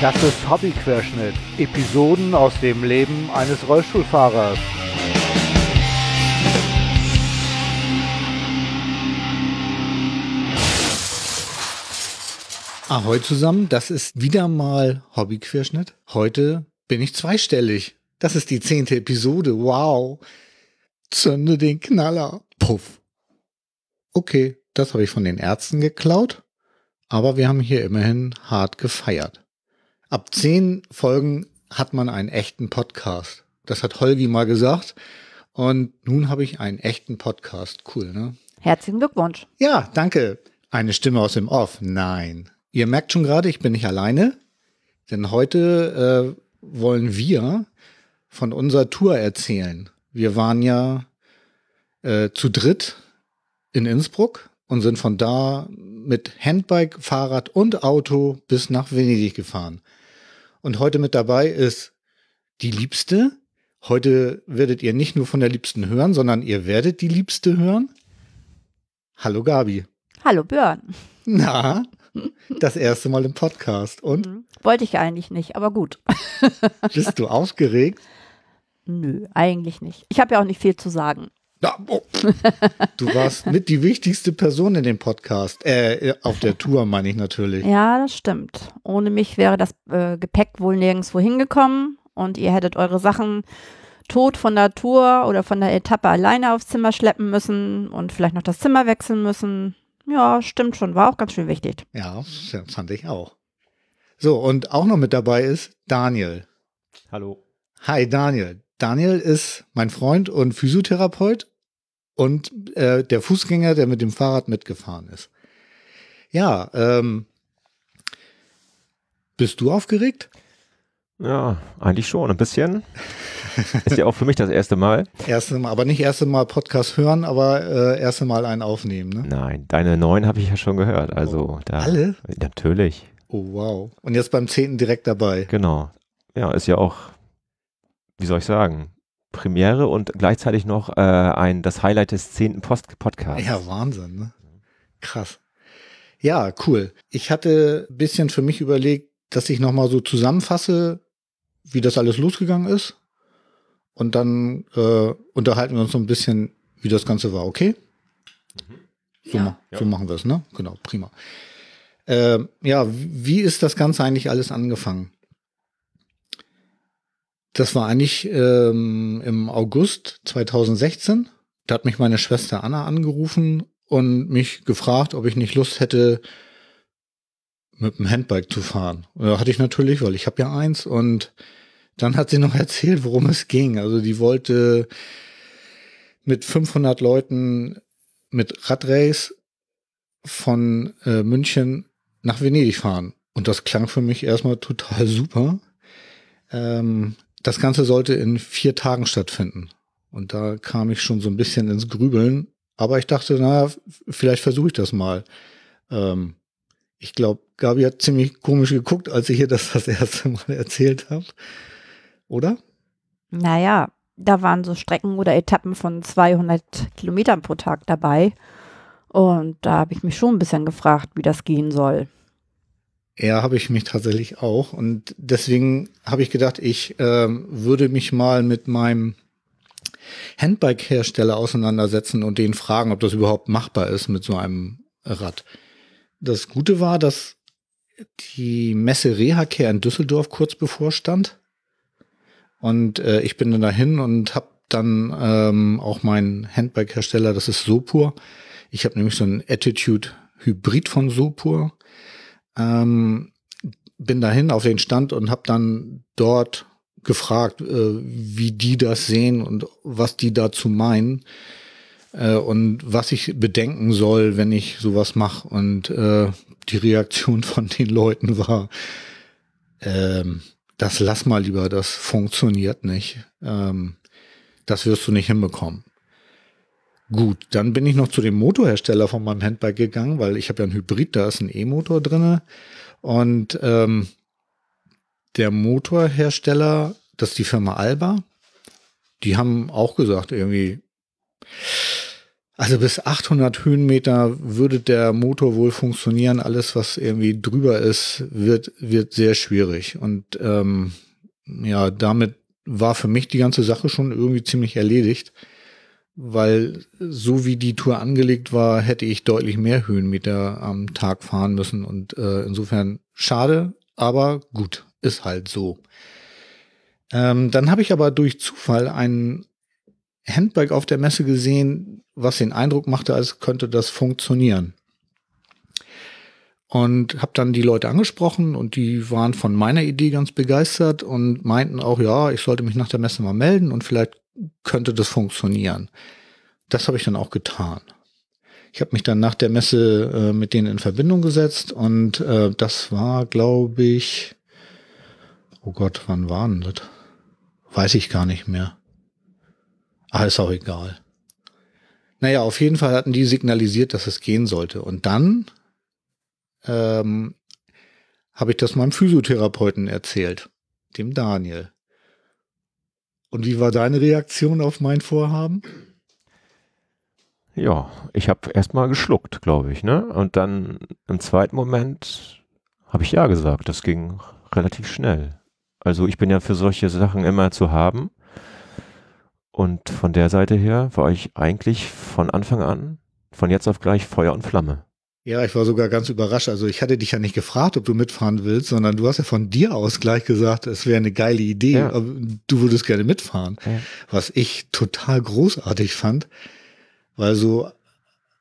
Das ist Hobbyquerschnitt. Episoden aus dem Leben eines Rollstuhlfahrers. Ahoi zusammen, das ist wieder mal Hobbyquerschnitt. Heute bin ich zweistellig. Das ist die zehnte Episode. Wow. Zünde den Knaller. Puff. Okay, das habe ich von den Ärzten geklaut. Aber wir haben hier immerhin hart gefeiert. Ab zehn Folgen hat man einen echten Podcast. Das hat Holgi mal gesagt. Und nun habe ich einen echten Podcast. Cool, ne? Herzlichen Glückwunsch. Ja, danke. Eine Stimme aus dem Off. Nein. Ihr merkt schon gerade, ich bin nicht alleine, denn heute äh, wollen wir von unserer Tour erzählen. Wir waren ja äh, zu dritt in Innsbruck und sind von da mit Handbike, Fahrrad und Auto bis nach Venedig gefahren. Und heute mit dabei ist die Liebste. Heute werdet ihr nicht nur von der Liebsten hören, sondern ihr werdet die Liebste hören. Hallo Gabi. Hallo Björn. Na, das erste Mal im Podcast. Und? Mhm. Wollte ich eigentlich nicht, aber gut. Bist du aufgeregt? Nö, eigentlich nicht. Ich habe ja auch nicht viel zu sagen. Ja, oh. Du warst mit die wichtigste Person in dem Podcast. Äh, auf der Tour meine ich natürlich. Ja, das stimmt. Ohne mich wäre das äh, Gepäck wohl nirgendwo hingekommen und ihr hättet eure Sachen tot von der Tour oder von der Etappe alleine aufs Zimmer schleppen müssen und vielleicht noch das Zimmer wechseln müssen. Ja, stimmt schon. War auch ganz schön wichtig. Ja, fand ich auch. So, und auch noch mit dabei ist Daniel. Hallo. Hi, Daniel. Daniel ist mein Freund und Physiotherapeut und äh, der Fußgänger, der mit dem Fahrrad mitgefahren ist. Ja, ähm, bist du aufgeregt? Ja, eigentlich schon, ein bisschen. Ist ja auch für mich das erste Mal. Erste Mal, aber nicht erste Mal Podcast hören, aber äh, erste Mal einen aufnehmen, ne? Nein, deine neun habe ich ja schon gehört. Also oh, da, alle? Natürlich. Oh wow. Und jetzt beim zehnten direkt dabei. Genau. Ja, ist ja auch, wie soll ich sagen, Premiere und gleichzeitig noch äh, ein das Highlight des zehnten Post Podcasts. Ja, Wahnsinn, ne? Krass. Ja, cool. Ich hatte ein bisschen für mich überlegt, dass ich nochmal so zusammenfasse, wie das alles losgegangen ist. Und dann äh, unterhalten wir uns so ein bisschen, wie das Ganze war, okay? Mhm. So, Ja. ma so machen wir es, ne? Genau, prima. Äh, ja, wie ist das Ganze eigentlich alles angefangen? Das war eigentlich ähm, im August 2016. Da hat mich meine Schwester Anna angerufen und mich gefragt, ob ich nicht Lust hätte, mit dem Handbike zu fahren. Da hatte ich natürlich, weil ich habe ja eins und dann hat sie noch erzählt, worum es ging. Also die wollte mit 500 Leuten mit Radrace von äh, München nach Venedig fahren. Und das klang für mich erstmal total super. Ähm, das Ganze sollte in vier Tagen stattfinden. Und da kam ich schon so ein bisschen ins Grübeln. Aber ich dachte, na, vielleicht versuche ich das mal. Ähm, ich glaube, Gabi hat ziemlich komisch geguckt, als ich ihr das das erste Mal erzählt habe. Oder? Naja, da waren so Strecken oder Etappen von 200 Kilometern pro Tag dabei. Und da habe ich mich schon ein bisschen gefragt, wie das gehen soll. Ja, habe ich mich tatsächlich auch. Und deswegen habe ich gedacht, ich ähm, würde mich mal mit meinem Handbike-Hersteller auseinandersetzen und den fragen, ob das überhaupt machbar ist mit so einem Rad. Das Gute war, dass die Messe Reha-Care in Düsseldorf kurz bevorstand. Und äh, ich bin dann dahin und habe dann ähm, auch meinen Handbike-Hersteller, das ist Sopur. Ich habe nämlich so ein Attitude-Hybrid von Sopur. Ähm, bin dahin auf den Stand und habe dann dort gefragt, äh, wie die das sehen und was die dazu meinen äh, und was ich bedenken soll, wenn ich sowas mache. Und äh, die Reaktion von den Leuten war, ähm, das lass mal lieber, das funktioniert nicht. Ähm, das wirst du nicht hinbekommen. Gut, dann bin ich noch zu dem Motorhersteller von meinem Handbike gegangen, weil ich habe ja einen Hybrid, da ist ein E-Motor drinne und ähm, der Motorhersteller, das ist die Firma Alba, die haben auch gesagt irgendwie, Also bis 800 Höhenmeter würde der Motor wohl funktionieren. Alles, was irgendwie drüber ist, wird, wird sehr schwierig. Und ähm, ja, damit war für mich die ganze Sache schon irgendwie ziemlich erledigt, weil so wie die Tour angelegt war, hätte ich deutlich mehr Höhenmeter am Tag fahren müssen. Und äh, insofern schade, aber gut, ist halt so. Ähm, dann habe ich aber durch Zufall ein Handbike auf der Messe gesehen, was den Eindruck machte, als könnte das funktionieren. Und habe dann die Leute angesprochen und die waren von meiner Idee ganz begeistert und meinten auch, ja, ich sollte mich nach der Messe mal melden und vielleicht könnte das funktionieren. Das habe ich dann auch getan. Ich habe mich dann nach der Messe äh, mit denen in Verbindung gesetzt und äh, das war, glaube ich, oh Gott, wann war das? Weiß ich gar nicht mehr. Ah, ist auch egal. Naja, auf jeden Fall hatten die signalisiert, dass es gehen sollte. Und dann ähm, habe ich das meinem Physiotherapeuten erzählt, dem Daniel. Und wie war deine Reaktion auf mein Vorhaben? Ja, ich habe erstmal geschluckt, glaube ich, ne? Und dann im zweiten Moment habe ich ja gesagt. Das ging relativ schnell. Also ich bin ja für solche Sachen immer zu haben. Und von der Seite her war ich eigentlich von Anfang an, von jetzt auf gleich Feuer und Flamme. Ja, ich war sogar ganz überrascht. Also ich hatte dich ja nicht gefragt, ob du mitfahren willst, sondern du hast ja von dir aus gleich gesagt, es wäre eine geile Idee, ja. aber du würdest gerne mitfahren. Ja. Was ich total großartig fand, weil so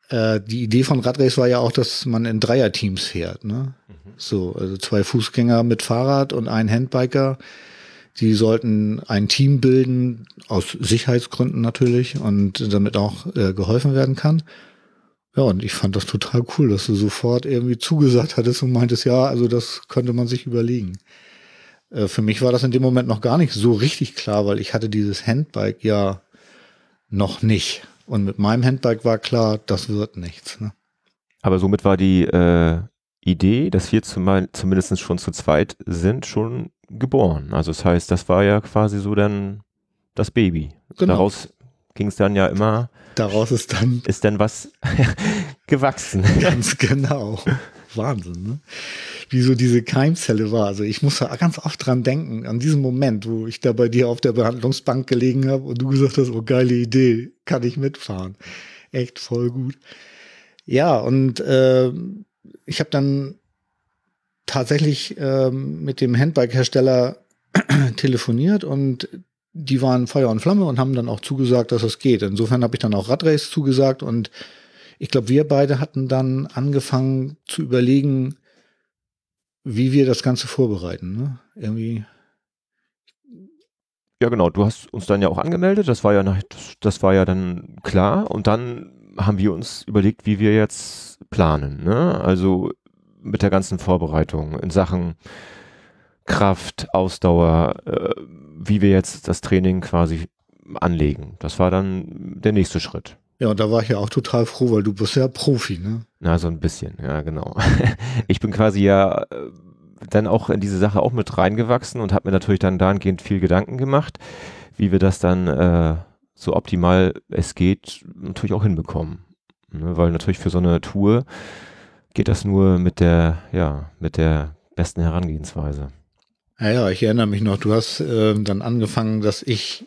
äh, die Idee von Radrace war ja auch, dass man in Dreierteams fährt. Ne? Mhm. So, also zwei Fußgänger mit Fahrrad und ein Handbiker. Die sollten ein Team bilden, aus Sicherheitsgründen natürlich, und damit auch äh, geholfen werden kann. Ja, und ich fand das total cool, dass du sofort irgendwie zugesagt hattest und meintest, ja, also das könnte man sich überlegen. Äh, für mich war das in dem Moment noch gar nicht so richtig klar, weil ich hatte dieses Handbike ja noch nicht. Und mit meinem Handbike war klar, das wird nichts. Ne? Aber somit war die äh, Idee, dass wir zum, zumindest schon zu zweit sind, schon geboren. Also das heißt, das war ja quasi so dann das Baby. Genau. Daraus ging es dann ja immer. Daraus ist dann. Ist dann was gewachsen. Ganz genau. Wahnsinn, ne? Wie so diese Keimzelle war. Also ich muss da ganz oft dran denken, an diesen Moment, wo ich da bei dir auf der Behandlungsbank gelegen habe und du gesagt hast, oh geile Idee, kann ich mitfahren. Echt voll gut. Ja, und äh, ich habe dann tatsächlich äh, mit dem Handbike-Hersteller telefoniert und die waren Feuer und Flamme und haben dann auch zugesagt, dass es geht. Insofern habe ich dann auch Radrace zugesagt und ich glaube, wir beide hatten dann angefangen zu überlegen, wie wir das Ganze vorbereiten. Ne? Irgendwie. Ja, genau. Du hast uns dann ja auch angemeldet. Das war ja, nach, das, das war ja dann klar. Und dann haben wir uns überlegt, wie wir jetzt planen. Ne? Also mit der ganzen Vorbereitung in Sachen Kraft, Ausdauer, äh, wie wir jetzt das Training quasi anlegen. Das war dann der nächste Schritt. Ja, und da war ich ja auch total froh, weil du bist ja Profi, ne? Na, so ein bisschen, ja, genau. ich bin quasi ja äh, dann auch in diese Sache auch mit reingewachsen und habe mir natürlich dann dahingehend viel Gedanken gemacht, wie wir das dann äh, so optimal es geht natürlich auch hinbekommen. Ne? Weil natürlich für so eine Tour geht das nur mit der, ja, mit der besten Herangehensweise. Ja, ja, ich erinnere mich noch, du hast äh, dann angefangen, dass ich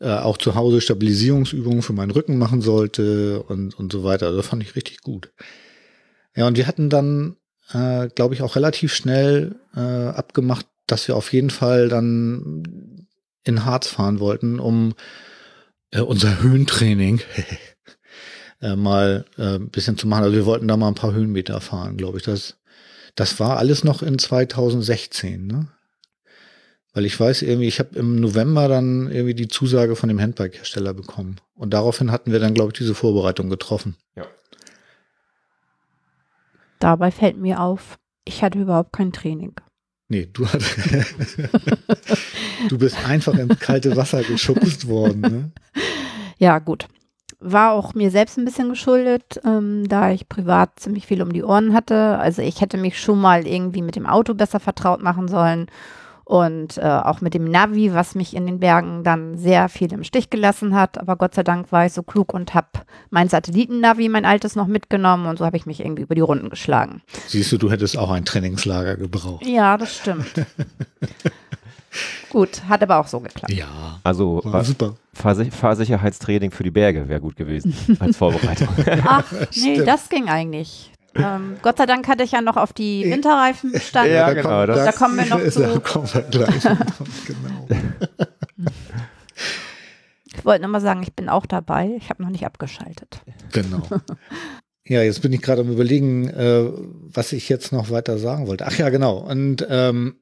äh, auch zu Hause Stabilisierungsübungen für meinen Rücken machen sollte und, und so weiter. Also das fand ich richtig gut. Ja, und wir hatten dann, äh, glaube ich, auch relativ schnell äh, abgemacht, dass wir auf jeden Fall dann in Harz fahren wollten, um äh, unser Höhentraining äh, mal äh, bisschen zu machen. Also wir wollten da mal ein paar Höhenmeter fahren, glaube ich. Das, das war alles noch in 2016, ne? Weil ich weiß irgendwie, ich habe im November dann irgendwie die Zusage von dem Handbike-Hersteller bekommen. Und daraufhin hatten wir dann, glaube ich, diese Vorbereitung getroffen. Ja. Dabei fällt mir auf, ich hatte überhaupt kein Training. Nee, du, hat, du bist einfach ins kalte Wasser geschubst worden. Ne? Ja, gut. War auch mir selbst ein bisschen geschuldet, ähm, da ich privat ziemlich viel um die Ohren hatte. Also ich hätte mich schon mal irgendwie mit dem Auto besser vertraut machen sollen Und äh, auch mit dem Navi, was mich in den Bergen dann sehr viel im Stich gelassen hat. Aber Gott sei Dank war ich so klug und habe mein Satellitennavi, mein altes, noch mitgenommen. Und so habe ich mich irgendwie über die Runden geschlagen. Siehst du, du hättest auch ein Trainingslager gebraucht. Ja, das stimmt. gut, hat aber auch so geklappt. Ja. Also War super. Fahrsi Fahrsicherheitstraining für die Berge wäre gut gewesen als Vorbereitung. Ach, nee, Stimmt. das ging eigentlich. Ähm, Gott sei Dank hatte ich ja noch auf die Winterreifen bestanden. Ja, da genau, kommen- das- Da kommen wir noch da zu. kommen wir gleich. genau. Ich wollte nur mal sagen, ich bin auch dabei. Ich habe noch nicht abgeschaltet. Genau. Ja, jetzt bin ich gerade am überlegen, äh, was ich jetzt noch weiter sagen wollte. Ach ja, genau. Und ähm,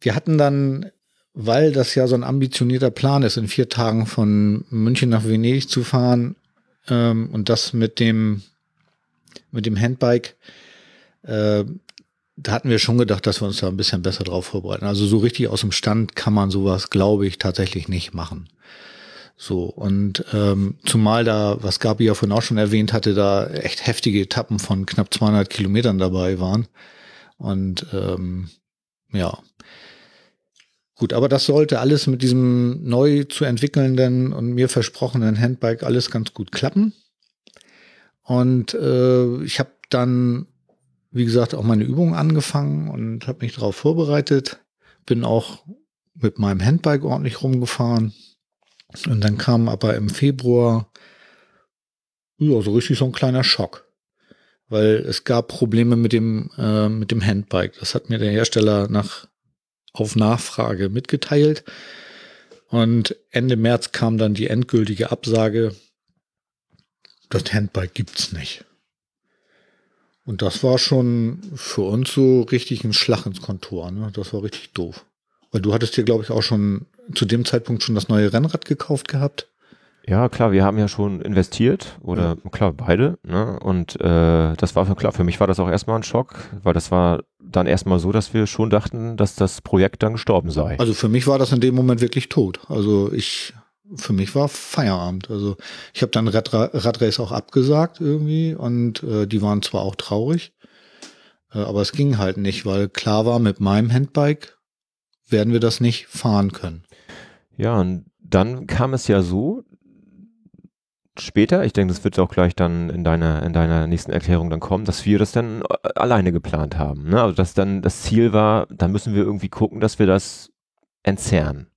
wir hatten dann, weil das ja so ein ambitionierter Plan ist, in vier Tagen von München nach Venedig zu fahren ähm, und das mit dem mit dem Handbike, äh, da hatten wir schon gedacht, dass wir uns da ein bisschen besser drauf vorbereiten. Also so richtig aus dem Stand kann man sowas, glaube ich, tatsächlich nicht machen. So, und ähm, zumal da, was Gabi ja vorhin auch schon erwähnt hatte, da echt heftige Etappen von knapp 200 Kilometern dabei waren. Und ähm, ja, gut, aber das sollte alles mit diesem neu zu entwickelnden und mir versprochenen Handbike alles ganz gut klappen. Und äh, ich habe dann, wie gesagt, auch meine Übungen angefangen und habe mich darauf vorbereitet. Bin auch mit meinem Handbike ordentlich rumgefahren. Und dann kam aber im Februar ja, so richtig so ein kleiner Schock. Weil es gab Probleme mit dem, äh, mit dem Handbike. Das hat mir der Hersteller nach, auf Nachfrage mitgeteilt. Und Ende März kam dann die endgültige Absage, das Handbike gibt's nicht. Und das war schon für uns so richtig ein Schlag ins Kontor. Ne? Das war richtig doof. Weil du hattest dir, glaube ich, auch schon zu dem Zeitpunkt schon das neue Rennrad gekauft gehabt. Ja, klar, wir haben ja schon investiert oder klar, beide. Ne? Und äh, das war für, klar, für mich war das auch erstmal ein Schock, weil das war dann erstmal so, dass wir schon dachten, dass das Projekt dann gestorben sei. Also für mich war das in dem Moment wirklich tot. Also ich, für mich war Feierabend. Also ich habe dann Radra Radrace auch abgesagt irgendwie und äh, die waren zwar auch traurig, äh, aber es ging halt nicht, weil klar war, mit meinem Handbike werden wir das nicht fahren können. Ja, und dann kam es ja so, später, ich denke, das wird auch gleich dann in deiner, in deiner nächsten Erklärung dann kommen, dass wir das dann äh, alleine geplant haben. Ne? Also dass dann das Ziel war, dann müssen wir irgendwie gucken, dass wir das entzerren.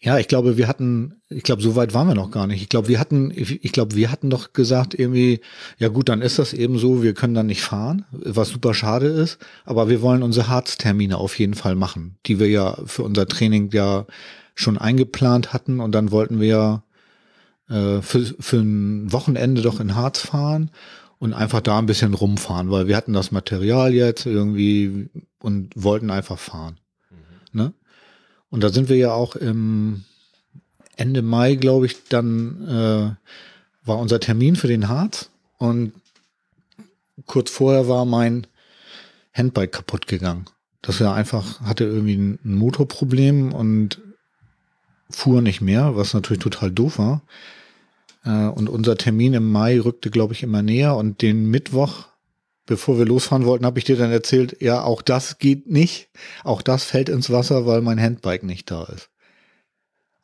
Ja, ich glaube, wir hatten, ich glaube, so weit waren wir noch gar nicht. Ich glaube, wir hatten, ich, ich glaube, wir hatten doch gesagt irgendwie, ja gut, dann ist das eben so, wir können dann nicht fahren, was super schade ist, aber wir wollen unsere Harztermine auf jeden Fall machen, die wir ja für unser Training ja schon eingeplant hatten und dann wollten wir äh, für, für ein Wochenende doch in Harz fahren und einfach da ein bisschen rumfahren, weil wir hatten das Material jetzt irgendwie und wollten einfach fahren. Ne? Und da sind wir ja auch im Ende Mai, glaube ich, dann äh, war unser Termin für den Harz und kurz vorher war mein Handbike kaputt gegangen. Das ja einfach hatte irgendwie ein ein Motorproblem und fuhr nicht mehr, was natürlich total doof war. Äh, und unser Termin im Mai rückte, glaube ich, immer näher und den Mittwoch, bevor wir losfahren wollten, habe ich dir dann erzählt, ja, auch das geht nicht. Auch das fällt ins Wasser, weil mein Handbike nicht da ist.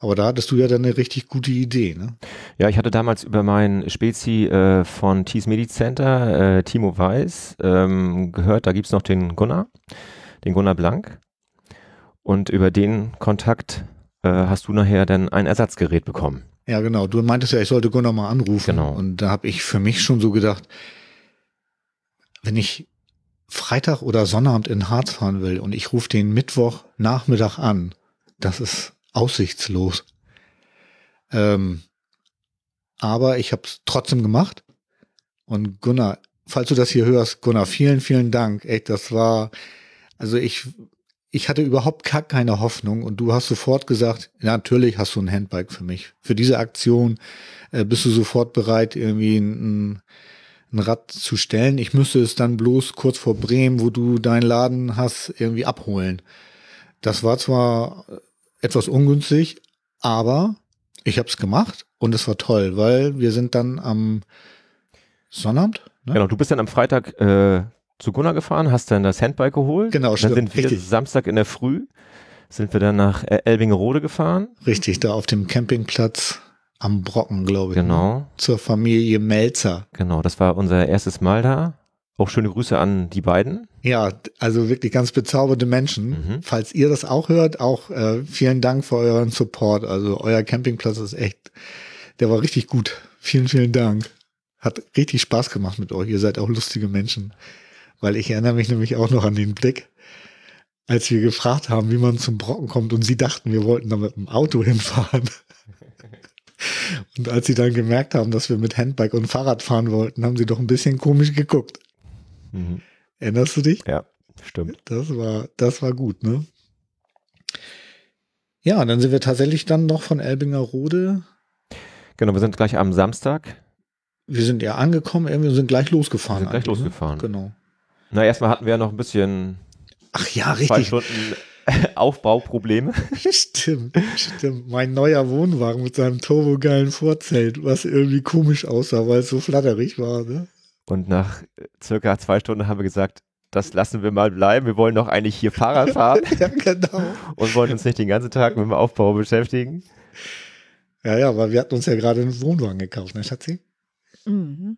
Aber da hattest du ja dann eine richtig gute Idee, ne? Ja, ich hatte damals über meinen Spezi äh, von Thies Medi Center, äh, Timo Weiß, ähm, gehört, da gibt's noch den Gunnar, den Gunnar Blank. Und über den Kontakt äh, hast du nachher dann ein Ersatzgerät bekommen. Ja, genau. Du meintest ja, ich sollte Gunnar mal anrufen. Genau. Und da habe ich für mich schon so gedacht, wenn ich Freitag oder Sonnabend in Harz fahren will und ich rufe den Mittwoch Nachmittag an, das ist aussichtslos. Ähm, aber ich habe es trotzdem gemacht. Und Gunnar, falls du das hier hörst, Gunnar, vielen, vielen Dank. Echt, das war, also ich, ich hatte überhaupt gar keine Hoffnung und du hast sofort gesagt, natürlich hast du ein Handbike für mich. Für diese Aktion äh, bist du sofort bereit, irgendwie ein, ein Rad zu stellen. Ich müsste es dann bloß kurz vor Bremen, wo du deinen Laden hast, irgendwie abholen. Das war zwar etwas ungünstig, aber ich habe es gemacht und es war toll, weil wir sind dann am Sonnabend, ne? Genau, du bist dann am Freitag äh, zu Gunnar gefahren, hast dann das Handbike geholt. Genau, Dann stimmt, sind wir richtig. Samstag in der Früh, sind wir dann nach äh, Elbingerode gefahren. Richtig, da auf dem Campingplatz am Brocken, glaube ich. ne? Genau, Zur Familie Melzer. genau. Das war unser erstes Mal da. Auch schöne Grüße an die beiden. Ja, also wirklich ganz bezaubernde Menschen. Mhm. Falls ihr das auch hört, auch äh, vielen Dank für euren Support. Also euer Campingplatz ist echt, der war richtig gut. Vielen, vielen Dank. Hat richtig Spaß gemacht mit euch. Ihr seid auch lustige Menschen. Weil ich erinnere mich nämlich auch noch an den Blick, als wir gefragt haben, wie man zum Brocken kommt und sie dachten, wir wollten da mit dem Auto hinfahren. Und als sie dann gemerkt haben, dass wir mit Handbike und Fahrrad fahren wollten, haben sie doch ein bisschen komisch geguckt. Mhm. Erinnerst du dich? Ja, stimmt. Das war, das war gut, ne? Ja, dann sind wir tatsächlich dann noch von Elbingerode. Genau, wir sind gleich am Samstag. Wir sind ja angekommen, irgendwie sind gleich losgefahren. Wir sind gleich eigentlich, losgefahren. Ne? Genau. Na, erstmal hatten wir ja noch ein bisschen Ach ja, zwei richtig. Stunden Aufbauprobleme. Stimmt, stimmt. Mein neuer Wohnwagen mit seinem turbogeilen Vorzelt, was irgendwie komisch aussah, weil es so flatterig war, ne? Und nach äh, circa zwei Stunden haben wir gesagt, das lassen wir mal bleiben. Wir wollen doch eigentlich hier Fahrrad fahren ja, genau. und wollen uns nicht den ganzen Tag mit dem Aufbau beschäftigen. Ja, ja, weil wir hatten uns ja gerade einen Wohnwagen gekauft, ne, Schatzi? Mhm.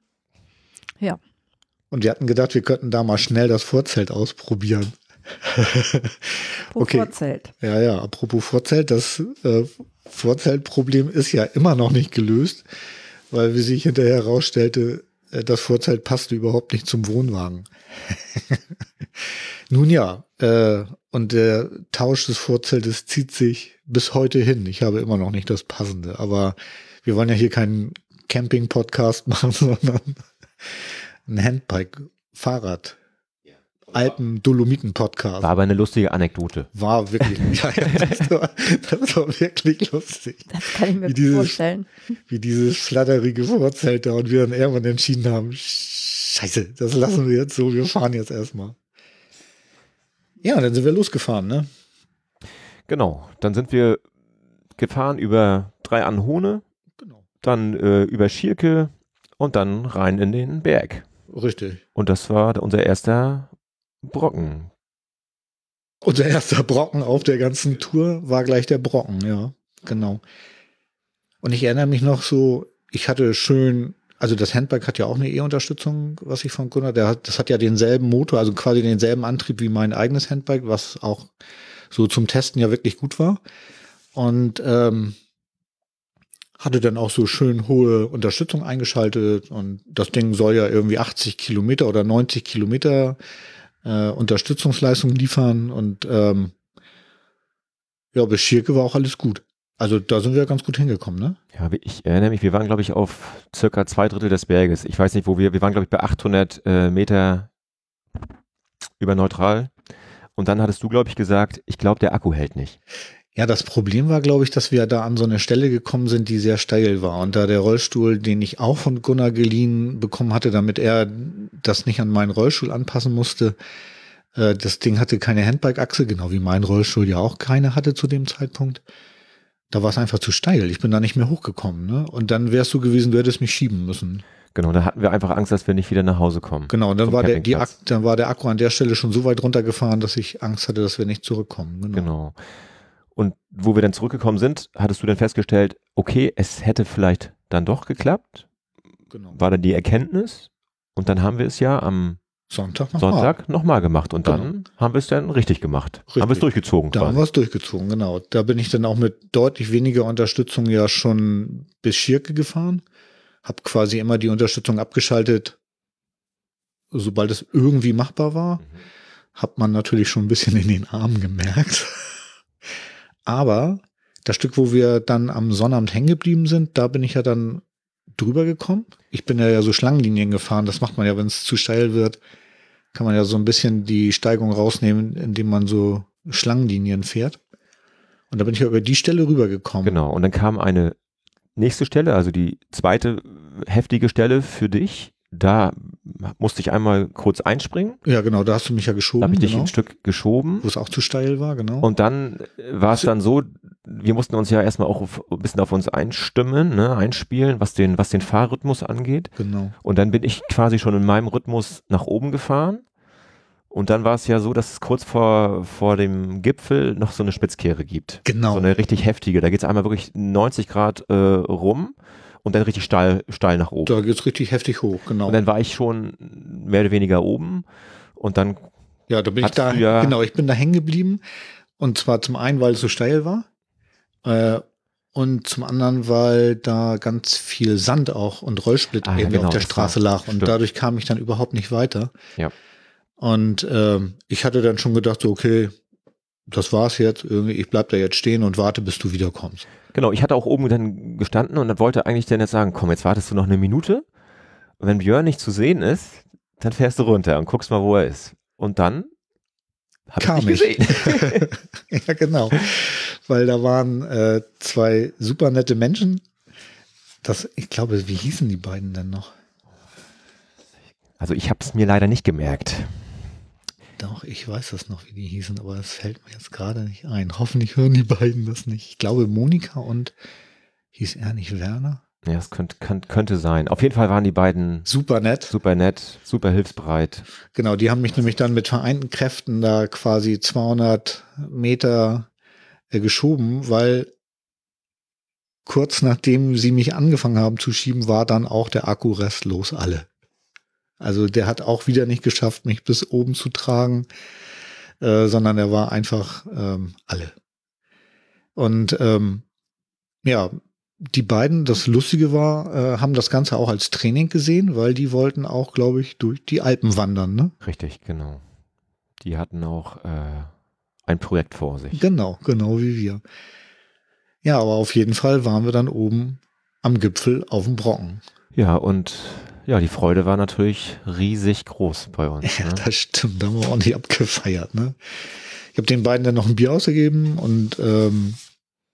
Und wir hatten gedacht, wir könnten da mal schnell das Vorzelt ausprobieren. Okay. Vorzelt. Ja, ja, apropos Vorzelt, das äh, Vorzeltproblem ist ja immer noch nicht gelöst, weil wie sich hinterher herausstellte, äh, das Vorzelt passte überhaupt nicht zum Wohnwagen. Nun ja, äh, und der Tausch des Vorzeltes zieht sich bis heute hin. Ich habe immer noch nicht das passende, aber wir wollen ja hier keinen Camping-Podcast machen, sondern ein Handbike-Fahrrad. Alpen-Dolomiten-Podcast. War aber eine lustige Anekdote. War wirklich, ja, ja, das, war, das war wirklich lustig. Das kann ich mir Wie dieses- vorstellen. Wie dieses flatterige Vorzelt da und wir dann irgendwann entschieden haben, scheiße, das lassen wir jetzt so, wir fahren jetzt erstmal. Ja, dann sind wir losgefahren, ne? Genau, dann sind wir gefahren über drei Anhone, Genau. dann äh, über Schierke und dann rein in den Berg. Richtig. Und das war unser erster Brocken. Unser erster Brocken auf der ganzen Tour war gleich der Brocken, ja, genau. Und ich erinnere mich noch so, ich hatte schön, also das Handbike hat ja auch eine E-Unterstützung, was ich von Gunnar, der hat, das hat ja denselben Motor, also quasi denselben Antrieb wie mein eigenes Handbike, was auch so zum Testen ja wirklich gut war. Und ähm, hatte dann auch so schön hohe Unterstützung eingeschaltet und das Ding soll ja irgendwie 80 Kilometer oder 90 Kilometer äh, Unterstützungsleistung liefern und ähm, ja, bis Schirke war auch alles gut. Also da sind wir ganz gut hingekommen, ne? Ja, ich erinnere mich, wir waren, glaube ich, auf circa zwei Drittel des Berges. Ich weiß nicht, wo wir, wir waren, glaube ich, bei 800 äh, Meter über neutral. Und dann hattest du, glaube ich, gesagt, ich glaube, der Akku hält nicht. Ja, das Problem war, glaube ich, dass wir da an so eine Stelle gekommen sind, die sehr steil war. Und da der Rollstuhl, den ich auch von Gunnar geliehen bekommen hatte, damit er das nicht an meinen Rollstuhl anpassen musste, äh, das Ding hatte keine Handbike-Achse, genau wie mein Rollstuhl ja auch keine hatte zu dem Zeitpunkt. Da war es einfach zu steil. Ich bin da nicht mehr hochgekommen. Ne? Und dann wärst du gewesen, du hättest mich schieben müssen. Genau, da hatten wir einfach Angst, dass wir nicht wieder nach Hause kommen. Genau, und dann war, der, die dann war der Akku an der Stelle schon so weit runtergefahren, dass ich Angst hatte, dass wir nicht zurückkommen. Genau. Genau. Und wo wir dann zurückgekommen sind, hattest du dann festgestellt, okay, es hätte vielleicht dann doch geklappt. genau. War dann die Erkenntnis. Und dann haben wir es ja am Sonntag nochmal. Sonntag nochmal gemacht. Und Genau. dann haben wir es dann richtig gemacht. Richtig. Haben wir es durchgezogen. Da haben wir es durchgezogen, genau. Da bin ich dann auch mit deutlich weniger Unterstützung ja schon bis Schirke gefahren. Hab quasi immer die Unterstützung abgeschaltet, sobald es irgendwie machbar war. Mhm. Hat man natürlich schon ein bisschen in den Armen gemerkt. Aber das Stück, wo wir dann am Sonnabend hängen geblieben sind, da bin ich ja dann drüber gekommen. Ich bin ja, so Schlangenlinien gefahren. Das macht man ja, wenn es zu steil wird, kann man ja so ein bisschen die Steigung rausnehmen, indem man so Schlangenlinien fährt. Und da bin ich ja über die Stelle rübergekommen. Genau. Und dann kam eine nächste Stelle, also die zweite heftige Stelle für dich. Da musste ich einmal kurz einspringen. Ja, genau, da hast du mich ja Da geschoben, habe ich dich genau, ein Stück geschoben. wo es auch zu steil war, genau. Und dann war es dann so, wir mussten uns ja erstmal auch auf, ein bisschen auf uns einstimmen, ne, einspielen, was den, was den Fahrrhythmus angeht. genau. Und dann bin ich quasi schon in meinem Rhythmus nach oben gefahren. Und dann war es ja so, dass es kurz vor, vor dem Gipfel noch so eine Spitzkehre gibt. Genau. So eine richtig heftige. Da geht es einmal wirklich 90 Grad äh, rum und dann richtig steil, steil nach oben. Da geht's richtig heftig hoch, genau. Und dann war ich schon mehr oder weniger oben und dann, ja, da bin ich da, ja- genau, ich bin da hängen geblieben. Und zwar zum einen, weil es so steil war. Äh, und zum anderen, weil da ganz viel Sand auch und Rollsplit Ah, irgendwie genau, auf der Straße war- lag. Und stimmt. dadurch kam ich dann überhaupt nicht weiter. Ja. Und ähm, ich hatte dann schon gedacht, so, okay, das war's jetzt. Irgendwie, ich bleib da jetzt stehen und warte, bis du wiederkommst. genau, ich hatte auch oben dann gestanden und dann wollte eigentlich dann jetzt sagen, komm, jetzt wartest du noch eine Minute. Und wenn Björn nicht zu sehen ist, dann fährst du runter und guckst mal, wo er ist. Und dann hab Kam ich gesehen. ja, genau. Weil da waren äh, zwei super nette Menschen. Das, ich glaube, wie hießen die beiden denn noch? Also ich habe es mir leider nicht gemerkt. Doch, ich weiß das noch, wie die hießen, aber es fällt mir jetzt gerade nicht ein. Hoffentlich hören die beiden das nicht. Ich glaube, Monika und hieß er nicht Werner? Ja, es könnte, könnte, könnte sein. Auf jeden Fall waren die beiden Super nett. super nett, super hilfsbereit. Genau, die haben mich nämlich dann mit vereinten Kräften da quasi 200 Meter äh, geschoben, weil kurz nachdem sie mich angefangen haben zu schieben, war dann auch der Akku restlos alle. Also der hat auch wieder nicht geschafft, mich bis oben zu tragen, äh, sondern er war einfach ähm, alle. Und ähm, ja, die beiden, das Lustige war, äh, haben das Ganze auch als Training gesehen, weil die wollten auch, glaube ich, durch die Alpen wandern, ne? Richtig, genau. Die hatten auch äh, ein Projekt vor sich. Genau, genau wie wir. Ja, aber auf jeden Fall waren wir dann oben am Gipfel auf dem Brocken. Ja, und ja, die Freude war natürlich riesig groß bei uns. Ja, ne? das stimmt, da haben wir ordentlich abgefeiert. Ne? Ich habe den beiden dann noch ein Bier ausgegeben und ähm,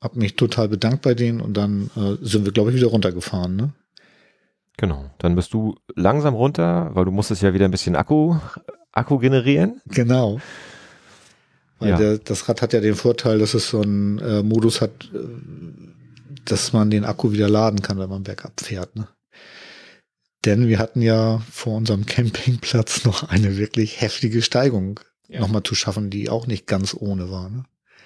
habe mich total bedankt bei denen und dann äh, sind wir, glaube ich, wieder runtergefahren. Ne? Genau. Dann bist du langsam runter, weil du musstest ja wieder ein bisschen Akku, Akku generieren. Genau. Weil Ja. der, das Rad hat ja den Vorteil, dass es so einen äh, Modus hat, äh, dass man den Akku wieder laden kann, wenn man bergab fährt. Ne? Denn wir hatten ja vor unserem Campingplatz noch eine wirklich heftige Steigung Ja. nochmal zu schaffen, die auch nicht ganz ohne war. Ne?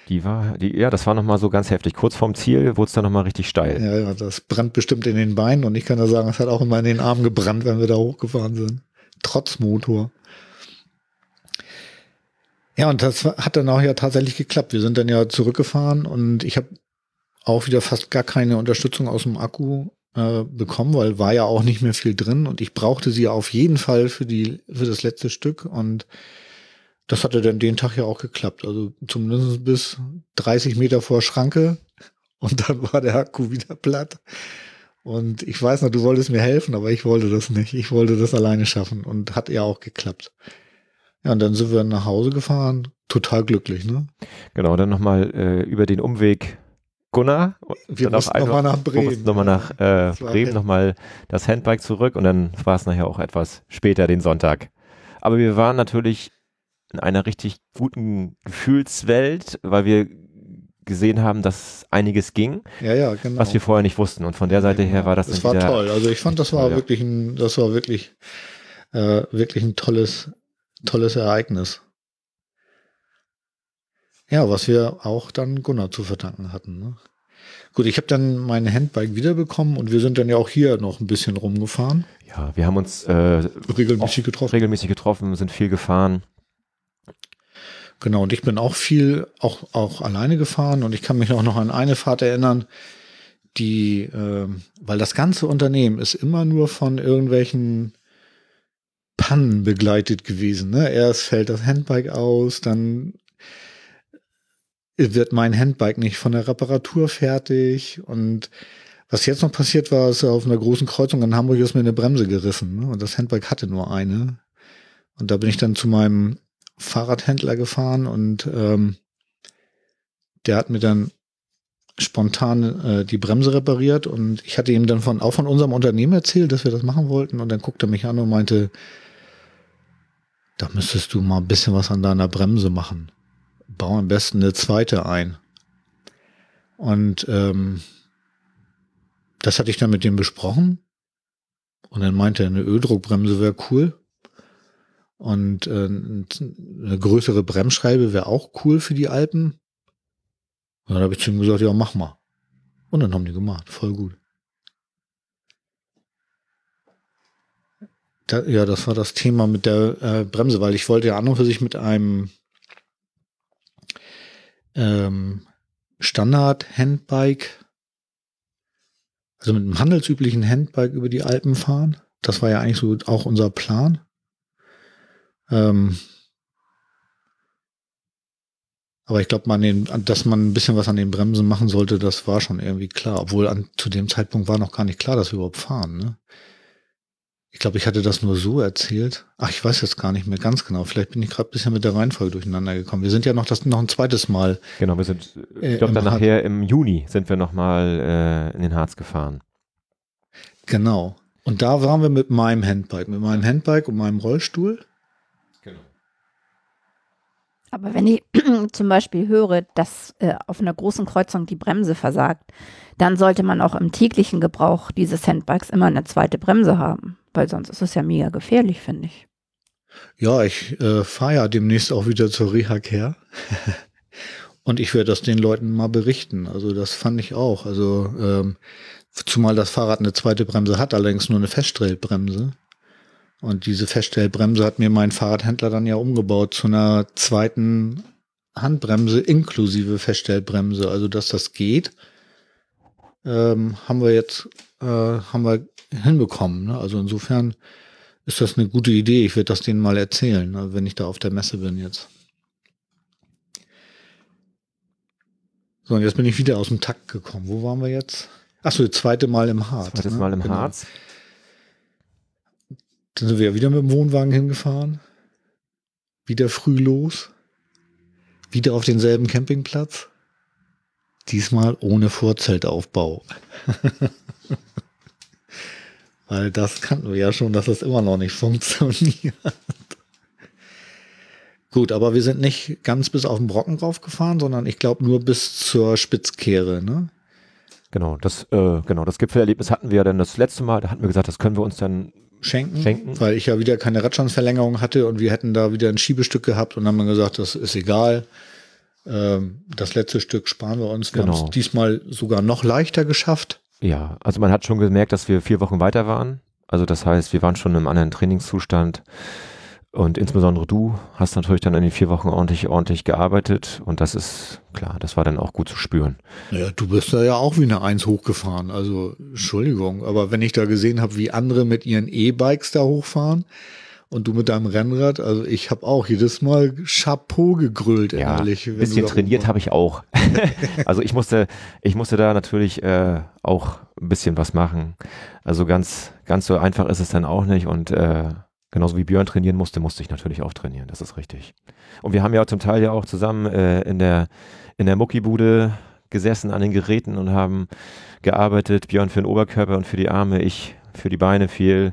Die war, die, ja, das war nochmal so ganz heftig. Kurz vorm Ziel wurde es dann nochmal richtig steil. Ja, ja, das brennt bestimmt in den Beinen und ich kann da sagen, es hat auch immer in den Armen gebrannt, wenn wir da hochgefahren sind. Trotz Motor. Ja, und das hat dann auch ja tatsächlich geklappt. Wir sind dann ja zurückgefahren und ich habe auch wieder fast gar keine Unterstützung aus dem Akku äh, bekommen, weil war ja auch nicht mehr viel drin und ich brauchte sie auf jeden Fall für die für das letzte Stück und das hatte dann den Tag ja auch geklappt. Also zumindest bis 30 Meter vor Schranke und dann war der Akku wieder platt. Und ich weiß noch, du wolltest mir helfen, aber ich wollte das nicht. Ich wollte das alleine schaffen und hat ja auch geklappt. Ja, und dann sind wir nach Hause gefahren, total glücklich, ne? Genau, dann nochmal äh, über den Umweg Gunnar. Wir mussten nochmal nach Bremen. Nochmal nach äh, Bremen, nochmal das Handbike zurück und dann war es nachher auch etwas später, den Sonntag. Aber wir waren natürlich in einer richtig guten Gefühlswelt, weil wir gesehen haben, dass einiges ging, Ja, ja, genau. was wir vorher nicht wussten. Und von der Seite her war das, Das war toll. Also ich fand, das war toll, wirklich ein, das war wirklich, äh, wirklich ein tolles, tolles Ereignis. Ja, was wir auch dann Gunnar zu verdanken hatten. Ne? Gut, ich habe dann mein Handbike wiederbekommen und wir sind dann ja auch hier noch ein bisschen rumgefahren, Ja, wir haben uns äh, regelmäßig getroffen. regelmäßig getroffen, sind viel gefahren. Genau, und ich bin auch viel, auch, auch alleine gefahren und ich kann mich auch noch an eine Fahrt erinnern, die, ähm, weil das ganze Unternehmen ist immer nur von irgendwelchen Pannen begleitet gewesen. Ne? Erst fällt das Handbike aus, dann wird mein Handbike nicht von der Reparatur fertig und was jetzt noch passiert war, ist auf einer großen Kreuzung in Hamburg ist mir eine Bremse gerissen ne? und das Handbike hatte nur eine und da bin ich dann zu meinem Fahrradhändler gefahren und ähm, der hat mir dann spontan äh, die Bremse repariert und ich hatte ihm dann von auch von unserem Unternehmen erzählt, dass wir das machen wollten und dann guckte er mich an und meinte, da müsstest du mal ein bisschen was an deiner Bremse machen. Bau am besten eine zweite ein. Und ähm, das hatte ich dann mit dem besprochen und dann meinte er, eine Öldruckbremse wäre cool. Und äh, eine größere Bremsscheibe wäre auch cool für die Alpen. Und dann habe ich zu ihm gesagt, ja, mach mal. Und dann haben die gemacht. Voll gut. Da, ja, das war das Thema mit der äh, Bremse, weil ich wollte ja an und für sich mit einem ähm, Standard-Handbike, also mit einem handelsüblichen Handbike über die Alpen fahren. Das war ja eigentlich so auch unser Plan. Ähm, aber ich glaube, man dass man ein bisschen was an den Bremsen machen sollte, das war schon irgendwie klar. Obwohl an, zu dem Zeitpunkt war noch gar nicht klar, dass wir überhaupt fahren. Ne? Ich glaube, ich hatte das nur so erzählt. Ach, ich weiß jetzt gar nicht mehr ganz genau. Vielleicht bin ich gerade ein bisschen mit der Reihenfolge durcheinander gekommen. Wir sind ja noch das noch ein zweites Mal. Genau, wir sind, ich glaube, äh, dann nachher im Juni sind wir nochmal äh, in den Harz gefahren. Genau. Und da waren wir mit meinem Handbike, mit meinem Handbike und meinem Rollstuhl. Aber wenn ich zum Beispiel höre, dass äh, auf einer großen Kreuzung die Bremse versagt, dann sollte man auch im täglichen Gebrauch dieses Handbikes immer eine zweite Bremse haben, weil sonst ist es ja mega gefährlich, finde ich. Ja, ich äh, fahre ja demnächst auch wieder zur Reha-Care. Und ich werde das den Leuten mal berichten. Also das fand ich auch. Also ähm, zumal das Fahrrad eine zweite Bremse hat, allerdings nur eine Feststellbremse. Und diese Feststellbremse hat mir mein Fahrradhändler dann ja umgebaut zu einer zweiten Handbremse inklusive Feststellbremse. Also dass das geht, ähm, haben wir jetzt äh, haben wir hinbekommen. Ne? Also insofern ist das eine gute Idee. Ich werde das denen mal erzählen, ne, wenn ich da auf der Messe bin jetzt. So, und jetzt bin ich wieder aus dem Takt gekommen. Wo waren wir jetzt? Achso, das zweite Mal im Harz. Zweites ne? Mal im genau. Harz. Dann sind wir wieder mit dem Wohnwagen hingefahren. Wieder früh los. Wieder auf denselben Campingplatz. Diesmal ohne Vorzeltaufbau. Weil das kannten wir ja schon, dass das immer noch nicht funktioniert. Gut, aber wir sind nicht ganz bis auf den Brocken raufgefahren, sondern ich glaube nur bis zur Spitzkehre, ne? Genau, das, äh, genau, das Gipfelerlebnis hatten wir ja dann das letzte Mal, da hatten wir gesagt, das können wir uns dann schenken, schenken, weil ich ja wieder keine Radstandsverlängerung hatte und wir hätten da wieder ein Schiebestück gehabt und dann haben wir gesagt, das ist egal. Ähm, das letzte Stück sparen wir uns. Wir genau. haben es diesmal sogar noch leichter geschafft. Ja, also man hat schon gemerkt, dass wir vier Wochen weiter waren. Also das heißt, wir waren schon im anderen Trainingszustand. Und insbesondere du hast natürlich dann in den vier Wochen ordentlich, ordentlich gearbeitet und das ist klar, das war dann auch gut zu spüren. Naja, du bist da ja auch wie eine Eins hochgefahren. Also, Entschuldigung, aber wenn ich da gesehen habe, wie andere mit ihren E-Bikes da hochfahren und du mit deinem Rennrad, also ich habe auch jedes Mal Chapeau gegrüllt, ja, ehrlich. Ein bisschen trainiert habe ich auch. also ich musste, ich musste da natürlich äh, auch ein bisschen was machen. Also ganz, ganz so einfach ist es dann auch nicht und äh, Genauso wie Björn trainieren musste, musste ich natürlich auch trainieren, das ist richtig. Und wir haben ja zum Teil ja auch zusammen äh, in der, in der Muckibude gesessen an den Geräten und haben gearbeitet. Björn für den Oberkörper und für die Arme, ich für die Beine viel.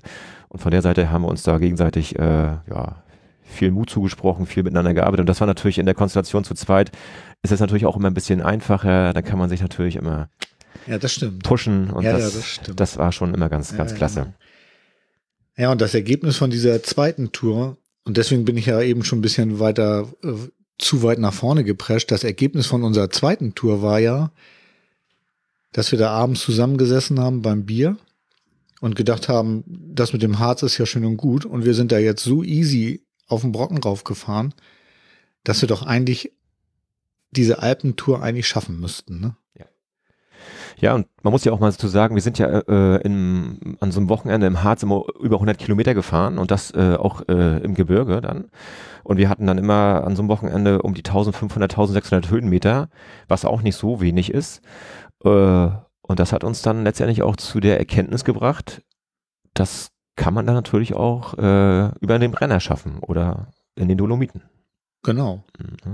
Und von der Seite haben wir uns da gegenseitig äh, ja, viel Mut zugesprochen, viel miteinander gearbeitet. Und das war natürlich in der Konstellation zu zweit, ist es natürlich auch immer ein bisschen einfacher. Da kann man sich natürlich immer ja, das stimmt. pushen. Und ja, das, ja, das, stimmt. das war schon immer ganz, ganz klasse. Ja, und das Ergebnis von dieser zweiten Tour, und deswegen bin ich ja eben schon ein bisschen weiter, äh, zu weit nach vorne geprescht, das Ergebnis von unserer zweiten Tour war ja, dass wir da abends zusammengesessen haben beim Bier und gedacht haben, das mit dem Harz ist ja schön und gut und wir sind da jetzt so easy auf den Brocken raufgefahren, dass wir doch eigentlich diese Alpentour eigentlich schaffen müssten. Ne? Ja, und man muss ja auch mal dazu sagen, wir sind ja äh, in, an so einem Wochenende im Harz immer über 100 Kilometer gefahren und das äh, auch äh, im Gebirge dann. Und wir hatten dann immer an so einem Wochenende um die 1500, 1600 Höhenmeter, was auch nicht so wenig ist. Äh, und das hat uns dann letztendlich auch zu der Erkenntnis gebracht, das kann man dann natürlich auch äh, über den Brenner schaffen oder in den Dolomiten. Genau.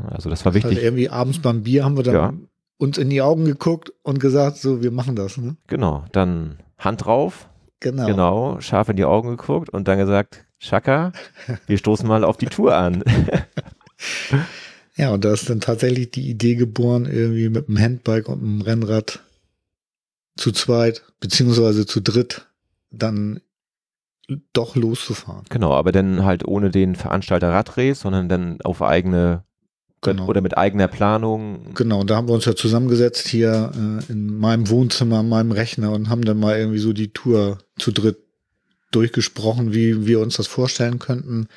Also das war wichtig. Also irgendwie abends beim Bier haben wir dann ja uns in die Augen geguckt und gesagt, so, wir machen das. Ne? Genau, dann Hand drauf. Genau. Genau, scharf in die Augen geguckt und dann gesagt, Schaka, wir stoßen mal auf die Tour an. ja, und da ist dann tatsächlich die Idee geboren, irgendwie mit einem Handbike und einem Rennrad zu zweit, beziehungsweise zu dritt, dann doch loszufahren. Genau, aber dann halt ohne den Veranstalter Radres, sondern dann auf eigene Genau. oder mit eigener Planung. Genau, und da haben wir uns ja zusammengesetzt hier äh, in meinem Wohnzimmer, an meinem Rechner und haben dann mal irgendwie so die Tour zu dritt durchgesprochen, wie wir uns das vorstellen könnten.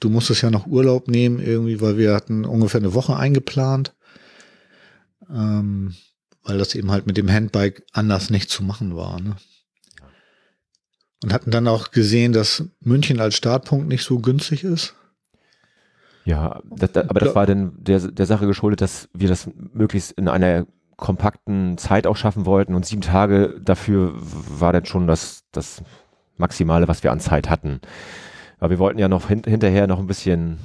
Du musstest ja noch Urlaub nehmen irgendwie, weil wir hatten ungefähr eine Woche eingeplant, ähm, weil das eben halt mit dem Handbike anders nicht zu machen war. Ne? Und hatten dann auch gesehen, dass München als Startpunkt nicht so günstig ist. Ja, das, das, aber das war dann der, der Sache geschuldet, dass wir das möglichst in einer kompakten Zeit auch schaffen wollten und sieben Tage dafür war dann schon das, das Maximale, was wir an Zeit hatten. Aber wir wollten ja noch hin, hinterher noch ein bisschen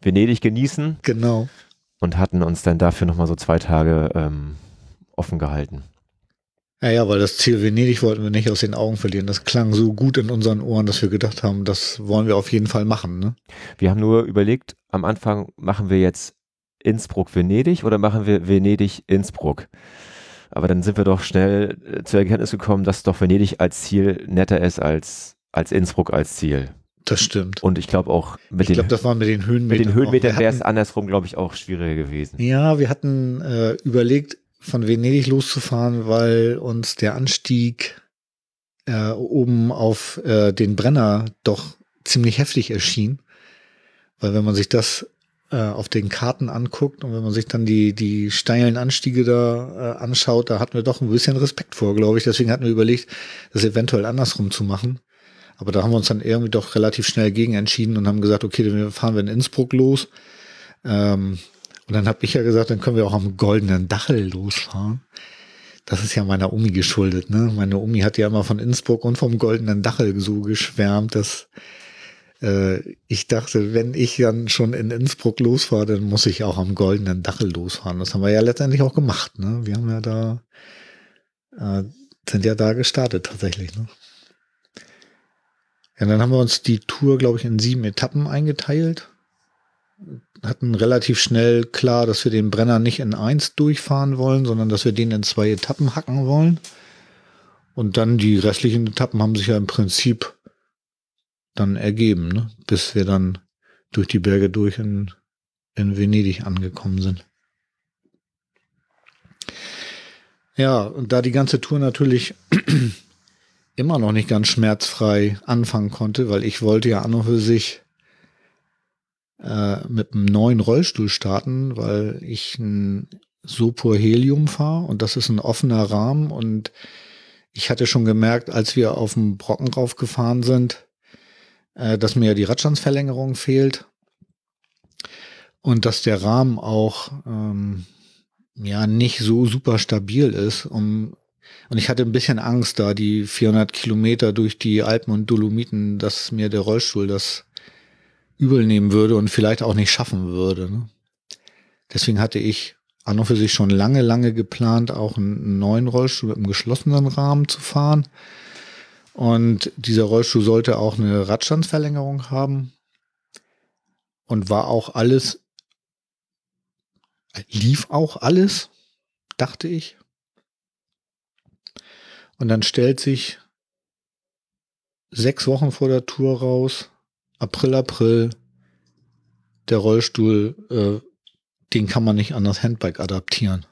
Venedig genießen Genau. und hatten uns dann dafür nochmal so zwei Tage ähm, offen gehalten. Ja, ja, weil das Ziel Venedig wollten wir nicht aus den Augen verlieren. Das klang so gut in unseren Ohren, dass wir gedacht haben, das wollen wir auf jeden Fall machen. Ne? Wir haben nur überlegt, am Anfang machen wir jetzt Innsbruck-Venedig oder machen wir Venedig-Innsbruck? Aber dann sind wir doch schnell äh, zur Erkenntnis gekommen, dass doch Venedig als Ziel netter ist als, als Innsbruck als Ziel. Das stimmt. Und ich glaube auch mit ich den, das war mit den mit Höhenmetern. den auch. Höhenmetern wäre es andersrum, glaube ich, auch schwieriger gewesen. Ja, wir hatten äh, überlegt, von Venedig loszufahren, weil uns der Anstieg äh, oben auf äh, den Brenner doch ziemlich heftig erschien. Weil wenn man sich das äh, auf den Karten anguckt und wenn man sich dann die, die steilen Anstiege da äh, anschaut, da hatten wir doch ein bisschen Respekt vor, glaube ich. Deswegen hatten wir überlegt, das eventuell andersrum zu machen. Aber da haben wir uns dann irgendwie doch relativ schnell gegen entschieden und haben gesagt, okay, dann fahren wir in Innsbruck los. Ähm, und dann habe ich ja gesagt, dann können wir auch am goldenen Dachel losfahren. Das ist ja meiner Omi geschuldet. Ne? Meine Omi hat ja immer von Innsbruck und vom goldenen Dachel so geschwärmt, dass äh, ich dachte, wenn ich dann schon in Innsbruck losfahre, dann muss ich auch am goldenen Dachel losfahren. Das haben wir ja letztendlich auch gemacht. Ne? Wir haben ja da, äh, sind ja da gestartet tatsächlich. Ne? Ja, dann haben wir uns die Tour, glaube ich, in sieben Etappen eingeteilt hatten relativ schnell klar, dass wir den Brenner nicht in eins durchfahren wollen, sondern dass wir den in zwei Etappen hacken wollen. Und dann die restlichen Etappen haben sich ja im Prinzip dann ergeben, ne? bis wir dann durch die Berge durch in, in Venedig angekommen sind. Ja, und da die ganze Tour natürlich immer noch nicht ganz schmerzfrei anfangen konnte, weil ich wollte ja an und für sich äh, mit einem neuen Rollstuhl starten, weil ich ein Sopor Helium fahre und das ist ein offener Rahmen und ich hatte schon gemerkt, als wir auf dem Brocken raufgefahren sind, äh, dass mir die Radstandsverlängerung fehlt und dass der Rahmen auch ähm, ja nicht so super stabil ist. Um, und ich hatte ein bisschen Angst, da die 400 Kilometer durch die Alpen und Dolomiten, dass mir der Rollstuhl das übel nehmen würde und vielleicht auch nicht schaffen würde. Ne? Deswegen hatte ich an und für sich schon lange, lange geplant, auch einen neuen Rollstuhl mit einem geschlossenen Rahmen zu fahren. Und dieser Rollstuhl sollte auch eine Radstandsverlängerung haben. Und war auch alles, lief auch alles, dachte ich. Und dann stellt sich sechs Wochen vor der Tour raus, April, April, der Rollstuhl, äh, den kann man nicht an das Handbike adaptieren.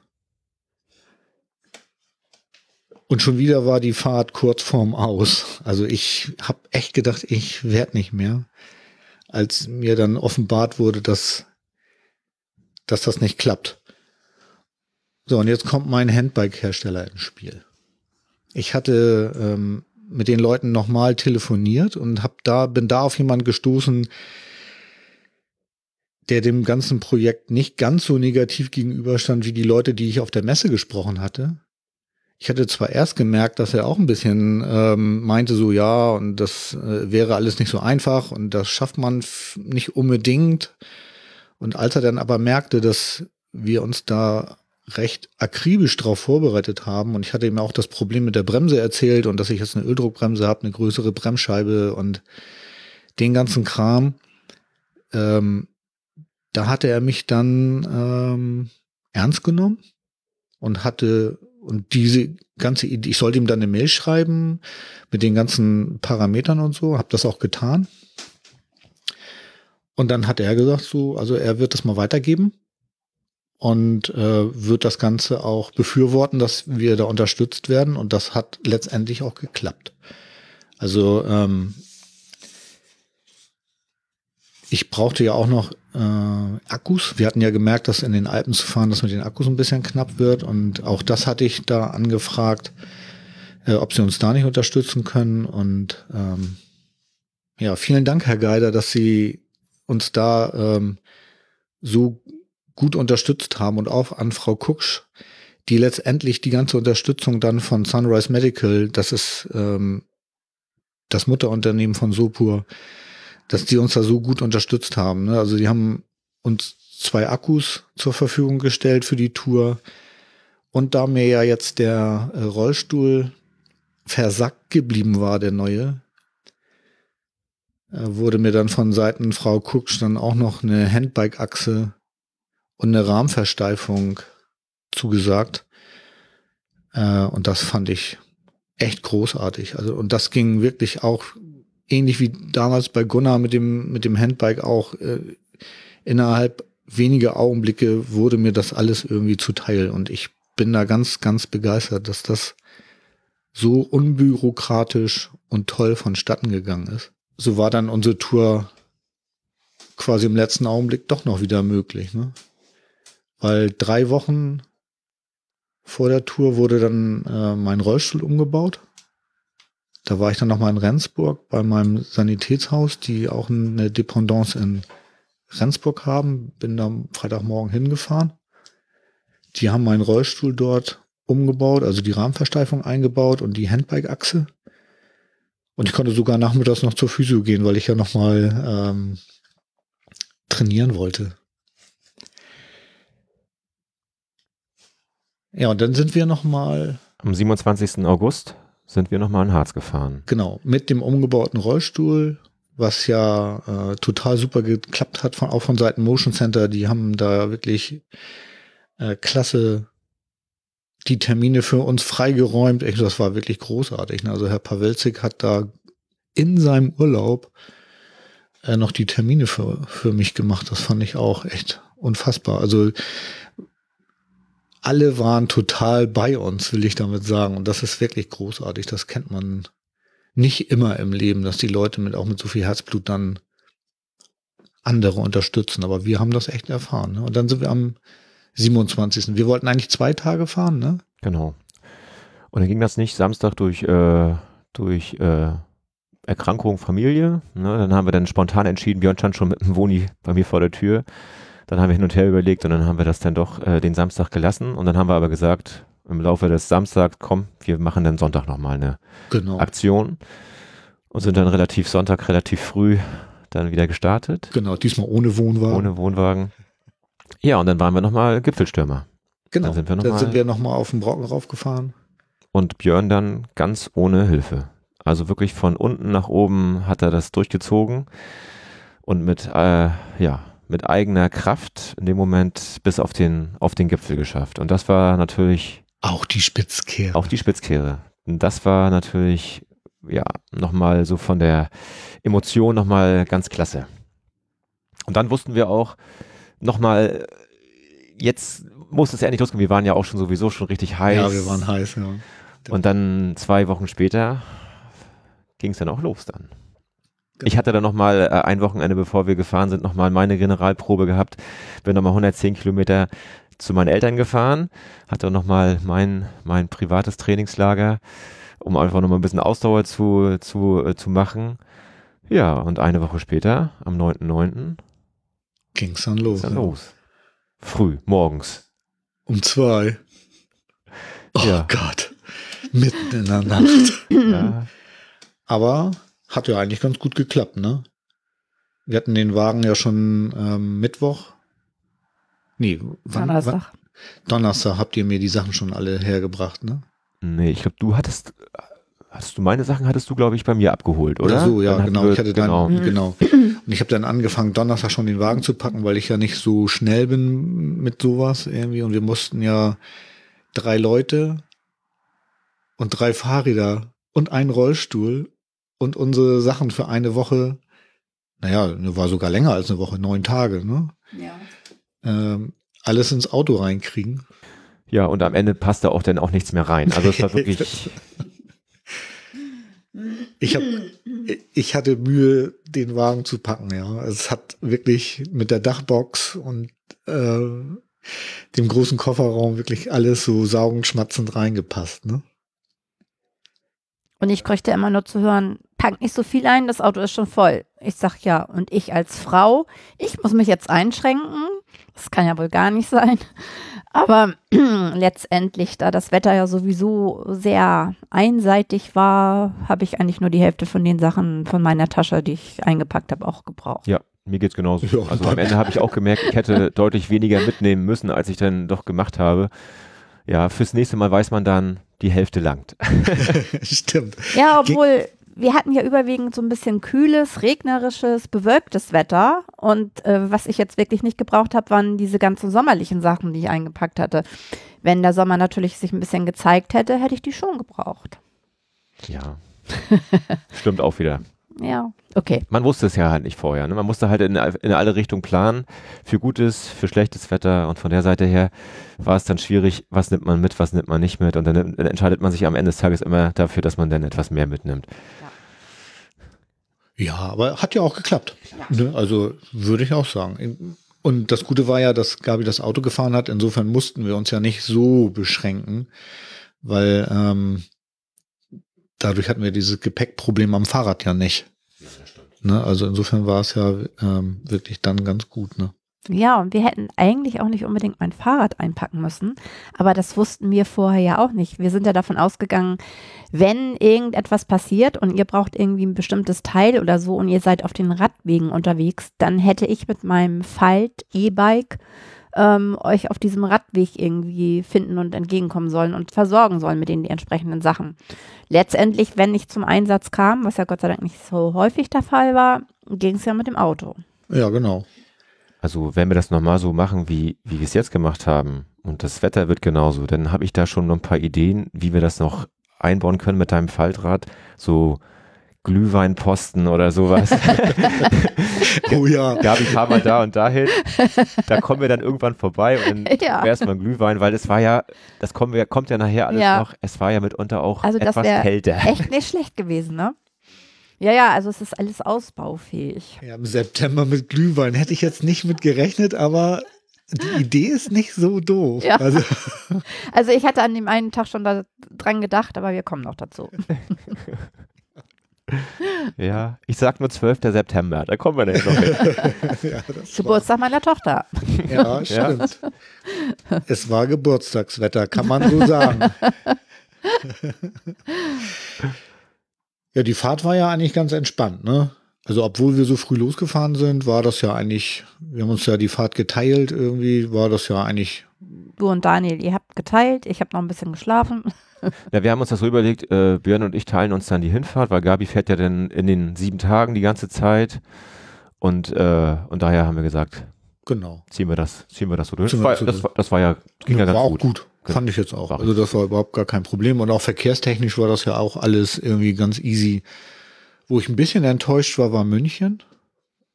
Und schon wieder war die Fahrt kurz vorm Aus. Also ich habe echt gedacht, ich werd nicht mehr, als mir dann offenbart wurde, dass, dass das nicht klappt. So, und jetzt kommt mein Handbike-Hersteller ins Spiel. Ich hatte ähm, mit den Leuten nochmal telefoniert und hab da, bin da auf jemanden gestoßen, der dem ganzen Projekt nicht ganz so negativ gegenüberstand wie die Leute, die ich auf der Messe gesprochen hatte. Ich hatte zwar erst gemerkt, dass er auch ein bisschen ähm, meinte, so ja, und das äh, wäre alles nicht so einfach und das schafft man nicht unbedingt. Und als er dann aber merkte, dass wir uns da recht akribisch darauf vorbereitet haben und ich hatte ihm auch das Problem mit der Bremse erzählt und dass ich jetzt eine Öldruckbremse habe, eine größere Bremsscheibe und den ganzen Kram. Ähm, da hatte er mich dann ähm, ernst genommen und hatte und diese ganze Idee, ich sollte ihm dann eine Mail schreiben mit den ganzen Parametern und so, habe das auch getan. Und dann hat er gesagt, so, also er wird das mal weitergeben und äh, wird das Ganze auch befürworten, dass wir da unterstützt werden. Und das hat letztendlich auch geklappt. Also ähm, ich brauchte ja auch noch äh, Akkus. Wir hatten ja gemerkt, dass in den Alpen zu fahren, dass mit den Akkus ein bisschen knapp wird. Und auch das hatte ich da angefragt, äh, ob sie uns da nicht unterstützen können. Und ähm, ja, vielen Dank, Herr Geider, dass Sie uns da ähm, so gut unterstützt haben und auch an Frau Kuksch, die letztendlich die ganze Unterstützung dann von Sunrise Medical, das ist ähm, das Mutterunternehmen von Sopur, dass die uns da so gut unterstützt haben. Ne? Also die haben uns zwei Akkus zur Verfügung gestellt für die Tour. Und da mir ja jetzt der äh, Rollstuhl versackt geblieben war, der neue, äh, wurde mir dann von Seiten Frau Kuksch dann auch noch eine Handbike-Achse und eine Rahmenversteifung zugesagt. Äh, und das fand ich echt großartig. Also, und das ging wirklich auch ähnlich wie damals bei Gunnar mit dem, mit dem Handbike auch, äh, innerhalb weniger Augenblicke wurde mir das alles irgendwie zuteil und ich bin da ganz, ganz begeistert, dass das so unbürokratisch und toll vonstatten gegangen ist. So war dann unsere Tour quasi im letzten Augenblick doch noch wieder möglich, ne? Weil drei Wochen vor der Tour wurde dann äh, mein Rollstuhl umgebaut da war ich dann nochmal in Rendsburg bei meinem Sanitätshaus, die auch eine Dependance in Rendsburg haben. Bin da Freitagmorgen hingefahren. Die haben meinen Rollstuhl dort umgebaut, also die Rahmenversteifung eingebaut und die Handbike-Achse. Und ich konnte sogar nachmittags noch zur Physio gehen, weil ich ja nochmal ähm, trainieren wollte. Ja, und dann sind wir nochmal. Am 27. August sind wir nochmal in Harz gefahren. Genau, mit dem umgebauten Rollstuhl, was ja äh, total super geklappt hat, von, auch von Seiten Motion Center. Die haben da wirklich äh, klasse die Termine für uns freigeräumt. Echt, das war wirklich großartig. Ne? Also Herr Pawelzig hat da in seinem Urlaub äh, noch die Termine für, für mich gemacht. Das fand ich auch echt unfassbar. Also alle waren total bei uns, will ich damit sagen. Und das ist wirklich großartig. Das kennt man nicht immer im Leben, dass die Leute mit auch mit so viel Herzblut dann andere unterstützen. Aber wir haben das echt erfahren. Ne? Und dann sind wir am 27. Wir wollten eigentlich zwei Tage fahren, ne? Genau. Und dann ging das nicht Samstag durch, äh, durch äh, Erkrankung Familie. Ne? Dann haben wir dann spontan entschieden, Björn stand schon mit dem Woni bei mir vor der Tür. Dann haben wir hin und her überlegt und dann haben wir das dann doch äh, den Samstag gelassen und dann haben wir aber gesagt, im Laufe des Samstags, komm, wir machen dann Sonntag nochmal eine genau. Aktion und sind dann relativ Sonntag, relativ früh dann wieder gestartet. Genau, diesmal ohne Wohnwagen. Ohne Wohnwagen. Ja, und dann waren wir nochmal Gipfelstürmer. Genau, dann sind wir nochmal noch auf den Brocken raufgefahren. Und Björn dann ganz ohne Hilfe. Also wirklich von unten nach oben hat er das durchgezogen und mit, äh, ja, mit eigener Kraft in dem Moment bis auf den, auf den Gipfel geschafft. Und das war natürlich. Auch die Spitzkehre. Auch die Spitzkehre. Und das war natürlich, ja, nochmal so von der Emotion nochmal ganz klasse. Und dann wussten wir auch nochmal, jetzt muss es ja endlich losgehen. Wir waren ja auch schon sowieso schon richtig heiß. Ja, wir waren heiß, ja. Und dann zwei Wochen später ging es dann auch los dann. Ich hatte dann nochmal äh, ein Wochenende, bevor wir gefahren sind, nochmal meine Generalprobe gehabt. Bin nochmal 110 Kilometer zu meinen Eltern gefahren, hatte nochmal mein, mein privates Trainingslager, um einfach nochmal ein bisschen Ausdauer zu, zu, äh, zu machen. Ja, und eine Woche später, am 9.9. ging's dann los. Dann ja. los. Früh, morgens. Um zwei. Oh ja. Gott. Mitten in der Nacht. ja. Aber hat ja eigentlich ganz gut geklappt, ne? Wir hatten den Wagen ja schon ähm, Mittwoch. Nee, wann, Donnerstag. Wann, Donnerstag habt ihr mir die Sachen schon alle hergebracht, ne? Nee, ich glaube, du hattest, hast du meine Sachen hattest du, glaube ich, bei mir abgeholt, oder? Ach so, ja, dann genau. Wir, ich hatte genau. dann, genau. Und ich habe dann angefangen, Donnerstag schon den Wagen zu packen, weil ich ja nicht so schnell bin mit sowas irgendwie. Und wir mussten ja drei Leute und drei Fahrräder und ein Rollstuhl und unsere Sachen für eine Woche, naja, war sogar länger als eine Woche, neun Tage, ne? Ja. Ähm, alles ins Auto reinkriegen. Ja, und am Ende passt da auch dann auch nichts mehr rein. Also es war wirklich, Ich hab, ich hatte Mühe, den Wagen zu packen, ja. Es hat wirklich mit der Dachbox und äh, dem großen Kofferraum wirklich alles so saugend, schmatzend reingepasst, ne? Und ich kriegte immer nur zu hören, pack nicht so viel ein, das Auto ist schon voll. Ich sag ja, und ich als Frau, ich muss mich jetzt einschränken. Das kann ja wohl gar nicht sein. Aber letztendlich, da das Wetter ja sowieso sehr einseitig war, habe ich eigentlich nur die Hälfte von den Sachen von meiner Tasche, die ich eingepackt habe, auch gebraucht. ja, mir geht's genauso. Ja. Also am Ende habe ich auch gemerkt, ich hätte deutlich weniger mitnehmen müssen, als ich dann doch gemacht habe. Ja, fürs nächste Mal weiß man dann, die Hälfte langt. Stimmt. Ja, obwohl wir hatten ja überwiegend so ein bisschen kühles, regnerisches, bewölktes Wetter. Und äh, was ich jetzt wirklich nicht gebraucht habe, waren diese ganzen sommerlichen Sachen, die ich eingepackt hatte. Wenn der Sommer natürlich sich ein bisschen gezeigt hätte, hätte ich die schon gebraucht. Ja. Stimmt auch wieder. Ja, okay. Man wusste es ja halt nicht vorher. Ne? Man musste halt in, in alle Richtungen planen. Für gutes, für schlechtes Wetter. Und von der Seite her war es dann schwierig, was nimmt man mit, was nimmt man nicht mit. Und dann, dann entscheidet man sich am Ende des Tages immer dafür, dass man dann etwas mehr mitnimmt. Ja, aber hat ja auch geklappt. Ne? Also würde ich auch sagen. Und das Gute war ja, dass Gabi das Auto gefahren hat. Insofern mussten wir uns ja nicht so beschränken, weil ähm, dadurch hatten wir dieses Gepäckproblem am Fahrrad ja nicht. Ne? Also insofern war es ja ähm, wirklich dann ganz gut. Ne? Ja, und wir hätten eigentlich auch nicht unbedingt mein Fahrrad einpacken müssen, aber das wussten wir vorher ja auch nicht. Wir sind ja davon ausgegangen, wenn irgendetwas passiert und ihr braucht irgendwie ein bestimmtes Teil oder so und ihr seid auf den Radwegen unterwegs, dann hätte ich mit meinem Falt E-Bike ähm, euch auf diesem Radweg irgendwie finden und entgegenkommen sollen und versorgen sollen mit den entsprechenden Sachen. Letztendlich, wenn ich zum Einsatz kam, was ja Gott sei Dank nicht so häufig der Fall war, ging es ja mit dem Auto. Ja, genau. Also wenn wir das nochmal so machen, wie, wie wir es jetzt gemacht haben und das Wetter wird genauso, dann habe ich da schon noch ein paar Ideen, wie wir das noch einbauen können mit deinem Faltrad. So Glühweinposten oder sowas. Oh ja. Gabi, fahr mal da und dahin. Da kommen wir dann irgendwann vorbei und Ja. erstmal Glühwein, weil es war ja, das kommen wir, kommt ja nachher alles Ja. noch, es war ja mitunter auch Also das etwas kälter. Echt nicht schlecht gewesen, ne? Ja, ja, also es ist alles ausbaufähig. Ja, im September mit Glühwein hätte ich jetzt nicht mit gerechnet, aber die Idee ist nicht so doof. Ja. Also, Also ich hatte an dem einen Tag schon da dran gedacht, aber wir kommen noch dazu. Ja, ich sag nur 12. September, da kommen wir dann noch hin. ja, das war, Geburtstag meiner Tochter. ja, stimmt. Es war Geburtstagswetter, kann man so sagen. ja, die Fahrt war ja eigentlich ganz entspannt, ne? Also, obwohl wir so früh losgefahren sind, war das ja eigentlich, wir haben uns ja die Fahrt geteilt irgendwie, war das ja eigentlich, Du und Daniel, ihr habt geteilt, ich habe noch ein bisschen geschlafen. Ja, wir haben uns das so überlegt, äh, Björn und ich teilen uns dann die Hinfahrt, weil Gabi fährt ja dann in den sieben Tagen die ganze Zeit. Und, äh, und daher haben wir gesagt, genau. ziehen wir das, ziehen wir das so durch. Das war, das das, war, das war ja, ging ja war ganz auch gut. gut. Genau. Fand ich jetzt auch. War Also das war überhaupt gar kein Problem. Und auch verkehrstechnisch war das ja auch alles irgendwie ganz easy. Wo ich ein bisschen enttäuscht war, war München.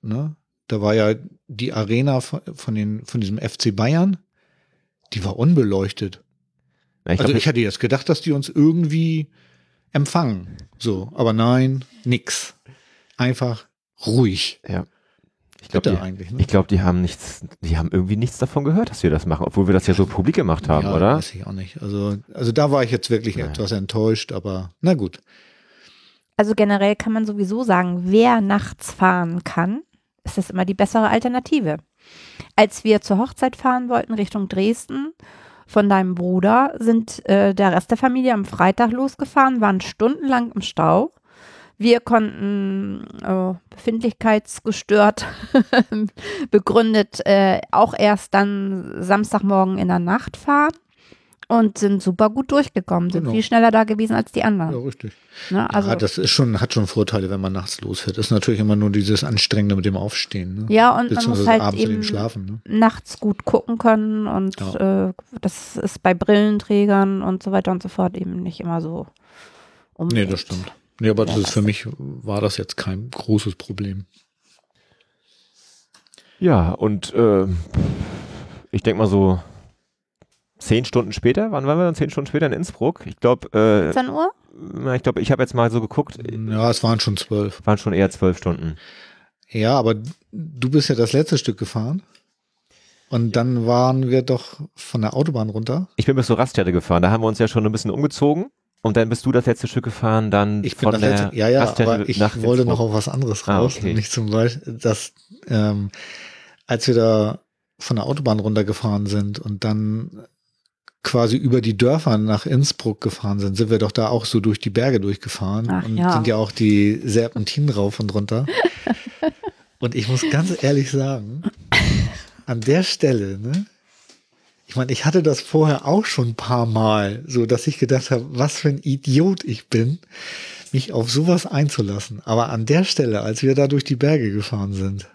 Ne? Da war ja die Arena von, den, von diesem FC Bayern. Die war unbeleuchtet. Ja, ich also glaub, ich hatte jetzt gedacht, dass die uns irgendwie empfangen. So, aber nein, nix. Einfach ruhig. ich glaube, die. Ne? ich glaub, die haben nichts, die haben irgendwie nichts davon gehört, dass wir das machen, obwohl wir das ja so publik gemacht haben, ja, oder? Weiß ich auch nicht. Also, also da war ich jetzt wirklich Nein. etwas enttäuscht, aber na gut. Also generell kann man sowieso sagen, wer nachts fahren kann, ist das immer die bessere Alternative. Als wir zur Hochzeit fahren wollten Richtung Dresden von deinem Bruder, sind äh, der Rest der Familie am Freitag losgefahren, waren stundenlang im Stau. Wir konnten äh, befindlichkeitsgestört begründet äh, auch erst dann Samstagmorgen in der Nacht fahren. Und sind super gut durchgekommen, sind Genau. viel schneller da gewesen als die anderen. Ja, richtig. Ne? Also, ja, das ist schon, hat schon Vorteile, wenn man nachts losfährt. Das ist natürlich immer nur dieses Anstrengende mit dem Aufstehen. Ne? ja, und man muss halt abends mit dem eben Schlafen. Ne? nachts gut gucken können und äh, das ist bei Brillenträgern und so weiter und so fort eben nicht immer so Nee, unbedingt. das stimmt. Nee, aber das Ja, ist für mich, war das jetzt kein großes Problem. Ja, und äh, ich denke mal so zehn Stunden später, wann waren wir dann? Zehn Stunden später in Innsbruck? Ich glaube, 17 Uhr? äh, ich glaube, ich habe jetzt mal so geguckt, Ja, es waren schon zwölf. waren schon eher zwölf Stunden. Ja, aber du bist ja das letzte Stück gefahren. Und dann waren wir doch von der Autobahn runter. Ich bin bis zur Raststätte gefahren, da haben wir uns ja schon ein bisschen umgezogen. Und dann bist du das letzte Stück gefahren, dann Ich bin von das der letzte, ja, ja, Raststätte aber ich nach wollte noch auf was anderes Ah, raus. okay. Nämlich zum Beispiel, dass, ähm, als wir da von der Autobahn runtergefahren sind und dann quasi über die Dörfer nach Innsbruck gefahren sind, sind wir doch da auch so durch die Berge durchgefahren Ach, und ja. sind ja auch die Serpentinen rauf und runter. und ich muss ganz ehrlich sagen, an der Stelle, ne, ich meine, ich hatte das vorher auch schon ein paar Mal, so dass ich gedacht habe, was für ein Idiot ich bin, mich auf sowas einzulassen. Aber an der Stelle, als wir da durch die Berge gefahren sind,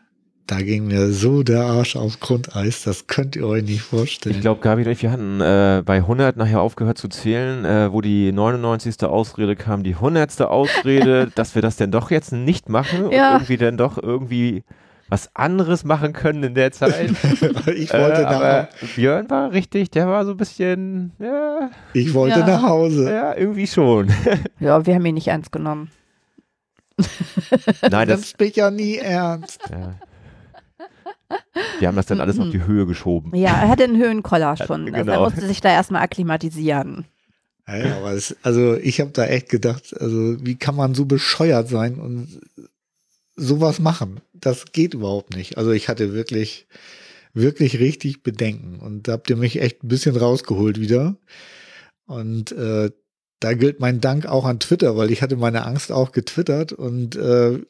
da ging mir so der Arsch aufs Grundeis, das könnt ihr euch nicht vorstellen. Ich glaube, Gabi und ich, wir hatten äh, bei 100 nachher aufgehört zu zählen, äh, wo die 99. Ausrede kam, die 100. Ausrede, dass wir das denn doch jetzt nicht machen und Ja. irgendwie dann doch irgendwie was anderes machen können in der Zeit. ich wollte, äh, aber nach, Björn war richtig, der war so ein bisschen, ja, ich wollte Ja. nach Hause. ja irgendwie schon. Ja, wir haben ihn nicht ernst genommen. Nein, das, Das mich ja nie ernst. ja. Wir haben das dann alles auf die Höhe geschoben. Ja, er hatte einen Höhenkoller schon. Also genau. er musste sich da erstmal akklimatisieren. Ja, ja, aber es, also ich habe da echt gedacht, also wie kann man so bescheuert sein und sowas machen? Das geht überhaupt nicht. Also ich hatte wirklich, wirklich richtig Bedenken und da habt ihr mich echt ein bisschen rausgeholt wieder. Und äh, da gilt mein Dank auch an Twitter, weil ich hatte meine Angst auch getwittert und äh,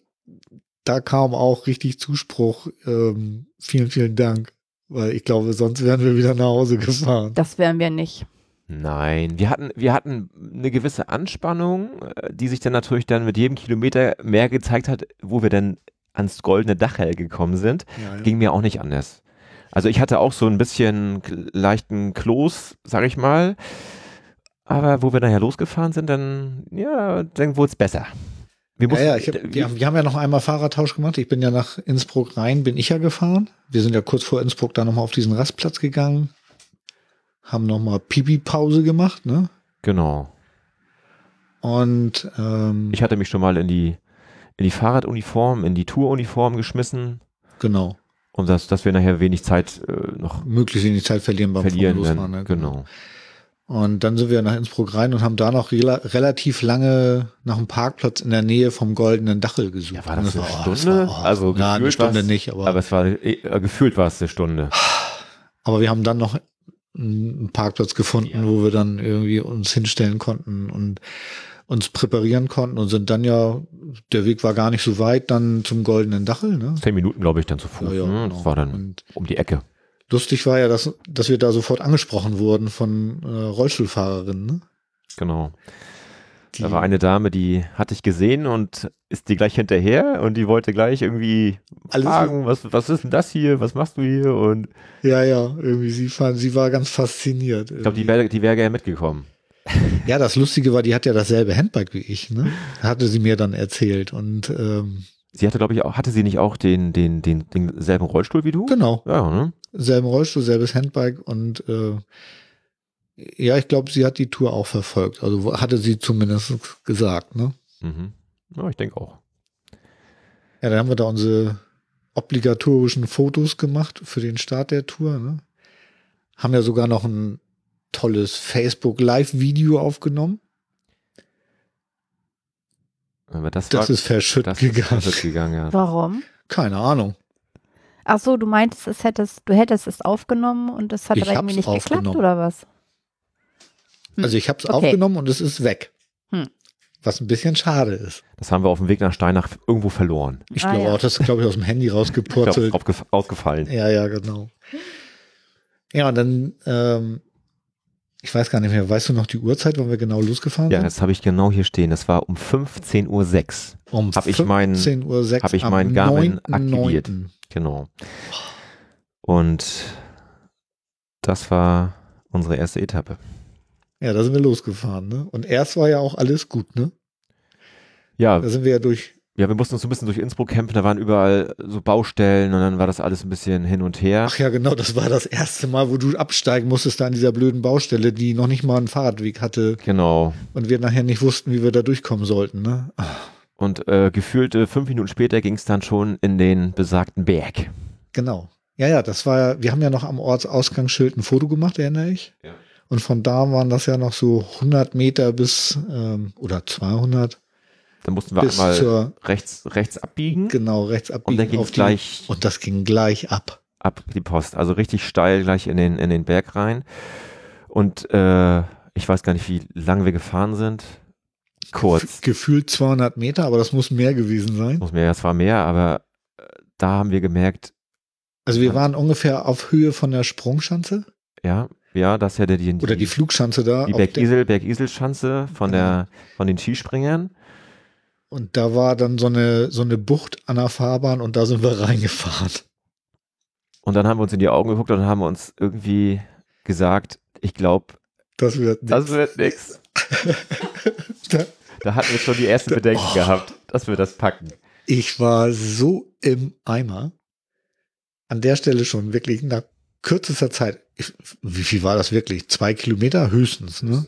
da kam auch richtig Zuspruch. Ähm, vielen, vielen Dank, weil ich glaube, sonst wären wir wieder nach Hause gefahren. Das wären wir nicht. Nein, wir hatten, wir hatten eine gewisse Anspannung, äh, die sich dann natürlich dann mit jedem Kilometer mehr gezeigt hat, wo wir dann ans goldene Dachel gekommen sind. Ja, ja. Ging mir auch nicht anders. Also ich hatte auch so ein bisschen leichten Kloß, sag ich mal. Aber wo wir nachher losgefahren sind, dann, ja, dann wurde es besser. Wir Ja, ja, mussten- ich hab, wir, haben, wir haben ja noch einmal Fahrradtausch gemacht. Ich bin ja nach Innsbruck rein, bin ich ja gefahren. Wir sind ja kurz vor Innsbruck da nochmal auf diesen Rastplatz gegangen. Haben nochmal Pipi-Pause gemacht, ne? Genau. Und ähm, Ich hatte mich schon mal in die, in die Fahrraduniform, in die Touruniform geschmissen, genau, um das, dass wir nachher wenig Zeit äh, noch möglichst wenig Zeit verlieren beim verlieren. Dann, Ne? genau. Und dann sind wir nach Innsbruck rein und haben da noch rela relativ lange nach einem Parkplatz in der Nähe vom Goldenen Dachel gesucht. Ja, war das eine Stunde? war- oh, Also na, eine Stunde nicht, aber, Aber es war, äh, gefühlt war es eine Stunde. aber wir haben dann noch einen Parkplatz gefunden, wo wir dann irgendwie uns hinstellen konnten und uns präparieren konnten und sind dann ja, der Weg war gar nicht so weit, dann zum Goldenen Dachel, ne? Zehn Minuten, glaube ich, dann zu Fuß. Ja, ja, ne? genau. Das war dann Und um die Ecke. Lustig war ja, dass, dass wir da sofort angesprochen wurden von äh, Rollstuhlfahrerinnen, ne? Genau. Die, Da war eine Dame, die hatte ich gesehen und ist die gleich hinterher und die wollte gleich irgendwie Alles- fragen, was, was ist denn das hier, was machst du hier? Und ja, ja, irgendwie, sie, fand, sie war ganz fasziniert. ich glaube, die wäre die wär gerne mitgekommen. Ja, das Lustige war, die hat ja dasselbe Handbike wie ich, ne? Hatte sie mir dann erzählt. Und ähm, Sie hatte, glaube ich, auch, hatte sie nicht auch den, den, den, denselben Rollstuhl wie du? genau, Ja, ne? Selben Rollstuhl, selbes Handbike und äh, ja, ich glaube, sie hat die Tour auch verfolgt. Also hatte sie zumindest gesagt, ne? Mhm. Ja, ich denke auch. Ja, dann haben wir da unsere obligatorischen Fotos gemacht für den Start der Tour, ne? Haben ja sogar noch ein tolles Facebook Live-Video aufgenommen. Aber das, Das war, ist verschütt das ist gegangen. gegangen, ja. Warum? Keine Ahnung. Ach so, du meintest, es hättest, du hättest es aufgenommen und es hat Ich aber irgendwie nicht geklappt oder was? Hm. Also ich habe es Okay. aufgenommen und es ist weg. Hm. Was ein bisschen schade ist. Das haben wir auf dem Weg nach Steinach irgendwo verloren. Ich Ah, glaube ja. auch, das ist, glaube ich, aus dem Handy rausgepurzelt. aufgef ausgefallen. Ja, ja, genau. Ja, und dann ähm, Ich weiß gar nicht mehr. Weißt du noch die Uhrzeit, wann wir genau losgefahren Ja, sind? das habe ich genau hier stehen. Das war um 15.06 Uhr. Um hab ich meinen- 15.06 Uhr hab ich am meinen Garmin 9.9.. aktiviert. Genau. Und das war unsere erste Etappe. Ja, da sind wir losgefahren. Ne? Und erst war ja auch alles gut. Ne? Ja, Da sind wir ja durch. Ja, wir mussten uns so ein bisschen durch Innsbruck campen. Da waren überall so Baustellen und dann war das alles ein bisschen hin und her. Ach ja, genau, das war das erste Mal, wo du absteigen musstest da an dieser blöden Baustelle, die noch nicht mal einen Fahrradweg hatte Genau. und wir nachher nicht wussten, wie wir da durchkommen sollten. Ne? Und äh, gefühlte fünf Minuten später ging es dann schon in den besagten Berg. Genau. Ja, ja, das war ja, wir haben ja noch am Ortsausgangsschild ein Foto gemacht, erinnere ich. Ja. Und von da waren das ja noch so 100 Meter bis, ähm, oder 200 Da mussten wir einmal rechts, rechts abbiegen genau, rechts abbiegen. und dann ging auf es die- gleich Und das ging gleich ab. ab die Post. Also richtig steil gleich in den, in den Berg rein. Und äh, ich weiß gar nicht, wie lange wir gefahren sind. Kurz. Gefühlt 200 Meter, aber das muss mehr gewesen sein. Muss mehr, es war mehr, aber äh, da haben wir gemerkt, Also wir Ja. waren ungefähr auf Höhe von der Sprungschanze ja, ja, das ist ja der, die, oder die Flugschanze da. die Bergisel, Bergiselschanze von der, von den Skispringern. Und da war dann so eine, so eine Bucht an der Fahrbahn und da sind wir reingefahren. Und dann haben wir uns in die Augen geguckt und haben uns irgendwie gesagt, ich glaube, Das wird das nix. wird nix. Da- Da hatten wir schon die ersten Bedenken Oh. gehabt, dass wir das packen. Ich war so im Eimer. An der Stelle schon wirklich nach kürzester Zeit. Ich, wie viel war das wirklich? Zwei Kilometer höchstens, ne?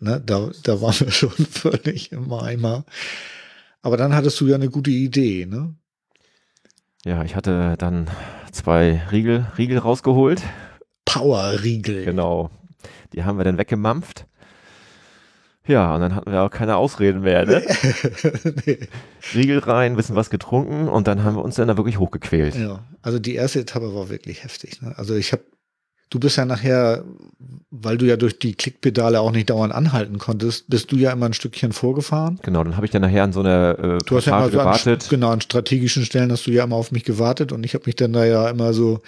Ne? Da, da waren wir schon völlig im Eimer. Aber dann hattest du ja eine gute Idee, ne? Ja, ich hatte dann zwei Riegel, Riegel rausgeholt. Powerriegel. Genau. Die haben wir dann weggemampft. Ja, und dann hatten wir auch keine Ausreden mehr. Ne? nee. Riegel rein, bisschen was getrunken und dann haben wir uns dann da wirklich hochgequält. Ja, also die erste Etappe war wirklich heftig. Ne? Also ich habe, du bist ja nachher, weil du ja durch die Klickpedale auch nicht dauernd anhalten konntest, bist du ja immer ein Stückchen vorgefahren. Genau, dann habe ich dann nachher an so einer äh, Du hast ja immer so an, gewartet. genau, an strategischen Stellen hast du ja immer auf mich gewartet und ich habe mich dann da ja immer so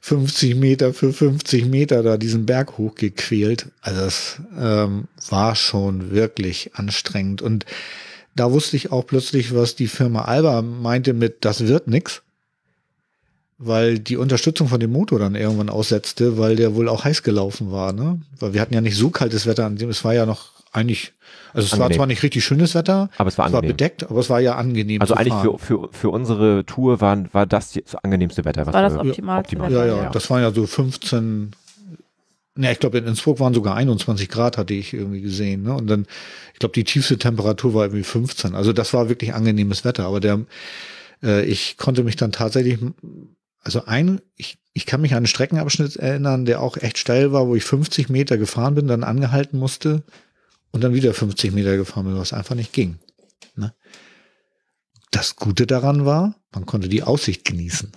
50 Meter für 50 Meter da diesen Berg hochgequält. Also das ähm, war schon wirklich anstrengend. Und da wusste ich auch plötzlich, was die Firma Alba meinte mit, das wird nix. Weil die Unterstützung von dem Motor dann irgendwann aussetzte, weil der wohl auch heiß gelaufen war, ne? Weil wir hatten ja nicht so kaltes Wetter, an dem es war ja noch eigentlich, also es war Angenehm. zwar nicht richtig schönes Wetter, Aber es war es war bedeckt, aber es war ja angenehm. Also zu eigentlich fahren. für, für, für unsere Tour war, war das das angenehmste Wetter. Was War das optimal? optimal. Ja, ja, Ja. das waren ja so 15, ne, ich glaube in Innsbruck waren sogar 21 Grad, hatte ich irgendwie gesehen, ne? Und dann, ich glaube, die tiefste Temperatur war irgendwie 15. Also das war wirklich angenehmes Wetter, aber der, äh, ich konnte mich dann tatsächlich, also ein, ich, ich kann mich an einen Streckenabschnitt erinnern, der auch echt steil war, wo ich 50 Meter gefahren bin, dann angehalten musste und dann wieder 50 Meter gefahren bin, was einfach nicht ging. Ne? Das Gute daran war, man konnte die Aussicht genießen.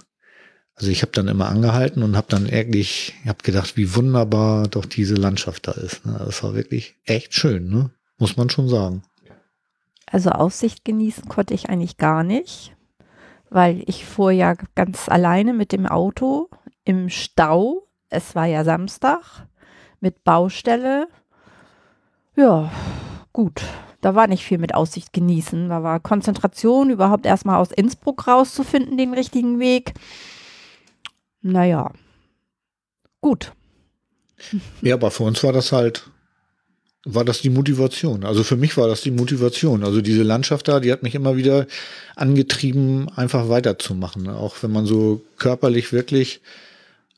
Also ich habe dann immer angehalten und habe dann eigentlich, ich habe gedacht, wie wunderbar doch diese Landschaft da ist. Ne? Das war wirklich echt schön, ne? muss man schon sagen. Also Aussicht genießen konnte ich eigentlich gar nicht, weil ich fuhr ja ganz alleine mit dem Auto im Stau. Es war ja Samstag mit Baustelle. Ja, gut. Da war nicht viel mit Aussicht genießen. Da war Konzentration, überhaupt erstmal aus Innsbruck rauszufinden, den richtigen Weg. Naja, gut. Ja, aber für uns war das halt, war das die Motivation. Also für mich war das die Motivation. Also diese Landschaft da, die hat mich immer wieder angetrieben, einfach weiterzumachen. ne? Auch wenn man so körperlich wirklich,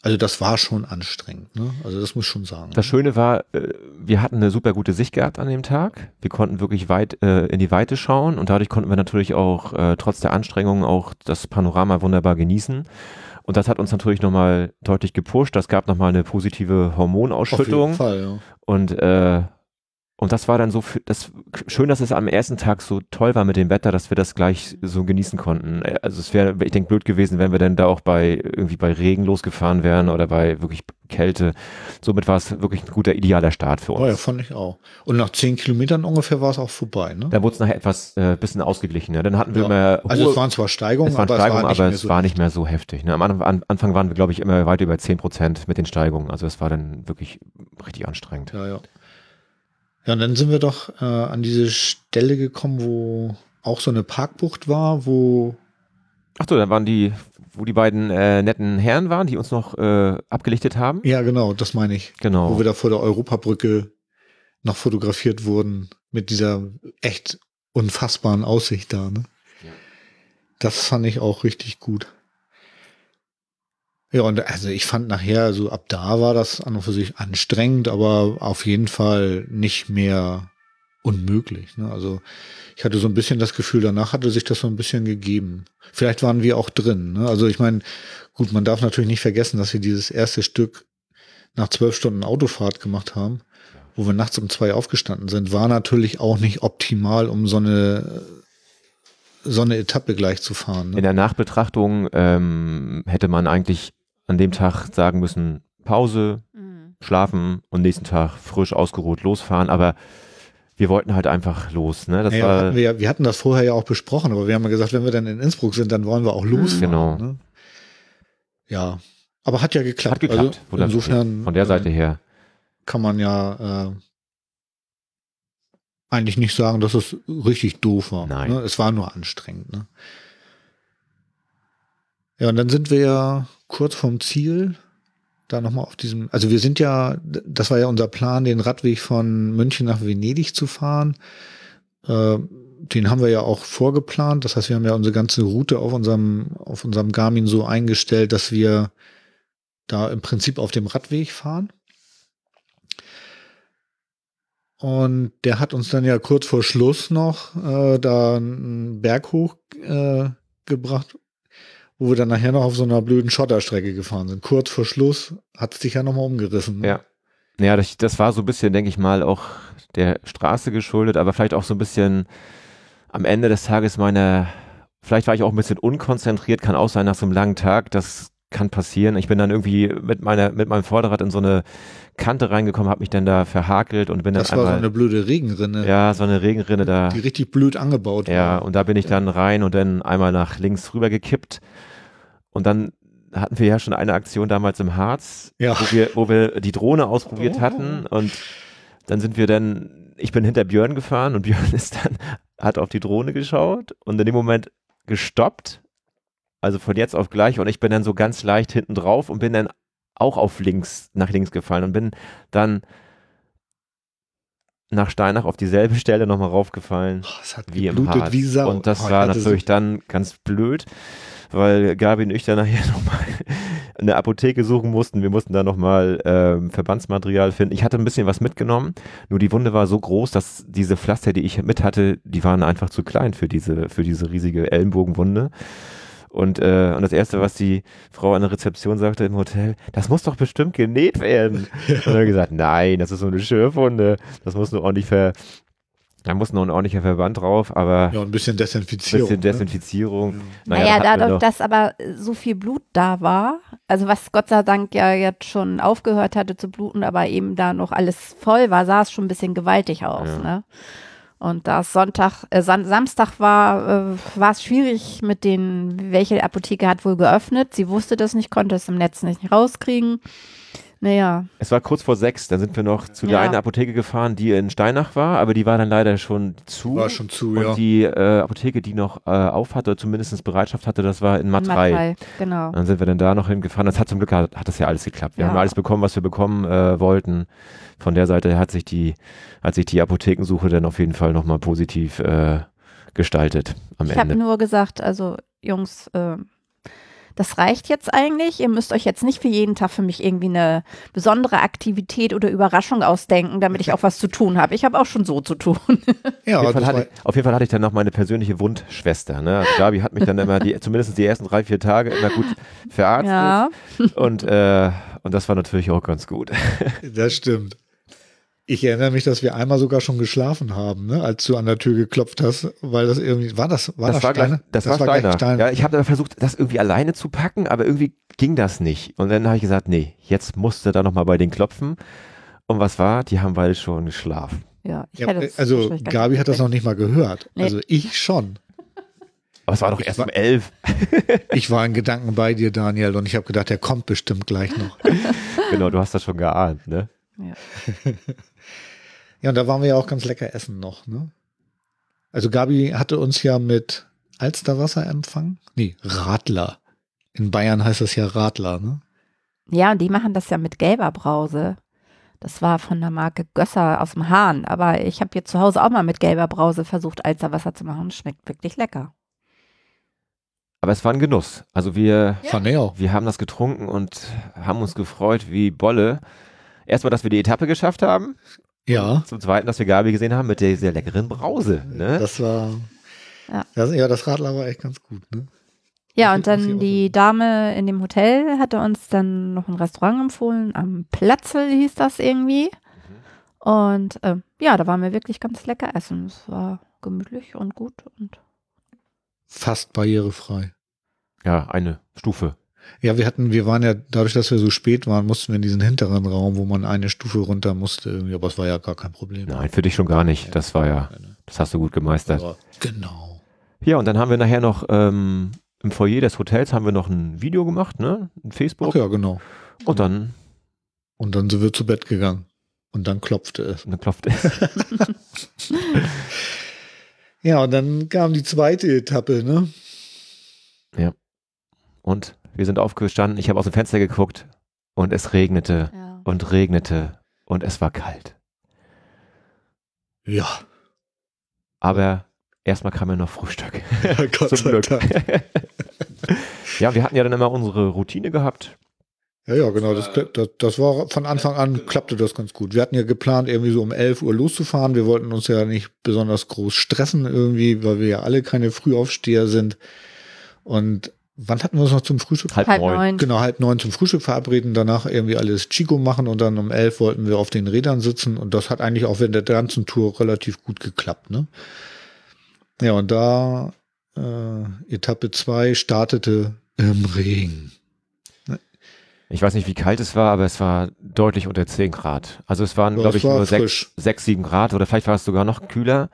also das war schon anstrengend. Ne? Also das muss ich schon sagen. Das Schöne war, äh, wir hatten eine super gute Sicht gehabt an dem Tag. Wir konnten wirklich weit äh, in die Weite schauen und dadurch konnten wir natürlich auch äh, trotz der Anstrengungen auch das Panorama wunderbar genießen. Und das hat uns natürlich nochmal deutlich gepusht. Das gab nochmal eine positive Auf jeden Hormonausschüttung. Fall, ja. Und äh, und das war dann so für, das schön, dass es am ersten Tag so toll war mit dem Wetter, dass wir das gleich so genießen konnten. Äh, Also es wäre, ich denke, blöd gewesen, wenn wir dann da auch bei irgendwie bei Regen losgefahren wären oder bei wirklich Kälte. Somit war es wirklich ein guter, idealer Start für uns. Oh ja, fand ich auch. Und nach zehn Kilometern ungefähr war es auch vorbei, ne? Da wurde es nachher etwas äh, bisschen ausgeglichener. Dann hatten wir Ja. immer Also hohe- es waren zwar Steigungen, es waren aber Steigungen, es war nicht aber mehr es so war nicht mehr so heftig. Ne? Am An An Anfang waren wir, glaube ich, immer weit über 10 Prozent mit den Steigungen. Also es war dann wirklich richtig anstrengend. Ja, ja. Ja, und dann sind wir doch äh, an diese Stelle gekommen, wo auch so eine Parkbucht war, wo Ach so, dann waren die, wo die beiden äh, netten Herren waren, die uns noch äh, abgelichtet haben. ja genau, das meine ich, Genau. wo wir da vor der Europabrücke noch fotografiert wurden mit dieser echt unfassbaren Aussicht da. Ne? Ja. Das fand ich auch richtig gut. Ja, und also ich fand nachher, so ab da war das an und für sich anstrengend, aber auf jeden Fall nicht mehr unmöglich. Ne? Also ich hatte so ein bisschen das Gefühl, danach hatte sich das so ein bisschen gegeben. Vielleicht waren wir auch drin. Ne? Also ich meine, gut, man darf natürlich nicht vergessen, dass wir dieses erste Stück nach zwölf Stunden Autofahrt gemacht haben, wo wir nachts um zwei aufgestanden sind, war natürlich auch nicht optimal, um so eine so eine Etappe gleich zu fahren. Ne? In der Nachbetrachtung ähm, hätte man eigentlich an dem Tag sagen müssen, Pause, Mhm. schlafen und nächsten Tag frisch ausgeruht losfahren, aber wir wollten halt einfach los. Ne? Das Naja, war, hatten wir, ja, wir hatten das vorher ja auch besprochen, aber wir haben ja gesagt, wenn wir dann in Innsbruck sind, dann wollen wir auch losfahren. Genau. Ne? Ja, aber hat ja geklappt. hat geklappt. Also insofern Von der äh, Seite her. kann man ja äh, eigentlich nicht sagen, dass es richtig doof war. Nein. Ne? Es war nur anstrengend. Ne? Ja, und dann sind wir ja kurz vom Ziel. Da nochmal auf diesem, also wir sind ja, das war ja unser Plan, den Radweg von München nach Venedig zu fahren. Äh, den haben wir ja auch vorgeplant. Das heißt, wir haben ja unsere ganze Route auf unserem, auf unserem Garmin so eingestellt, dass wir da im Prinzip auf dem Radweg fahren. Und der hat uns dann ja kurz vor Schluss noch äh, da einen Berg hoch äh, gebracht, wo wir dann nachher noch auf so einer blöden Schotterstrecke gefahren sind. Kurz vor Schluss hat es dich ja nochmal umgerissen. ne? Ja. Ja, das, das war so ein bisschen, denke ich mal, auch der Straße geschuldet, aber vielleicht auch so ein bisschen am Ende des Tages meine, vielleicht war ich auch ein bisschen unkonzentriert, kann auch sein nach so einem langen Tag, das kann passieren. Ich bin dann irgendwie mit meiner, mit meinem Vorderrad in so eine Kante reingekommen, habe mich dann da verhakelt und bin dann Das war so eine blöde Regenrinne, ja, so eine Regenrinne da. die richtig blöd angebaut Ja, war. und da bin ich dann rein und dann einmal nach links rüber gekippt. Und dann hatten wir ja schon eine Aktion damals im Harz, Ja. wo, wir, wo wir die Drohne ausprobiert hatten. Und dann sind wir dann, ich bin hinter Björn gefahren und Björn ist dann, hat auf die Drohne geschaut und in dem Moment gestoppt. Also von jetzt auf gleich. Und ich bin dann so ganz leicht hinten drauf und bin dann auch auf links, nach links gefallen und bin dann nach Steinach auf dieselbe Stelle nochmal raufgefallen Oh, wie im Harz. wie Sau. Und das Oh, war hatte so- natürlich dann ganz blöd, weil Gabi und ich dann nachher nochmal eine Apotheke suchen mussten. Wir mussten da nochmal ähm, Verbandsmaterial finden. Ich hatte ein bisschen was mitgenommen, nur die Wunde war so groß, dass diese Pflaster, die ich mit hatte, die waren einfach zu klein für diese, für diese riesige Ellenbogenwunde. Und, äh, und das Erste, was die Frau an der Rezeption sagte im Hotel, das muss doch bestimmt genäht werden. Und dann gesagt, nein, das ist so eine Schürfwunde, das muss nur ordentlich ver... Da muss noch ein ordentlicher Verband drauf, aber Ja, ein bisschen ein Desinfizierung. bisschen ne? Desinfizierung. Naja, das hatten wir dadurch, dass aber so viel Blut da war, also was Gott sei Dank ja jetzt schon aufgehört hatte zu bluten, aber eben da noch alles voll war, sah es schon ein bisschen gewaltig aus. Ja. Ne? Und da es Sonntag, äh, Sam Samstag war, äh, war es schwierig mit den, welche Apotheke hat wohl geöffnet. Sie wusste das nicht, konnte es im Netz nicht rauskriegen. Naja, Es war kurz vor sechs, dann sind wir noch zu der Ja. einen Apotheke gefahren, die in Steinach war, aber die war dann leider schon zu. War schon zu, und ja. die äh, Apotheke, die noch äh, auf hatte, oder zumindest Bereitschaft hatte, das war in Matrei. Matrei, genau. Dann sind wir dann da noch hingefahren. Das hat zum Glück hat, hat das ja alles geklappt. Wir Ja. haben alles bekommen, was wir bekommen äh, wollten. Von der Seite hat sich die, hat sich die Apothekensuche dann auf jeden Fall nochmal positiv äh, gestaltet am Ich habe Ende. nur gesagt, also Jungs, äh, das reicht jetzt eigentlich. Ihr müsst euch jetzt nicht für jeden Tag für mich irgendwie eine besondere Aktivität oder Überraschung ausdenken, damit ich auch was zu tun habe. Ich habe auch schon so zu tun. Ja, Auf jeden, hatte, ich- auf jeden Fall hatte ich dann noch meine persönliche Wundschwester. Ne? Also Gabi hat mich dann immer, die, zumindest die ersten drei, vier Tage immer gut verarztet. ja. Und, äh, und das war natürlich auch ganz gut. das stimmt. Ich erinnere mich, dass wir einmal sogar schon geschlafen haben, ne, als du an der Tür geklopft hast, weil das irgendwie, war das, war das, das war Steiner? gleich, das, Das war war Steiner. Steiner. Ja, ich habe dann versucht, das irgendwie alleine zu packen, aber irgendwie ging das nicht. Und dann habe ich gesagt, nee, jetzt musste da nochmal bei denen klopfen. Und was war? Die haben beide schon geschlafen. Ja, ich Ja, also Gabi nicht hat das noch nicht mal gehört. Nee. Also ich schon. Aber es war doch erst um elf. Ich war in Gedanken bei dir, Daniel, und ich habe gedacht, der kommt bestimmt gleich noch. genau, du hast das schon geahnt, ne? Ja, und da waren wir ja auch ganz lecker essen noch, ne? Also Gabi hatte uns ja mit Alsterwasser empfangen. Nee, Radler. In Bayern heißt das ja Radler, ne? Ja, und die machen das ja mit gelber Brause. Das war von der Marke Gösser aus dem Hahn. Aber ich habe jetzt zu Hause auch mal mit gelber Brause versucht, Alsterwasser zu machen. Schmeckt wirklich lecker. Aber es war ein Genuss. Also wir, auch. wir haben das getrunken und haben uns gefreut wie Bolle. Erstmal, dass wir die Etappe geschafft haben. Ja, Zum Zweiten, dass wir Gabi gesehen haben mit der sehr leckeren Brause. Ne? das war. Ja. Das, ja, das Radler war echt ganz gut, ne? Ja, und dann die Dame in dem Hotel hatte uns dann noch ein Restaurant empfohlen. Am Platzel hieß das irgendwie. Und ähm, ja, da waren wir wirklich ganz lecker essen. Es war gemütlich und gut. Und Fast barrierefrei. Ja, eine Stufe. Ja, wir hatten, wir waren ja, dadurch, dass wir so spät waren, mussten wir in diesen hinteren Raum, wo man eine Stufe runter musste, irgendwie, aber es war ja gar kein Problem. Nein, für dich schon gar nicht. Das war ja, das hast du gut gemeistert. Aber, genau. Ja, und dann haben wir nachher noch ähm, im Foyer des Hotels haben wir noch ein Video gemacht, ne? Ein Facebook. Ach ja, genau. Und dann, Und dann sind wir zu Bett gegangen. Und dann klopfte es. dann klopft es. Ja, und dann kam die zweite Etappe, ne? Und wir sind aufgestanden. Ich habe aus dem Fenster geguckt und es regnete ja. und regnete und es war kalt. Ja. Aber erstmal kam ja noch Frühstück. Gott Zum sei Glück. Dank. ja, wir hatten ja dann immer unsere Routine gehabt. Ja, ja, genau. Das, das, das war von Anfang an klappte das ganz gut. Wir hatten ja geplant, irgendwie so um 11 Uhr loszufahren. Wir wollten uns ja nicht besonders groß stressen irgendwie, weil wir ja alle keine Frühaufsteher sind. Und wann hatten wir uns noch zum Frühstück? Halb, Halb neun. neun. Genau, halb neun zum Frühstück verabreden, danach irgendwie alles Chico machen und dann um elf wollten wir auf den Rädern sitzen und das hat eigentlich auch während der ganzen Tour relativ gut geklappt, ne? Ja, und da äh, Etappe zwei startete im Regen. Ich weiß nicht, wie kalt es war, aber es war deutlich unter 10 Grad. Also es waren, Ja, glaube ich, war nur 6, frisch. 6, 7 Grad oder vielleicht war es sogar noch kühler.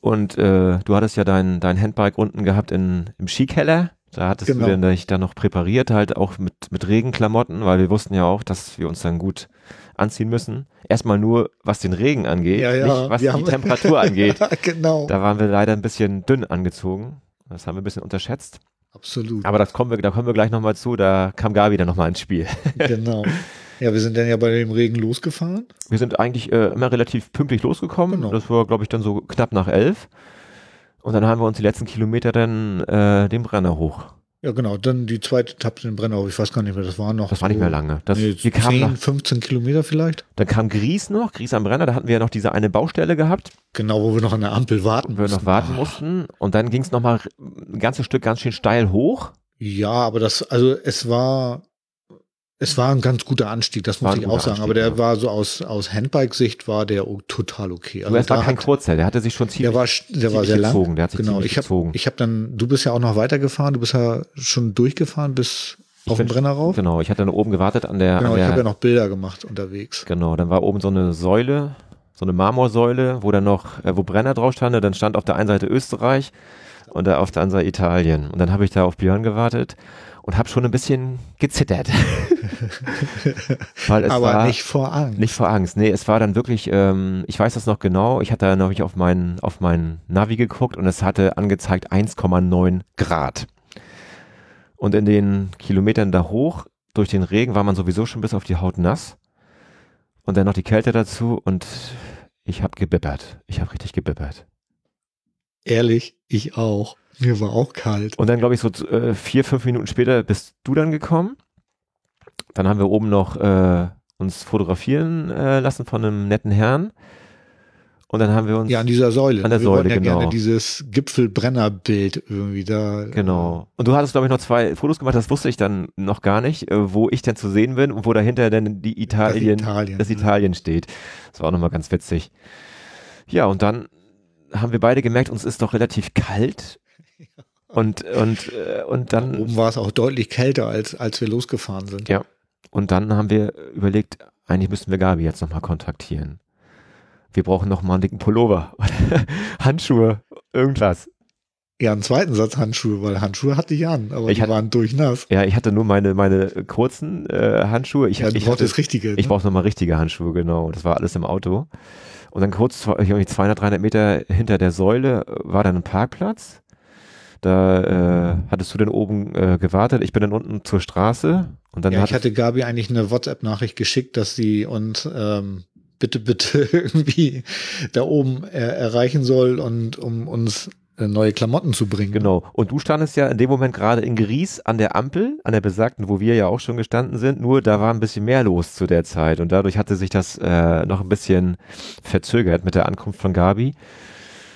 Und äh, du hattest ja dein, dein Handbike unten gehabt in, im Skikeller. Da hattest Genau. du dann dich dann noch präpariert, halt auch mit, mit Regenklamotten, weil wir wussten ja auch, dass wir uns dann gut anziehen müssen. Erstmal nur, was den Regen angeht, Ja, ja, nicht was wir die Temperatur angeht. Ja, genau. Da waren wir leider ein bisschen dünn angezogen. Das haben wir ein bisschen unterschätzt. Absolut. Aber das kommen wir, da kommen wir gleich nochmal zu. Da kam Gabi dann nochmal ins Spiel. genau. Ja, wir sind dann ja bei dem Regen losgefahren. Wir sind eigentlich äh, immer relativ pünktlich losgekommen. Genau. Das war, glaube ich, dann so knapp nach elf. Und dann haben wir uns die letzten Kilometer dann äh, den Brenner hoch. Ja, genau. Dann die zweite Etappe in Brennau. Ich weiß gar nicht mehr, das war noch. Das war nicht so- mehr lange. Das, nee, wir kamen 10, nach, 15 Kilometer vielleicht. dann kam Gries noch, Gries am Brenner. Da hatten wir ja noch diese eine Baustelle gehabt, Genau, wo wir noch an der Ampel warten wo wir noch mussten. warten Ah. mussten. Und dann ging es nochmal ein ganzes Stück ganz schön steil hoch. Ja, aber das, also es war, es war ein ganz guter Anstieg, das War muss ich auch sagen. Anstieg, aber der ja. war so aus, aus Handbike-Sicht war der total okay. Aber es war kein hat- Kurzer, der hatte sich schon ziemlich, der war, der war ziemlich sehr lang. gezogen. Der hat sich Genau, ziemlich ich habe gezogen. ich hab dann, du bist ja auch noch weitergefahren, du bist ja schon durchgefahren bis Ich auf den Brenner rauf. Genau, ich hatte dann oben gewartet an der, Genau, an ich der habe ja noch Bilder gemacht unterwegs. Genau, dann war oben so eine Säule, so eine Marmorsäule, wo dann noch, äh, wo Brenner drauf stand. Dann stand auf der einen Seite Österreich und da auf der anderen Seite Italien. Und dann habe ich da auf Björn gewartet und habe schon ein bisschen gezittert. Weil es aber war nicht vor Angst. nicht vor Angst. Nee, es war dann wirklich, ähm, ich weiß das noch genau, ich hatte dann noch auf mein, auf mein Navi geguckt und es hatte angezeigt 1,9 Grad. Und in den Kilometern da hoch, durch den Regen, war man sowieso schon bis auf die Haut nass. Und dann noch die Kälte dazu und ich habe gebibbert. Ich habe richtig gebibbert. Ehrlich, ich auch. Mir war auch kalt. Und dann, glaube ich, so äh, vier, fünf Minuten später bist du dann gekommen. Dann haben wir oben noch äh, uns fotografieren äh, lassen von einem netten Herrn. Und dann haben wir uns. Ja, an dieser Säule. An der wir Säule, ja genau. gerne dieses Gipfelbrennerbild irgendwie da. Genau. Und du hattest, glaube ich, noch zwei Fotos gemacht, das wusste ich dann noch gar nicht, äh, wo ich denn zu sehen bin und wo dahinter dann die Italien, Das Italien, das ja. Italien steht. Das war auch nochmal ganz witzig. Ja, und dann haben wir beide gemerkt, uns ist doch relativ kalt. Und, und, äh, und dann. Oben war es auch deutlich kälter, als, als wir losgefahren sind. Ja. Und dann haben wir überlegt, eigentlich müssten wir Gabi jetzt nochmal kontaktieren. Wir brauchen nochmal einen dicken Pullover, Handschuhe, irgendwas. Ja, einen zweiten Satz Handschuhe, weil Handschuhe hatte ich an, aber Ich die hatte- waren durchnass. Ja, ich hatte nur meine, meine kurzen äh, Handschuhe. Ich, Ja, ich brauchst hatte, das Richtige. Ich ne? brauche nochmal richtige Handschuhe, genau. Das war alles im Auto. Und dann kurz, irgendwie 200, 300 Meter hinter der Säule war dann ein Parkplatz. Da äh, hattest du dann oben äh, gewartet. Ich bin dann unten zur Straße. Und dann ja, ich hatte Gabi eigentlich eine WhatsApp-Nachricht geschickt, dass sie uns ähm, bitte, bitte irgendwie da oben äh, erreichen soll und um uns äh, neue Klamotten zu bringen. Genau. Und du standest ja in dem Moment gerade in Gries an der Ampel, an der besagten, wo wir ja auch schon gestanden sind. Nur da war ein bisschen mehr los zu der Zeit. Und dadurch hatte sich das äh, noch ein bisschen verzögert mit der Ankunft von Gabi.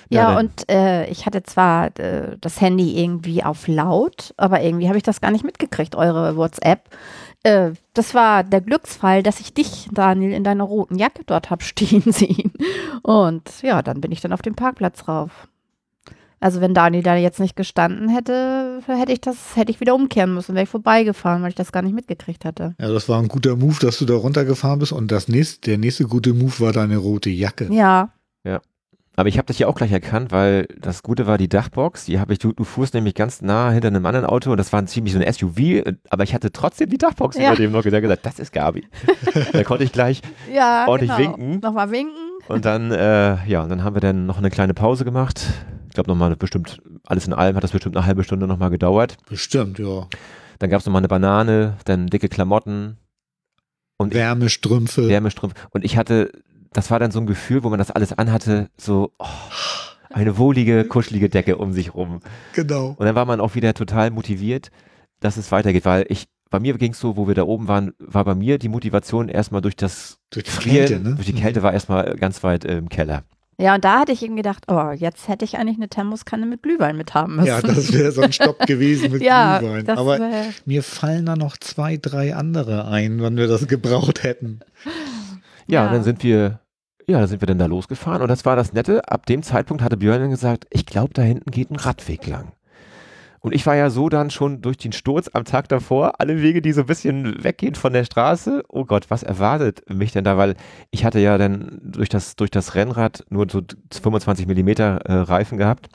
Ja, dann- und äh, ich hatte zwar äh, das Handy irgendwie auf laut, aber irgendwie habe ich das gar nicht mitgekriegt, eure WhatsApp. Äh, das war der Glücksfall, dass ich dich, Daniel, in deiner roten Jacke dort hab stehen sehen. Und ja, dann bin ich dann auf den Parkplatz rauf. Also wenn Daniel da jetzt nicht gestanden hätte, hätte ich das, hätte ich wieder umkehren müssen, wäre ich vorbeigefahren, weil ich das gar nicht mitgekriegt hatte. Ja, das war ein guter Move, dass du da runtergefahren bist und das nächste, der nächste gute Move war deine rote Jacke. Ja, Aber ich habe dich ja auch gleich erkannt, weil das Gute war die Dachbox. Die habe ich, du, du fuhrst nämlich ganz nah hinter einem anderen Auto und das war ein ziemlich so ein SUV, aber ich hatte trotzdem die Dachbox Ja. über dem noch gesagt, gesagt, das ist Gabi. da konnte ich gleich ja, Ordentlich genau. winken. Nochmal winken. und dann, äh, ja, und dann haben wir dann noch eine kleine Pause gemacht. Ich glaube nochmal bestimmt, alles in allem hat das bestimmt eine halbe Stunde nochmal gedauert. Bestimmt, ja. Dann gab es nochmal eine Banane, dann dicke Klamotten und ich, Wärmestrümpfe. Und ich hatte, das war dann so ein Gefühl, wo man das alles anhatte, so oh, eine wohlige, kuschelige Decke um sich rum. Genau. Und dann war man auch wieder total motiviert, dass es weitergeht, weil ich, bei mir ging es so, wo wir da oben waren, war bei mir die Motivation erstmal durch das Durch die Frieren, Kälte, ne? durch die Kälte war erstmal ganz weit im Keller. Ja, und da hatte ich eben gedacht, oh, jetzt hätte ich eigentlich eine Thermoskanne mit Glühwein mit haben müssen. Ja, das wäre so ein Stopp gewesen mit ja, Glühwein. das Aber wär- mir fallen da noch zwei, drei andere ein, wann wir das gebraucht hätten. Ja, Ja. und dann sind wir, ja, dann sind wir dann da losgefahren und das war das Nette. Ab dem Zeitpunkt hatte Björn dann gesagt, ich glaube, da hinten geht ein Radweg lang. Und ich war ja so dann schon durch den Sturz am Tag davor, alle Wege, die so ein bisschen weggehen von der Straße. Oh Gott, was erwartet mich denn da? Weil ich hatte ja dann durch das, durch das Rennrad nur so 25 Millimeter äh, Reifen gehabt.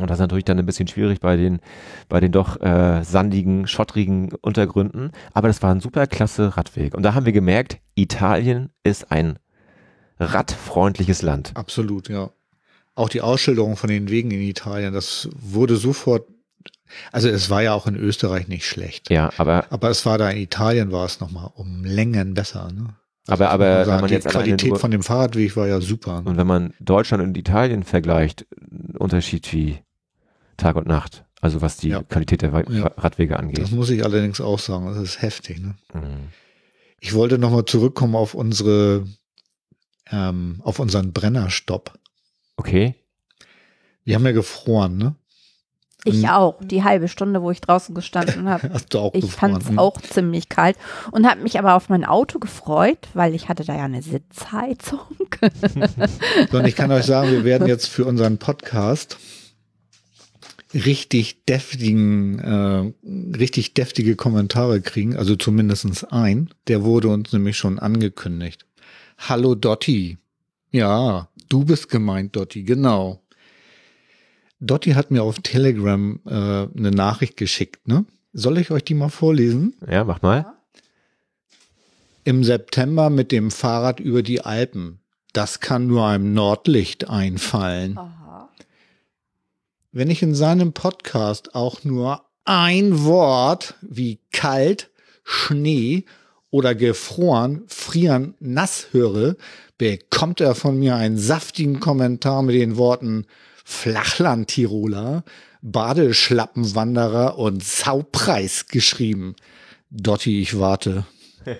Und das ist natürlich dann ein bisschen schwierig bei den, bei den doch äh, sandigen, schottrigen Untergründen. Aber das war ein super klasse Radweg. Und da haben wir gemerkt, Italien ist ein radfreundliches Land. Absolut, ja. Auch die Ausschilderung von den Wegen in Italien, das wurde sofort, also es war ja auch in Österreich nicht schlecht. Ja, aber, Aber es war da in Italien war es nochmal um Längen besser. Ne? aber, aber Also wenn man die Qualität nur, von dem Fahrradweg war ja super. Ne? und wenn man Deutschland und Italien vergleicht, Unterschied wie Tag und Nacht. Also was die Ja. Qualität der Ja. Radwege Das angeht. muss ich allerdings auch sagen, das ist heftig. Ne? Mhm. Ich wollte nochmal zurückkommen auf unsere, ähm, auf unseren Brennerstopp. Okay. Wir haben ja gefroren, ne? Ich auch, die halbe Stunde, wo ich draußen gestanden habe. Hast du auch Ich fand es Hm. auch ziemlich kalt und habe mich aber auf mein Auto gefreut, weil ich hatte da ja eine Sitzheizung. So, und ich kann euch sagen, wir werden jetzt für unseren Podcast richtig deftigen, äh, richtig deftige Kommentare kriegen, also zumindestens ein. Der wurde uns nämlich schon angekündigt. Hallo Dotti. Ja, du bist gemeint, Dotti, genau. Dotti hat mir auf Telegram äh, eine Nachricht geschickt, ne? Soll ich euch die mal vorlesen? Ja, mach mal. Im September mit dem Fahrrad über die Alpen. Das kann nur einem Nordlicht einfallen. Wenn ich in seinem Podcast auch nur ein Wort wie kalt, Schnee oder gefroren, frieren, nass höre, bekommt er von mir einen saftigen Kommentar mit den Worten Flachland-Tiroler, Badeschlappenwanderer und Saupreis geschrieben. Dotti, ich warte.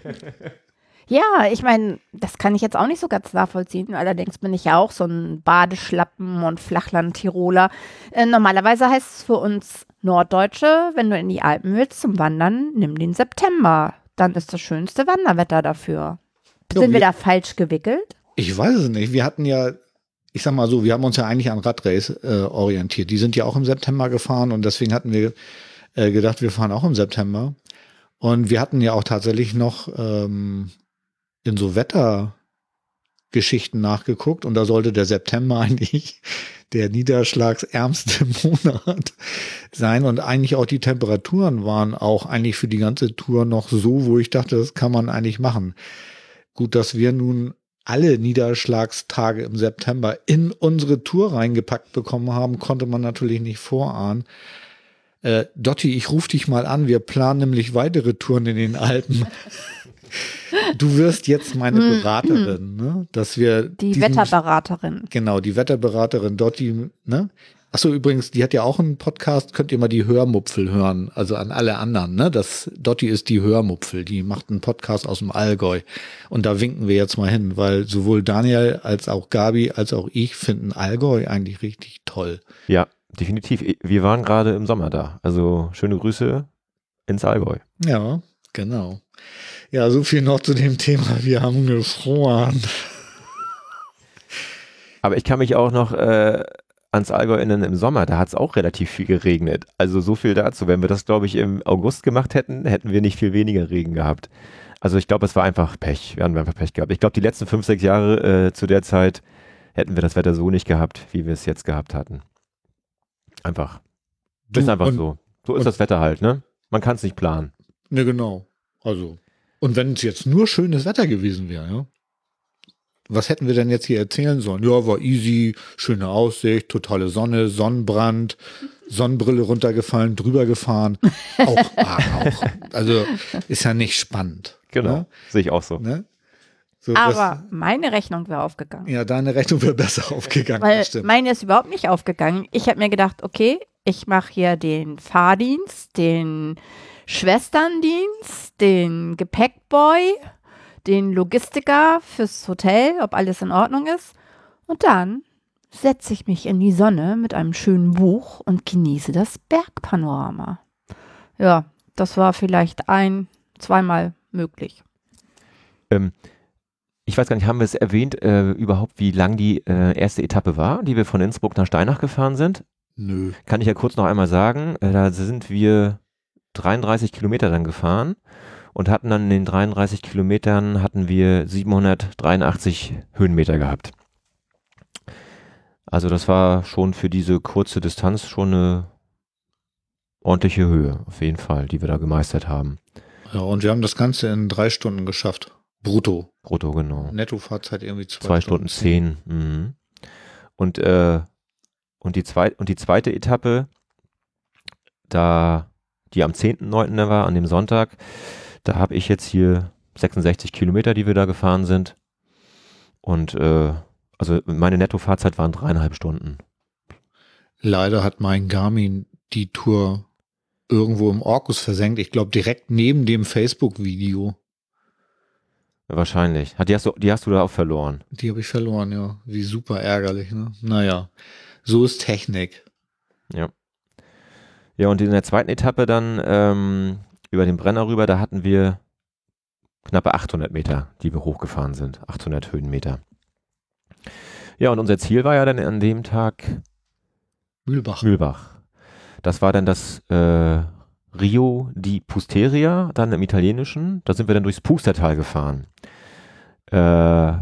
Ja, ich meine, das kann ich jetzt auch nicht so ganz nachvollziehen. Allerdings bin ich ja auch so ein Badeschlappen- und Flachland-Tiroler. Äh, normalerweise heißt es für uns Norddeutsche, wenn du in die Alpen willst zum Wandern, nimm den September. Dann ist das schönste Wanderwetter dafür. Sind wir wir- da falsch gewickelt? Ich weiß es nicht. Wir hatten ja, ich sag mal so, wir haben uns ja eigentlich an Radrace äh, orientiert. Die sind ja auch im September gefahren und deswegen hatten wir äh, gedacht, wir fahren auch im September. Und wir hatten ja auch tatsächlich noch ähm, in so Wettergeschichten nachgeguckt und da sollte der September eigentlich der niederschlagsärmste Monat sein und eigentlich auch die Temperaturen waren auch eigentlich für die ganze Tour noch so, wo ich dachte, das kann man eigentlich machen. Gut, dass wir nun alle Niederschlagstage im September in unsere Tour reingepackt bekommen haben, konnte man natürlich nicht vorahnen. Äh, Dotti, ich rufe dich mal an. Wir planen nämlich weitere Touren in den Alpen. Du wirst jetzt meine Hm, Beraterin, ne? Dass wir Die diesen- Wetterberaterin. Genau, die Wetterberaterin Dotti, ne? Achso, übrigens, die hat ja auch einen Podcast, könnt ihr mal die Hörmupfel hören, also an alle anderen, ne? Das Dotti ist die Hörmupfel, die macht einen Podcast aus dem Allgäu. Und da winken wir jetzt mal hin, weil sowohl Daniel als auch Gabi als auch ich finden Allgäu eigentlich richtig toll. Ja, definitiv. Wir waren gerade im Sommer da. Also schöne Grüße ins Allgäu. Ja, genau. Ja, so viel noch zu dem Thema. Wir haben gefroren. Aber ich kann mich auch noch äh, ans Allgäu erinnern im Sommer, da hat es auch relativ viel geregnet. Also so viel dazu. Wenn wir das, glaube ich, im August gemacht hätten, hätten wir nicht viel weniger Regen gehabt. Also ich glaube, es war einfach Pech. Wir haben einfach Pech gehabt. Ich glaube, die letzten fünf, sechs Jahre äh, zu der Zeit hätten wir das Wetter so nicht gehabt, wie wir es jetzt gehabt hatten. Einfach. ist Du, einfach und- so. So ist das Wetter halt, ne? Man kann es nicht planen. Ne, genau. Also. Und wenn es jetzt nur schönes Wetter gewesen wäre, ja. Was hätten wir denn jetzt hier erzählen sollen? Ja, war easy, schöne Aussicht, totale Sonne, Sonnenbrand, Sonnenbrille runtergefallen, drüber gefahren. Auch, ah, auch. Also ist ja nicht spannend. Genau. Sehe ich auch so. Ne? Ne? So, Aber meine Rechnung wäre aufgegangen. das, ja, deine Rechnung wäre besser aufgegangen. Weil das stimmt. meine ist überhaupt nicht aufgegangen. Ich habe mir gedacht, okay, ich mache hier den Fahrdienst, den Schwesterndienst, den Gepäckboy, den Logistiker fürs Hotel, ob alles in Ordnung ist. Und dann setze ich mich in die Sonne mit einem schönen Buch und genieße das Bergpanorama. Ja, das war vielleicht ein, zweimal möglich. Ähm, ich weiß gar nicht, haben wir es erwähnt, äh, überhaupt, wie lang die äh, erste Etappe war, die wir von Innsbruck nach Steinach gefahren sind? Nö. Kann ich ja kurz noch einmal sagen. Äh, da sind wir 33 Kilometer dann gefahren und hatten dann in den 33 Kilometern hatten wir 783 Höhenmeter gehabt. Also das war schon für diese kurze Distanz schon eine ordentliche Höhe, auf jeden Fall, die wir da gemeistert haben. Ja, und wir haben das Ganze in drei Stunden geschafft. Brutto. Brutto, genau. Nettofahrzeit irgendwie zwei, Zwei Stunden zehn. Mhm. Und, äh, und, die zweit, und die zweite Etappe, da die am 10.9. war, an dem Sonntag, da habe ich jetzt hier 66 Kilometer, die wir da gefahren sind. Und äh, also meine Nettofahrzeit waren dreieinhalb Stunden. Leider hat mein Garmin die Tour irgendwo im Orkus versenkt. Ich glaube direkt neben dem Facebook-Video. Wahrscheinlich. Hat- Die hast, du, die hast du da auch verloren. Die habe ich verloren, ja. Wie super ärgerlich, ne? Naja, so ist Technik. Ja, und in der zweiten Etappe dann ähm, über den Brenner rüber, da hatten wir knappe 800 Meter, die wir hochgefahren sind. 800 Höhenmeter. Ja, und unser Ziel war ja dann an dem Tag Mühlbach. Mühlbach. Das war dann das äh, Rio di Pusteria, dann im Italienischen. Da sind wir dann durchs Pustertal gefahren. Äh,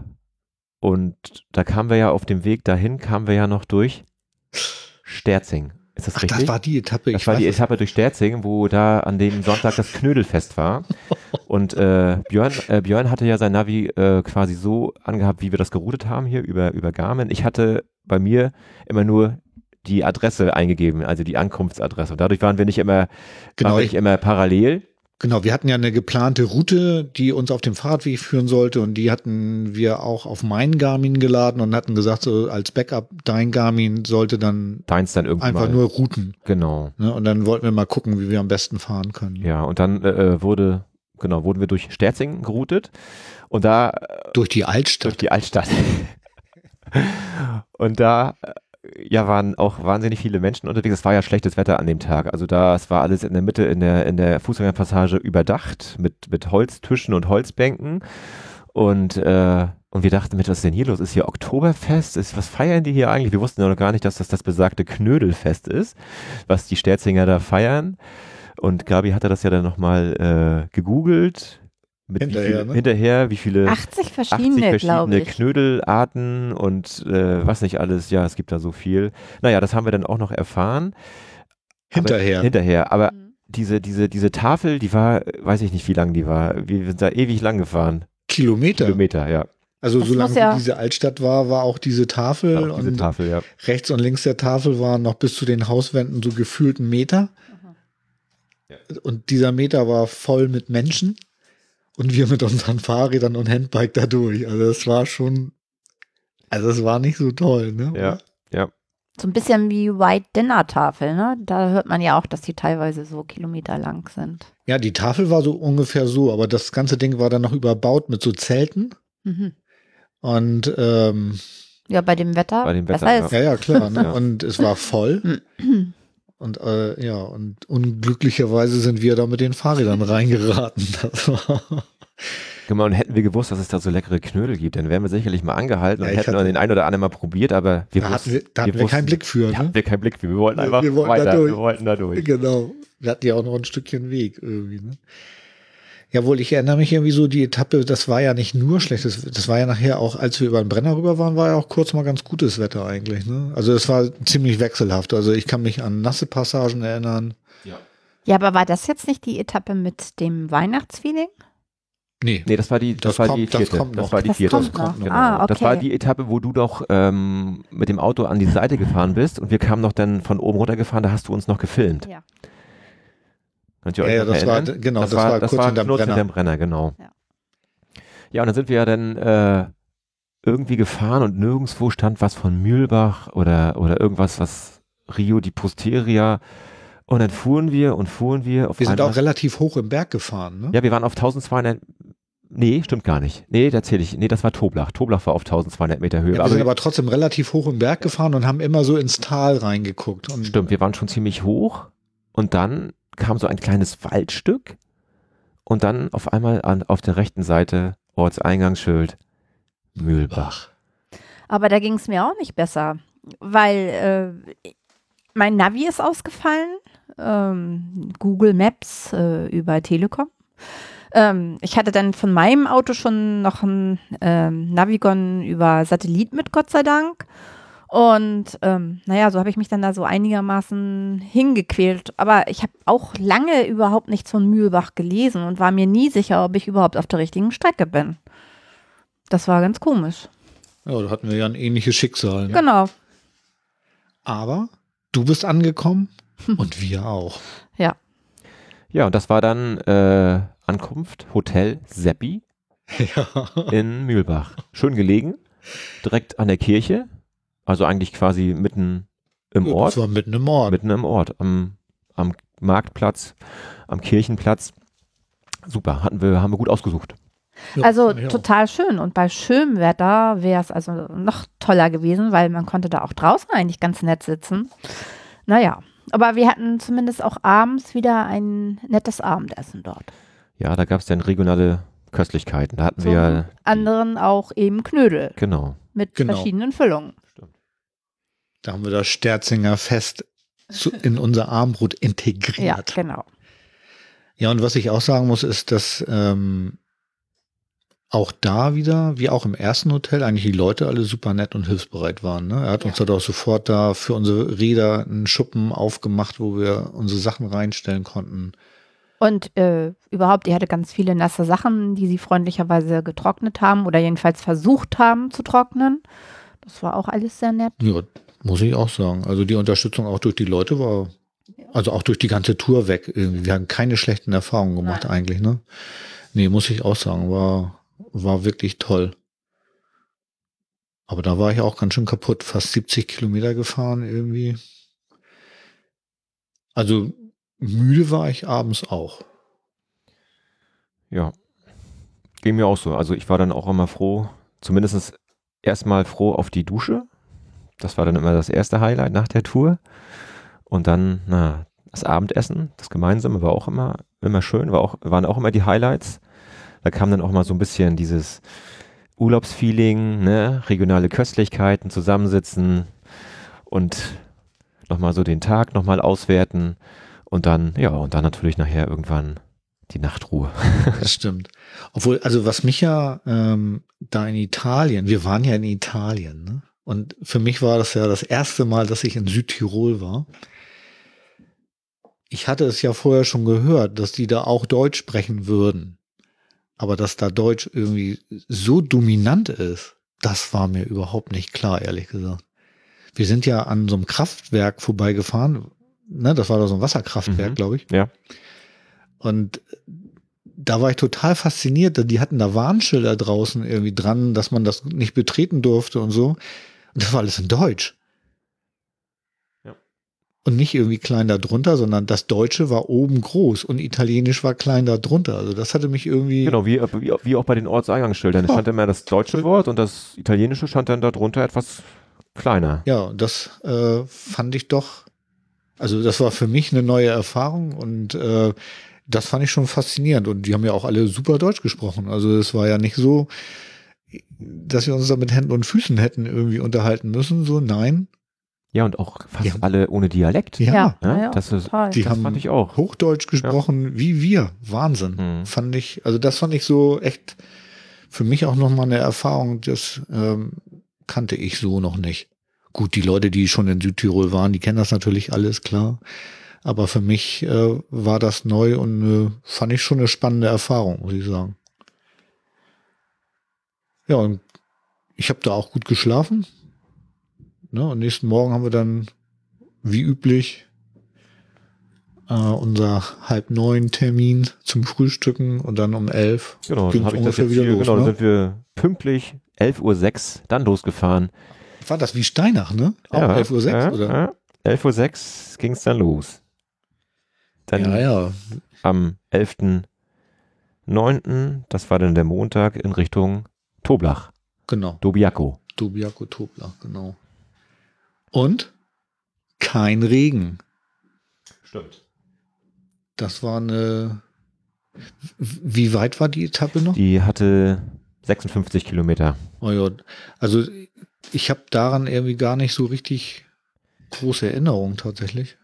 und da kamen wir ja auf dem Weg dahin, kamen wir ja noch durch Sterzing. Ist das Ach, richtig? das war die Etappe. Das war die. Etappe durch Sterzing, wo da an dem Sonntag das Knödelfest war. Und äh, Björn, äh, Björn hatte ja sein Navi äh, quasi so angehabt, wie wir das geroutet haben hier über, über Garmin. Ich hatte bei mir immer nur die Adresse eingegeben, also die Ankunftsadresse. Und dadurch waren wir nicht immer, Genau, waren wir ich- nicht immer parallel. Genau, wir hatten ja eine geplante Route, die uns auf dem Fahrradweg führen sollte und die hatten wir auch auf mein Garmin geladen und hatten gesagt, so als Backup, dein Garmin sollte dann Deins dann irgendwann. einfach nur routen. Genau. Ne? Und dann wollten wir mal gucken, wie wir am besten fahren können. Ja, und dann äh, wurde genau, wurden wir durch Sterzing geroutet und da äh, Durch die durch Altstadt. die Altstadt. und da äh, ja waren auch wahnsinnig viele Menschen unterwegs. Es war ja schlechtes Wetter an dem Tag. Also da es war alles in der Mitte in der in der Fußgängerpassage überdacht mit mit Holztischen und Holzbänken und äh, und wir dachten, mit was ist denn hier los? Ist hier Oktoberfest? Ist, was feiern die hier eigentlich? Wir wussten ja noch gar nicht, dass das das besagte Knödelfest ist, was die Sterzinger da feiern. Und Gabi hatte das ja dann nochmal äh, gegoogelt. Mit Hinterher, wie viel, ne? hinterher, wie viele 80 80 verschiedene, glaube verschiedene ich. Knödelarten und äh, was nicht alles. Ja, es gibt da so viel. Naja, das haben wir dann auch noch erfahren. Hinterher. Aber, hinterher. Aber Mhm. diese, diese, diese Tafel, die war, weiß ich nicht, wie lang die war. Wir sind da ewig lang gefahren. Kilometer. Kilometer, ja. Also Das solange ja- diese Altstadt war, war auch diese Tafel Auch diese und Tafel, ja. rechts und links der Tafel waren noch bis zu den Hauswänden so gefühlt ein Meter. Ja. Und dieser Meter war voll mit Menschen und wir mit unseren Fahrrädern und Handbike da durch. Also das war schon, also es war nicht so toll, ne? Ja, ja. So ein bisschen wie White Dinner Tafel, ne? Da hört man ja auch, dass die teilweise so kilometerlang sind. Ja, die Tafel war so ungefähr so, aber das ganze Ding war dann noch überbaut mit so Zelten Mhm. und ähm, Ja, bei dem Wetter. Bei dem Wetter, ja. ist. ja, ja, klar. Ne? Ja. Und es war voll. Und äh, ja, und unglücklicherweise sind wir da mit den Fahrrädern reingeraten. Genau, und hätten wir gewusst, dass es da so leckere Knödel gibt, dann wären wir sicherlich mal angehalten und hätten hatte- den einen oder anderen mal probiert, aber wir da wussten, hatten wir, da hatten wir, keinen wussten- Blick für. Da hatten Ne? wir keinen Blick für. Wir wollten Wir- einfach wir wollten da weiter. durch. Wir wollten da durch. Genau. Wir hatten ja auch noch ein Stückchen Weg irgendwie. Ne? Jawohl, ich erinnere mich irgendwie so, die Etappe, das war ja nicht nur schlechtes, das war ja nachher auch, als wir über den Brenner rüber waren, war ja auch kurz mal ganz gutes Wetter eigentlich. Ne? Also es war ziemlich wechselhaft. Also ich kann mich an nasse Passagen erinnern. Ja, aber war das jetzt nicht die Etappe mit dem Weihnachtsfeeling? Nee, Nee, das war die, das, Das war kommt- die das vierte. kommt das noch. war die Das vierte. kommt noch. Genau. Ah, Das war okay. die Etappe, wo du doch ähm, mit dem Auto an die Seite gefahren bist und wir kamen noch dann von oben runter gefahren, da hast du uns noch gefilmt. Ja. Könnt ihr Ja, euch ja, das war- erinnern? genau, das, das war, war das kurz war hinterm kurz Brenner. hinterm Brenner, genau. Ja. Ja, und dann sind wir ja dann äh, irgendwie gefahren und nirgendwo stand was von Mühlbach oder, oder irgendwas, was Rio di Posteria. Und dann fuhren wir und fuhren wir auf wir sind auch relativ hoch im Berg gefahren. Ne? Ja, wir waren auf 1200. Nee, stimmt gar nicht. Nee, da zähle ich. Nee, das war Toblach. Toblach war auf 1200 Meter Höhe. Ja, wir aber sind aber trotzdem relativ hoch im Berg gefahren und haben immer so ins Tal reingeguckt. Und Stimmt, wir waren schon ziemlich hoch und dann kam so ein kleines Waldstück und dann auf einmal an, auf der rechten Seite Ortseingangsschild Mühlbach. Aber da ging es mir auch nicht besser, weil äh, mein Navi ist ausgefallen, ähm, Google Maps äh, über Telekom. Ähm, ich hatte dann von meinem Auto schon noch ein ähm, Navigon über Satellit mit, Gott sei Dank. Und ähm, naja, so habe ich mich dann da so einigermaßen hingequält. Aber ich habe auch lange überhaupt nichts von Mühlbach gelesen und war mir nie sicher, ob ich überhaupt auf der richtigen Strecke bin. Das war ganz komisch. ja, da hatten wir ja ein ähnliches Schicksal. Ne? Genau. Aber du bist angekommen und wir auch. Ja. Ja, und das war dann äh, Ankunft Hotel Seppi ja. in Mühlbach. Schön gelegen, direkt an der Kirche, also eigentlich quasi mitten im Das Ort. war mitten im Ort. Mitten im Ort, am, am Marktplatz, am Kirchenplatz. Super, hatten wir, haben wir gut ausgesucht. Ja, Also ich auch. total schön. Und bei schönem Wetter wäre es also noch toller gewesen, weil man konnte da auch draußen eigentlich ganz nett sitzen. Naja, aber wir hatten zumindest auch abends wieder ein nettes Abendessen dort. Ja, da gab es dann regionale Köstlichkeiten. Da hatten Zum wir, anderen auch eben Knödel genau. Mit Genau. verschiedenen Füllungen. Da haben wir das Sterzinger Fest zu, in unser Armbrot Ja, integriert. genau. Ja, und was ich auch sagen muss, ist, dass ähm, auch da wieder, wie auch im ersten Hotel, eigentlich die Leute alle super nett und hilfsbereit waren. Ne? Er hat Ja. uns halt auch sofort da für unsere Räder einen Schuppen aufgemacht, wo wir unsere Sachen reinstellen konnten. Und äh, überhaupt, die hatte ganz viele nasse Sachen, die sie freundlicherweise getrocknet haben oder jedenfalls versucht haben zu trocknen. Das war auch alles sehr nett. Ja, muss ich auch sagen. Also die Unterstützung auch durch die Leute war, also auch durch die ganze Tour weg. Wir haben keine schlechten Erfahrungen gemacht eigentlich, ne? Nee, muss ich auch sagen, war, war wirklich toll. Aber da war ich auch ganz schön kaputt. Fast 70 Kilometer gefahren irgendwie. Also müde war ich abends auch. Ja. Ging mir auch so. Also ich war dann auch immer froh, zumindest erstmal froh auf die Dusche. Das war dann immer das erste Highlight nach der Tour. Und dann, na, das Abendessen, das Gemeinsame war auch immer, immer schön, war auch, waren auch immer die Highlights. Da kam dann auch mal so ein bisschen dieses Urlaubsfeeling, ne, regionale Köstlichkeiten, zusammensitzen und nochmal so den Tag nochmal auswerten und dann, ja, und dann natürlich nachher irgendwann die Nachtruhe. Das stimmt. Obwohl, also was mich ja ähm, da in Italien, wir waren ja in Italien, ne? Und für mich war das ja das erste Mal, dass ich in Südtirol war. Ich hatte es ja vorher schon gehört, dass die da auch Deutsch sprechen würden. Aber dass da Deutsch irgendwie so dominant ist, das war mir überhaupt nicht klar, ehrlich gesagt. Wir sind ja an so einem Kraftwerk vorbeigefahren. Ne, das war da so ein Wasserkraftwerk, Mhm. glaube ich. Ja. Und da war ich total fasziniert. Die hatten da Warnschilder draußen irgendwie dran, dass man das nicht betreten durfte und so. Und das war alles in Deutsch. Ja. Und nicht irgendwie klein da drunter, sondern das Deutsche war oben groß und Italienisch war klein da drunter. Also das hatte mich irgendwie. Genau, wie, wie, wie auch bei den Ortseingangsschildern. Ja. stand immer das deutsche Wort und das italienische stand dann darunter etwas kleiner. Ja, und das äh, fand ich doch, also das war für mich eine neue Erfahrung und äh, das fand ich schon faszinierend. Und die haben ja auch alle super Deutsch gesprochen. Also es war ja nicht so, dass wir uns da mit Händen und Füßen hätten irgendwie unterhalten müssen. So, nein. Ja, und auch fast Ja. alle ohne Dialekt. Ja, Ja, das ist- total. die das haben fand ich auch. Hochdeutsch gesprochen, wie wir. Wahnsinn. Mhm. Fand ich, also das fand ich so echt für mich auch nochmal eine Erfahrung, das ähm, kannte ich so noch nicht. Gut, die Leute, die schon in Südtirol waren, die kennen das natürlich alles, klar. Aber für mich äh, war das neu und äh, fand ich schon eine spannende Erfahrung, muss ich sagen. Ja, und ich habe da auch gut geschlafen. Ne, und nächsten Morgen haben wir dann, wie üblich, äh, unser halb neun Termin zum Frühstücken und dann um elf. Genau, dann habe ich das jetzt wieder hier, los, genau, dann ne? sind wir pünktlich 11.06 Uhr dann losgefahren. War das wie Steinach, ne? Auch ja, 11.06 Uhr, ja, oder? Ja, 11.06 Uhr ging es dann los. Dann Ja, ja. am 11.09., das war dann der Montag, in Richtung Toblach, Genau. Dobiaco. Dobiaco Tobler, genau. Und kein Regen. Stimmt. Das war eine. Wie weit war die Etappe noch? Die hatte 56 Kilometer. Oh ja, also ich habe daran irgendwie gar nicht so richtig große Erinnerungen tatsächlich.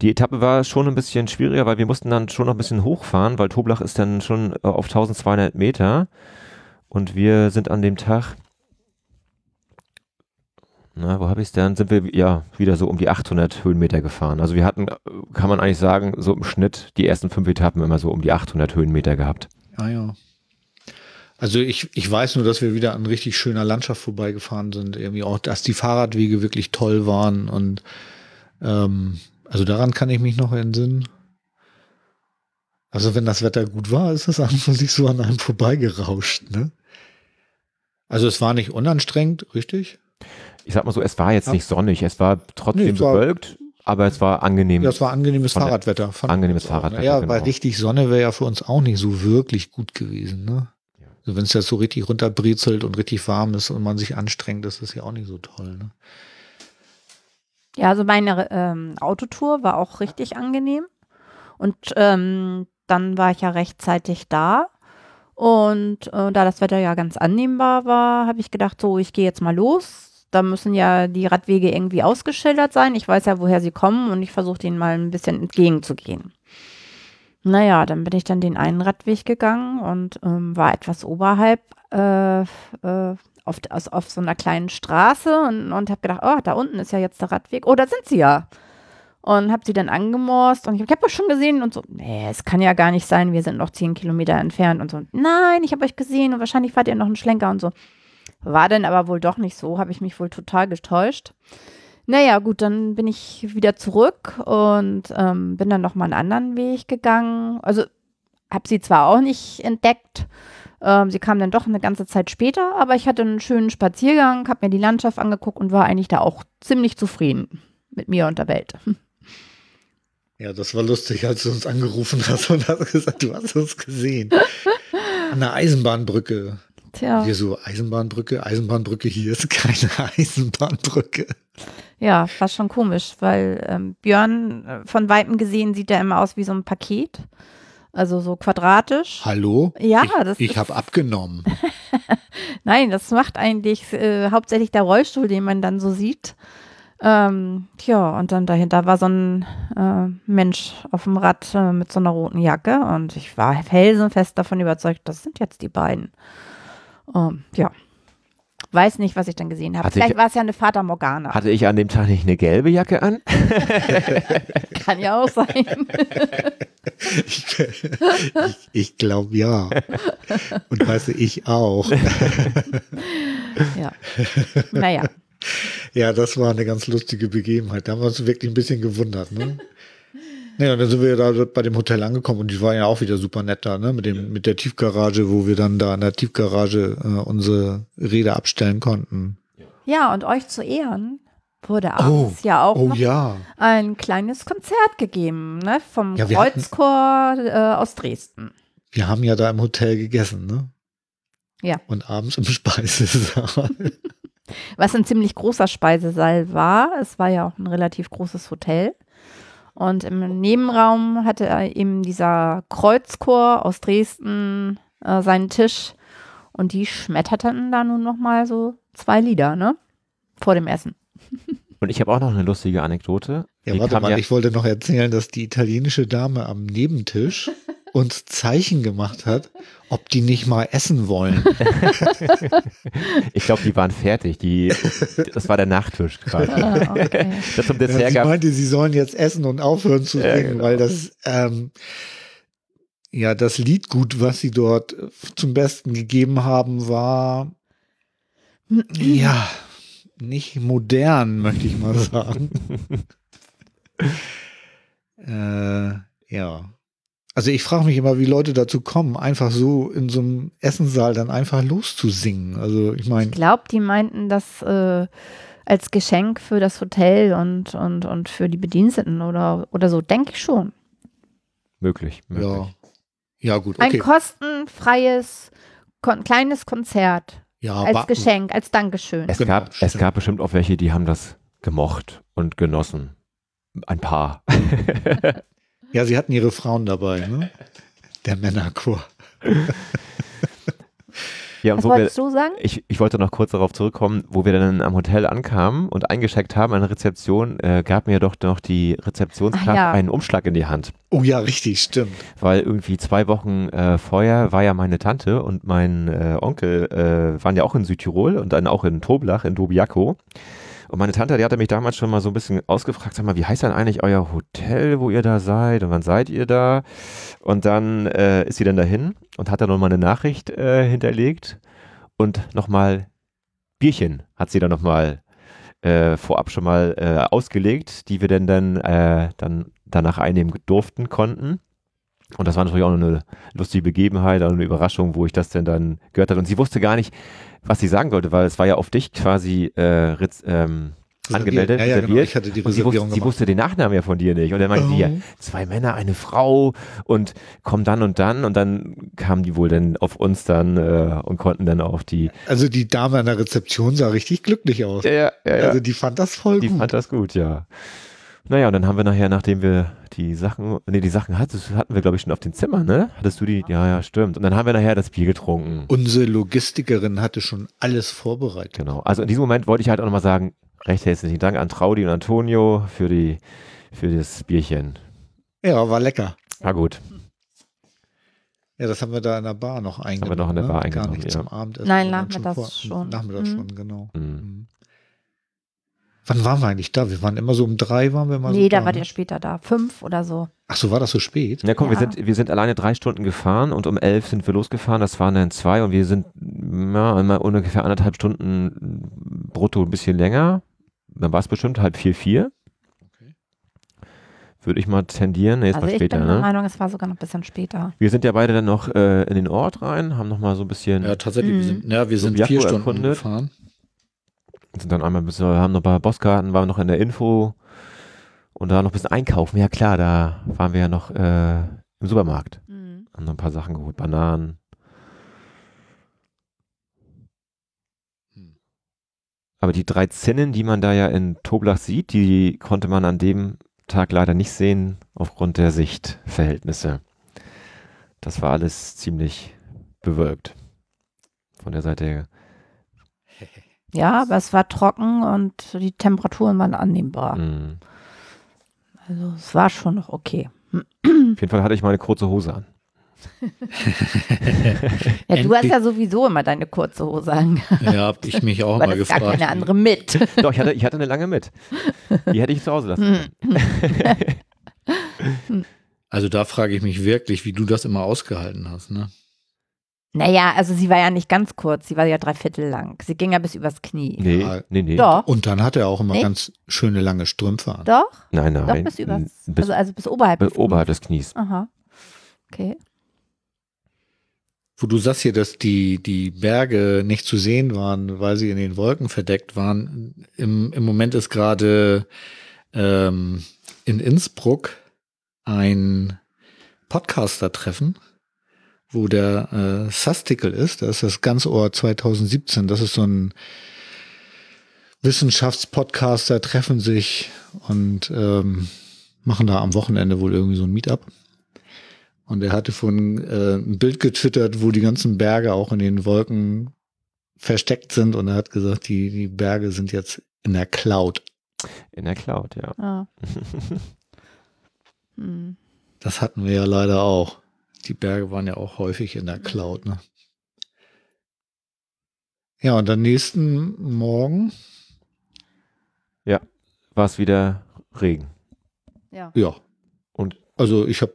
Die Etappe war schon ein bisschen schwieriger, weil wir mussten dann schon noch ein bisschen hochfahren, weil Toblach ist dann schon äh, auf 1200 Meter und wir sind an dem Tag, na, wo habe ich es denn? Sind wir ja wieder so um die 800 Höhenmeter gefahren. Also wir hatten, äh, kann man eigentlich sagen, so im Schnitt die ersten fünf Etappen immer so um die 800 Höhenmeter gehabt. Ah ja. Also ich, ich weiß nur, dass wir wieder an richtig schöner Landschaft vorbeigefahren sind. Irgendwie auch, dass die Fahrradwege wirklich toll waren und ähm, also daran kann ich mich noch entsinnen. Also wenn das Wetter gut war, ist es an sich so an einem vorbeigerauscht, ne? Also es war nicht unanstrengend, richtig? Ich sag mal so, es war jetzt Ja. nicht sonnig, es war trotzdem Nee, es war- bewölkt, aber es war angenehm. Ja, es war angenehmes Fahrradwetter. angenehmes ne? Fahrradwetter, Ja, genau. weil richtig Sonne wäre ja für uns auch nicht so wirklich gut gewesen, ne? Ja. Also wenn es jetzt so richtig runterbrezelt und richtig warm ist und man sich anstrengt, das ist ja auch nicht so toll, ne? Ja, also meine ähm, Autotour war auch richtig angenehm. Und ähm, dann war ich ja rechtzeitig da. Und äh, da das Wetter ja ganz annehmbar war, habe ich gedacht, so, ich gehe jetzt mal los. Da müssen ja die Radwege irgendwie ausgeschildert sein. Ich weiß ja, woher sie kommen und ich versuche denen mal ein bisschen entgegenzugehen. Naja, dann bin ich dann den einen Radweg gegangen und ähm, war etwas oberhalb äh, äh, auf, aus, auf so einer kleinen Straße und, und habe gedacht, oh, da unten ist ja jetzt der Radweg. Oh, da sind sie ja. Und habe sie dann angemorst und ich habe hab euch schon gesehen und so, nee, es kann ja gar nicht sein, wir sind noch zehn Kilometer entfernt und so, nein, ich habe euch gesehen und wahrscheinlich fahrt ihr noch einen Schlenker und so. War dann aber wohl doch nicht so, habe ich mich wohl total getäuscht. Naja, gut, dann bin ich wieder zurück und ähm, bin dann nochmal einen anderen Weg gegangen. Also habe sie zwar auch nicht entdeckt, ähm, sie kam dann doch eine ganze Zeit später, aber ich hatte einen schönen Spaziergang, habe mir die Landschaft angeguckt und war eigentlich da auch ziemlich zufrieden mit mir und der Welt. Ja, das war lustig, als du uns angerufen hast und hast gesagt, du hast uns gesehen. An der Eisenbahnbrücke. Tja, Hier so Eisenbahnbrücke, Eisenbahnbrücke, hier ist keine Eisenbahnbrücke. Ja, war schon komisch, weil ähm, Björn äh, von Weitem gesehen sieht er immer aus wie so ein Paket. Also so quadratisch. Hallo? Ja, ich, das Ich habe abgenommen. Nein, das macht eigentlich äh, hauptsächlich der Rollstuhl, den man dann so sieht. Ähm, tja, und dann dahinter war so ein äh, Mensch auf dem Rad äh, mit so einer roten Jacke und ich war felsenfest davon überzeugt, das sind jetzt die beiden. Ähm, ja. Weiß nicht, was ich dann gesehen habe. Hatte Vielleicht war es ja eine Fata Morgana. Hatte ich an dem Tag nicht eine gelbe Jacke an? Kann ja auch sein. Ich, ich, ich glaube ja. Und weißt du, ich auch. ja. Naja. Ja, das war eine ganz lustige Begebenheit. Da haben wir uns wirklich ein bisschen gewundert, ne? Und dann sind wir da bei dem Hotel angekommen und die war ja auch wieder super nett da, ne? Mit dem, mit der Tiefgarage, wo wir dann da in der Tiefgarage äh, unsere Räder abstellen konnten. Ja, und euch zu Ehren wurde abends ja auch Oh ja. ein kleines Konzert gegeben, ne? Vom Ja, wir hatten- Kreuzchor äh, aus Dresden. Wir haben ja da im Hotel gegessen, ne? Ja. Und abends im Speisesaal. Was ein ziemlich großer Speisesaal war. Es war ja auch ein relativ großes Hotel. Und im Nebenraum hatte er eben dieser Kreuzchor aus Dresden äh, seinen Tisch. Und die schmetterten da nun noch mal so zwei Lieder, ne? Vor dem Essen. Und ich habe auch noch eine lustige Anekdote. Ja, Die warte mal, ja- ich wollte noch erzählen, dass die italienische Dame am Nebentisch uns Zeichen gemacht hat, ob die nicht mal essen wollen. Ich glaube, die waren fertig. Die, das war der Nachtisch gerade. Ah, okay. Das zum Ja, Dessert sie gab meinte, sie sollen jetzt essen und aufhören zu Ja, singen, genau. weil das, ähm, ja, das Liedgut, was sie dort zum Besten gegeben haben, war, ja, nicht modern, möchte ich mal sagen. äh, ja. Also ich frage mich immer, wie Leute dazu kommen, einfach so in so einem Essenssaal dann einfach loszusingen. Also ich meine, Ich glaube, die meinten das äh, als Geschenk für das Hotel und, und, und für die Bediensteten oder, oder so. Denke ich schon. möglich. möglich. ja. Ja, gut, Ein okay. kostenfreies, kon kleines Konzert Ja, als Geschenk, als Dankeschön. Es, Genau, gab, es gab bestimmt auch welche, die haben das gemocht und genossen. Ein paar. Ja, sie hatten ihre Frauen dabei, ne? Der Männerchor. ja, und Was wo wir, wolltest du sagen? ich, ich wollte noch kurz darauf zurückkommen, wo wir dann am Hotel ankamen und eingecheckt haben an der Rezeption, äh, gab mir doch noch die Rezeptionskraft Ach ja. einen Umschlag in die Hand. Oh ja, richtig, stimmt. Weil irgendwie zwei Wochen äh, vorher war ja meine Tante und mein äh, Onkel äh, waren ja auch in Südtirol und dann auch in Toblach, in Dobiaco. Und meine Tante, die hatte mich damals schon mal so ein bisschen ausgefragt, sag mal, wie heißt denn eigentlich euer Hotel, wo ihr da seid und wann seid ihr da? Und dann äh, ist sie dann dahin und hat dann nochmal eine Nachricht äh, hinterlegt und nochmal Bierchen hat sie dann nochmal äh, vorab schon mal äh, ausgelegt, die wir dann, dann, äh, dann danach einnehmen durften, konnten. Und das war natürlich auch noch eine lustige Begebenheit, eine Überraschung, wo ich das denn dann gehört habe. Und sie wusste gar nicht, was sie sagen wollte, weil es war ja auf dich quasi äh, ritz, ähm, angemeldet, Ja, ja, genau. reserviert. Ich hatte die und sie wusste, sie wusste den Nachnamen ja von dir nicht. Und dann meinte sie, ja, Oh. zwei Männer, eine Frau und komm dann und dann. Und dann kamen die wohl dann auf uns dann äh, und konnten dann auch die. Also die Dame an der Rezeption sah richtig glücklich aus. Ja, ja, ja. Also die fand das voll Die gut. fand das gut, ja. Naja, und dann haben wir nachher, nachdem wir die Sachen, nee, die Sachen hattest, hatten wir, glaube ich, schon auf dem Zimmer, ne? Hattest du die? Ja, ja, stimmt. Und dann haben wir nachher das Bier getrunken. Unsere Logistikerin hatte schon alles vorbereitet. Genau. Also in diesem Moment wollte ich halt auch nochmal sagen, recht herzlichen Dank an Traudi und Antonio für die, für das Bierchen. Ja, war lecker. War gut. Ja, das haben wir da in der Bar noch eingenommen. noch in der ne? Bar Gar eingenommen, nicht ja. zum Abendessen. Nein, nachmittags schon. Nachmittags Mhm. schon, genau. Mhm. Mhm. Wann waren wir eigentlich da? Wir waren immer so um drei, waren wir mal nee, so da war ne? der später da. Fünf oder so. Ach so, war das so spät? Na komm, wir, Ja. sind, wir sind alleine drei Stunden gefahren und um elf sind wir losgefahren. Das waren dann zwei und wir sind ja, einmal ungefähr anderthalb Stunden brutto ein bisschen länger. Dann war es bestimmt halb vier, vier. Okay. Würde ich mal tendieren. Nee, ist Also mal ich später, bin der ne? Meinung, es war sogar noch ein bisschen später. Wir sind ja beide dann noch äh, in den Ort rein, haben noch mal so ein bisschen, Ja, tatsächlich. Mhm. Wir sind, ja, wir sind Subiaco vier Stunden erkundet. gefahren sind dann einmal ein bisschen, haben noch ein paar Bosskarten, waren noch in der Info und da noch ein bisschen einkaufen. Ja klar, da waren wir ja noch äh, im Supermarkt. Mhm. Haben noch ein paar Sachen geholt, Bananen. Hm. Aber die drei Zinnen, die man da ja in Toblach sieht, die konnte man an dem Tag leider nicht sehen, aufgrund der Sichtverhältnisse. Das war alles ziemlich bewölkt. Von der Seite her. Ja, aber es war trocken und die Temperaturen waren annehmbar. Mhm. Also es war schon noch okay. Auf jeden Fall hatte ich meine kurze Hose an. Ja, du hast ja sowieso immer deine kurze Hose an. Ja, hab ich mich auch mal ist gar gefragt. keine andere mit. Doch, ich hatte, ich hatte eine lange mit. Die hätte ich zu Hause lassen können. Also da frage ich mich wirklich, wie du das immer ausgehalten hast. Ne? Naja, also sie war ja nicht ganz kurz, sie war ja dreiviertel lang. Sie ging ja bis übers Knie. Nee, Ja. nee, nee. Doch, Und dann hat er auch immer Nee. ganz schöne lange Strümpfe an. doch, Nein, doch nein. bis übers, bis, also, also bis oberhalb. bis des oberhalb des Knies. Knies. Aha. Okay. Wo du sagst hier, dass die, die Berge nicht zu sehen waren, weil sie in den Wolken verdeckt waren. Im, im Moment ist gerade ähm, in Innsbruck ein Podcaster-Treffen, wo der äh, Sastikel ist. Das ist das Ganzohr 2017. Das ist so ein Wissenschaftspodcaster, treffen sich und ähm, machen da am Wochenende wohl irgendwie so ein Meetup. Und er hatte von äh, ein Bild getwittert, wo die ganzen Berge auch in den Wolken versteckt sind. Und er hat gesagt, die, die Berge sind jetzt in der Cloud. In der Cloud, ja. Ah. Hm. Das hatten wir ja leider auch. Die Berge waren ja auch häufig in der Cloud. Ne? Ja, und am nächsten Morgen, War es wieder Regen. Ja. ja. Und- also ich habe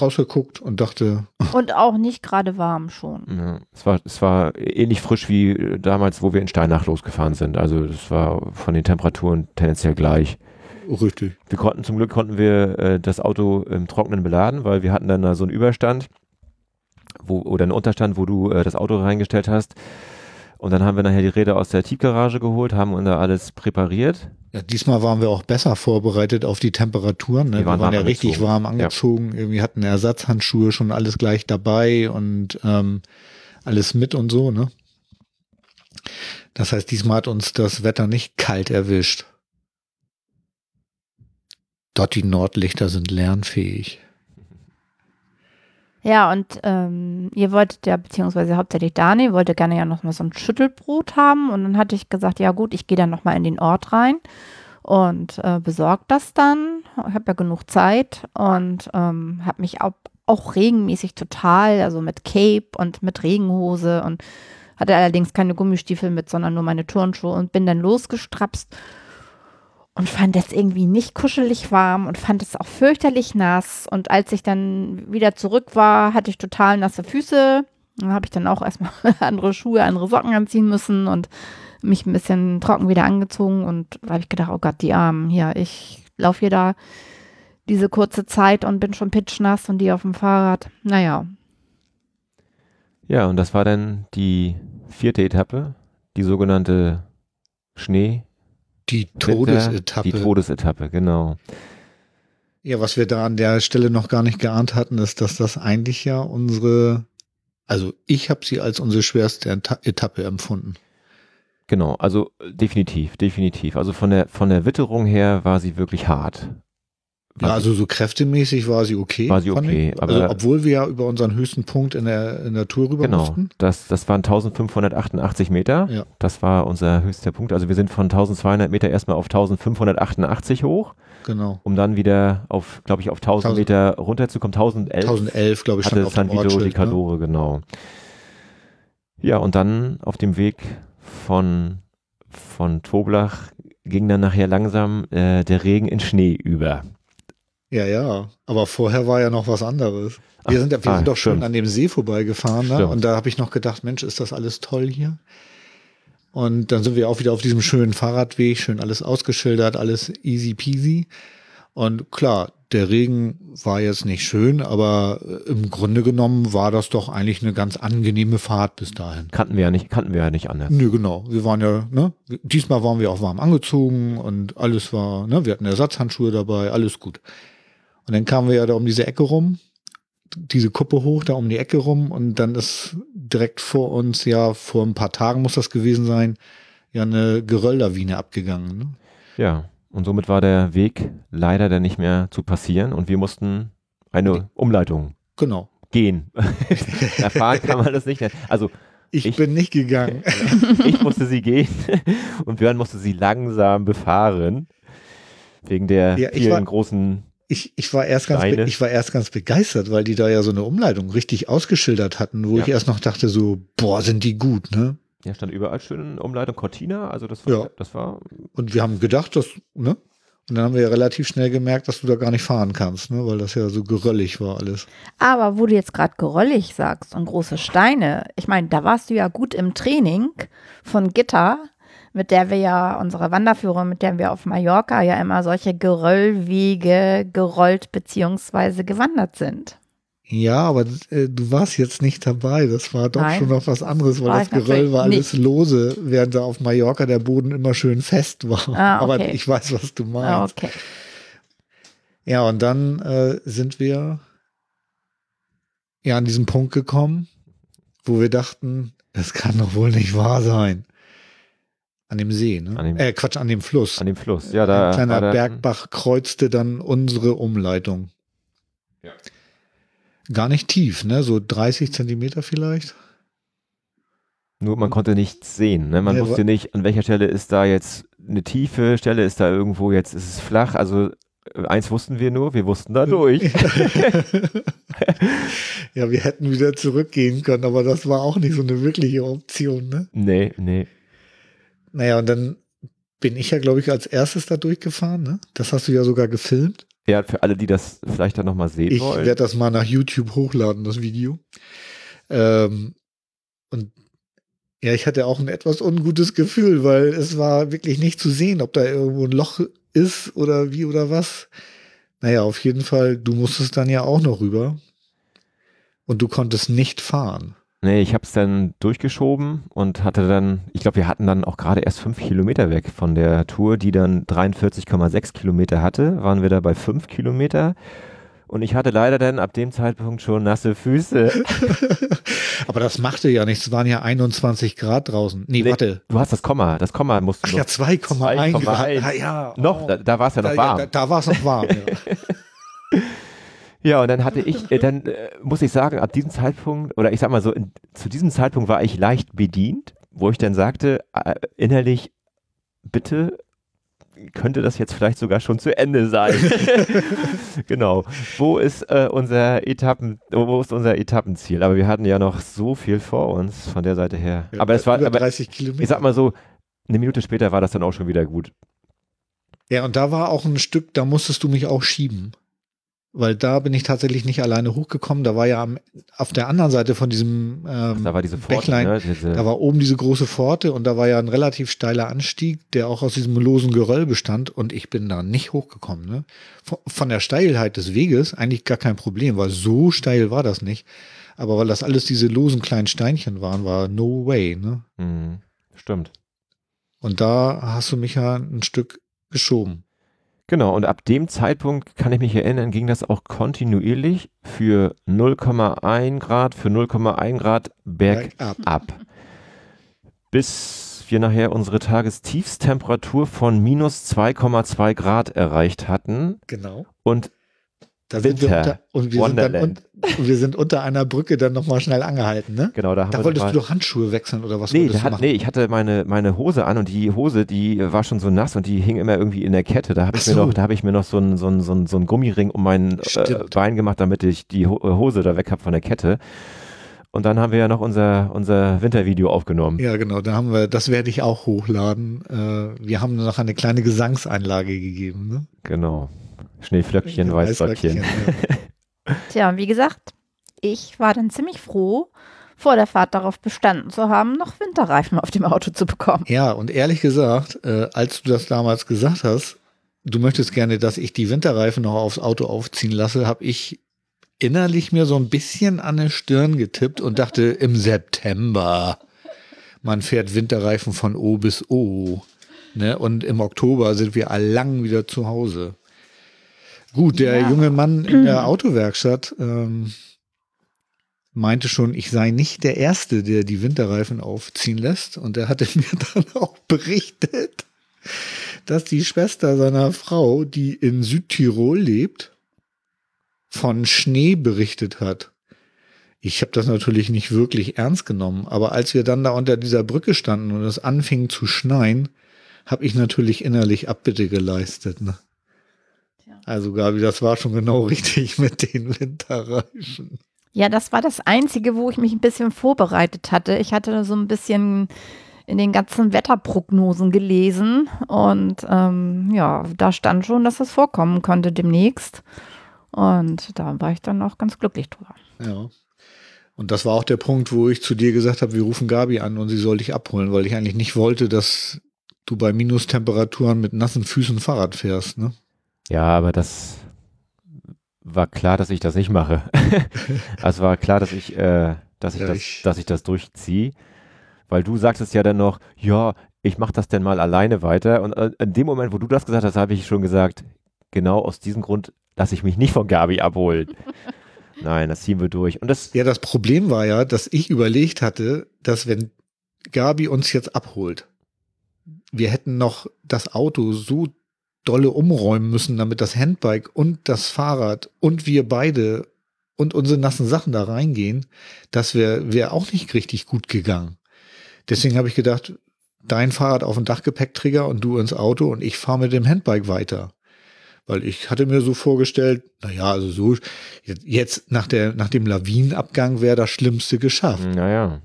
rausgeguckt und dachte, Und auch nicht gerade warm schon. Ja, es, war, es war ähnlich frisch wie damals, wo wir in Steinach losgefahren sind. Also es war von den Temperaturen tendenziell gleich. Richtig. Wir konnten zum Glück konnten wir äh, das Auto im Trockenen beladen, weil wir hatten dann da so einen Überstand wo, oder einen Unterstand, wo du äh, das Auto reingestellt hast. Und dann haben wir nachher die Räder aus der Tiefgarage geholt, haben uns da alles präpariert. Ja, diesmal waren wir auch besser vorbereitet auf die Temperaturen. Ne? Die waren wir waren ja warm richtig angezogen. warm angezogen. Irgendwie hatten Ersatzhandschuhe schon alles gleich dabei und ähm, alles mit und so. Ne? Das heißt, diesmal hat uns das Wetter nicht kalt erwischt. Dort die Nordlichter sind lernfähig. Ja, und ähm, ihr wolltet ja, beziehungsweise hauptsächlich Dani, wollte gerne ja noch mal so ein Schüttelbrot haben. Und dann hatte ich gesagt, ja gut, ich gehe dann noch mal in den Ort rein und äh, besorge das dann. Ich habe ja genug Zeit und ähm, habe mich auch, auch regenmäßig total, also mit Cape und mit Regenhose und hatte allerdings keine Gummistiefel mit, sondern nur meine Turnschuhe und bin dann losgestrapst und fand es irgendwie nicht kuschelig warm und fand es auch fürchterlich nass. Und als ich dann wieder zurück war, hatte ich total nasse Füße. Dann habe ich dann auch erstmal andere Schuhe, andere Socken anziehen müssen und mich ein bisschen trocken wieder angezogen. Und da habe ich gedacht, oh Gott, die Armen hier, ich laufe hier da diese kurze Zeit und bin schon pitschnass und die auf dem Fahrrad. Naja, Ja, und das war dann die vierte Etappe, die sogenannte Schnee. Die Die Todesetappe. Todesetappe, genau. Ja, was wir da an der Stelle noch gar nicht geahnt hatten, ist, dass das eigentlich ja unsere, also ich habe sie als unsere schwerste Eta Etappe empfunden. Genau, also äh, definitiv, definitiv. Also von der von der Witterung her war sie wirklich hart. Ja, also so kräftemäßig war sie okay. War sie okay, also, obwohl wir ja über unseren höchsten Punkt in der, in der Tour rüber Genau, mussten. das, das waren 1588 Meter. Ja. Das war unser höchster Punkt. Also wir sind von 1200 Meter erstmal auf 1588 hoch, Genau. um dann wieder auf, glaube ich, auf 1000 1000 Meter runterzukommen. 1011 1011, glaube ich, stand hatte auf dem San Vito di Ortsschild. Ne? Cadore, genau. Ja, und dann auf dem Weg von, von Toblach ging dann nachher langsam äh, der Regen in Schnee über. Ja, ja. Aber vorher war ja noch was anderes. Wir Ach, sind, ja- wir ah, sind doch schon stimmt. an dem See vorbeigefahren. Ne? Und da habe ich noch gedacht, Mensch, ist das alles toll hier? Und dann sind wir auch wieder auf diesem schönen Fahrradweg, schön alles ausgeschildert, alles easy peasy. Und klar, der Regen war jetzt nicht schön, aber äh, im Grunde genommen war das doch eigentlich eine ganz angenehme Fahrt bis dahin. Kannten wir ja nicht, kannten wir ja nicht anders. Nö, genau. Wir waren ja, ne? Diesmal waren wir auch warm angezogen und alles war, ne? Wir hatten Ersatzhandschuhe dabei, alles gut. Und dann kamen wir ja da um diese Ecke rum, diese Kuppe hoch, da um die Ecke rum und dann ist direkt vor uns, ja, vor ein paar Tagen muss das gewesen sein, ja eine Gerölllawine abgegangen. Ne? Ja, und somit war der Weg leider dann nicht mehr zu passieren und wir mussten eine Umleitung Genau. gehen. Erfahren kann man das nicht. Also Ich, Ich- bin nicht gegangen. ich musste sie gehen und Björn musste sie langsam befahren. Wegen der Ja, vielen war- großen, Ich, ich, war erst ganz ich war erst ganz begeistert, weil die da ja so eine Umleitung richtig ausgeschildert hatten, wo Ja. ich erst noch dachte so, boah, sind die gut, ne? ja, stand überall schön Umleitung Cortina, also das war, Ja. das war, Und wir haben gedacht, dass, ne? Und dann haben wir ja relativ schnell gemerkt, dass du da gar nicht fahren kannst, ne? Weil das ja so geröllig war alles. Aber wo du jetzt gerade gerollig sagst und große Steine, ich meine, da warst du ja gut im Training von Gitter, mit der wir ja, unsere Wanderführer, mit der wir auf Mallorca ja immer solche Geröllwege gerollt beziehungsweise gewandert sind. Ja, aber äh, du warst jetzt nicht dabei. Das war doch Nein. schon noch was anderes, weil War das Geröll war alles lose, während da auf Mallorca der Boden immer schön fest war. Ah, Aber okay. ich weiß, was du Ah, meinst. okay. Ja, und dann äh, sind wir ja an diesen Punkt gekommen, wo wir dachten, das kann doch wohl nicht wahr sein. An dem See, ne? An dem- äh, Quatsch, an dem Fluss. an dem Fluss. Ja, da Ein kleiner der, Bergbach kreuzte dann unsere Umleitung. Ja. Gar nicht tief, ne? So 30 Zentimeter vielleicht. Nur man konnte nichts sehen. Ne? Man Ja, wusste nicht, an welcher Stelle ist da jetzt eine tiefe Stelle, ist da irgendwo jetzt, ist es flach. Also äh, eins wussten wir nur, wir wussten da durch. ja, wir hätten wieder zurückgehen können, aber das war auch nicht so eine wirkliche Option, ne? nee, nee. Naja, und dann bin ich ja, glaube ich, als erstes da durchgefahren, ne? Das hast du ja sogar gefilmt. Ja, für alle, die das vielleicht dann nochmal sehen Ich wollen. werde das mal nach YouTube hochladen, das Video. Ähm, und ja, ich hatte auch ein etwas ungutes Gefühl, weil es war wirklich nicht zu sehen, ob da irgendwo ein Loch ist oder wie oder was. Naja, auf jeden Fall, du musstest dann ja auch noch rüber. Und du konntest nicht fahren. Nee, ich habe es dann durchgeschoben und hatte dann, ich glaube, wir hatten dann auch gerade erst fünf Kilometer weg von der Tour, die dann 43,6 Kilometer hatte, waren wir da bei fünf Kilometer. Und ich hatte leider dann ab dem Zeitpunkt schon nasse Füße. Aber das machte ja nichts. Es waren ja 21 Grad draußen. Nee, Nee, warte. Du hast das Komma, das Komma musst du Ach noch. ja, 2,1 Grad. 2,1. Ah, ja, noch, oh. da, da war es ja noch Da- warm. Da, da war es noch warm. Ja. Ja, und dann hatte ich, äh, dann äh, muss ich sagen, ab diesem Zeitpunkt, oder ich sag mal so, in, zu diesem Zeitpunkt war ich leicht bedient, wo ich dann sagte, äh, innerlich, bitte könnte das jetzt vielleicht sogar schon zu Ende sein. genau. Wo ist äh, unser Etappen, wo ist unser Etappenziel? Aber wir hatten ja noch so viel vor uns von der Seite her. Ja, aber es war, aber 30 Kilometer. ich sag mal so, eine Minute später war das dann auch schon wieder gut. Ja, und da war auch ein Stück, da musstest du mich auch schieben. Weil da bin ich tatsächlich nicht alleine hochgekommen. Da war ja am, auf der anderen Seite von diesem ähm, Da war diese Pforte, Bächlein, ne? Diese, da war oben diese große Pforte und da war ja ein relativ steiler Anstieg, der auch aus diesem losen Geröll bestand und ich bin da nicht hochgekommen. Ne? Von, von der Steilheit des Weges eigentlich gar kein Problem, weil so steil war das nicht. Aber weil das alles diese losen kleinen Steinchen waren, war no way. Ne? Mhm. Stimmt. Und da hast du mich ja ein Stück geschoben. Genau, und ab dem Zeitpunkt kann ich mich erinnern, ging das auch kontinuierlich für 0,1 Grad, für 0,1 Grad bergab. Bergab. Bis wir nachher unsere Tagestiefstemperatur von minus 2,2 Grad erreicht hatten. Genau. Und Da sind wir unter, und wir sind dann und wir sind unter einer Brücke dann nochmal schnell angehalten, ne? genau, da haben Da wolltest du doch Handschuhe wechseln oder was Nee, du hat, machen? nee, ich hatte meine, meine Hose an und die Hose, die war schon so nass und die hing immer irgendwie in der Kette. Da habe ich, Ach mir so. noch, da hab ich mir noch so einen so einen- so einen- so einen Gummiring um mein äh. Bein gemacht, damit ich die Ho Hose da weg habe von der Kette. Und dann haben wir ja noch unser, unser Wintervideo aufgenommen. Ja, genau, da haben wir, das werde ich auch hochladen. Äh, wir haben noch eine kleine Gesangseinlage gegeben, ne? Genau. Schneeflöckchen, Weißröckchen. ja. Tja, und wie gesagt, ich war dann ziemlich froh, vor der Fahrt darauf bestanden zu haben, noch Winterreifen auf dem Auto zu bekommen. Ja, und ehrlich gesagt, äh, als du das damals gesagt hast, du möchtest gerne, dass ich die Winterreifen noch aufs Auto aufziehen lasse, habe ich innerlich mir so ein bisschen an die Stirn getippt und dachte, im September, man fährt Winterreifen von O bis O. Ne? Und im Oktober sind wir allang wieder zu Hause. Gut, der Ja. junge Mann in der Autowerkstatt, ähm, meinte schon, ich sei nicht der Erste, der die Winterreifen aufziehen lässt. Und er hatte mir dann auch berichtet, dass die Schwester seiner Frau, die in Südtirol lebt, von Schnee berichtet hat. Ich habe das natürlich nicht wirklich ernst genommen, aber als wir dann da unter dieser Brücke standen und es anfing zu schneien, habe ich natürlich innerlich Abbitte geleistet. Ne? Also Gabi, das war schon genau richtig mit den Winterreifen. Ja, das war das Einzige, wo ich mich ein bisschen vorbereitet hatte. Ich hatte so ein bisschen in den ganzen Wetterprognosen gelesen und ähm, ja, da stand schon, dass das vorkommen könnte demnächst. Und da war ich dann auch ganz glücklich drüber. Ja. Und das war auch der Punkt, wo ich zu dir gesagt habe, wir rufen Gabi an und sie soll dich abholen, weil ich eigentlich nicht wollte, dass du bei Minustemperaturen mit nassen Füßen Fahrrad fährst, ne? Ja, aber das war klar, dass ich das nicht mache. also war klar, dass ich, äh, dass ich Ja, das, ich- dass ich das durchziehe, weil du sagtest ja dann noch, ja, ich mache das denn mal alleine weiter. Und äh, in dem Moment, wo du das gesagt hast, habe ich schon gesagt, genau aus diesem Grund lasse ich mich nicht von Gabi abholen. Nein, das ziehen wir durch. Und das, Ja, das Problem war ja, dass ich überlegt hatte, dass wenn Gabi uns jetzt abholt, wir hätten noch das Auto so dolle umräumen müssen, damit das Handbike und das Fahrrad und wir beide und unsere nassen Sachen da reingehen, das wäre wär auch nicht richtig gut gegangen. Deswegen habe ich gedacht, dein Fahrrad auf den Dachgepäckträger und du ins Auto und ich fahre mit dem Handbike weiter. Weil ich hatte mir so vorgestellt, naja, also so, jetzt nach, der, nach dem Lawinenabgang wäre das Schlimmste geschafft. naja,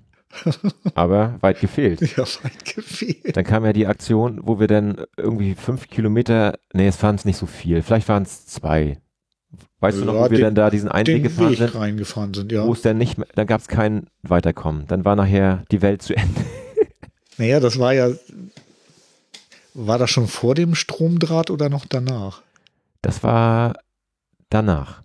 aber weit gefehlt. Ja, weit gefehlt. Dann kam ja die Aktion, wo wir dann irgendwie fünf Kilometer, nee, es waren es nicht so viel, vielleicht waren es zwei. Weißt du noch, Ja, wo wir den- dann da diesen Einweg gefahren Weg sind? reingefahren sind, ja. wo es dann nicht mehr, dann gab es kein Weiterkommen. Dann war nachher die Welt zu Ende. Naja, das war ja, war das schon vor dem Stromdraht oder noch danach? Das war danach.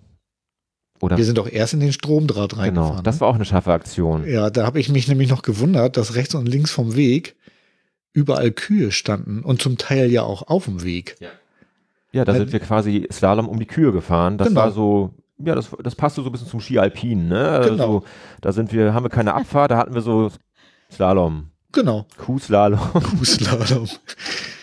Oder Wir sind doch erst in den Stromdraht reingefahren. genau, das ne? war auch eine scharfe Aktion. Ja, da habe ich mich nämlich noch gewundert, dass rechts und links vom Weg überall Kühe standen und zum Teil ja auch auf dem Weg. Ja, da Weil- sind wir quasi Slalom um die Kühe gefahren. Das Genau. war so, ja, das, das passte so ein bisschen zum Ski Alpin, ne? Also Genau. da sind wir, haben wir keine Abfahrt, da hatten wir so Slalom, Genau, Kuhslalom. Kuhslalom.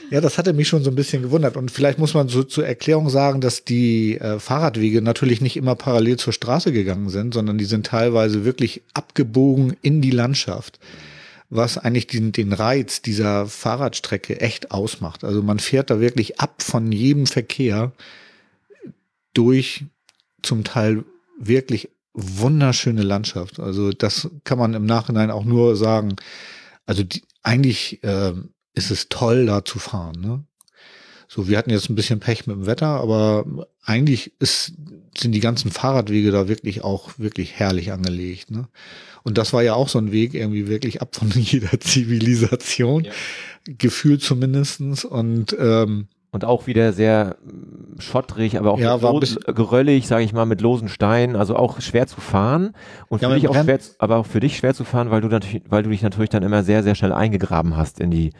Ja, das hatte mich schon so ein bisschen gewundert. Und vielleicht muss man so zur Erklärung sagen, dass die äh, Fahrradwege natürlich nicht immer parallel zur Straße gegangen sind, sondern die sind teilweise wirklich abgebogen in die Landschaft. Was eigentlich den, den Reiz dieser Fahrradstrecke echt ausmacht. Also man fährt da wirklich ab von jedem Verkehr durch zum Teil wirklich wunderschöne Landschaft. Also das kann man im Nachhinein auch nur sagen. Also die, eigentlich ähm, ist es toll, da zu fahren. Ne? So, wir hatten jetzt ein bisschen Pech mit dem Wetter, aber eigentlich ist, sind die ganzen Fahrradwege da wirklich auch wirklich herrlich angelegt. Ne? Und das war ja auch so ein Weg irgendwie wirklich ab von jeder Zivilisation, Ja. gefühlt zumindestens. Und ähm, Und auch wieder sehr mm, schottrig, aber auch Ja, mit war ein los, geröllig, sage ich mal, mit losen Steinen, also auch schwer zu fahren. Und Ja, für dich auch schwer, zu- aber auch für dich schwer zu fahren, weil du natürlich, weil du dich natürlich dann immer sehr, sehr schnell eingegraben hast in die,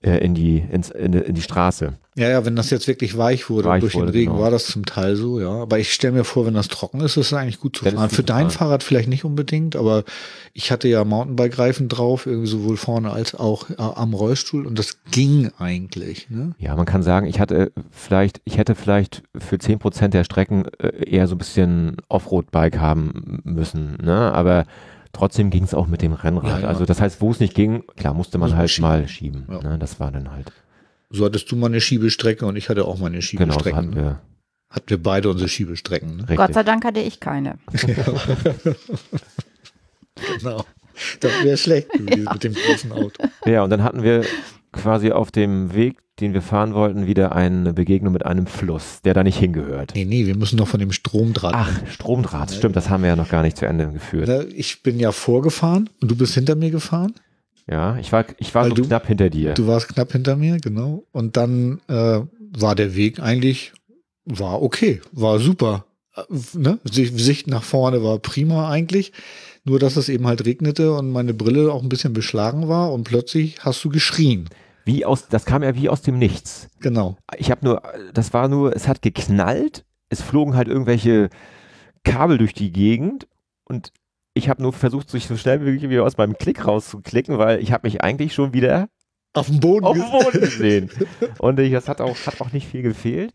äh, in die, ins, in, in die Straße. ja, ja, wenn das jetzt wirklich weich wurde Weich durch wurde, den Regen, genau. war das zum Teil so, ja. Aber ich stelle mir vor, wenn das trocken ist, ist es eigentlich gut zu ist fahren. Für dein fahren. Fahrrad vielleicht nicht unbedingt, aber ich hatte ja Mountainbike-Reifen drauf, irgendwie sowohl vorne als auch äh, am Rollstuhl und das ging eigentlich, ne? Ja, man kann sagen, ich hatte vielleicht, ich hätte vielleicht für 10% der Strecken äh, eher so ein bisschen Offroad-Bike haben müssen, ne? Aber trotzdem ging es auch mit dem Rennrad. Ja, ja. Also das heißt, wo es nicht ging, klar, musste man halt schieben. mal schieben. Ja. Ne? Das war dann halt. So hattest du mal eine Schiebestrecke und ich hatte auch meine Genau, so hatten ne? wir. Hatten wir beide unsere Schiebestrecken, ne? Gott sei Dank hatte ich keine. Genau. Das wäre schlecht gewesen mit dem großen Auto. Ja, und dann hatten wir quasi auf dem Weg, den wir fahren wollten, wieder eine Begegnung mit einem Fluss, der da nicht hingehört. Nee, nee, wir müssen noch von dem Stromdraht. Ach, Stromdraht, stimmt, das haben wir ja noch gar nicht zu Ende geführt. Ne, Ich bin ja vorgefahren und du bist hinter mir gefahren. Ja, ich war, ich war so du- knapp hinter dir. Du warst knapp hinter mir, genau. Und dann äh, war der Weg eigentlich, war okay, war super. Äh, Ne? Sicht nach vorne war prima eigentlich. Nur, dass es eben halt regnete und meine Brille auch ein bisschen beschlagen war und plötzlich hast du geschrien. Wie aus, das kam ja wie aus dem Nichts. Genau. Ich habe nur, das war nur, es hat geknallt, es flogen halt irgendwelche Kabel durch die Gegend und ich habe nur versucht, sich so schnell wie möglich wieder aus meinem Klick rauszuklicken, weil ich habe mich eigentlich schon wieder Auf dem Boden. auf Boden gesehen. Und ich, das hat auch, hat auch nicht viel gefehlt.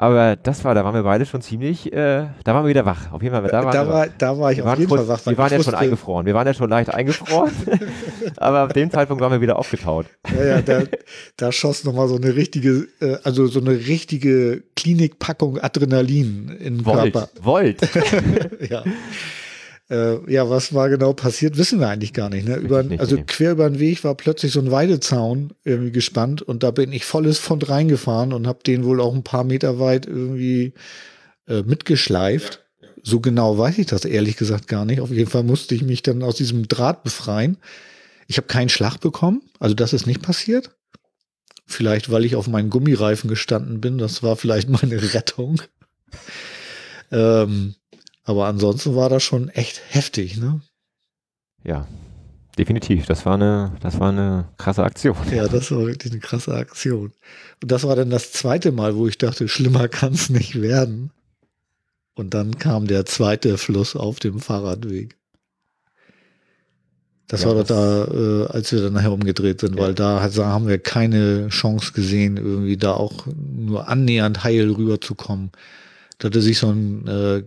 Aber das war, da waren wir beide schon ziemlich, äh, da waren wir wieder wach. Auf jeden Fall, da waren da, wir war, da war ich auf jeden kurz, Fall wach. wir waren ja schon eingefroren. Wir waren ja schon leicht eingefroren. aber ab dem Zeitpunkt waren wir wieder aufgetaut. Ja, ja, da, da schoss noch mal so eine richtige, äh, also so eine richtige Klinikpackung Adrenalin in den Volt. Körper. Volt. ja. Äh, ja, was war genau passiert, wissen wir eigentlich gar nicht. Ne? Über, nicht, also nee. quer über den Weg war plötzlich so ein Weidezaun irgendwie gespannt und da bin ich volles Fond reingefahren und habe den wohl auch ein paar Meter weit irgendwie äh, mitgeschleift. So genau weiß ich das ehrlich gesagt gar nicht. Auf jeden Fall musste ich mich dann aus diesem Draht befreien. Ich habe keinen Schlag bekommen, also das ist nicht passiert. Vielleicht, weil ich auf meinen Gummireifen gestanden bin. Das war vielleicht meine Rettung. ähm, aber ansonsten war das schon echt heftig, ne? Ja, definitiv. Das war eine, das war eine krasse Aktion. Ja, das war wirklich eine krasse Aktion. Und das war dann das zweite Mal, wo ich dachte, schlimmer kann es nicht werden. Und dann kam der zweite Fluss auf dem Fahrradweg. Das Ja, war doch da, äh, als wir dann nachher umgedreht sind, Ja. weil da haben wir keine Chance gesehen, irgendwie da auch nur annähernd heil rüberzukommen. Da hatte sich so ein äh,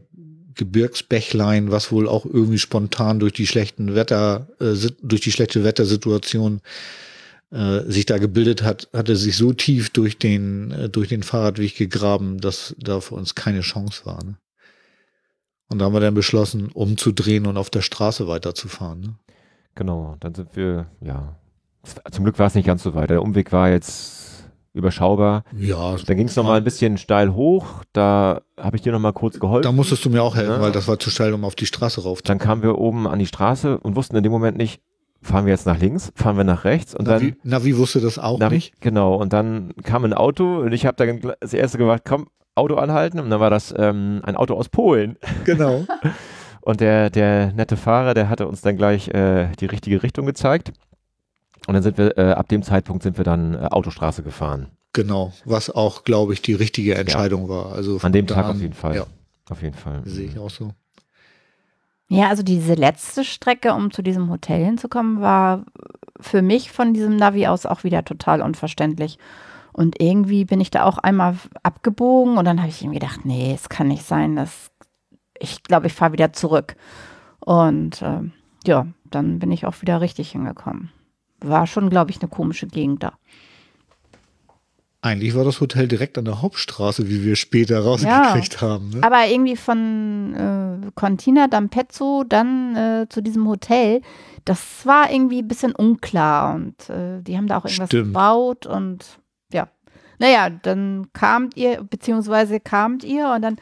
Gebirgsbächlein, was wohl auch irgendwie spontan durch die schlechten Wetter, äh, durch die schlechte Wettersituation äh, sich da gebildet hat, hatte sich so tief durch den, äh, durch den Fahrradweg gegraben, dass da für uns keine Chance war. Ne? Und da haben wir dann beschlossen, umzudrehen und auf der Straße weiterzufahren. Ne? Genau, dann sind wir, ja, zum Glück war es nicht ganz so weit. Der Umweg war jetzt überschaubar. Ja, Dann ging es nochmal ein bisschen steil hoch. Da habe ich dir nochmal kurz geholfen. da musstest du mir auch helfen, Ja. weil das war zu steil, um auf die Straße rauf Dann kamen wir oben an die Straße und wussten in dem Moment nicht, fahren wir jetzt nach links, fahren wir nach rechts und dann Navi, Navi wusste das auch Navi- nicht. Genau, und dann kam ein Auto und ich habe dann das erste gemacht, komm, Auto anhalten und dann war das ähm, ein Auto aus Polen. Genau. Und der, der nette Fahrer, der hatte uns dann gleich äh, die richtige Richtung gezeigt. Und dann sind wir, äh, ab dem Zeitpunkt sind wir dann äh, Autostraße gefahren. Genau. Was auch, glaube ich, die richtige Entscheidung war. Also An dem Tag da auf jeden Fall. Ja, Auf jeden Fall. sehe ich auch so. Ja, also diese letzte Strecke, um zu diesem Hotel hinzukommen, war für mich von diesem Navi aus auch wieder total unverständlich. Und irgendwie bin ich da auch einmal abgebogen und dann habe ich ihm gedacht, nee, es kann nicht sein, dass ich glaube, ich fahre wieder zurück. Und ähm, ja, dann bin ich auch wieder richtig hingekommen. War schon, glaube ich, eine komische Gegend da. Eigentlich war das Hotel direkt an der Hauptstraße, wie wir später rausgekriegt haben. Ne? Aber irgendwie von äh, Cortina d'Ampezzo dann äh, zu diesem Hotel, das war irgendwie ein bisschen unklar und äh, die haben da auch irgendwas Stimmt. gebaut und ja. Naja, dann kamt ihr, beziehungsweise kamt ihr und dann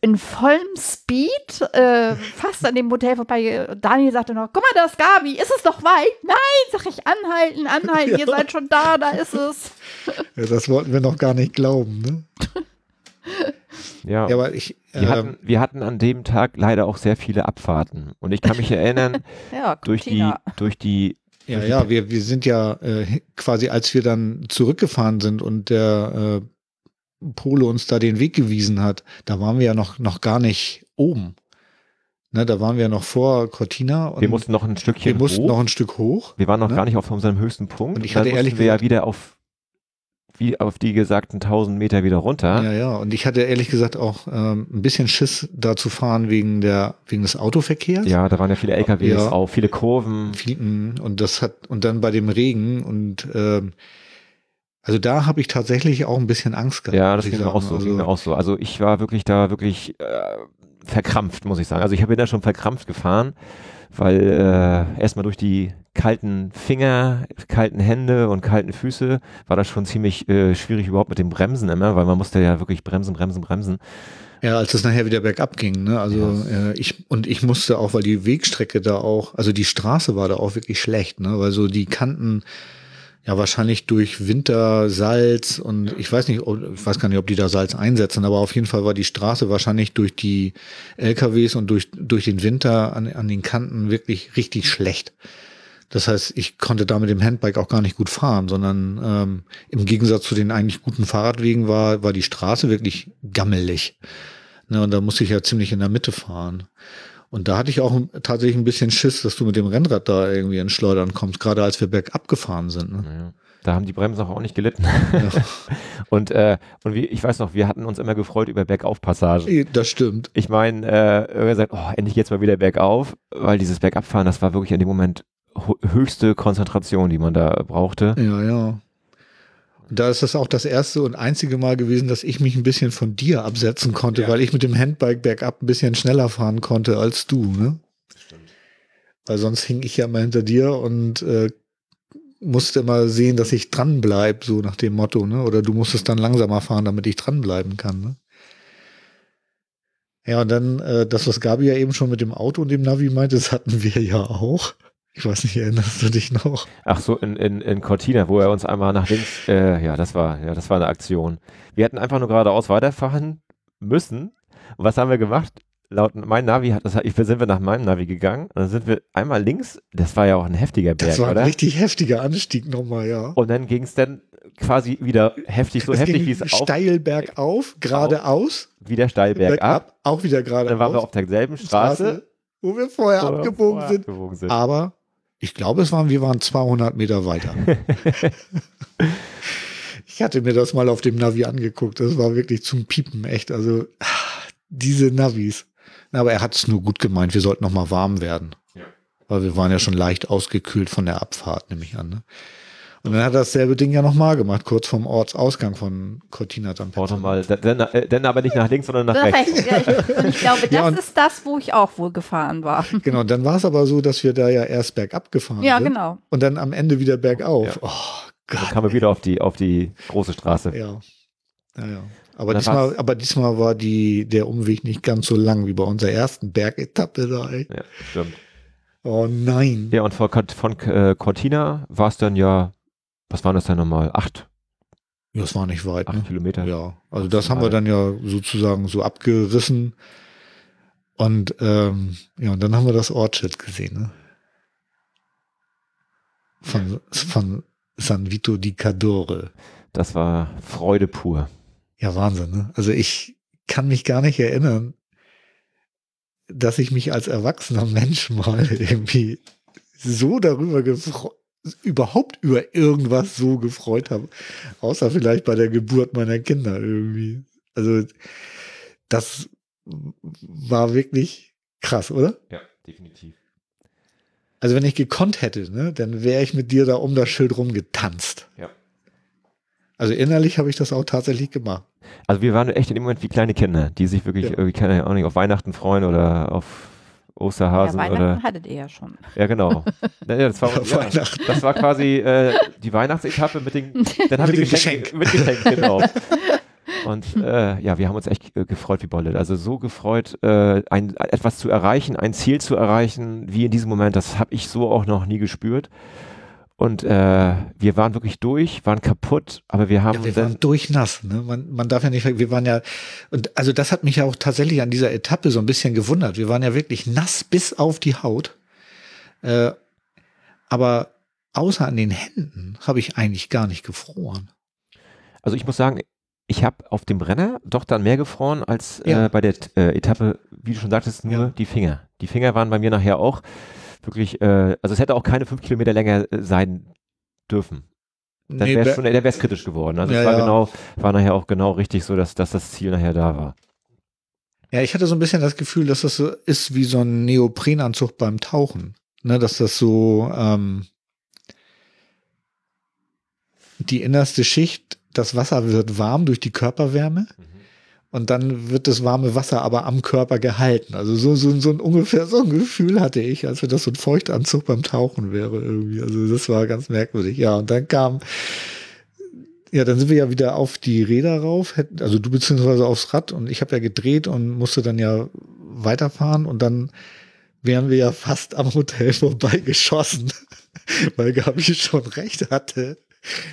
in vollem Speed äh, fast an dem Hotel vorbei. Daniel sagte noch, guck mal, da ist Gabi, ist es doch weit? Nein, sag ich, anhalten, anhalten, ihr seid schon da, da ist es. Ja, das wollten wir noch gar nicht glauben. Ne? Ja, Ja, aber ich, wir, ähm, hatten, wir hatten an dem Tag leider auch sehr viele Abfahrten. Und ich kann mich erinnern, Ja, durch die, durch die, ja, ja, wir, wir sind ja äh, quasi, als wir dann zurückgefahren sind und der äh, Pole uns da den Weg gewiesen hat, da waren wir ja noch, noch gar nicht oben. Ne, da waren wir noch vor Cortina und wir mussten noch ein Stückchen wir mussten hoch. noch ein Stück hoch. Wir waren noch Ne? gar nicht auf unserem höchsten Punkt. Und ich dann hatte ehrlich wir ja gesagt- wieder auf, wie auf die gesagten 1000 Meter wieder runter. Ja, ja. Und ich hatte ehrlich gesagt auch ähm, ein bisschen Schiss, da zu fahren wegen der, wegen des Autoverkehrs. Ja, da waren ja viele LKWs Ja. auch, viele Kurven. Viel- Und das hat, und dann bei dem Regen und ähm, also da habe ich tatsächlich auch ein bisschen Angst gehabt. Ja, das ging mir auch so, Also, ging mir auch so. Also ich war wirklich da wirklich äh, verkrampft, muss ich sagen. Also ich bin da schon verkrampft gefahren, weil äh, erstmal durch die kalten Finger, kalten Hände und kalten Füße war das schon ziemlich äh, schwierig überhaupt mit dem Bremsen immer, weil man musste ja wirklich bremsen, bremsen, bremsen. Ja, als es nachher wieder bergab ging, ne? Also äh, ich und ich musste auch, weil die Wegstrecke da auch, also die Straße war da auch wirklich schlecht, ne? Weil so die Kanten ja wahrscheinlich durch Winter Salz und ich weiß nicht, ich weiß gar nicht, ob die da Salz einsetzen, aber auf jeden Fall war die Straße wahrscheinlich durch die LKWs und durch durch den Winter an, an den Kanten wirklich richtig schlecht. Das heißt, ich konnte da mit dem Handbike auch gar nicht gut fahren, sondern ähm, im Gegensatz zu den eigentlich guten Fahrradwegen war, war die Straße wirklich gammelig. Ne, und da musste ich ja ziemlich in der Mitte fahren. Und da hatte ich auch tatsächlich ein bisschen Schiss, dass du mit dem Rennrad da irgendwie ins Schleudern kommst, gerade als wir bergab gefahren sind. Ne? Ja. Da haben die Bremsen auch nicht gelitten. und äh, und wie, ich weiß noch, wir hatten uns immer gefreut über Bergaufpassagen. Das stimmt. Ich meine, äh, gesagt, oh, endlich jetzt mal wieder bergauf, weil dieses Bergabfahren, das war wirklich in dem Moment höchste Konzentration, die man da brauchte. Ja, ja. Da ist das auch das erste und einzige Mal gewesen, dass ich mich ein bisschen von dir absetzen konnte, ja. weil ich mit dem Handbike bergab ein bisschen schneller fahren konnte als du, ne? Stimmt. Weil sonst hing ich ja immer hinter dir und äh, musste immer sehen, dass ich dranbleibe, so nach dem Motto, ne? Oder du musstest dann langsamer fahren, damit ich dranbleiben kann, ne? Ja, und dann äh, das, was Gabi ja eben schon mit dem Auto und dem Navi meinte, das hatten wir ja auch. Ich weiß nicht, erinnerst du dich noch? Ach so, in, in, in Cortina, wo er uns einmal nach links, äh, ja, das war, ja, das war eine Aktion. Wir hätten einfach nur geradeaus weiterfahren müssen. Und was haben wir gemacht? Laut mein Navi hat das, ich, sind wir nach meinem Navi gegangen und dann sind wir einmal links, das war ja auch ein heftiger Berg, Das war ein oder? richtig heftiger Anstieg nochmal, ja. Und dann ging es dann quasi wieder heftig, so es heftig wie es auf, steil bergauf, geradeaus, wieder steil bergab. auch wieder geradeaus. Dann waren wir auf derselben Straße, wo wir vorher abgebogen, vorher sind. abgebogen sind. Aber ich glaube, es waren, wir waren 200 Meter weiter. ich hatte mir das mal auf dem Navi angeguckt. Das war wirklich zum Piepen, echt. Also diese Navis. Aber er hat es nur gut gemeint. Wir sollten noch mal warm werden. Ja. Weil wir waren ja schon leicht ausgekühlt von der Abfahrt, nehme ich an. Ne? Und dann hat er dasselbe Ding ja noch mal gemacht, kurz vorm Ortsausgang von Cortina d'Ampezzo. Auch nochmal, dann, äh, dann aber nicht nach links, sondern nach rechts. Ja, ich, und ich glaube, das Ja, und- ist das, wo ich auch wohl gefahren war. Genau, und dann war es aber so, dass wir da ja erst bergab gefahren Ja, sind. genau. Und dann am Ende wieder bergauf. Ja. Oh Dann Gott. kamen wir wieder auf die, auf die große Straße. Ja. Ja, ja. Aber diesmal, aber diesmal war die, der Umweg nicht ganz so lang wie bei unserer ersten Bergetappe da, ey. Ja, stimmt. Oh nein. Ja, und von, von äh, Cortina war es dann ja, was waren das dann nochmal? Acht, Ja, das war nicht weit, acht ne? Kilometer. Ja. Also das haben wir dann ja sozusagen so abgerissen. Und, ähm, ja, und dann haben wir das Ortschild gesehen, ne? Von, von San Vito di Cadore. Das war Freude pur. Ja, Wahnsinn, ne? Also ich kann mich gar nicht erinnern, dass ich mich als erwachsener Mensch mal irgendwie so darüber gefreut, überhaupt über irgendwas so gefreut habe. Außer vielleicht bei der Geburt meiner Kinder irgendwie. Also das war wirklich krass, oder? Ja, definitiv. Also wenn ich gekonnt hätte, ne, dann wäre ich mit dir da um das Schild rumgetanzt. Ja. Also innerlich habe ich das auch tatsächlich gemacht. Also wir waren echt in dem Moment wie kleine Kinder, die sich wirklich Ja. irgendwie, keine Ahnung, auf Weihnachten freuen oder auf Ja, Osterhasen Weihnachten oder. hattet ihr ja schon. Ja, genau. ja, ja, das, war, Ja, ja, das war quasi äh, die Weihnachtsetappe mit den, dann haben Mit Geschenk, Geschenk. mit Geschenk, genau. Und äh, ja, wir haben uns echt äh, gefreut wie Bolle. Also so gefreut, äh, ein, etwas zu erreichen, ein Ziel zu erreichen, wie in diesem Moment, das habe ich so auch noch nie gespürt. Und äh, wir waren wirklich durch, waren kaputt, aber wir haben Ja, wir dann waren durchnass. Ne? Man, man darf ja nicht, wir waren ja, und also das hat mich ja auch tatsächlich an dieser Etappe so ein bisschen gewundert. Wir waren ja wirklich nass bis auf die Haut. Äh, aber außer an den Händen habe ich eigentlich gar nicht gefroren. Also ich muss sagen, ich habe auf dem Brenner doch dann mehr gefroren als Ja. äh, bei der äh, Etappe, wie du schon sagtest, nur Ja. die Finger. Die Finger waren bei mir nachher auch wirklich, äh, also es hätte auch keine fünf Kilometer länger äh, sein dürfen. Dann Nee, wäre schon, der wäre kritisch geworden. Also es Ja, war ja. genau, war nachher auch genau richtig so, dass, dass das Ziel nachher da war. Ja, ich hatte so ein bisschen das Gefühl, dass das so ist wie so ein Neoprenanzug beim Tauchen. Ne, dass das so ähm, die innerste Schicht, das Wasser wird warm durch die Körperwärme und dann wird das warme Wasser aber am Körper gehalten. Also so, so, so ein ungefähr so ein Gefühl hatte ich, als wenn das so ein Feuchtanzug beim Tauchen wäre irgendwie. Also das war ganz merkwürdig. Ja, und dann kam, ja, dann sind wir ja wieder auf die Räder rauf, also du beziehungsweise aufs Rad und ich habe ja gedreht und musste dann ja weiterfahren und dann wären wir ja fast am Hotel vorbeigeschossen, weil Gabi schon recht hatte.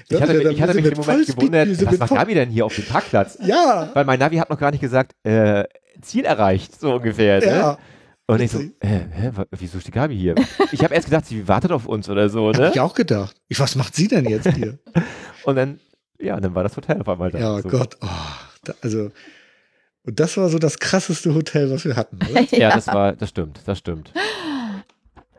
Ich hatte, Ja, ich hatte mich im Moment gewundert, was macht Gabi denn hier auf dem Parkplatz? Ja, Weil mein Navi hat noch gar nicht gesagt, äh, Ziel erreicht, so ungefähr. Ne? ja. Und ich so, äh, hä, wieso die Gabi hier? Ich habe erst gedacht, sie wartet auf uns oder so, Hab ne? ich auch gedacht. Ich, was macht sie denn jetzt hier? Und dann, ja, dann war das Hotel auf einmal da. ja, so. Gott. Oh, da, also, Und das war so das krasseste Hotel, was wir hatten, oder? Ja, das war, das stimmt, das stimmt.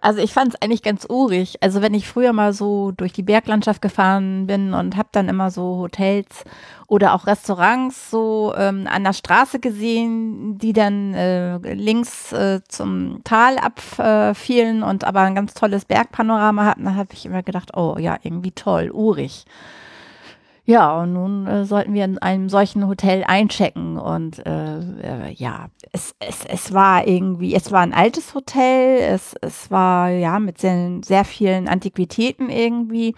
Also ich fand es eigentlich ganz urig. Also wenn ich früher mal so durch die Berglandschaft gefahren bin und habe dann immer so Hotels oder auch Restaurants so ähm, an der Straße gesehen, die dann äh, links äh, zum Tal abfielen und aber ein ganz tolles Bergpanorama hatten, da habe ich immer gedacht, oh ja, irgendwie toll, urig. Ja, und nun äh, sollten wir in einem solchen Hotel einchecken. Und äh, äh, ja, es, es, es war irgendwie, es war ein altes Hotel, es, es war ja mit sehr, sehr vielen Antiquitäten irgendwie.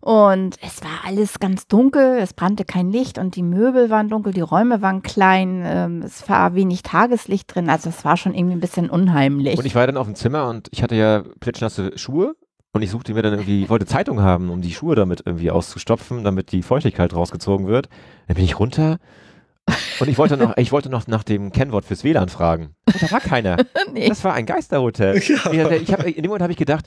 Und es war alles ganz dunkel, es brannte kein Licht und die Möbel waren dunkel, die Räume waren klein, ähm, es war wenig Tageslicht drin, also es war schon irgendwie ein bisschen unheimlich. Und ich war dann auf dem Zimmer und ich hatte ja plitschnasse Schuhe und ich suchte mir dann irgendwie, ich wollte Zeitung haben, um die Schuhe damit irgendwie auszustopfen, damit die Feuchtigkeit rausgezogen wird. Dann bin ich runter und ich wollte noch, ich wollte noch nach dem Kennwort fürs WLAN fragen. Und da war keiner. nee. Das war ein Geisterhotel. Ja. Ich hab, in dem Moment habe ich gedacht,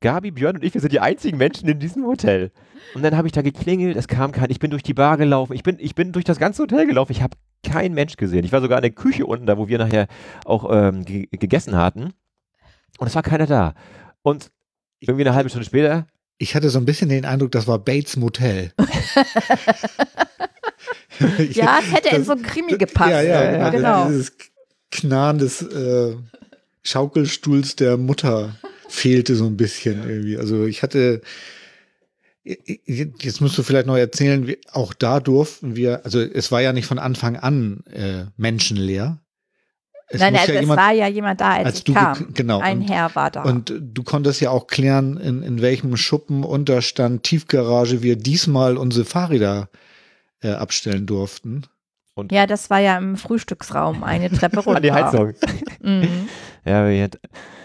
Gabi, Björn und ich, wir sind die einzigen Menschen in diesem Hotel. Und dann habe ich da geklingelt, es kam kein, ich bin durch die Bar gelaufen, ich bin, ich bin durch das ganze Hotel gelaufen, ich habe keinen Mensch gesehen. Ich war sogar in der Küche unten, da wo wir nachher auch ähm, ge gegessen hatten. Und es war keiner da. Und irgendwie eine halbe Stunde später, Ich hatte so ein bisschen den Eindruck, das war Bates Motel. Ja, es hätte in das- so ein Krimi gepasst. Ja, ja, äh, genau. Dieses Knarren des äh, Schaukelstuhls der Mutter fehlte so ein bisschen irgendwie. Also ich hatte, jetzt musst du vielleicht noch erzählen, auch da durften wir, also es war ja nicht von Anfang an äh, menschenleer. Es Nein, nein, ja es jemand, war ja jemand da, als, als ich du kam. genau, Ein und- Herr war da. Und du konntest ja auch klären, in, in welchem Schuppen Unterstand Tiefgarage wir diesmal unsere Fahrräder äh, abstellen durften. ja, das war ja im Frühstücksraum, eine Treppe runter. an die Heizung. Mhm. Ja,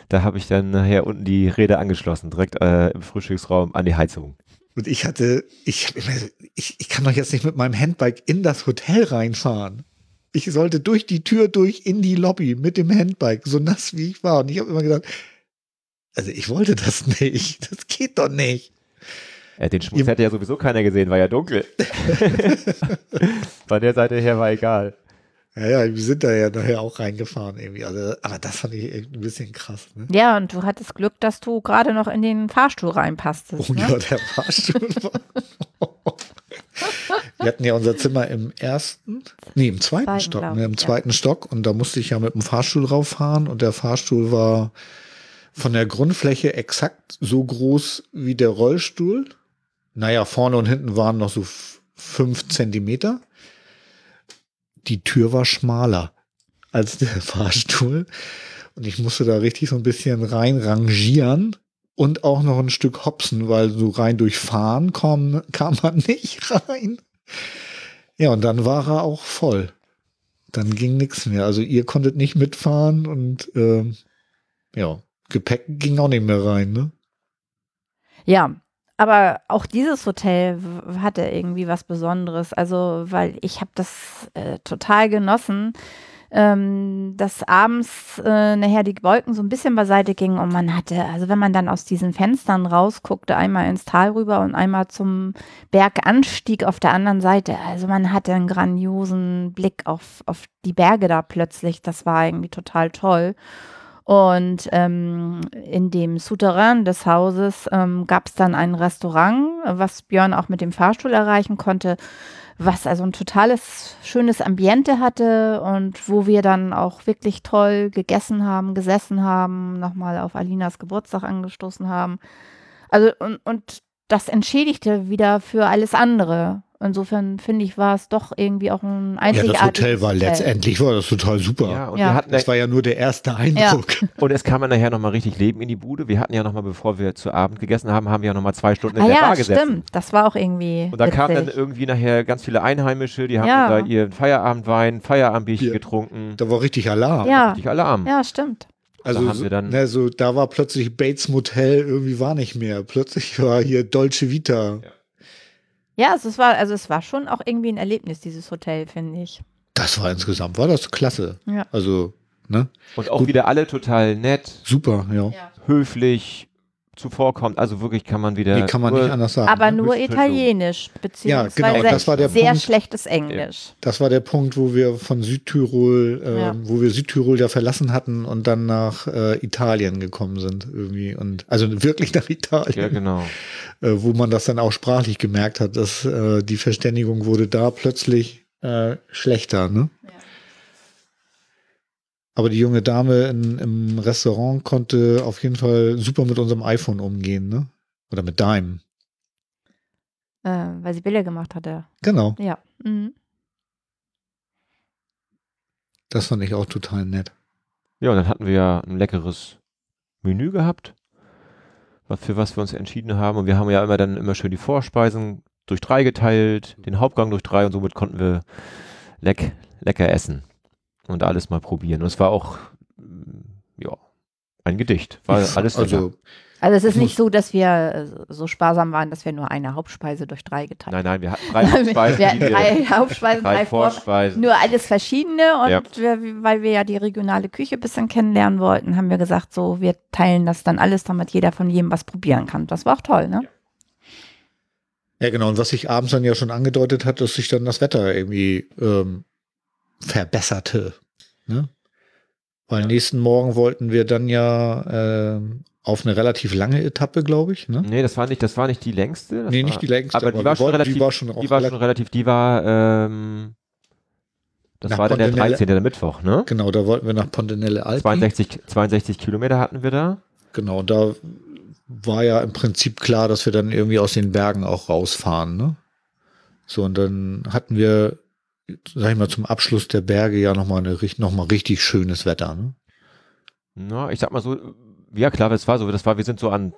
da habe ich dann nachher unten die Räder angeschlossen, direkt äh, im Frühstücksraum an die Heizung. Und ich hatte, ich, ich, ich kann doch jetzt nicht mit meinem Handbike in das Hotel reinfahren. Ich sollte durch die Tür durch in die Lobby mit dem Handbike, so nass wie ich war. Und ich habe immer gedacht, also ich wollte das nicht. Das geht doch nicht. Den Schmutz hätte ja sowieso keiner gesehen, war ja dunkel. Von der Seite her war egal. Ja, ja, wir sind da ja nachher auch reingefahren irgendwie. Also, aber das fand ich echt ein bisschen krass. Ne? Ja, und du hattest Glück, dass du gerade noch in den Fahrstuhl reinpasstest. Oh ne? ja, der Fahrstuhl war. Wir hatten ja unser Zimmer im ersten, nee, im zweiten, Zweiten, Stock, ne, im ich, ja. zweiten Stock und da musste ich ja mit dem Fahrstuhl rauffahren und der Fahrstuhl war von der Grundfläche exakt so groß wie der Rollstuhl. Naja, vorne und hinten waren noch so fünf Zentimeter. Die Tür war schmaler als der Fahrstuhl und ich musste da richtig so ein bisschen rein rangieren und auch noch ein Stück hopsen, weil so rein durch Fahren kam, kam man nicht rein. Ja, und dann war er auch voll. Dann ging nichts mehr. Also ihr konntet nicht mitfahren und ähm, ja, Gepäck ging auch nicht mehr rein, ne? Ja, aber auch dieses Hotel hatte irgendwie was Besonderes. Also, weil ich habe das äh, total genossen, ähm, dass abends äh, nachher die Wolken so ein bisschen beiseite gingen und man hatte, also wenn man dann aus diesen Fenstern rausguckte, einmal ins Tal rüber und einmal zum Berganstieg auf der anderen Seite, also man hatte einen grandiosen Blick auf, auf die Berge da plötzlich. Das war irgendwie total toll. Und ähm, in dem Souterrain des Hauses ähm, gab es dann ein Restaurant, was Björn auch mit dem Fahrstuhl erreichen konnte, was also ein totales schönes Ambiente hatte und wo wir dann auch wirklich toll gegessen haben, gesessen haben, nochmal auf Alinas Geburtstag angestoßen haben. Also und, und das entschädigte wieder für alles andere. Insofern finde ich, war es doch irgendwie auch ein Ja, einzigartiges das Hotel war letztendlich war das total super. Ja, und Ja. wir hatten Das war ja nur der erste Eindruck. und es kam dann nachher nochmal richtig Leben in die Bude. Wir hatten ja nochmal, bevor wir zu Abend gegessen haben, haben wir ja nochmal zwei Stunden in Ah der ja, Bar gesessen. stimmt. Das war auch irgendwie. Und da kamen dann irgendwie nachher ganz viele Einheimische, die haben Ja. da ihren Feierabendwein, Feierabendbierchen Ja. getrunken. Da war richtig Alarm. Ja, Richtig Alarm. ja, stimmt. Also haben so, wir dann- ne, so, da war plötzlich Bates Motel irgendwie war nicht mehr. Plötzlich war hier Dolce Vita. Ja, also es war, also es war schon auch irgendwie ein Erlebnis, dieses Hotel, finde ich. Das war insgesamt, war das klasse. Ja. Also, ne? Und auch Gut. wieder alle total nett, Super, ja. Ja. höflich, zuvorkommt. Also wirklich kann man wieder. Nee, kann man nur- nicht anders sagen. Aber ne? nur Italienisch, beziehungsweise genau, das war der sehr Punkt. schlechtes Englisch. Das war der Punkt, wo wir von Südtirol, äh, Ja. wo wir Südtirol ja verlassen hatten und dann nach äh, Italien gekommen sind irgendwie und also wirklich nach Italien, Ja, genau. äh, wo man das dann auch sprachlich gemerkt hat, dass äh, die Verständigung wurde da plötzlich äh, schlechter, ne? Aber die junge Dame in, im Restaurant konnte auf jeden Fall super mit unserem iPhone umgehen, ne? Oder mit deinem. Äh, weil sie Bilder gemacht hatte. Genau, Ja. Mhm. das fand ich auch total nett. Ja, und dann hatten wir ja ein leckeres Menü gehabt, was, für was wir uns entschieden haben. Und wir haben ja immer dann immer schön die Vorspeisen durch drei geteilt, den Hauptgang durch drei und somit konnten wir leck, lecker essen und alles mal probieren. Und es war auch, mm, ja, ein Gedicht. War alles also Also es ist Ich nicht so, dass wir äh, so sparsam waren, dass wir nur eine Hauptspeise durch drei geteilt Nein, nein, wir hatten drei Vorspeisen, wir hatten drei Hauptspeisen, drei drei Vorspeisen. Nur alles verschiedene und Ja. wir, weil wir ja die regionale Küche ein bisschen kennenlernen wollten, haben wir gesagt, so, wir teilen das dann alles, damit jeder von jedem was probieren kann. Das war auch toll, ne? Ja, genau. Und was sich abends dann ja schon angedeutet hat, dass sich dann das Wetter irgendwie ähm, verbesserte. Ne? Weil nächsten Morgen wollten wir dann ja ähm, auf eine relativ lange Etappe, glaube ich. Ne? Nee, das war nicht, das war nicht die längste. Das Nee, war, nicht die längste, aber, aber die war schon wollten- die relativ, war schon auch die war schon relativ- relativ, die war, ähm, das war dann der Pontenelle. 13. der Mittwoch, ne? Genau, da wollten wir nach Pontenelle Alpi. 62, 62 Kilometer hatten wir da. Genau, da war ja im Prinzip klar, dass wir dann irgendwie aus den Bergen auch rausfahren. Ne? So, und dann hatten wir, sag ich mal, zum Abschluss der Berge ja nochmal noch mal richtig schönes Wetter. Ne? Na, ich sag mal so, ja klar, das war so, das war, wir sind so an,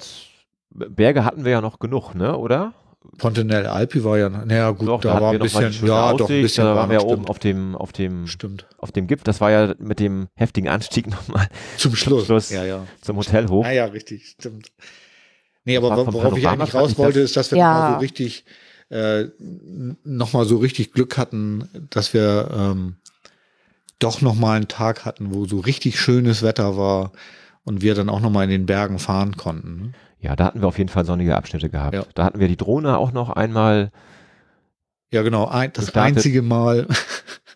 Berge hatten wir ja noch genug, ne, oder? Pontenelle Alpi war ja, naja gut, Doch, da, hatten war ein bisschen, ja, doch ein Aussicht, bisschen. Da waren wir ja oben auf dem, auf dem, Stimmt. auf dem Gipfel. Das war ja mit dem heftigen Anstieg nochmal Zum Schluss. Schluss. Ja, ja. zum Hotel hoch. Ah ja, richtig, stimmt. Nee, aber worauf ich eigentlich raus wollte, ist, dass wir Ja. mal so richtig, äh, nochmal so richtig Glück hatten, dass wir ähm, doch nochmal einen Tag hatten, wo so richtig schönes Wetter war und wir dann auch nochmal in den Bergen fahren konnten. Ne? Ja, da hatten wir auf jeden Fall sonnige Abschnitte gehabt. Ja. Da hatten wir die Drohne auch noch einmal. Ja, genau, ein, das Gestartet. einzige Mal,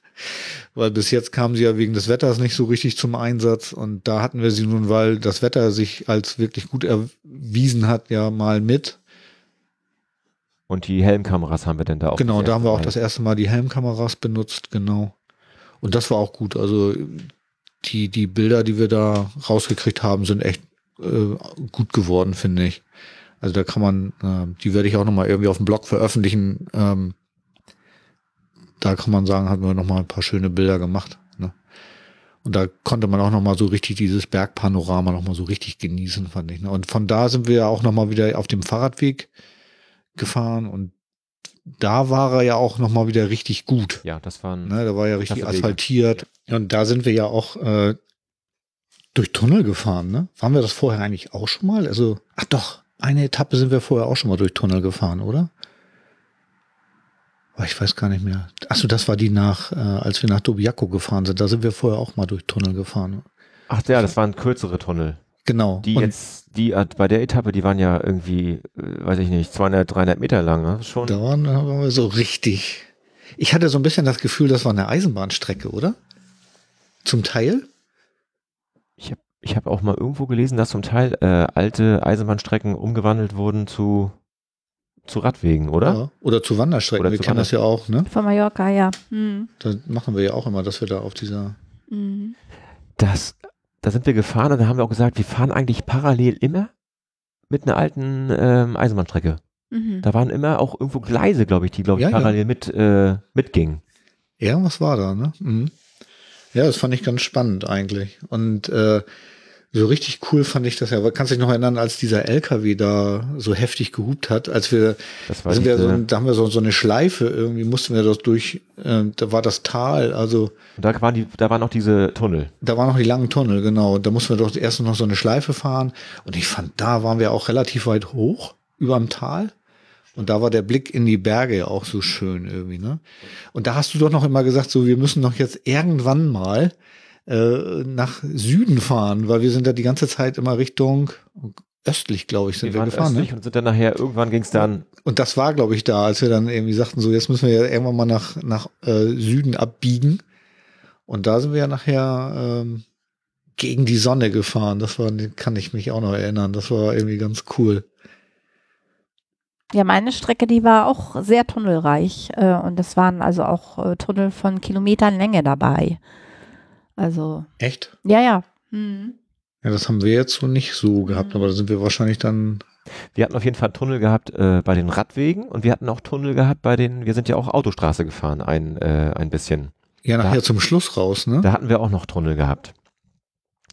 weil bis jetzt kam sie ja wegen des Wetters nicht so richtig zum Einsatz und da hatten wir sie nun, weil das Wetter sich als wirklich gut erwiesen hat, ja mal mit. Und die Helmkameras haben wir denn da auch. Genau, da haben wir auch das erste Mal die Helmkameras benutzt, genau. Und das war auch gut. Also die, die Bilder, die wir da rausgekriegt haben, sind echt äh, gut geworden, finde ich. Also da kann man, äh, die werde ich auch nochmal irgendwie auf dem Blog veröffentlichen. Ähm, da kann man sagen, haben wir nochmal ein paar schöne Bilder gemacht. Ne? Und da konnte man auch nochmal so richtig dieses Bergpanorama nochmal so richtig genießen, fand ich. Ne? Und von da sind wir auch nochmal wieder auf dem Fahrradweg gefahren und da war er ja auch nochmal wieder richtig gut. Ja, das waren. Ne, da war ja richtig asphaltiert. Und da sind wir ja auch äh, durch Tunnel gefahren. Ne? Waren wir das vorher eigentlich auch schon mal? Also, ach doch, eine Etappe sind wir vorher auch schon mal durch Tunnel gefahren, oder? Ich weiß gar nicht mehr. Achso, das war die nach, äh, als wir nach Dobiaco gefahren sind. Da sind wir vorher auch mal durch Tunnel gefahren. Ach ja, das waren kürzere Tunnel. Genau. Die Und jetzt, die äh, bei der Etappe, die waren ja irgendwie, äh, weiß ich nicht, 200, 300 Meter lang, ne? Schon. da waren, da waren wir so richtig. Ich hatte so ein bisschen das Gefühl, das war eine Eisenbahnstrecke, oder? Zum Teil? Ich habe ich hab auch mal irgendwo gelesen, dass zum Teil äh, alte Eisenbahnstrecken umgewandelt wurden zu, zu Radwegen, oder? Ja. Oder zu Wanderstrecken. Oder wir zu kennen das ja auch, ne? Von Mallorca, ja. Mhm. Da machen wir ja auch immer, dass wir da auf dieser. Mhm. Das, da sind wir gefahren und da haben wir auch gesagt, wir fahren eigentlich parallel immer mit einer alten ähm, Eisenbahnstrecke. Mhm. Da waren immer auch irgendwo Gleise, glaube ich, die, glaube ich, Ja, ja. parallel mit äh, mitgingen. Ja, was war da, ne? Mhm. Ja, das fand ich ganz spannend eigentlich. Und äh, so richtig cool fand ich das ja. Kannst du dich noch erinnern, als dieser LKW da so heftig gehupt hat, als wir, Das da, war sind wir so, da haben wir so, so eine Schleife, irgendwie mussten wir das durch, äh, da war das Tal, also und da waren die, da waren auch diese Tunnel. da waren noch die langen Tunnel, genau. Da mussten wir doch erst noch so eine Schleife fahren. Und ich fand, da waren wir auch relativ weit hoch, überm Tal. Und da war der Blick in die Berge ja auch so schön irgendwie, ne? Und da hast du doch noch immer gesagt, so, wir müssen doch jetzt irgendwann mal äh, nach Süden fahren, weil wir sind da die ganze Zeit immer Richtung, östlich, glaube ich, sind wir wir, gefahren. Ne? östlich und sind dann nachher, irgendwann ging es dann, Und das war, glaube ich, da, als wir dann irgendwie sagten, so jetzt müssen wir ja irgendwann mal nach, nach äh, Süden abbiegen. Und da sind wir ja nachher ähm, gegen die Sonne gefahren. Das war, kann ich mich auch noch erinnern. Das war irgendwie ganz cool. Ja, meine Strecke, die war auch sehr tunnelreich. Äh, und es waren also auch äh, Tunnel von Kilometern Länge dabei. Also, Echt? ja, ja. Hm. Ja, das haben wir jetzt so nicht so gehabt, Mhm. aber da sind wir wahrscheinlich dann. wir hatten auf jeden Fall Tunnel gehabt äh, bei den Radwegen und wir hatten auch Tunnel gehabt bei den, wir sind ja auch Autostraße gefahren, ein, äh, ein bisschen. Ja, nachher Da- zum Schluss raus, ne? Da hatten wir auch noch Tunnel gehabt.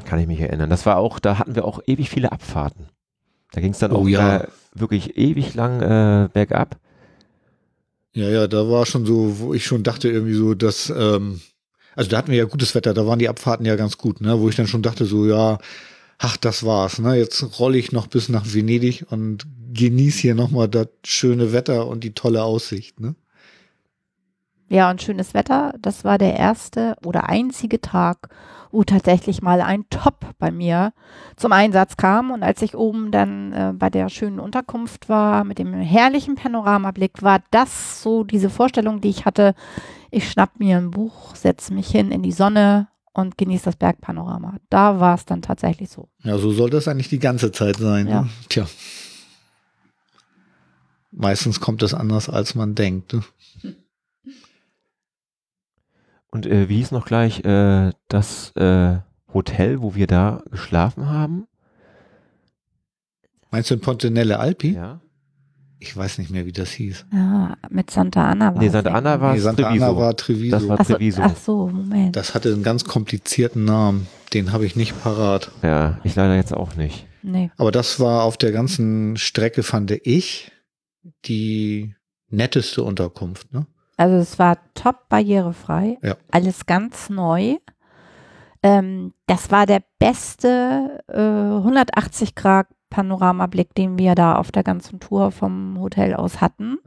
Kann ich mich erinnern. Das war auch, da hatten wir auch ewig viele Abfahrten. Da ging es dann Oh auch ja. äh, wirklich ewig lang äh, bergab. Ja, ja, da war schon so, wo ich schon dachte irgendwie so, dass, ähm, also da hatten wir ja gutes Wetter, da waren die Abfahrten ja ganz gut, ne? Wo ich dann schon dachte so, ja, ach, das war's, ne? Jetzt rolle ich noch bis nach Venedig und genieße hier nochmal das schöne Wetter und die tolle Aussicht, ne? Ja, und schönes Wetter. Das war der erste oder einzige Tag, wo tatsächlich mal ein Top bei mir zum Einsatz kam. Und als ich oben dann äh, bei der schönen Unterkunft war, mit dem herrlichen Panoramablick, war das so diese Vorstellung, die ich hatte. Ich schnapp mir ein Buch, setze mich hin in die Sonne und genieße das Bergpanorama. Da war es dann tatsächlich so. Ja, so soll das eigentlich die ganze Zeit sein. Ja. Ne? Tja. Meistens kommt das anders, als man denkt. Ne? Und äh, wie hieß noch gleich äh, das äh, Hotel, wo wir da geschlafen haben? Meinst du in Pontenelle Alpi? Ja. Ich weiß nicht mehr, wie das hieß. Ja, mit Santa Anna war Nee, es Santa. Anna war Nee, Santa Treviso. Anna war Treviso. Das war Ach so, Treviso. ach so, Moment. Das hatte einen ganz komplizierten Namen. Den habe ich nicht parat. Ja, ich leider jetzt auch nicht. nee. Aber das war auf der ganzen Strecke, fand ich, die netteste Unterkunft. Ne? Also es war top barrierefrei, Ja. alles ganz neu. Ähm, das war der beste äh, 180 Grad Panoramablick, den wir da auf der ganzen Tour vom Hotel aus hatten.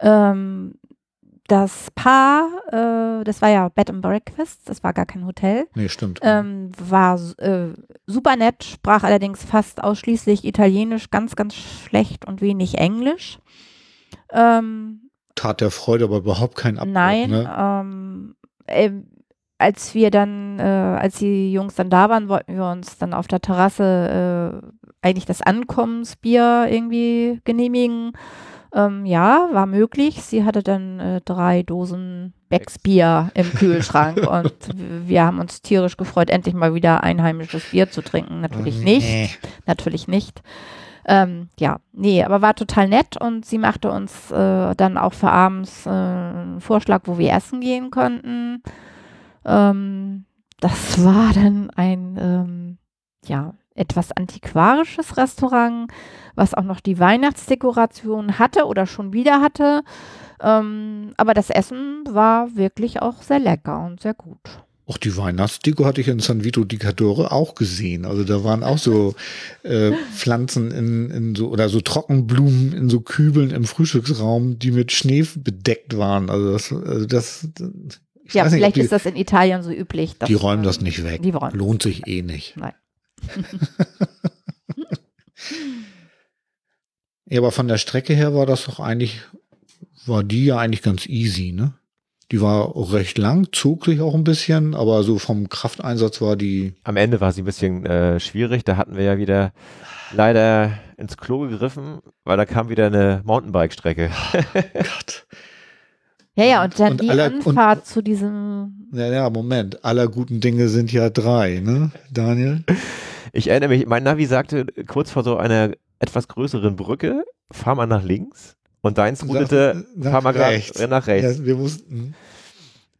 Ähm, das Paar, äh, das war ja Bed and Breakfast, das war gar kein Hotel, Nee, stimmt. ähm, war äh, super nett, sprach allerdings fast ausschließlich Italienisch, ganz, ganz schlecht und wenig Englisch. Ähm, Tat der Freude aber überhaupt keinen Abbruch. Nein, Ne? ähm, ähm, als wir dann, äh, als die Jungs dann da waren, wollten wir uns dann auf der Terrasse äh, eigentlich das Ankommensbier irgendwie genehmigen. Ähm, ja, war möglich. Sie hatte dann äh, drei Dosen Becks Bier im Kühlschrank und wir haben uns tierisch gefreut, endlich mal wieder einheimisches Bier zu trinken. Natürlich nicht Nee. natürlich nicht. Ähm, ja, nee, aber war total nett und sie machte uns äh, dann auch für abends äh, einen Vorschlag, wo wir essen gehen konnten. Ähm, das war dann ein, ähm, ja, etwas antiquarisches Restaurant, was auch noch die Weihnachtsdekoration hatte oder schon wieder hatte. Ähm, aber das Essen war wirklich auch sehr lecker und sehr gut. Auch die Weihnachtsdeko hatte ich in San Vito di Cadore auch gesehen. Also da waren auch so äh, Pflanzen in, in so oder so Trockenblumen in so Kübeln im Frühstücksraum, die mit Schnee bedeckt waren. Also das, also das ich ja, weiß nicht, vielleicht die, ist das in Italien so üblich. die räumen das nicht weg. Die räumen Lohnt sich eh nicht. Nein. Ja, aber von der Strecke her war das doch eigentlich, war die ja eigentlich ganz easy, ne? Die war recht lang, zog sich auch ein bisschen, aber so vom Krafteinsatz war die, Am Ende war sie ein bisschen äh, schwierig. Da hatten wir ja wieder leider ins Klo gegriffen, weil da kam wieder eine Mountainbike-Strecke. Gott. Ja, ja, und dann Und die alle- und- Anfahrt zu diesem, Ja, ja, Moment. Aller guten Dinge sind ja drei, ne, Daniel? Ich erinnere mich, mein Navi sagte kurz vor so einer etwas größeren Brücke, fahr mal nach links. Und deins rudete, fahr mal rechts. äh, nach rechts. Ja, wir wussten.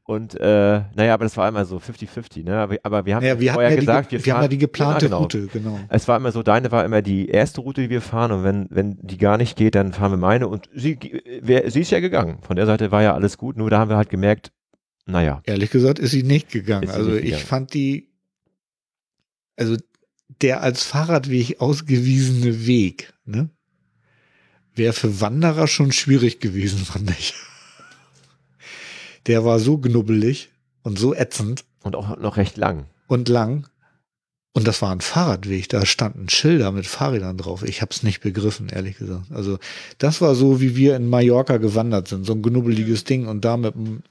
Und äh, naja, aber das war immer so 50-50, ne? Aber, aber wir haben Ja, wir, vorher ja gesagt, die, wir wir haben fahren ja die geplante ja, genau. Route, genau. Es war immer so, deine war immer die erste Route, die wir fahren und wenn, wenn die gar nicht geht, dann fahren wir meine und sie, wer, sie ist ja gegangen. Von der Seite war ja alles gut, nur da haben wir halt gemerkt, naja, Ehrlich gesagt ist sie nicht gegangen. Sie also nicht ich gegangen. fand die, also der als Fahrradweg ausgewiesene Weg, ne, wäre für Wanderer schon schwierig gewesen, fand ich. Der war so knubbelig und so ätzend und auch noch recht lang. und lang. Und das war ein Fahrradweg, da standen Schilder mit Fahrrädern drauf. Ich habe es nicht begriffen, ehrlich gesagt. Also das war so, wie wir in Mallorca gewandert sind, so ein knubbeliges Ding und da mit dem,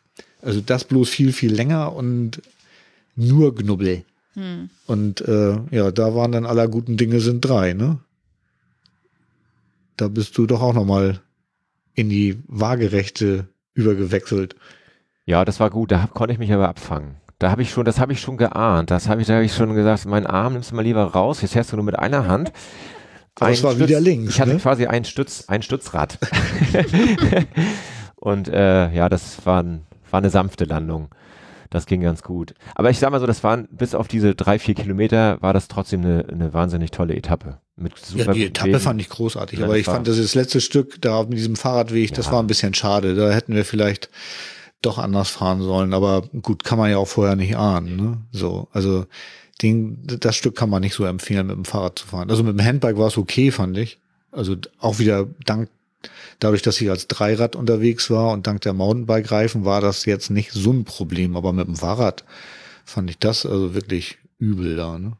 also das bloß viel, viel länger und nur Knubbel. Hm. Und äh, ja, da waren dann aller guten Dinge sind drei, ne? Da bist du doch auch noch mal in die waagerechte übergewechselt. Ja, das war gut. Da hab, konnte ich mich aber abfangen. Da habe ich schon, das habe ich schon geahnt. Das habe ich, da habe ich schon gesagt, meinen Arm nimmst du mal lieber raus. Jetzt fährst du nur mit einer Hand. Aber es Ein war Stütz- wieder links, Ich hatte ne? quasi ein Stütz, ein Stützrad. Und äh, ja, das war, ein, war eine sanfte Landung. Das ging ganz gut. Aber ich sag mal so, das waren bis auf diese drei, vier Kilometer war das trotzdem eine, eine wahnsinnig tolle Etappe. Mit super Ja, die Etappe Wegen. fand ich großartig, aber das ich fand, dass das letzte Stück da mit diesem Fahrradweg, das Ja. war ein bisschen schade. Da hätten wir vielleicht doch anders fahren sollen, aber gut, kann man ja auch vorher nicht ahnen. Ne? So, also den, das Stück kann man nicht so empfehlen, mit dem Fahrrad zu fahren. Also mit dem Handbike war es okay, fand ich. Also auch wieder dank dadurch, dass ich als Dreirad unterwegs war und dank der Mountainbike-Reifen war das jetzt nicht so ein Problem, aber mit dem Fahrrad fand ich das also wirklich übel da. Ne?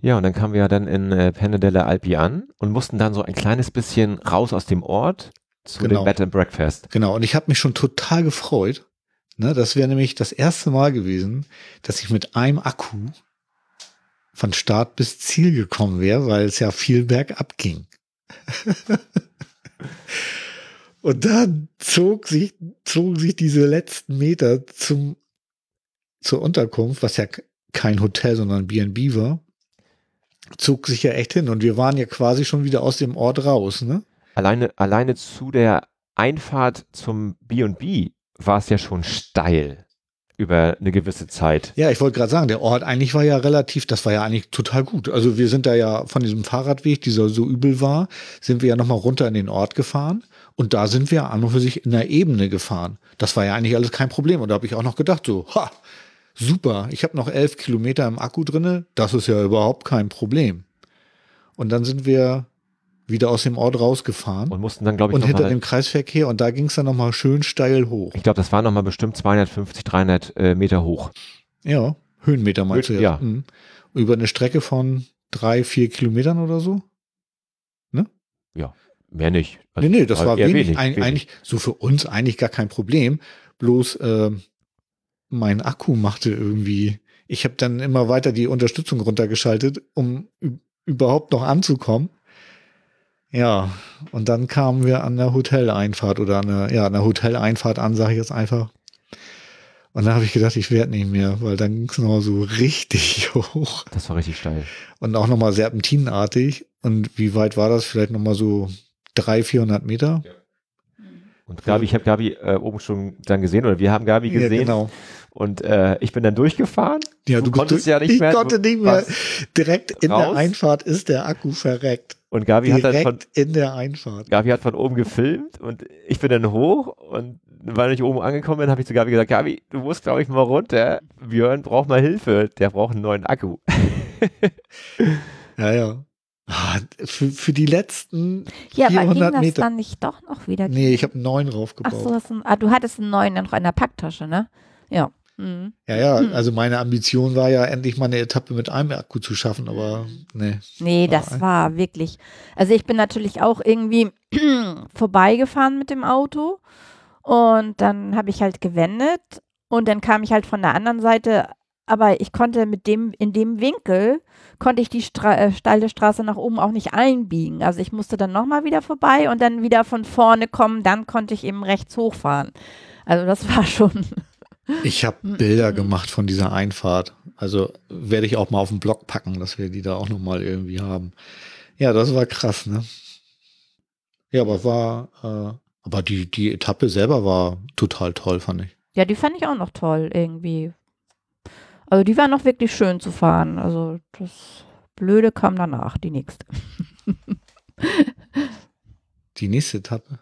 Ja, und dann kamen wir ja dann in äh, Penne delle Alpi an und mussten dann so ein kleines bisschen raus aus dem Ort zu Genau. dem Bed and Breakfast. Genau, und ich habe mich schon total gefreut. Ne, das wäre nämlich das erste Mal gewesen, dass ich mit einem Akku von Start bis Ziel gekommen wäre, weil es ja viel bergab ging. und dann zog sich, zogen sich diese letzten Meter zum, zur Unterkunft, was ja kein Hotel, sondern B&B war, zog sich ja echt hin. Und wir waren ja quasi schon wieder aus dem Ort raus, ne? Alleine, alleine zu der Einfahrt zum B&B war es ja schon steil über eine gewisse Zeit. Ja, ich wollte gerade sagen, der Ort eigentlich war ja relativ, das war ja eigentlich total gut. Also wir sind da ja von diesem Fahrradweg, dieser so übel war, sind wir ja nochmal runter in den Ort gefahren und da sind wir an und für sich in der Ebene gefahren. Das war ja eigentlich alles kein Problem und da habe ich auch noch gedacht so, ha, super, ich habe noch elf Kilometer im Akku drinne, das ist ja überhaupt kein Problem. Und dann sind wir wieder aus dem Ort rausgefahren Und mussten dann, glaube ich, und hinter mal, dem Kreisverkehr und da ging es dann nochmal schön steil hoch. ich glaube, das war nochmal bestimmt 250, 300 äh, Meter hoch. Ja, Höhenmeter meinst du Höhen- jetzt? ja. Mhm. Über eine Strecke von drei, vier Kilometern oder so? Mehr nicht. nee, nee, das Also war wenig, wenig, ein, wenig. eigentlich so für uns eigentlich gar kein Problem. Bloß ähm, mein Akku machte irgendwie, ich habe dann immer weiter die Unterstützung runtergeschaltet, um überhaupt noch anzukommen. Ja, und dann kamen wir an der Hoteleinfahrt oder an der, ja, an der Hoteleinfahrt an, sage ich jetzt einfach. Und dann habe ich gedacht, ich werde nicht mehr, weil dann ging es noch so richtig hoch. Das war richtig steil. Und auch nochmal serpentinartig. Und wie weit war das? Vielleicht nochmal so 300, 400 Meter? Und Gabi, ich habe Gabi äh, oben schon dann gesehen, oder wir haben Gabi gesehen. Ja, genau. Und äh, ich bin dann durchgefahren. Ja, Du du, konntest du- ja nicht ich mehr- konnte nicht mehr. Direkt in Raus? der Einfahrt ist der Akku verreckt. Und Gabi hat dann von, Direkt in der Einfahrt. Gabi hat von oben gefilmt und ich bin dann hoch und weil ich oben angekommen bin, habe ich zu Gabi gesagt, Gabi, du musst glaube ich mal runter. Björn braucht mal Hilfe, der braucht einen neuen Akku. Ja, ja. Ah, Für, für die letzten Ja, aber ging 400 das Meter. dann nicht doch noch wieder? Nee, ich habe einen neuen Ach raufgebaut. so, hast du, ah, du hattest einen neuen noch in der Packtasche, ne? Ja. Mhm. Ja, ja, Hm. also meine Ambition war ja endlich mal eine Etappe mit einem Akku zu schaffen, aber nee. Nee, War das ein- war wirklich. Also ich bin natürlich auch irgendwie vorbeigefahren mit dem Auto und dann habe ich halt gewendet und dann kam ich halt von der anderen Seite, aber ich konnte mit dem, in dem Winkel, konnte ich die Stra äh, steile Straße nach oben auch nicht einbiegen. Also ich musste dann nochmal wieder vorbei und dann wieder von vorne kommen, dann konnte ich eben rechts hochfahren. Also das war schon. Ich habe. Bilder gemacht von dieser Einfahrt. Also werde ich auch mal auf den Blog packen, dass wir die da auch noch mal irgendwie haben. Ja, das war krass, ne? Ja, aber war, äh, aber die die Etappe selber war total toll, fand ich. Ja, die fand ich auch noch toll irgendwie. Also die war noch wirklich schön zu fahren. Also das Blöde kam danach, die nächste. Die nächste Etappe.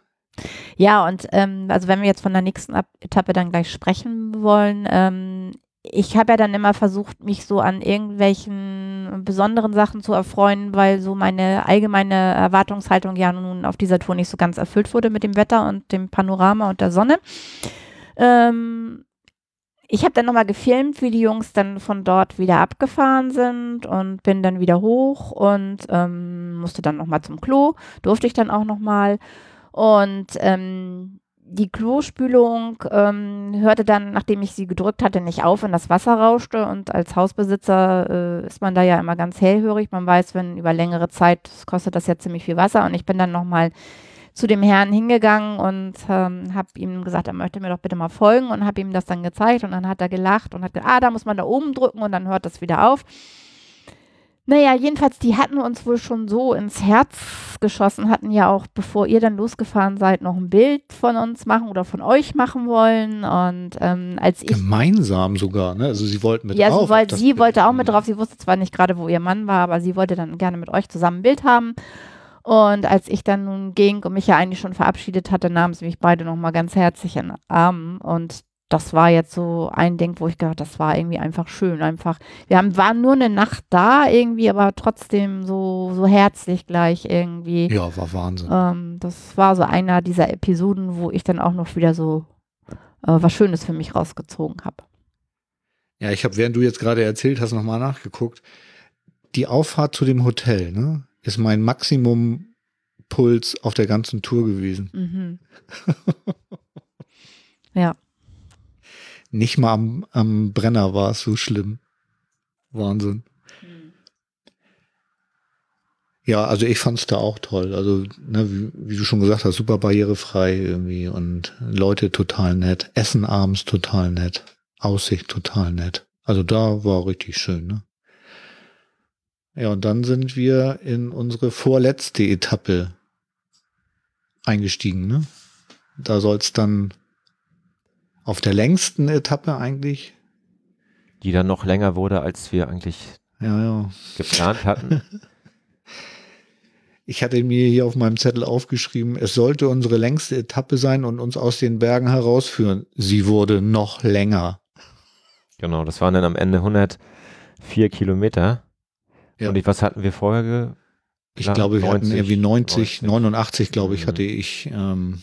Ja, und ähm, also wenn wir jetzt von der nächsten Etappe dann gleich sprechen wollen, ähm, ich habe ja dann immer versucht, mich so an irgendwelchen besonderen Sachen zu erfreuen, weil so meine allgemeine Erwartungshaltung ja nun auf dieser Tour nicht so ganz erfüllt wurde mit dem Wetter und dem Panorama und der Sonne. Ähm, ich habe dann nochmal gefilmt, wie die Jungs dann von dort wieder abgefahren sind und bin dann wieder hoch und ähm, musste dann nochmal zum Klo. Durfte ich dann auch nochmal. Und ähm, die Klospülung ähm, hörte dann, nachdem ich sie gedrückt hatte, nicht auf und das Wasser rauschte. Und als Hausbesitzer äh, ist man da ja immer ganz hellhörig. Man weiß, wenn über längere Zeit kostet das ja ziemlich viel Wasser. Und ich bin dann nochmal zu dem Herrn hingegangen und ähm, habe ihm gesagt, er möchte mir doch bitte mal folgen und habe ihm das dann gezeigt. Und dann hat er gelacht und hat gesagt, ah, da muss man da oben drücken und dann hört das wieder auf. Naja, jedenfalls, die hatten uns wohl schon so ins Herz geschossen, hatten ja auch, bevor ihr dann losgefahren seid, noch ein Bild von uns machen oder von euch machen wollen. Und ähm, als ich. Gemeinsam sogar, ne? Also sie wollten mit ja, drauf. auf sie wollte auch mit drauf. Sie wusste zwar nicht gerade, wo ihr Mann war, aber sie wollte dann gerne mit euch zusammen ein Bild haben. Und als ich dann nun ging und mich ja eigentlich schon verabschiedet hatte, nahmen sie mich beide nochmal ganz herzlich in den Arm. Und das war jetzt so ein Ding, wo ich gedacht, das war irgendwie einfach schön. Einfach, wir haben, waren nur eine Nacht da irgendwie, aber trotzdem so, so herzlich gleich irgendwie. Ja, war Wahnsinn. Ähm, das war so einer dieser Episoden, wo ich dann auch noch wieder so äh, was Schönes für mich rausgezogen habe. Ja, ich habe, während du jetzt gerade erzählt hast, nochmal nachgeguckt. Die Auffahrt zu dem Hotel, ne, ist mein Maximumpuls auf der ganzen Tour gewesen. Mhm. ja. Nicht mal am, am Brenner war es so schlimm. Wahnsinn. Ja, also ich fand's da auch toll. Also, ne, wie, wie du schon gesagt hast, super barrierefrei irgendwie und Leute total nett. Essen abends total nett. Aussicht total nett. Also da war richtig schön, ne? Ja, und dann sind wir in unsere vorletzte Etappe eingestiegen, ne? Da soll's dann auf der längsten Etappe eigentlich. Die dann noch länger wurde, als wir eigentlich Ja, ja. geplant hatten. Ich hatte mir hier auf meinem Zettel aufgeschrieben, es sollte unsere längste Etappe sein und uns aus den Bergen herausführen. Sie wurde noch länger. genau, das waren dann am Ende 104 Kilometer. Ja. Und ich, was hatten wir vorher? Ge Ich glaube, wir hatten 90, irgendwie 90, 90. 89, glaube ich, Mhm. hatte ich ähm,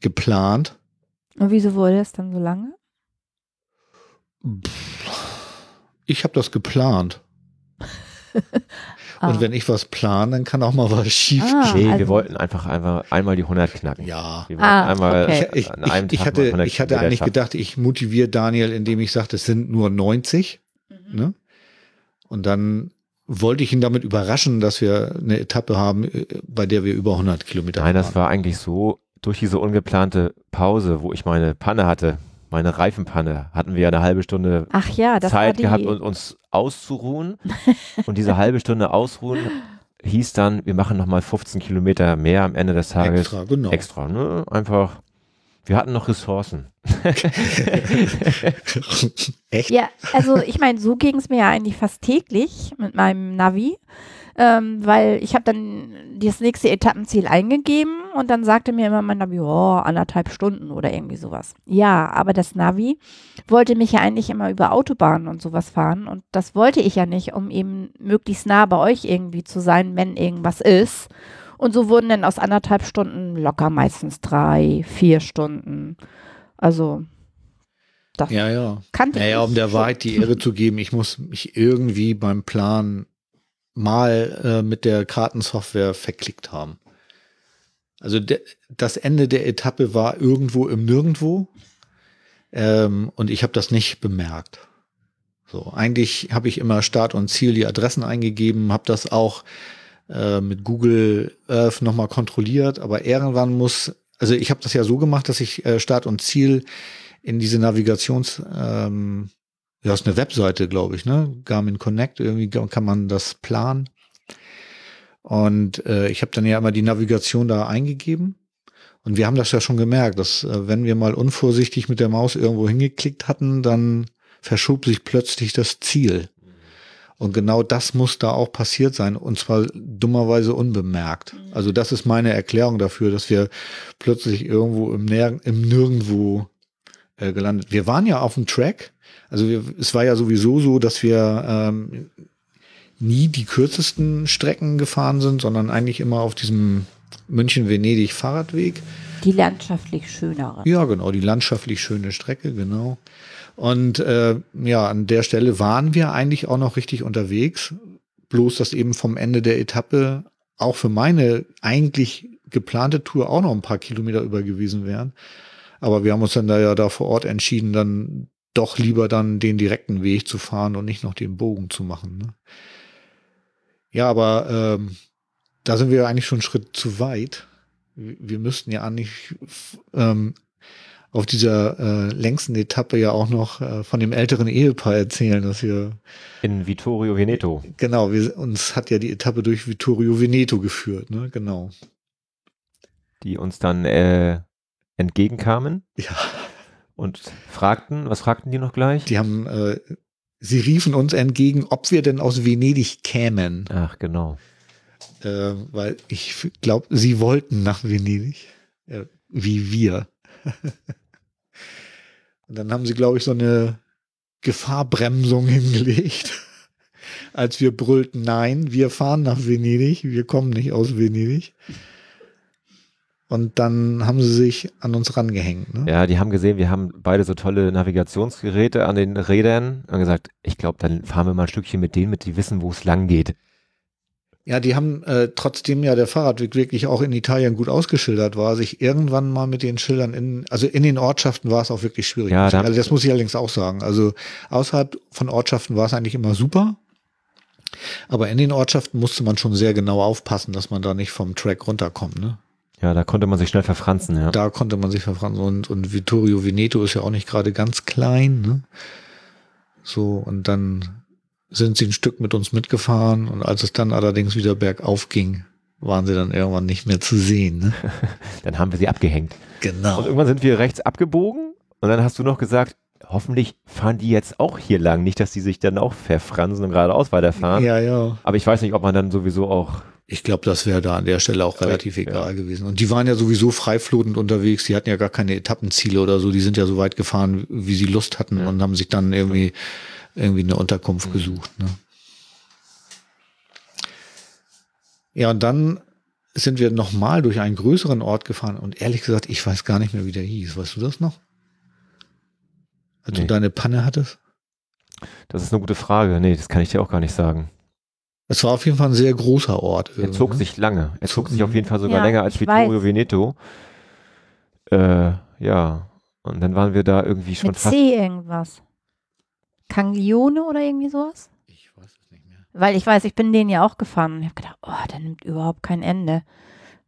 geplant. Und wieso wurde es dann so lange? Ich habe das geplant. Ah. Und wenn ich was plane, dann kann auch mal was schief Ah. gehen. nee, also- wir wollten einfach, einfach einmal die 100 knacken. Ja. Wir wollten Ah, einmal okay. Ich, ich, ich, hatte, 100 ich hatte eigentlich schaffen. gedacht, ich motiviere Daniel, indem ich sagte, es sind nur 90. Mhm. Ne? Und dann wollte ich ihn damit überraschen, dass wir eine Etappe haben, äh, bei der wir über 100 Kilometer Nein, das fahren. war eigentlich so, durch diese ungeplante Pause, wo ich meine Panne hatte, meine Reifenpanne, hatten wir ja eine halbe Stunde Ach ja, das Zeit gehabt, um uns auszuruhen. Und diese halbe Stunde ausruhen hieß dann, wir machen nochmal 15 Kilometer mehr am Ende des Tages. Extra, genau. Extra, ne? Einfach, wir hatten noch Ressourcen. Echt? Ja, also ich meine, so ging es mir ja eigentlich fast täglich mit meinem Navi, ähm, weil ich habe dann das nächste Etappenziel eingegeben und dann sagte mir immer mein Navi, oh, anderthalb Stunden oder irgendwie sowas. Ja, aber das Navi wollte mich ja eigentlich immer über Autobahnen und sowas fahren und das wollte ich ja nicht, um eben möglichst nah bei euch irgendwie zu sein, wenn irgendwas ist. Und so wurden dann aus anderthalb Stunden locker meistens drei, vier Stunden. Also das Ja, ja. kannte ich Naja, um der Wahrheit die Ehre zu geben, ich muss mich irgendwie beim Plan mal äh, mit der Kartensoftware verklickt haben. Also de, das Ende der Etappe war irgendwo im Nirgendwo ähm, und ich habe das nicht bemerkt. So, eigentlich habe ich immer Start und Ziel die Adressen eingegeben, habe das auch äh, mit Google Earth nochmal kontrolliert, aber irgendwann muss, also ich habe das ja so gemacht, dass ich äh, Start und Ziel in diese Navigations, ähm, ja, ist eine Webseite, glaube ich, ne? Garmin Connect, irgendwie kann man das planen. Und äh, ich habe dann ja immer die Navigation da eingegeben. Und wir haben das ja schon gemerkt, dass äh, wenn wir mal unvorsichtig mit der Maus irgendwo hingeklickt hatten, dann verschob sich plötzlich das Ziel. Und genau das muss da auch passiert sein, und zwar dummerweise unbemerkt. Also das ist meine Erklärung dafür, dass wir plötzlich irgendwo im, Nir im Nirgendwo äh, gelandet. Wir waren ja auf dem Track. Also wir, es war ja sowieso so, dass wir ähm, nie die kürzesten Strecken gefahren sind, sondern eigentlich immer auf diesem München-Venedig Fahrradweg. Die landschaftlich schönere. Ja, genau, die landschaftlich schöne Strecke, genau. Und äh, ja, an der Stelle waren wir eigentlich auch noch richtig unterwegs. Bloß, dass eben vom Ende der Etappe auch für meine eigentlich geplante Tour auch noch ein paar Kilometer über gewesen wären. Aber wir haben uns dann da ja da vor Ort entschieden, dann doch lieber dann den direkten Weg zu fahren und nicht noch den Bogen zu machen. Ne? Ja, aber ähm, da sind wir eigentlich schon einen Schritt zu weit. Wir müssten ja eigentlich ähm, auf dieser äh, längsten Etappe ja auch noch äh, von dem älteren Ehepaar erzählen, dass wir in Vittorio Veneto. Genau, wir, uns hat ja die Etappe durch Vittorio Veneto geführt, ne? Genau. Die uns dann äh, entgegenkamen. Ja. Und fragten, was fragten die noch gleich? Die haben, äh, sie riefen uns entgegen, ob wir denn aus Venedig kämen. Ach, genau. Äh, weil ich glaube, sie wollten nach Venedig. Äh, wie wir. Und dann haben sie, glaube ich, so eine Gefahrbremsung hingelegt, als wir brüllten, nein, wir fahren nach Venedig, wir kommen nicht aus Venedig. Und dann haben sie sich an uns rangehängt. Ne? Ja, die haben gesehen, wir haben beide so tolle Navigationsgeräte an den Rädern und gesagt, ich glaube, dann fahren wir mal ein Stückchen mit denen mit, die wissen, wo es lang geht. Ja, die haben äh, trotzdem ja der Fahrradweg wirklich auch in Italien gut ausgeschildert war, sich irgendwann mal mit den Schildern in, also in den Ortschaften war es auch wirklich schwierig. Ja, da also das muss ich allerdings auch sagen. Also außerhalb von Ortschaften war es eigentlich immer super. Aber in den Ortschaften musste man schon sehr genau aufpassen, dass man da nicht vom Track runterkommt, ne? Ja, da konnte man sich schnell verfranzen, ja. Da konnte man sich verfranzen und, und Vittorio Veneto ist ja auch nicht gerade ganz klein, ne? So, und dann sind sie ein Stück mit uns mitgefahren und als es dann allerdings wieder bergauf ging, waren sie dann irgendwann nicht mehr zu sehen. Ne? dann haben wir sie abgehängt. Genau. Und irgendwann sind wir rechts abgebogen und dann hast du noch gesagt, hoffentlich fahren die jetzt auch hier lang. Nicht, dass die sich dann auch verfransen und geradeaus weiterfahren. Ja, ja. Aber ich weiß nicht, ob man dann sowieso auch. Ich glaube, das wäre da an der Stelle auch relativ egal ja. gewesen. Und die waren ja sowieso freiflotend unterwegs. Die hatten ja gar keine Etappenziele oder so. Die sind ja so weit gefahren, wie sie Lust hatten ja. und haben sich dann irgendwie irgendwie eine Unterkunft mhm. gesucht. Ne? Ja, und dann sind wir nochmal durch einen größeren Ort gefahren und ehrlich gesagt, ich weiß gar nicht mehr, wie der hieß. Weißt du das noch? Als nee. du deine Panne hattest? Das ist eine gute Frage. Nee, das kann ich dir auch gar nicht sagen. Es war auf jeden Fall ein sehr großer Ort. Er zog ne? sich lange. Er zog sich auf jeden Fall sogar ja, länger als Vittorio weiß. Veneto. Äh, ja. Und dann waren wir da irgendwie schon Mit fast. C irgendwas. Kanglione oder irgendwie sowas? Ich weiß es nicht mehr. Weil ich weiß, ich bin den ja auch gefahren und ich habe gedacht, oh, der nimmt überhaupt kein Ende.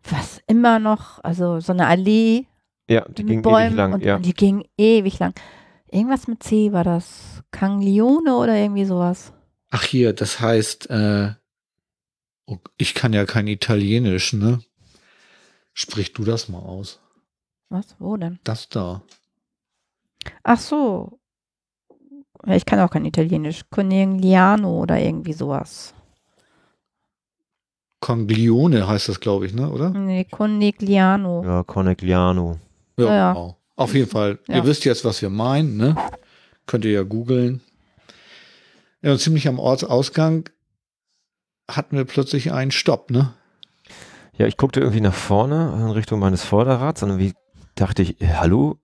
Was immer noch, also so eine Allee. Ja, die ging Bäumen ewig lang. Und, ja. und die ging ewig lang. Irgendwas mit C war das. Kanglione oder irgendwie sowas. Ach hier, das heißt, äh, oh, ich kann ja kein Italienisch, ne? Sprich du das mal aus. Was? Wo denn? Das da. Ach so. Ich kann auch kein Italienisch. Conegliano oder irgendwie sowas. Conglione heißt das, glaube ich, ne, oder? Nee, Conegliano. Ja, Conegliano. Ja, ja. Genau. Auf jeden Fall. Ja. Ihr wisst jetzt, was wir meinen, ne? Könnt ihr ja googeln. Ja, und ziemlich am Ortsausgang hatten wir plötzlich einen Stopp, ne? Ja, ich guckte irgendwie nach vorne in Richtung meines Vorderrads und irgendwie dachte ich, hallo,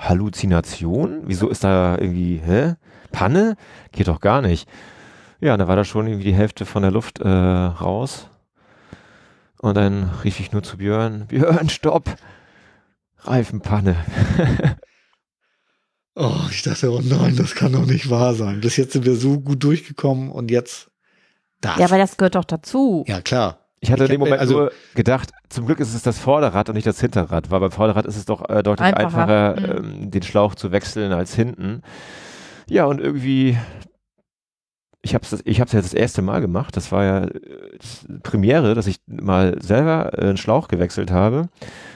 Halluzination? Wieso ist da irgendwie, hä? Panne? Geht doch gar nicht. Ja, da war da schon irgendwie die Hälfte von der Luft äh, raus. Und dann rief ich nur zu Björn, Björn, stopp! Reifenpanne. oh, ich dachte, oh nein, das kann doch nicht wahr sein. Bis jetzt sind wir so gut durchgekommen und jetzt das. Ja, aber das gehört doch dazu. Ja, klar. Ich hatte in dem Moment also, nur gedacht, zum Glück ist es das Vorderrad und nicht das Hinterrad, weil beim Vorderrad ist es doch äh, deutlich einfacher, einfacher mhm. ähm, den Schlauch zu wechseln als hinten. Ja, und irgendwie, ich habe es ich hab's ja das erste Mal gemacht, das war ja äh, Premiere, dass ich mal selber äh, einen Schlauch gewechselt habe.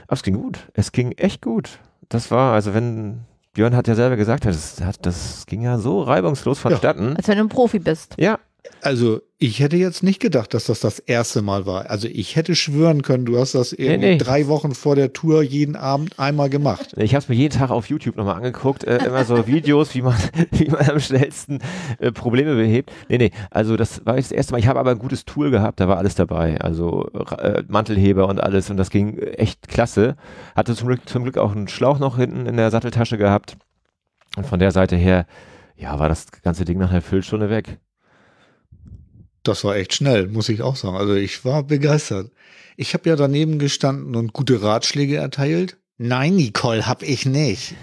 Aber es ging gut, es ging echt gut. Das war, also wenn, Björn hat ja selber gesagt, das, das ging ja so reibungslos vonstatten. Ja. Als wenn du ein Profi bist. Ja, Also ich hätte jetzt nicht gedacht, dass das das erste Mal war. Also ich hätte schwören können, du hast das irgendwie nee. drei Wochen vor der Tour jeden Abend einmal gemacht. Ich habe es mir jeden Tag auf YouTube nochmal angeguckt, äh, immer so Videos, wie man, wie man am schnellsten äh, Probleme behebt. Nee, nee, also das war jetzt das erste Mal. Ich habe aber ein gutes Tool gehabt, da war alles dabei. Also äh, Mantelheber und alles und das ging echt klasse. Hatte zum Glück, zum Glück auch einen Schlauch noch hinten in der Satteltasche gehabt. Und von der Seite her, ja, war das ganze Ding nach einer Viertelstunde weg. Das war echt schnell, muss ich auch sagen. Also ich war begeistert. Ich habe ja daneben gestanden und gute Ratschläge erteilt. Nein, Nicole, hab ich nicht.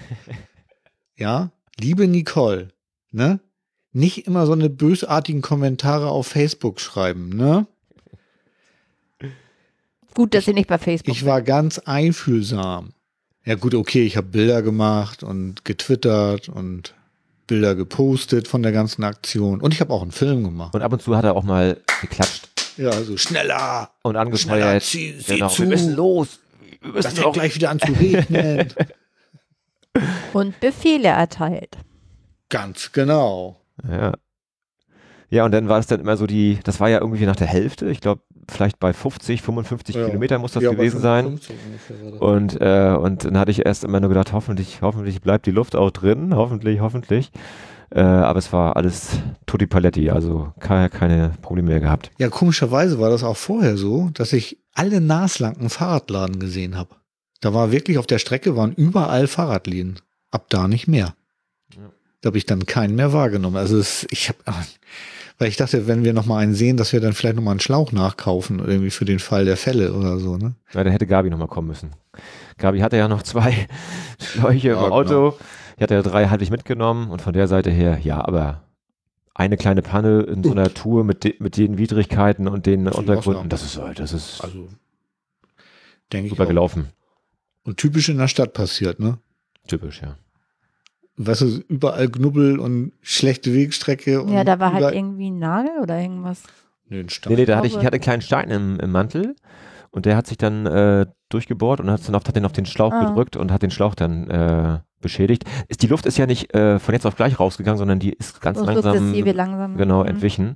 ja, liebe Nicole, ne? Nicht immer so eine bösartigen Kommentare auf Facebook schreiben, ne? Gut, dass sie nicht bei Facebook Ich war ganz einfühlsam. Ja gut, okay, ich habe Bilder gemacht und getwittert und Bilder gepostet von der ganzen Aktion. Und ich habe auch einen Film gemacht. Und ab und zu hat er auch mal geklatscht Ja, also schneller, und schneller, angefeuert. zieh, sieh Genau, zu. wir müssen los. Wir Das müssen fängt auch gleich wieder an zu regnen. und Befehle erteilt. Ganz genau. Ja. Ja, und dann war es dann immer so die, das war ja irgendwie nach der Hälfte, ich glaube, vielleicht bei 50, 55 Ja. Kilometer muss das Ja, gewesen sein. 55 ungefähr war das. Und, äh, und dann hatte ich erst immer nur gedacht, hoffentlich, hoffentlich bleibt die Luft auch drin, hoffentlich, hoffentlich. Äh, aber es war alles tutti paletti, also keine, keine Probleme mehr gehabt. Ja, komischerweise war das auch vorher so, dass ich alle naslang einen Fahrradladen gesehen habe. Da war wirklich auf der Strecke waren überall Fahrradläden. Ab da nicht mehr. Ja. Da habe ich dann keinen mehr wahrgenommen. Also es, ich habe, weil ich dachte, wenn wir noch mal einen sehen, dass wir dann vielleicht noch mal einen Schlauch nachkaufen irgendwie für den Fall der Fälle oder so. Ne? Ja, dann hätte Gabi nochmal kommen müssen. Gabi hatte ja noch zwei Schläuche Ja, im Auto. Ich hatte ja drei halblich mitgenommen und von der Seite her, ja, aber eine kleine Panne in so einer Tour mit, de mit den Widrigkeiten und den auch Untergründen, das ist, äh, das ist Also super gelaufen. Und typisch in der Stadt passiert, ne? Typisch, ja. Weißt du, überall Knubbel und schlechte Wegstrecke. Und Ja, da war halt irgendwie ein Nagel oder irgendwas. Nö, ein Stein. Nee, nee, da hatte ich, ich hatte einen kleinen Stein im, im Mantel und der hat sich dann äh, durchgebohrt und hat, dann auf, hat den auf den Schlauch Ah. gedrückt und hat den Schlauch dann äh, beschädigt. Ist, die Luft ist ja nicht äh, von jetzt auf gleich rausgegangen, sondern die ist ganz So langsam sukzessive langsam. genau Mhm. entwichen.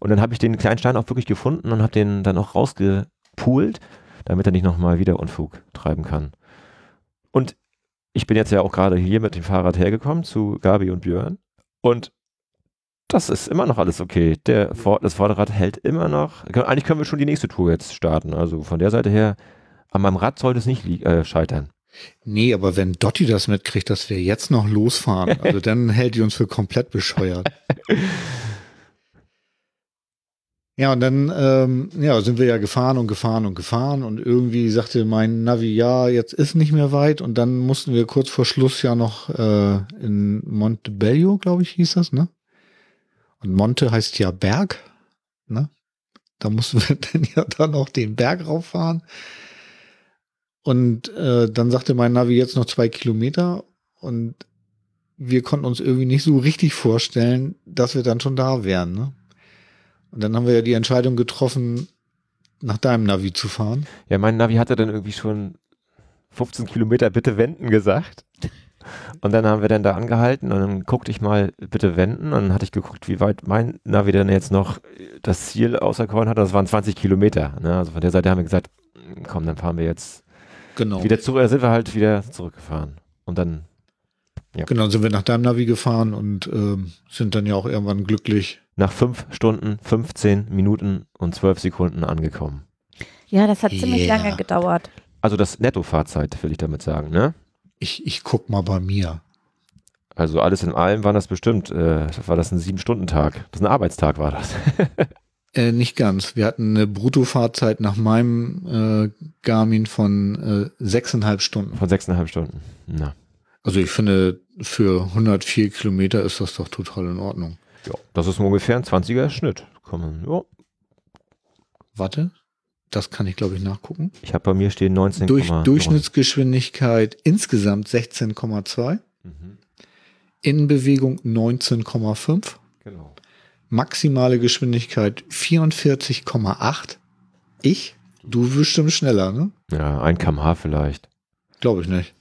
Und dann habe ich den kleinen Stein auch wirklich gefunden und habe den dann auch rausgepult, damit er nicht nochmal wieder Unfug treiben kann. Und ich bin jetzt ja auch gerade hier mit dem Fahrrad hergekommen zu Gabi und Björn und das ist immer noch alles okay. Der das Vorderrad hält immer noch. Eigentlich können wir schon die nächste Tour jetzt starten. Also von der Seite her, an meinem Rad sollte es nicht äh, scheitern. Nee, aber wenn Dotti das mitkriegt, dass wir jetzt noch losfahren, also dann hält die uns für komplett bescheuert. Ja, und dann ähm, ja, sind wir ja gefahren und gefahren und gefahren und irgendwie sagte mein Navi, ja, jetzt ist nicht mehr weit und dann mussten wir kurz vor Schluss ja noch äh, in Montebello, glaube ich, hieß das, ne? Und Monte heißt ja Berg, ne? Da mussten wir dann ja dann noch den Berg rauffahren. Und äh, dann sagte mein Navi jetzt noch zwei Kilometer und wir konnten uns irgendwie nicht so richtig vorstellen, dass wir dann schon da wären. Ne? Und dann haben wir ja die Entscheidung getroffen, nach deinem Navi zu fahren. Ja, mein Navi hatte dann irgendwie schon 15 Kilometer bitte wenden gesagt. Und dann haben wir dann da angehalten und dann guckte ich mal bitte wenden und dann hatte ich geguckt, wie weit mein Navi dann jetzt noch das Ziel auserkoren hat. Das waren 20 Kilometer. Ne? Also von der Seite haben wir gesagt, komm, dann fahren wir jetzt Genau. wieder zurück, äh, sind wir halt wieder zurückgefahren. Und dann, Genau, sind wir nach deinem Navi gefahren und ähm, sind dann ja auch irgendwann glücklich. nach fünf Stunden, 15 Minuten und 12 Sekunden angekommen. Ja, das hat ziemlich Yeah. lange gedauert. Also das Nettofahrzeit, will ich damit sagen, ne? Ich, ich guck mal bei mir. Also alles in allem waren das bestimmt, äh, war das ein Sieben-Stunden-Tag. Das ist ein Arbeitstag war das. Äh, nicht ganz. Wir hatten eine Bruttofahrzeit nach meinem äh, Garmin von äh, sechseinhalb Stunden. Von sechseinhalb Stunden. Na, Also ich finde, für 104 Kilometer ist das doch total in Ordnung. ja. Das ist ungefähr ein 20er Schnitt. Kommen. Ja. Warte, das kann ich glaube ich nachgucken. Ich habe bei mir stehen 19, Durch, Durchschnittsgeschwindigkeit insgesamt 16,2, Mhm. Innenbewegung 19,5, Genau. maximale Geschwindigkeit 44,8. Ich? Du bestimmt schneller, ne? Ja, ein kmh vielleicht. Glaube ich nicht.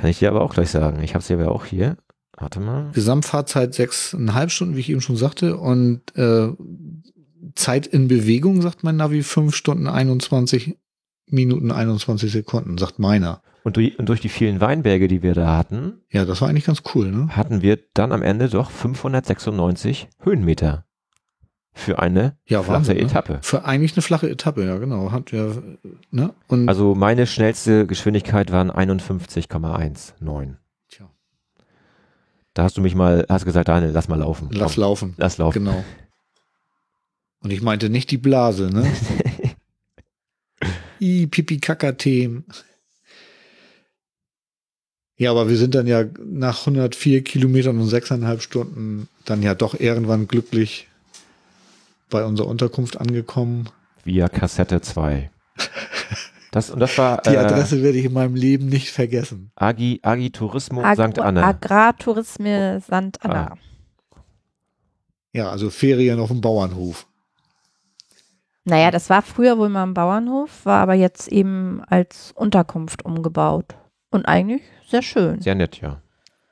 Kann ich dir aber auch gleich sagen. Ich habe es ja auch hier. Warte mal. Gesamtfahrzeit sechseinhalb Stunden, wie ich eben schon sagte. Und äh, Zeit in Bewegung, sagt mein Navi, fünf Stunden 21 Minuten 21 Sekunden, sagt meiner. Und durch, und durch die vielen Weinberge, die wir da hatten, Ja, das war eigentlich ganz cool, ne? hatten wir dann am Ende doch 596 Höhenmeter für eine Ja, flache Wahnsinn, ne? Etappe. Für eigentlich eine flache Etappe, ja, genau. Hat ja, ne? Und Also meine schnellste Geschwindigkeit waren 51,19. Tja. Da hast du mich mal, hast gesagt, Daniel, lass mal laufen. lass Komm, laufen. lass laufen. Genau. Und ich meinte nicht die Blase, ne? I, Pipi, Kaka, Themen. Ja, aber wir sind dann ja nach 104 Kilometern und sechseinhalb Stunden dann ja doch irgendwann glücklich bei unserer Unterkunft angekommen. Via Kassette 2. Das, und das war Die äh, Adresse werde ich in meinem Leben nicht vergessen. Agi, Agi Tourismo Agro- St. Anne. Agrartourisme St. Anna. Ah. Ja, also Ferien auf dem Bauernhof. Naja, das war früher wohl mal ein Bauernhof, war aber jetzt eben als Unterkunft umgebaut. Und eigentlich sehr schön. Sehr nett, ja.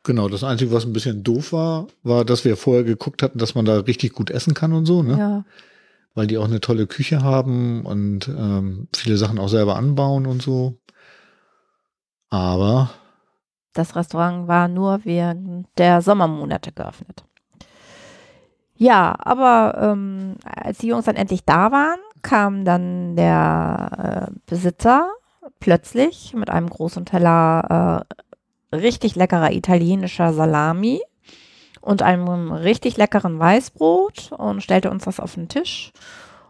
Genau, das Einzige, was ein bisschen doof war, war, dass wir vorher geguckt hatten, dass man da richtig gut essen kann und so, ne? Ja. Weil die auch eine tolle Küche haben und ähm, viele Sachen auch selber anbauen und so. Aber Das Restaurant war nur während der Sommermonate geöffnet. Ja, aber ähm, als die Jungs dann endlich da waren, kam dann der äh, Besitzer plötzlich mit einem großen Teller äh, richtig leckerer italienischer Salami und einem richtig leckeren Weißbrot und stellte uns das auf den Tisch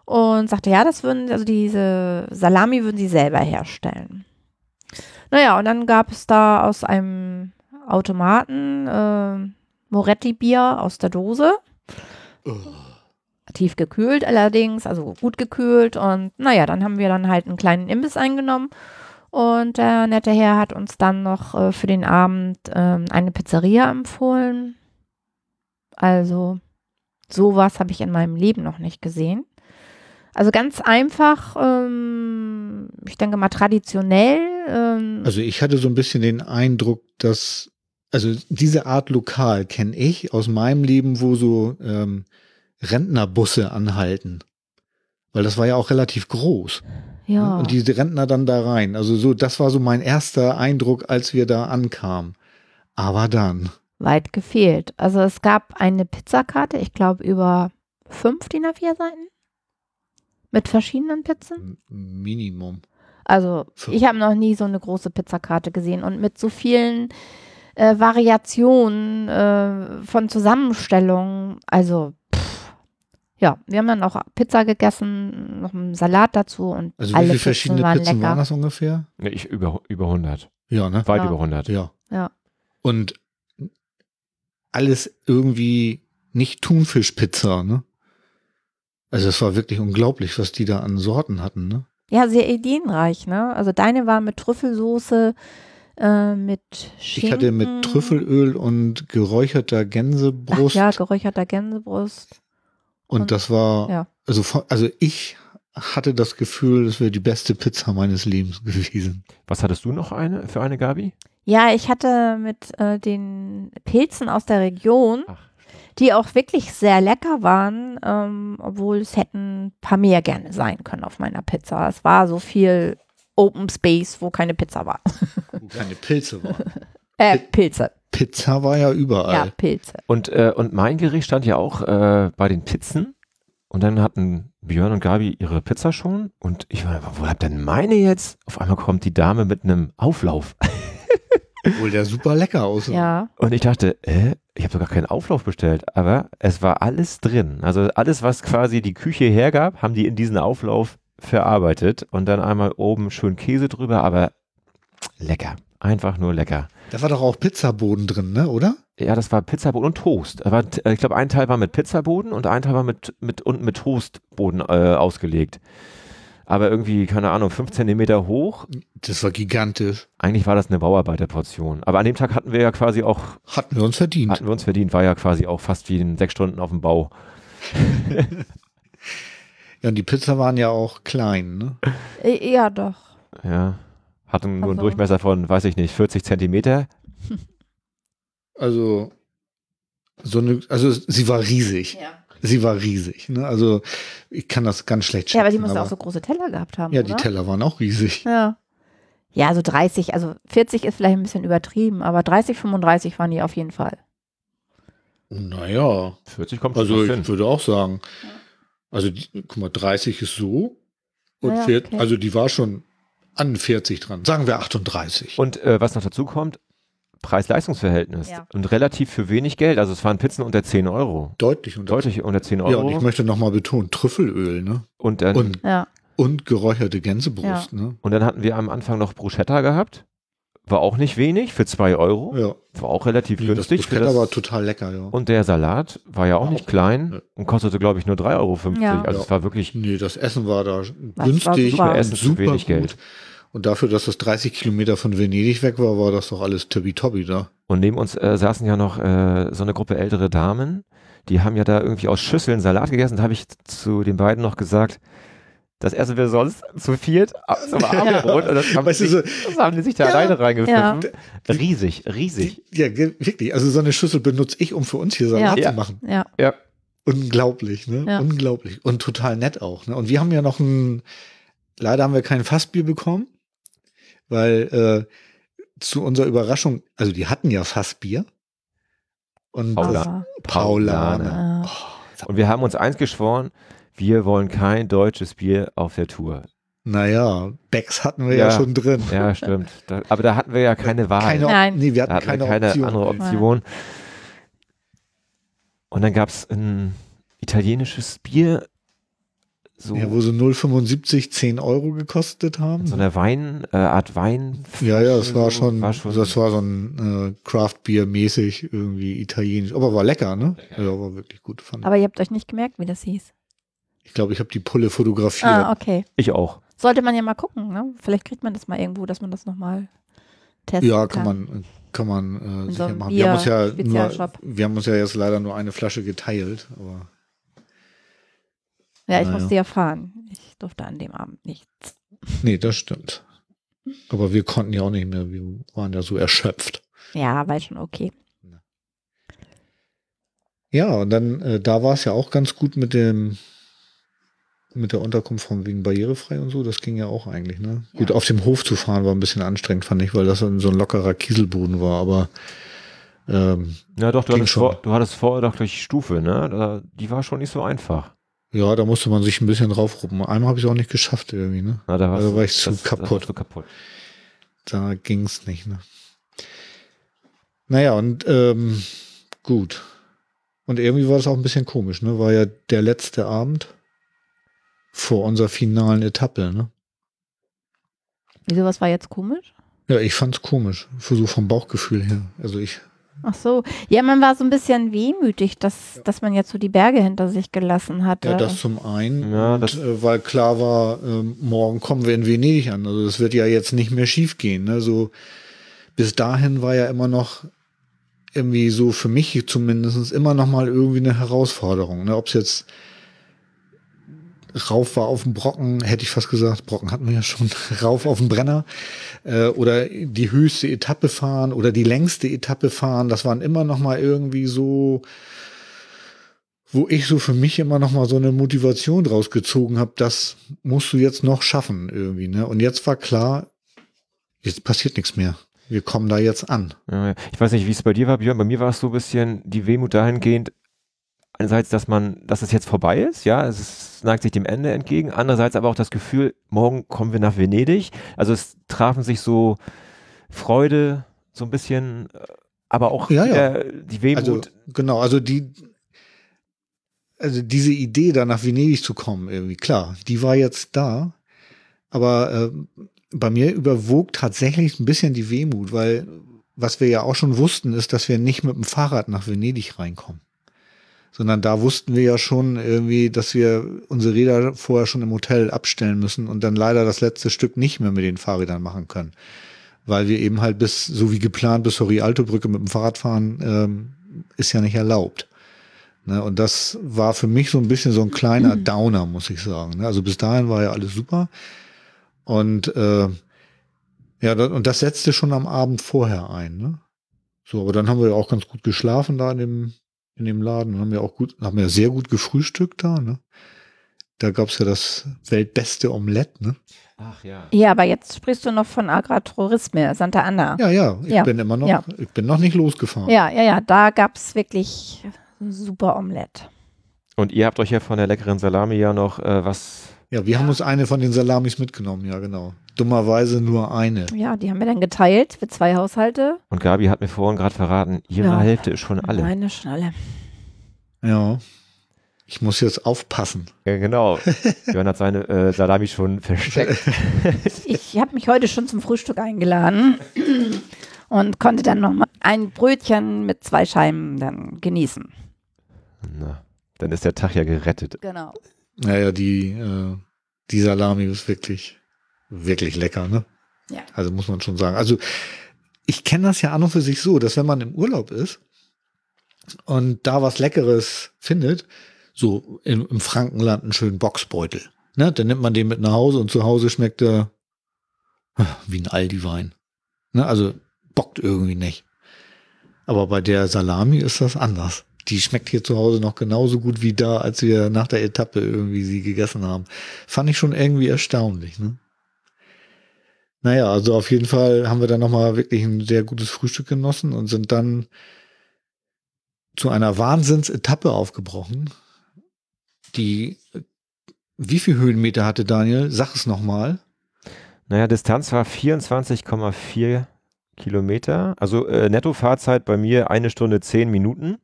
und sagte, ja, das würden, also diese Salami würden sie selber herstellen. Naja, und dann gab es da aus einem Automaten äh, Moretti-Bier aus der Dose. Tief gekühlt allerdings, also gut gekühlt. Und naja, dann haben wir dann halt einen kleinen Imbiss eingenommen. Und der nette Herr hat uns dann noch äh, für den Abend ähm, eine Pizzeria empfohlen. Also sowas habe ich in meinem Leben noch nicht gesehen. Also ganz einfach, ähm, ich denke mal traditionell. Ähm, also ich hatte so ein bisschen den Eindruck, dass, also diese Art Lokal kenne ich aus meinem Leben, wo so ähm, Rentnerbusse anhalten. Weil das war ja auch relativ groß. Ja. Und diese Rentner dann da rein. Also so, das war so mein erster Eindruck, als wir da ankamen. Aber dann. weit gefehlt. Also es gab eine Pizzakarte, ich glaube über fünf DIN A4 Seiten mit verschiedenen Pizzen. M- Minimum. Also Fünf. ich habe noch nie so eine große Pizzakarte gesehen und mit so vielen äh, Variationen äh, von Zusammenstellungen. Also ja, wir haben dann auch Pizza gegessen, noch einen Salat dazu und Also alle wie viele Pizzen verschiedene waren Pizzen lecker. waren das ungefähr? Ja, Ich über, über 100. Ja, ne? Weit Ja. über 100. Ja. Ja. Und alles irgendwie nicht Thunfischpizza, ne? Also es war wirklich unglaublich, was die da an Sorten hatten, ne? Ja, sehr ideenreich, ne? Also deine war mit Trüffelsoße, äh, mit Schinken. Ich hatte mit Trüffelöl und geräucherter Ach Gänsebrust ja, geräucherter Gänsebrust. Und, und- das war, ja. also, also ich hatte das Gefühl, das wäre die beste Pizza meines Lebens gewesen. Was hattest du noch eine für eine, Gabi? Ja, ich hatte mit äh, den Pilzen aus der Region, Ach. die auch wirklich sehr lecker waren, ähm, obwohl es hätten ein paar mehr gerne sein können auf meiner Pizza. Es war so viel Open Space, wo keine Pizza war. Wo keine Pilze waren. Äh, Pilze. Pizza war ja Ja, überall. Pilze. Und, äh, und mein Gericht stand ja auch äh, bei den Pizzen. Und dann hatten Björn und Gabi ihre Pizza schon. Und ich war, wo habt denn meine jetzt? Auf einmal kommt die Dame mit einem Auflauf. Obwohl der super lecker aussah. Ja. Und ich dachte, äh, ich habe doch gar keinen Auflauf bestellt. Aber es war alles drin. Also alles, was quasi die Küche hergab, haben die in diesen Auflauf verarbeitet. Und dann einmal oben schön Käse drüber, aber lecker. Einfach nur lecker. Da war doch auch Pizzaboden drin, ne, oder? Ja, das war Pizzaboden und Toast. Aber, äh, ich glaube, ein Teil war mit Pizzaboden und ein Teil war mit, mit unten mit Toastboden äh, ausgelegt. Aber irgendwie, keine Ahnung, fünf Zentimeter hoch. Das war gigantisch. Eigentlich war das eine Bauarbeiterportion. Aber an dem Tag hatten wir ja quasi auch, Hatten wir uns verdient. hatten wir uns verdient, war ja quasi auch fast wie in sechs Stunden auf dem Bau. Ja, und die Pizza waren ja auch klein, ne? Äh, Ja, doch. Ja. Hatten nur einen Also- Durchmesser von, weiß ich nicht, 40 Zentimeter. Also so eine, also sie war riesig. Ja. Sie war riesig. Ne? Also ich kann das ganz schlecht schätzen. ja, aber die muss aber- auch so große Teller gehabt haben. Ja, die oder? Teller waren auch riesig. Ja. Ja, so 30, also 40 ist vielleicht ein bisschen übertrieben, aber 30, 35 waren die auf jeden Fall. Naja, 40 kommt also schon ich hin. würde auch sagen, also die, guck mal, 30 ist so und Ja, vier- okay. also die war schon an 40 dran. Sagen wir 38. Und äh, was noch dazu kommt, Preis-Leistungs-Verhältnis. Ja. Und relativ für wenig Geld. Also es waren Pizzen unter 10 Euro. Deutlich unter Deutlich unter 10 Ja, und Euro. ich möchte nochmal betonen, Trüffelöl, ne? und, dann, und, Und, Ja. und geräucherte Gänsebrust, ne? dann hatten wir am Anfang noch Bruschetta gehabt. War auch nicht wenig, für 2 Euro. Ja, War auch relativ nee, das günstig. für Bruschetta das- war total lecker, ja. und der Salat war ja auch Auch. nicht klein Ja. und kostete, glaube ich, nur 3,50 Euro. Ja. Also Ja. es war wirklich Nee, das Essen war da war günstig, super. und Essen super wenig gut. Geld. Und dafür, dass das 30 Kilometer von Venedig weg war, war das doch alles tippitoppi da. Und neben uns äh, saßen ja noch äh, so eine Gruppe ältere Damen, die haben ja da irgendwie aus Schüsseln Salat gegessen. Da habe ich zu den beiden noch gesagt, das essen wir sonst zu viert zum Abendbrot. Und das haben, Weißt sich, so, das haben die sich da Ja. alleine reingepfiffen. Riesig, riesig. ja, wirklich. Also so eine Schüssel benutze ich, um für uns hier Salat Ja. zu machen. Ja. Ja. Unglaublich, ne? Ja. Unglaublich. Und total nett auch. Ne? Und wir haben ja noch ein, leider haben wir kein Fassbier bekommen, weil äh, zu unserer Überraschung, also die hatten ja Fassbier. Und Paula. Aber, Paulane. äh, Und wir haben uns eins geschworen, wir wollen kein deutsches Bier auf der Tour. Naja, Becks hatten wir ja, Ja. schon drin. Ja, stimmt. Da, aber da hatten wir ja keine Wahl. Keine, Nein. Nee, wir hatten hatten keine, wir keine Option. andere. Option. Und dann gab es ein italienisches Bier, so, Ja, wo sie 0,75 10 Euro gekostet haben. so eine Wein, äh, Art Wein. Ja, ja, das war so, schon, war schon das war so ein äh, Craft Beer mäßig irgendwie italienisch, aber war lecker, ne? Ja, war wirklich gut. Fand. aber ihr habt euch nicht gemerkt, wie das hieß. Ich glaube, ich habe die Pulle fotografiert. Ah, okay. ich auch. Sollte man ja mal gucken, ne? Vielleicht kriegt man das mal irgendwo, dass man das nochmal testen ja, kann. kann man, kann man äh, In so sicher einem machen. Wir haben uns ja nur, wir haben uns ja jetzt leider nur eine Flasche geteilt, aber Ja, ich Naja. musste ja fahren. Ich durfte an dem Abend nichts. nee, das stimmt. Aber wir konnten ja auch nicht mehr, wir waren ja so erschöpft. Ja, war schon okay. Ja, und dann, äh, da war es ja auch ganz gut mit dem, mit der Unterkunft von wegen barrierefrei und so, das ging ja auch eigentlich, ne? Ja. Gut, auf dem Hof zu fahren war ein bisschen anstrengend, fand ich, weil das so ein so ein lockerer Kieselboden war, aber ähm, Ja, doch, du hattest, schon. vor, du hattest vorher doch durch die Stufe, ne? Da, die war schon nicht so einfach. ja, da musste man sich ein bisschen draufruppen. Einmal habe ich es auch nicht geschafft irgendwie, ne? Na, da warst Also war ich zu das- kaputt. du kaputt. Da ging's nicht, ne? Naja, und ähm, gut. Und irgendwie war das auch ein bisschen komisch, ne? War ja der letzte Abend vor unserer finalen Etappe, ne? Wieso, was war jetzt komisch? Ja, ich fand's komisch. So vom Bauchgefühl her. Also ich, Ach so. Ja, man war so ein bisschen wehmütig, dass, dass man jetzt so die Berge hinter sich gelassen hatte. ja, das zum einen, Ja, und, äh, weil klar war, ähm, morgen kommen wir in Venedig an. Also das wird ja jetzt nicht mehr schief gehen. Ne? So bis dahin war ja immer noch irgendwie so für mich zumindest immer noch mal irgendwie eine Herausforderung. Ne? Ob es jetzt rauf war auf dem Brocken, hätte ich fast gesagt, Brocken hatten wir ja schon, rauf auf dem Brenner äh, oder die höchste Etappe fahren oder die längste Etappe fahren, das waren immer noch mal irgendwie so, wo ich so für mich immer noch mal so eine Motivation draus gezogen habe, das musst du jetzt noch schaffen irgendwie. Ne? Und jetzt war klar, jetzt passiert nichts mehr. Wir kommen da jetzt an. Ich weiß nicht, wie es bei dir war, Björn. Bei mir war es so ein bisschen die Wehmut dahingehend, einerseits, dass man, dass es jetzt vorbei ist, ja, es ist, neigt sich dem Ende entgegen, andererseits aber auch das Gefühl, morgen kommen wir nach Venedig. Also es trafen sich so Freude, so ein bisschen, äh, aber auch Ja, ja. die Wehmut. Also genau, also die, also diese Idee, da nach Venedig zu kommen, irgendwie klar, die war jetzt da, aber äh, bei mir überwog tatsächlich ein bisschen die Wehmut, weil was wir ja auch schon wussten, ist, dass wir nicht mit dem Fahrrad nach Venedig reinkommen. Sondern da wussten wir ja schon irgendwie, dass wir unsere Räder vorher schon im Hotel abstellen müssen und dann leider das letzte Stück nicht mehr mit den Fahrrädern machen können. Weil wir eben halt bis, so wie geplant, bis zur Rialto-Brücke mit dem Fahrrad fahren, ähm, ist ja nicht erlaubt. Ne, und das war für mich so ein bisschen so ein kleiner Downer, muss ich sagen. Ne, also bis dahin war ja alles super. Und äh, ja, das, und das setzte schon am Abend vorher ein. Ne? So, aber dann haben wir ja auch ganz gut geschlafen da in dem, in dem Laden und haben ja auch gut, haben ja sehr gut gefrühstückt da, ne? Da gab's ja das weltbeste Omelett, ne? Ach ja. Ja, aber jetzt sprichst du noch von Agrotourisme, Santa Anna. Ja, ja, ich Ja. bin immer noch, Ja. ich bin noch nicht losgefahren. Ja, ja, ja, da gab's wirklich super Omelett. Und ihr habt euch ja von der leckeren Salami ja noch äh, was. Ja, wir haben uns eine von den Salamis mitgenommen, ja, genau. Dummerweise nur eine. Ja, die haben wir dann geteilt für zwei Haushalte. Und Gabi hat mir vorhin gerade verraten, ihre Ja. Hälfte ist schon alle. Meine schon alle. Ja. Ich muss jetzt aufpassen. Ja, genau. Jörn hat seine äh, Salami schon versteckt. Ich habe mich heute schon zum Frühstück eingeladen und konnte dann noch mal ein Brötchen mit zwei Scheiben dann genießen. Na, dann ist der Tag ja gerettet. Genau. Naja, die, äh, die Salami ist wirklich, wirklich lecker, ne? Ja. Also muss man schon sagen. Also ich kenne das ja an und für sich so, dass wenn man im Urlaub ist und da was Leckeres findet, so im, im Frankenland einen schönen Boxbeutel, ne? Dann nimmt man den mit nach Hause und zu Hause schmeckt er ah, wie ein Aldi-Wein. Ne? Also bockt irgendwie nicht. Aber bei der Salami ist das anders. Die schmeckt hier zu Hause noch genauso gut wie da, als wir nach der Etappe irgendwie sie gegessen haben. Fand ich schon irgendwie erstaunlich, ne? Naja, also auf jeden Fall haben wir dann nochmal wirklich ein sehr gutes Frühstück genossen und sind dann zu einer Wahnsinnsetappe aufgebrochen. Die, wie viel Höhenmeter hatte Daniel? Sag es nochmal. Naja, Distanz war 24,4 Kilometer. Also äh, Nettofahrzeit bei mir eine Stunde zehn Minuten.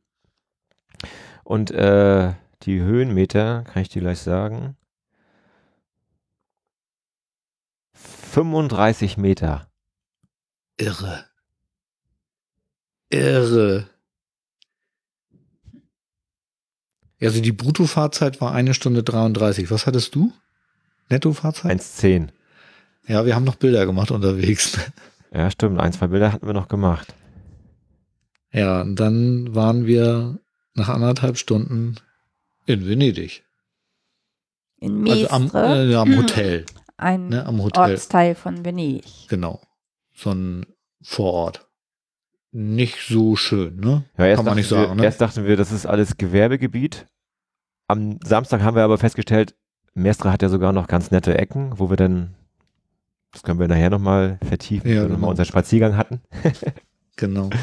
Und äh, die Höhenmeter, kann ich dir gleich sagen, 35 Meter. Irre. Irre. Also die Bruttofahrzeit war eine Stunde 33. Was hattest du? Nettofahrzeit? 1,10. Ja, wir haben noch Bilder gemacht unterwegs. Ja, stimmt. Ein, zwei Bilder hatten wir noch gemacht. Ja, und dann waren wir nach anderthalb Stunden in Venedig. In Also Mestre, am, äh, ja, am Hotel. ein Ne, am Hotel. Ortsteil von Venedig. Genau. So ein Vorort. Nicht so schön, ne? Ja, erst Kann man nicht dachten sagen, wir, ne? Erst dachten wir, das ist alles Gewerbegebiet. Am Samstag haben wir aber festgestellt, Mestre hat ja sogar noch ganz nette Ecken, wo wir dann, das können wir nachher nochmal vertiefen, Ja, wenn wir genau. nochmal unseren Spaziergang hatten. Genau.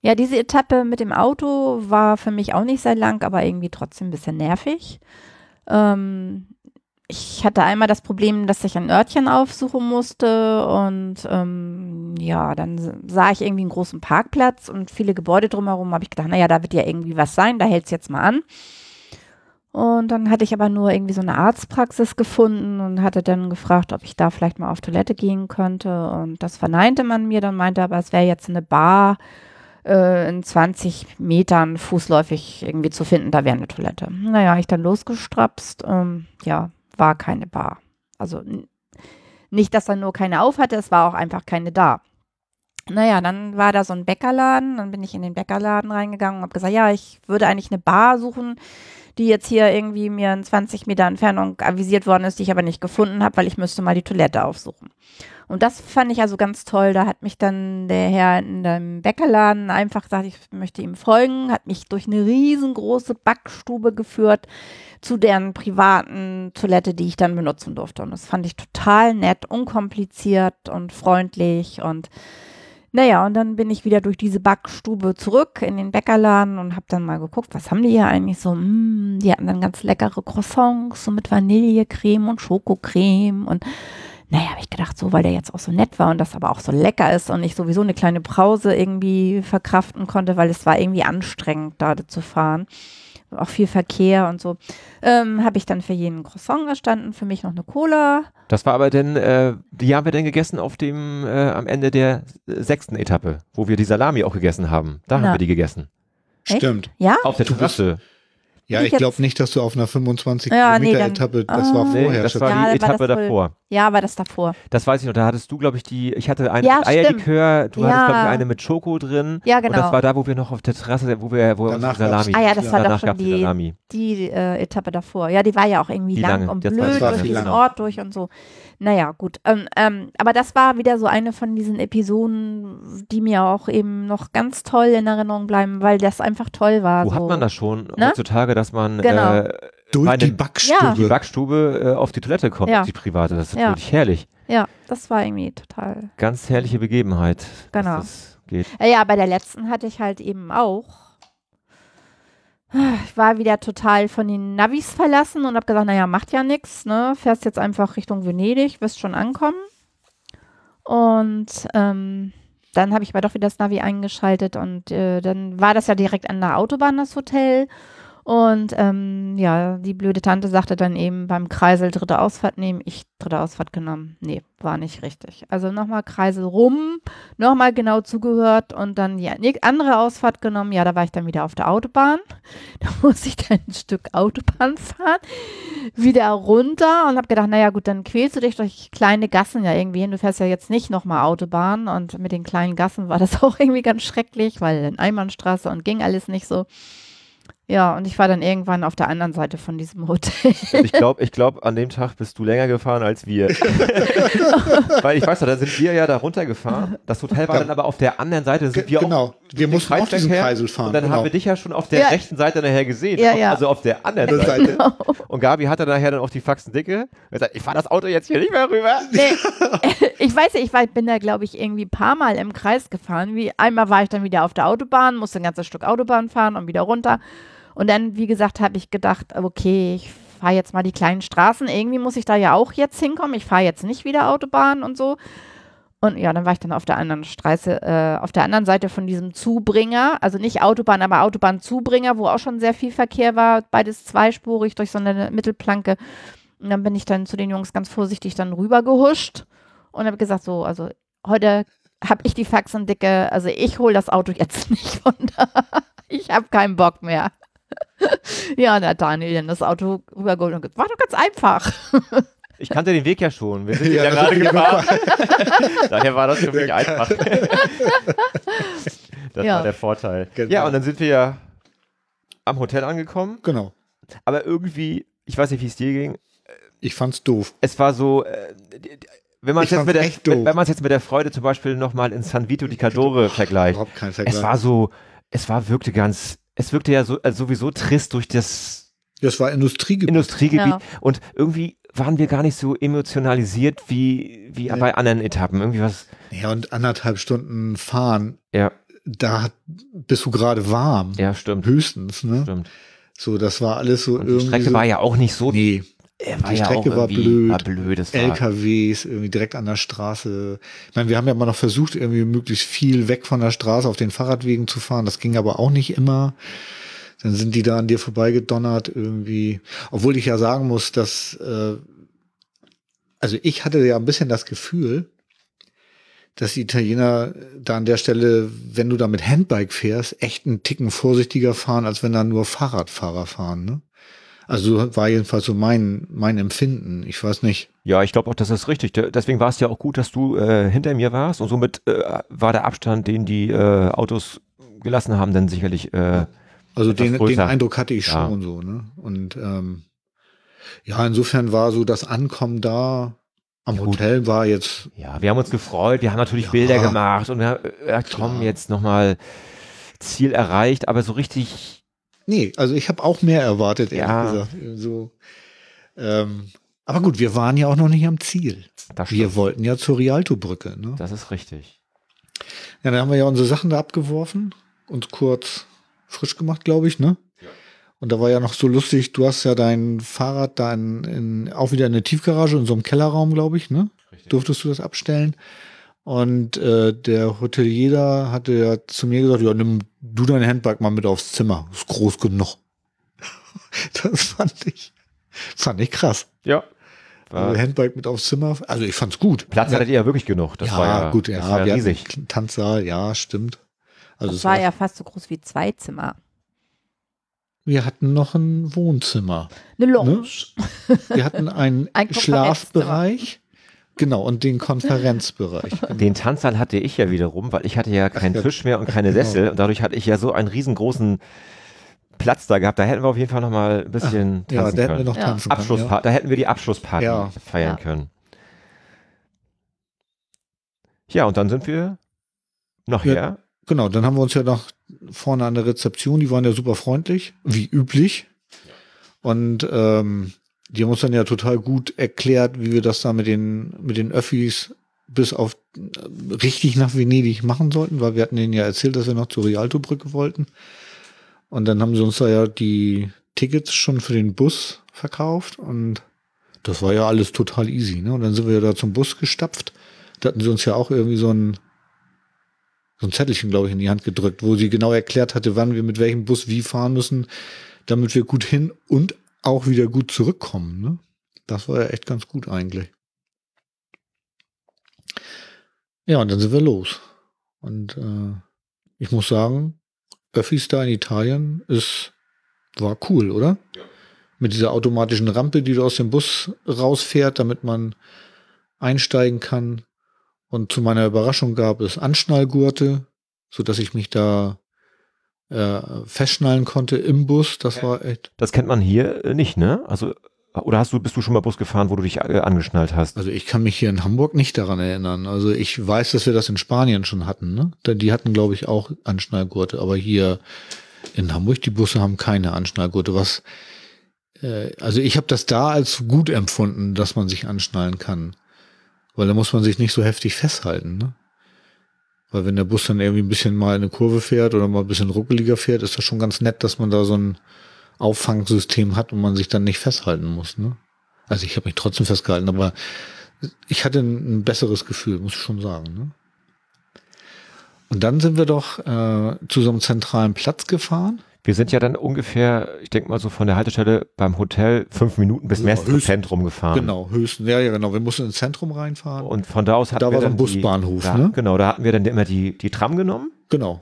Ja, diese Etappe mit dem Auto war für mich auch nicht sehr lang, aber irgendwie trotzdem ein bisschen nervig. Ähm, ich hatte einmal das Problem, dass ich ein Örtchen aufsuchen musste und ähm, ja, dann sah ich irgendwie einen großen Parkplatz und viele Gebäude drumherum. Habe ich gedacht, naja, da wird ja irgendwie was sein, da hält es jetzt mal an. Und dann hatte ich aber nur irgendwie so eine Arztpraxis gefunden und hatte dann gefragt, ob ich da vielleicht mal auf Toilette gehen könnte. Und das verneinte man mir, dann meinte aber, es wäre jetzt eine Bar äh, in 20 Metern fußläufig irgendwie zu finden, da wäre eine Toilette. Naja, ich dann losgestrapst, ähm, ja, war keine Bar. Also nicht, dass er nur keine auf hatte, es war auch einfach keine da. Naja, dann war da so ein Bäckerladen, dann bin ich in den Bäckerladen reingegangen und habe gesagt, ja, ich würde eigentlich eine Bar suchen, die jetzt hier irgendwie mir in 20 Meter Entfernung avisiert worden ist, die ich aber nicht gefunden habe, weil ich müsste mal die Toilette aufsuchen. Und das fand ich also ganz toll. Da hat mich dann der Herr in dem Bäckerladen einfach gesagt, ich möchte ihm folgen, hat mich durch eine riesengroße Backstube geführt zu deren privaten Toilette, die ich dann benutzen durfte. Und das fand ich total nett, unkompliziert und freundlich und naja, und dann bin ich wieder durch diese Backstube zurück in den Bäckerladen und habe dann mal geguckt, was haben die hier eigentlich so? Mm, die hatten dann ganz leckere Croissants so mit Vanillecreme und Schokocreme und naja, habe ich gedacht, so, weil der jetzt auch so nett war und das aber auch so lecker ist und ich sowieso eine kleine Pause irgendwie verkraften konnte, weil es war irgendwie anstrengend, da zu fahren. Auch viel Verkehr und so. Ähm, habe ich dann für jeden Croissant erstanden, für mich noch eine Cola. Das war aber denn, äh, die haben wir denn gegessen auf dem, äh, am Ende der sechsten Etappe, wo wir die Salami auch gegessen haben. Da Na. haben wir die gegessen. Stimmt. Ja? Auf der Terrasse. Ja, ich ich glaube nicht, dass du auf einer 25 Ja, nee, Kilometer dann- Etappe, das Ah. war Nee, vorher das schon. war Ja, die war Etappe das wohl- davor. Ja, war das davor. Das weiß ich noch, da hattest du, glaube ich, die, ich hatte eine Ja, mit Eierlikör, du stimmt. hattest, Ja. glaube ich, eine mit Schoko drin. Ja, Und das genau. war da, wo wir noch auf der Terrasse, wo wir, wo wir Danach auf die Salami. Ah ja, das war doch Danach schon gab's die die- Salami. Die äh, Etappe davor. Ja, die war ja auch irgendwie Die lang lange, und blöd war- war durch lang. Ort durch und so. Naja, gut. Ähm, ähm, aber das war wieder so eine von diesen Episoden, die mir auch eben noch ganz toll in Erinnerung bleiben, weil das einfach toll war. Wo so. hat man das schon Ne? heutzutage, dass man Genau. äh, Durch die Backstube. die Backstube äh, auf die Toilette kommt, Ja. die private. Das ist Ja. wirklich herrlich. Ja, das war irgendwie total. Ganz herrliche Begebenheit. dass Genau. Das geht. Ja, ja, bei der letzten hatte ich halt eben auch. Ich war wieder total von den Navis verlassen und habe gesagt, naja, macht ja nichts, ne? Fährst jetzt einfach Richtung Venedig, wirst schon ankommen. Und ähm, dann habe ich aber doch wieder das Navi eingeschaltet und äh, dann war das ja direkt an der Autobahn, das Hotel. Und ähm, ja, die blöde Tante sagte dann eben beim Kreisel dritte Ausfahrt nehmen. Ich dritte Ausfahrt genommen. Nee, war nicht richtig. Also nochmal Kreisel rum, nochmal genau zugehört und dann die ne- andere Ausfahrt genommen. Ja, da war ich dann wieder auf der Autobahn. Da musste ich dann ein Stück Autobahn fahren, wieder runter und habe gedacht, naja gut, dann quälst du dich durch kleine Gassen ja irgendwie hin. Du fährst ja jetzt nicht nochmal Autobahn und mit den kleinen Gassen war das auch irgendwie ganz schrecklich, weil in Einbahnstraße und ging alles nicht so. Ja, und ich war dann irgendwann auf der anderen Seite von diesem Hotel. Ich glaube, ich glaub, an dem Tag bist du länger gefahren als wir. Weil ich weiß noch, da sind wir ja da runtergefahren. Das Hotel war Ja. dann aber auf der anderen Seite. Sind wir genau. Auch Wir mussten auch diesen Kreisverkehr. Kreisel fahren. Und dann genau. haben wir dich ja schon auf der Ja. rechten Seite nachher gesehen. Ja, Auf- ja. Also auf der anderen Der Seite. Seite. Und Gabi hatte nachher dann auch die Faxen dicke. Und gesagt, ich fahre das Auto jetzt hier nicht mehr rüber. Nee, ich weiß nicht, ich war, bin da, glaube ich, irgendwie ein paar Mal im Kreis gefahren. Wie, einmal war ich dann wieder auf der Autobahn, musste ein ganzes Stück Autobahn fahren und wieder runter. Und dann, wie gesagt, habe ich gedacht, okay, ich fahre jetzt mal die kleinen Straßen. Irgendwie muss ich da ja auch jetzt hinkommen. Ich fahre jetzt nicht wieder Autobahn und so. Und ja, dann war ich dann auf der anderen Straße, äh, auf der anderen Seite von diesem Zubringer, also nicht Autobahn, aber Autobahnzubringer, wo auch schon sehr viel Verkehr war, beides zweispurig durch so eine Mittelplanke. Und dann bin ich dann zu den Jungs ganz vorsichtig dann rübergehuscht und habe gesagt, so, also heute habe ich die Faxen dicke, also ich hole das Auto jetzt nicht da. Ich habe keinen Bock mehr. Ja, hat Daniel dann das Auto rübergeholt und gesagt, war doch ganz einfach. Ich kannte den Weg ja schon. Wir sind Ja, ja, gerade gefahren. Daher war das für mich einfach. das Ja. war der Vorteil. Genau. Ja, und dann sind wir ja am Hotel angekommen. Genau. Aber irgendwie, ich weiß nicht, wie es dir ging, Ich fand's doof. es war so, äh, wenn man es jetzt, mit der- wenn jetzt mit der Freude zum Beispiel nochmal in San Vito di Cadore vergleicht. Überhaupt kein Vergleich. Es war so, es war, wirkte ganz, es wirkte ja so, also sowieso trist durch das das war Industriegebiet. Industriegebiet Ja. und irgendwie waren wir gar nicht so emotionalisiert wie, wie Nee. bei anderen Etappen. Irgendwie was, ja, und anderthalb Stunden fahren, ja, da bist du gerade warm. ja, stimmt, Höchstens, ne? stimmt. So, das war alles so Und die irgendwie. Strecke so, war ja auch nicht so, Nee, äh, war die ja Strecke auch war blöd. War blöd, war, LKWs irgendwie direkt an der Straße. Ich meine, wir haben ja immer noch versucht, irgendwie möglichst viel weg von der Straße auf den Fahrradwegen zu fahren. Das ging aber auch nicht immer. Dann sind die da an dir vorbeigedonnert irgendwie. Obwohl ich ja sagen muss, dass, äh, also ich hatte ja ein bisschen das Gefühl, dass die Italiener da an der Stelle, wenn du da mit Handbike fährst, echt einen Ticken vorsichtiger fahren, als wenn da nur Fahrradfahrer fahren. Ne? Also war jedenfalls so mein, mein Empfinden. Ich weiß nicht. Ja, ich glaube auch, das ist richtig. De- Deswegen war es ja auch gut, dass du äh, hinter mir warst und somit äh, war der Abstand, den die äh, Autos gelassen haben, dann sicherlich äh, Also den, den. Eindruck hatte ich Ja. schon so, ne? Und ähm, ja, insofern war so das Ankommen da am Ja. Hotel war jetzt, Ja, wir haben uns gefreut, wir haben natürlich Ja. Bilder gemacht und wir haben äh, komm, jetzt nochmal Ziel erreicht, aber so richtig, nee, also ich habe auch mehr erwartet, ehrlich Ja. gesagt. So, ähm, aber gut, wir waren ja auch noch nicht am Ziel. Wir wollten ja zur Rialto-Brücke, ne? das ist richtig. Ja, dann haben wir ja unsere Sachen da abgeworfen, uns kurz frisch gemacht, glaube ich, ne? Und da war ja noch so lustig, du hast ja dein Fahrrad da in, in, auch wieder in eine Tiefgarage, in so einem Kellerraum, glaube ich, ne? richtig. durftest du das abstellen. Und äh, der Hotelier da hatte ja zu mir gesagt, ja, nimm du dein Handbag mal mit aufs Zimmer. Ist groß genug. das fand ich, fand ich krass. Ja. Also War, Handbag mit aufs Zimmer. Also ich fand's gut. Platz hattet ihr ja wirklich genug. Das ja, war ja gut, das ja, war ja riesig. Tanzsaal, ja, stimmt. Also Das es war ja fast so groß wie zwei Zimmer. Wir hatten noch ein Wohnzimmer. Eine Lounge. Wir hatten einen Ein Schlafbereich. Genau, und den Konferenzbereich. Den Tanzsaal hatte ich ja wiederum, weil ich hatte ja keinen ja. Tisch mehr und keine Sessel und dadurch hatte ich ja so einen riesengroßen Platz da gehabt. Da hätten wir auf jeden Fall noch mal ein bisschen tanzen Ja, da hätten wir können. noch Ja. tanzen können. Abschlussparty, da hätten wir die Abschlussparty Ja. feiern Ja. können. Ja, und dann sind wir nachher. Ja. Genau, dann haben wir uns ja noch vorne an der Rezeption, die waren ja super freundlich, wie üblich. Und ähm, die haben uns dann ja total gut erklärt, wie wir das da mit den, mit den Öffis bis auf äh, richtig nach Venedig machen sollten, weil wir hatten denen ja erzählt, dass wir noch zur Rialto-Brücke wollten. Und dann haben sie uns da ja die Tickets schon für den Bus verkauft und das war ja alles total easy. Ne? Und dann sind wir ja da zum Bus gestapft. Da hatten sie uns ja auch irgendwie so ein so ein Zettelchen, glaube ich, in die Hand gedrückt, wo sie genau erklärt hatte, wann wir mit welchem Bus wie fahren müssen, damit wir gut hin und auch wieder gut zurückkommen. Ne? Das war ja echt ganz gut eigentlich. Ja, und dann sind wir los. Und äh, ich muss sagen, Öffis da in Italien ist, war cool, oder? Mit dieser automatischen Rampe, die du aus dem Bus rausfährt, damit man einsteigen kann. Und zu meiner Überraschung gab es Anschnallgurte, so dass ich mich da äh, festschnallen konnte im Bus. Das war echt. Das kennt man hier äh, nicht, ne? Also oder hast du bist du schon mal Bus gefahren, wo du dich äh, angeschnallt hast? Also ich kann mich hier in Hamburg nicht daran erinnern. Also ich weiß, dass wir das in Spanien schon hatten. Ne? Die hatten, glaube ich, auch Anschnallgurte. Aber hier in Hamburg, die Busse haben keine Anschnallgurte. Was, äh, also ich habe das da als gut empfunden, dass man sich anschnallen kann. Weil da muss man sich nicht so heftig festhalten. Ne? Weil wenn der Bus dann irgendwie ein bisschen mal in eine Kurve fährt oder mal ein bisschen ruckeliger fährt, ist das schon ganz nett, dass man da so ein Auffangsystem hat und man sich dann nicht festhalten muss. Ne? Also ich habe mich trotzdem festgehalten, aber ich hatte ein, besseres Gefühl, muss ich schon sagen. Ne? Und dann sind wir doch äh, zu so einem zentralen Platz gefahren. Wir sind ja dann ungefähr, ich denke mal so von der Haltestelle beim Hotel fünf Minuten bis Ja, Mestre Zentrum gefahren. Genau, höchstens. Ja, ja, genau. Wir mussten ins Zentrum reinfahren. Und von da aus hatten Da wir war so dann ein Busbahnhof, die, da, ne? Genau, da hatten wir dann immer die, die Tram genommen. genau.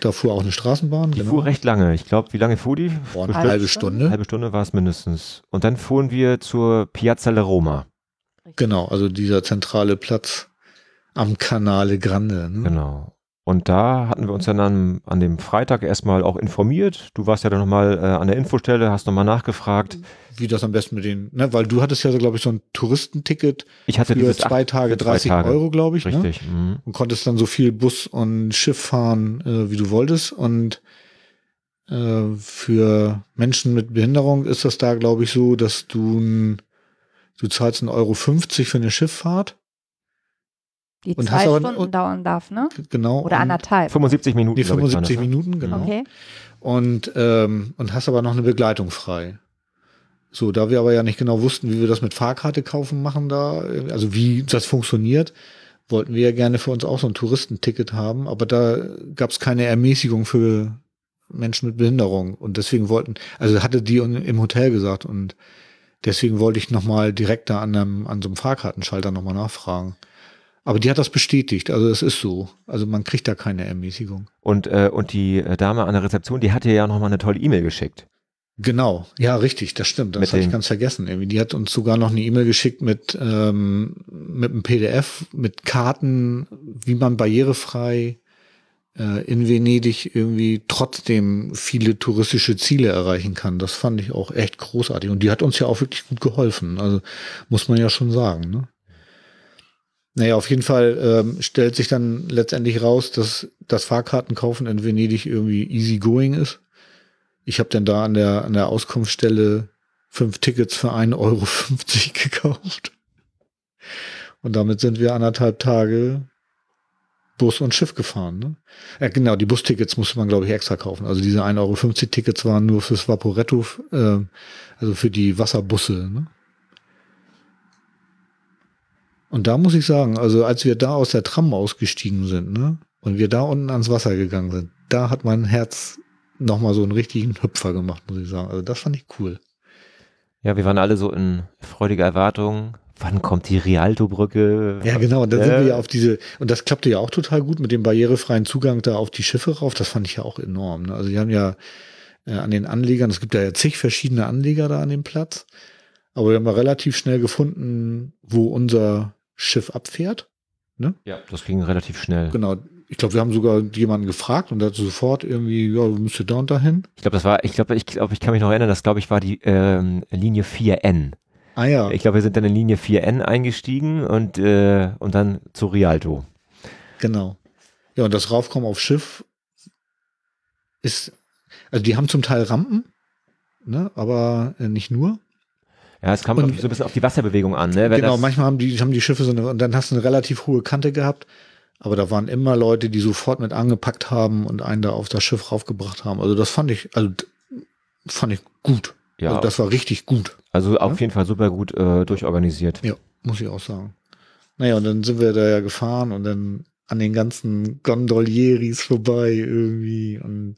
Da fuhr auch eine Straßenbahn. Die genau. fuhr recht lange. Ich glaube, wie lange fuhr die? Boah, eine Halbe Stunde. Eine halbe Stunde war es mindestens. Und dann fuhren wir zur Piazza La Roma. Genau, also dieser zentrale Platz am Canale Grande. Ne? Genau. Und da hatten wir uns dann an, an dem Freitag erstmal auch informiert. Du warst ja dann nochmal äh, an der Infostelle, hast nochmal nachgefragt. Wie das am besten mit den, ne? weil du hattest ja, so, glaube ich, so ein Touristenticket Ich hatte für zwei Tage für zwei 30 Tage. Euro, glaube ich. Ne? Richtig. Mhm. und konntest dann so viel Bus und Schiff fahren, äh, wie du wolltest. Und äh, für Menschen mit Behinderung ist das da, glaube ich, so, dass du n- du zahlst 1,50 Euro für eine Schifffahrt. Die Und zwei Stunden und- dauern darf, ne? Genau. Oder anderthalb. 75 Minuten. Nee, glaub ich, waren das, 75 ne? Minuten, genau. Okay. Und, ähm, und hast aber noch eine Begleitung frei. So, da wir aber ja nicht genau wussten, wie wir das mit Fahrkarte kaufen machen da, also wie das funktioniert, wollten wir ja gerne für uns auch so ein Touristenticket haben, aber da gab es keine Ermäßigung für Menschen mit Behinderung und deswegen wollten, also hatte die im Hotel gesagt und deswegen wollte ich nochmal direkt da an, einem, an so einem Fahrkartenschalter nochmal nachfragen. Aber die hat das bestätigt, also es ist so. Also man kriegt da keine Ermäßigung. Und, äh, und die äh, Dame an der Rezeption, die hat dir ja nochmal eine tolle E-Mail geschickt. Genau, ja, richtig, das stimmt. Das hatte ich ganz vergessen. Irgendwie. Die hat uns sogar noch eine E-Mail geschickt mit, ähm, mit einem PDF, mit Karten, wie man barrierefrei äh, in Venedig irgendwie trotzdem viele touristische Ziele erreichen kann. Das fand ich auch echt großartig. Und die hat uns ja auch wirklich gut geholfen. Also muss man ja schon sagen. Ne? Naja, auf jeden Fall ähm, stellt sich dann letztendlich raus, dass das Fahrkartenkaufen in Venedig irgendwie easy going ist. Ich habe dann da an der, an der Auskunftsstelle fünf Tickets für 1,50 Euro gekauft. Und damit sind wir anderthalb Tage Bus und Schiff gefahren. Ne? Ja, genau, die Bustickets musste man, glaube ich, extra kaufen. Also diese 1,50 Euro Tickets waren nur fürs Vaporetto, äh, also für die Wasserbusse. Ne? Und da muss ich sagen, also als wir da aus der Tram ausgestiegen sind, ne, und wir da unten ans Wasser gegangen sind, da hat mein Herz nochmal so einen richtigen Hüpfer gemacht, muss ich sagen. Also das fand ich cool. Ja, wir waren alle so in freudiger Erwartung. Wann kommt die Rialto-Brücke? Ja, genau. Und da Äh, sind wir ja auf diese, und das klappte ja auch total gut mit dem barrierefreien Zugang da auf die Schiffe rauf. Das fand ich ja auch enorm. Ne? Also die haben ja äh, an den Anlegern. Es gibt ja, ja zig verschiedene Anleger da an dem Platz. Aber wir haben ja relativ schnell gefunden, wo unser Schiff abfährt. Ja, das ging relativ schnell. Genau. Ich glaube, wir haben sogar jemanden gefragt und hat sofort irgendwie, ja, müsst da und dahin. Ich glaube, das war, ich glaube, ich glaube, ich kann mich noch erinnern, das glaube ich war die ähm, Linie 4N. Ah ja, Ich glaube, wir sind dann in Linie 4N eingestiegen und, äh, und dann zu Rialto. genau. Ja, und das Raufkommen auf Schiff ist, also die haben zum Teil Rampen, ne, aber äh, nicht nur. Ja, es kam Und- so ein bisschen auf die Wasserbewegung an, ne? Wenn genau, manchmal haben die, haben die Schiffe so eine, und dann hast du eine relativ hohe Kante gehabt. Aber da waren immer Leute, die sofort mit angepackt haben und einen da auf das Schiff raufgebracht haben. Also das fand ich, also fand ich gut. ja, Also das war richtig gut. also auf Ja. jeden Fall super gut äh, durchorganisiert. Ja, muss ich auch sagen. Naja, und dann sind wir da ja gefahren und dann an den ganzen Gondolieris vorbei irgendwie. Und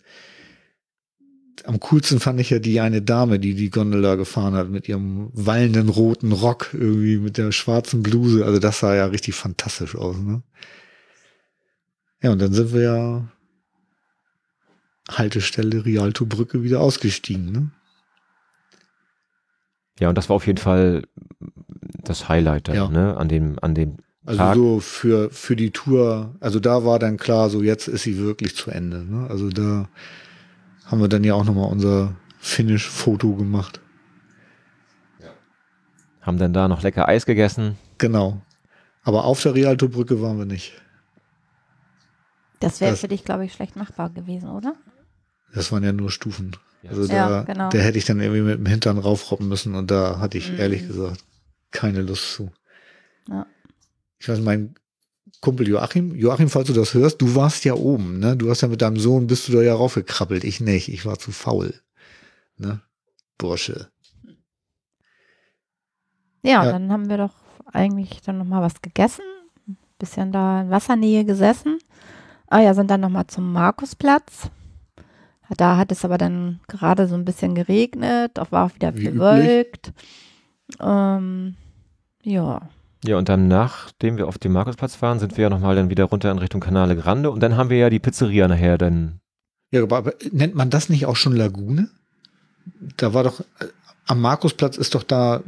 am coolsten fand ich ja die eine Dame, die die Gondel da gefahren hat mit ihrem wallenden roten Rock irgendwie mit der schwarzen Bluse. Also das sah ja richtig fantastisch aus, ne? Ja, und dann sind wir ja Haltestelle Rialto Brücke wieder ausgestiegen, ne? Ja, und das war auf jeden Fall das Highlight dann, Ja. ne? An dem, an dem Also Tag. so für, für die Tour, also da war dann klar, so jetzt ist sie wirklich zu Ende. Ne? Also da haben wir dann ja auch nochmal unser Finish-Foto gemacht. haben dann da noch lecker Eis gegessen. Genau. Aber auf der Rialto-Brücke waren wir nicht. Das wäre für dich, glaube ich, schlecht machbar gewesen, oder? Das waren ja nur Stufen. Also Ja, da, genau. da hätte ich dann irgendwie mit dem Hintern raufroppen müssen und da hatte ich Mhm. ehrlich gesagt keine Lust zu. Ja. Ich weiß, mein Kumpel Joachim, Joachim, falls du das hörst, du warst ja oben, ne? Du hast ja mit deinem Sohn, bist du da ja raufgekrabbelt. Ich nicht, ich war zu faul. Ne? Bursche. Ja, Ja. dann haben wir doch eigentlich dann nochmal was gegessen, ein bisschen da in Wassernähe gesessen. Ah ja, sind dann nochmal zum Markusplatz. Da hat es aber dann gerade so ein bisschen geregnet, auch war auch wieder bewölkt. Ähm, ja, Ja, und dann, nachdem wir auf dem Markusplatz waren, sind wir ja nochmal dann wieder runter in Richtung Canale Grande und dann haben wir ja die Pizzeria nachher dann. Ja, aber, aber nennt man das nicht auch schon Lagune? Da war doch, äh, am Markusplatz ist doch da,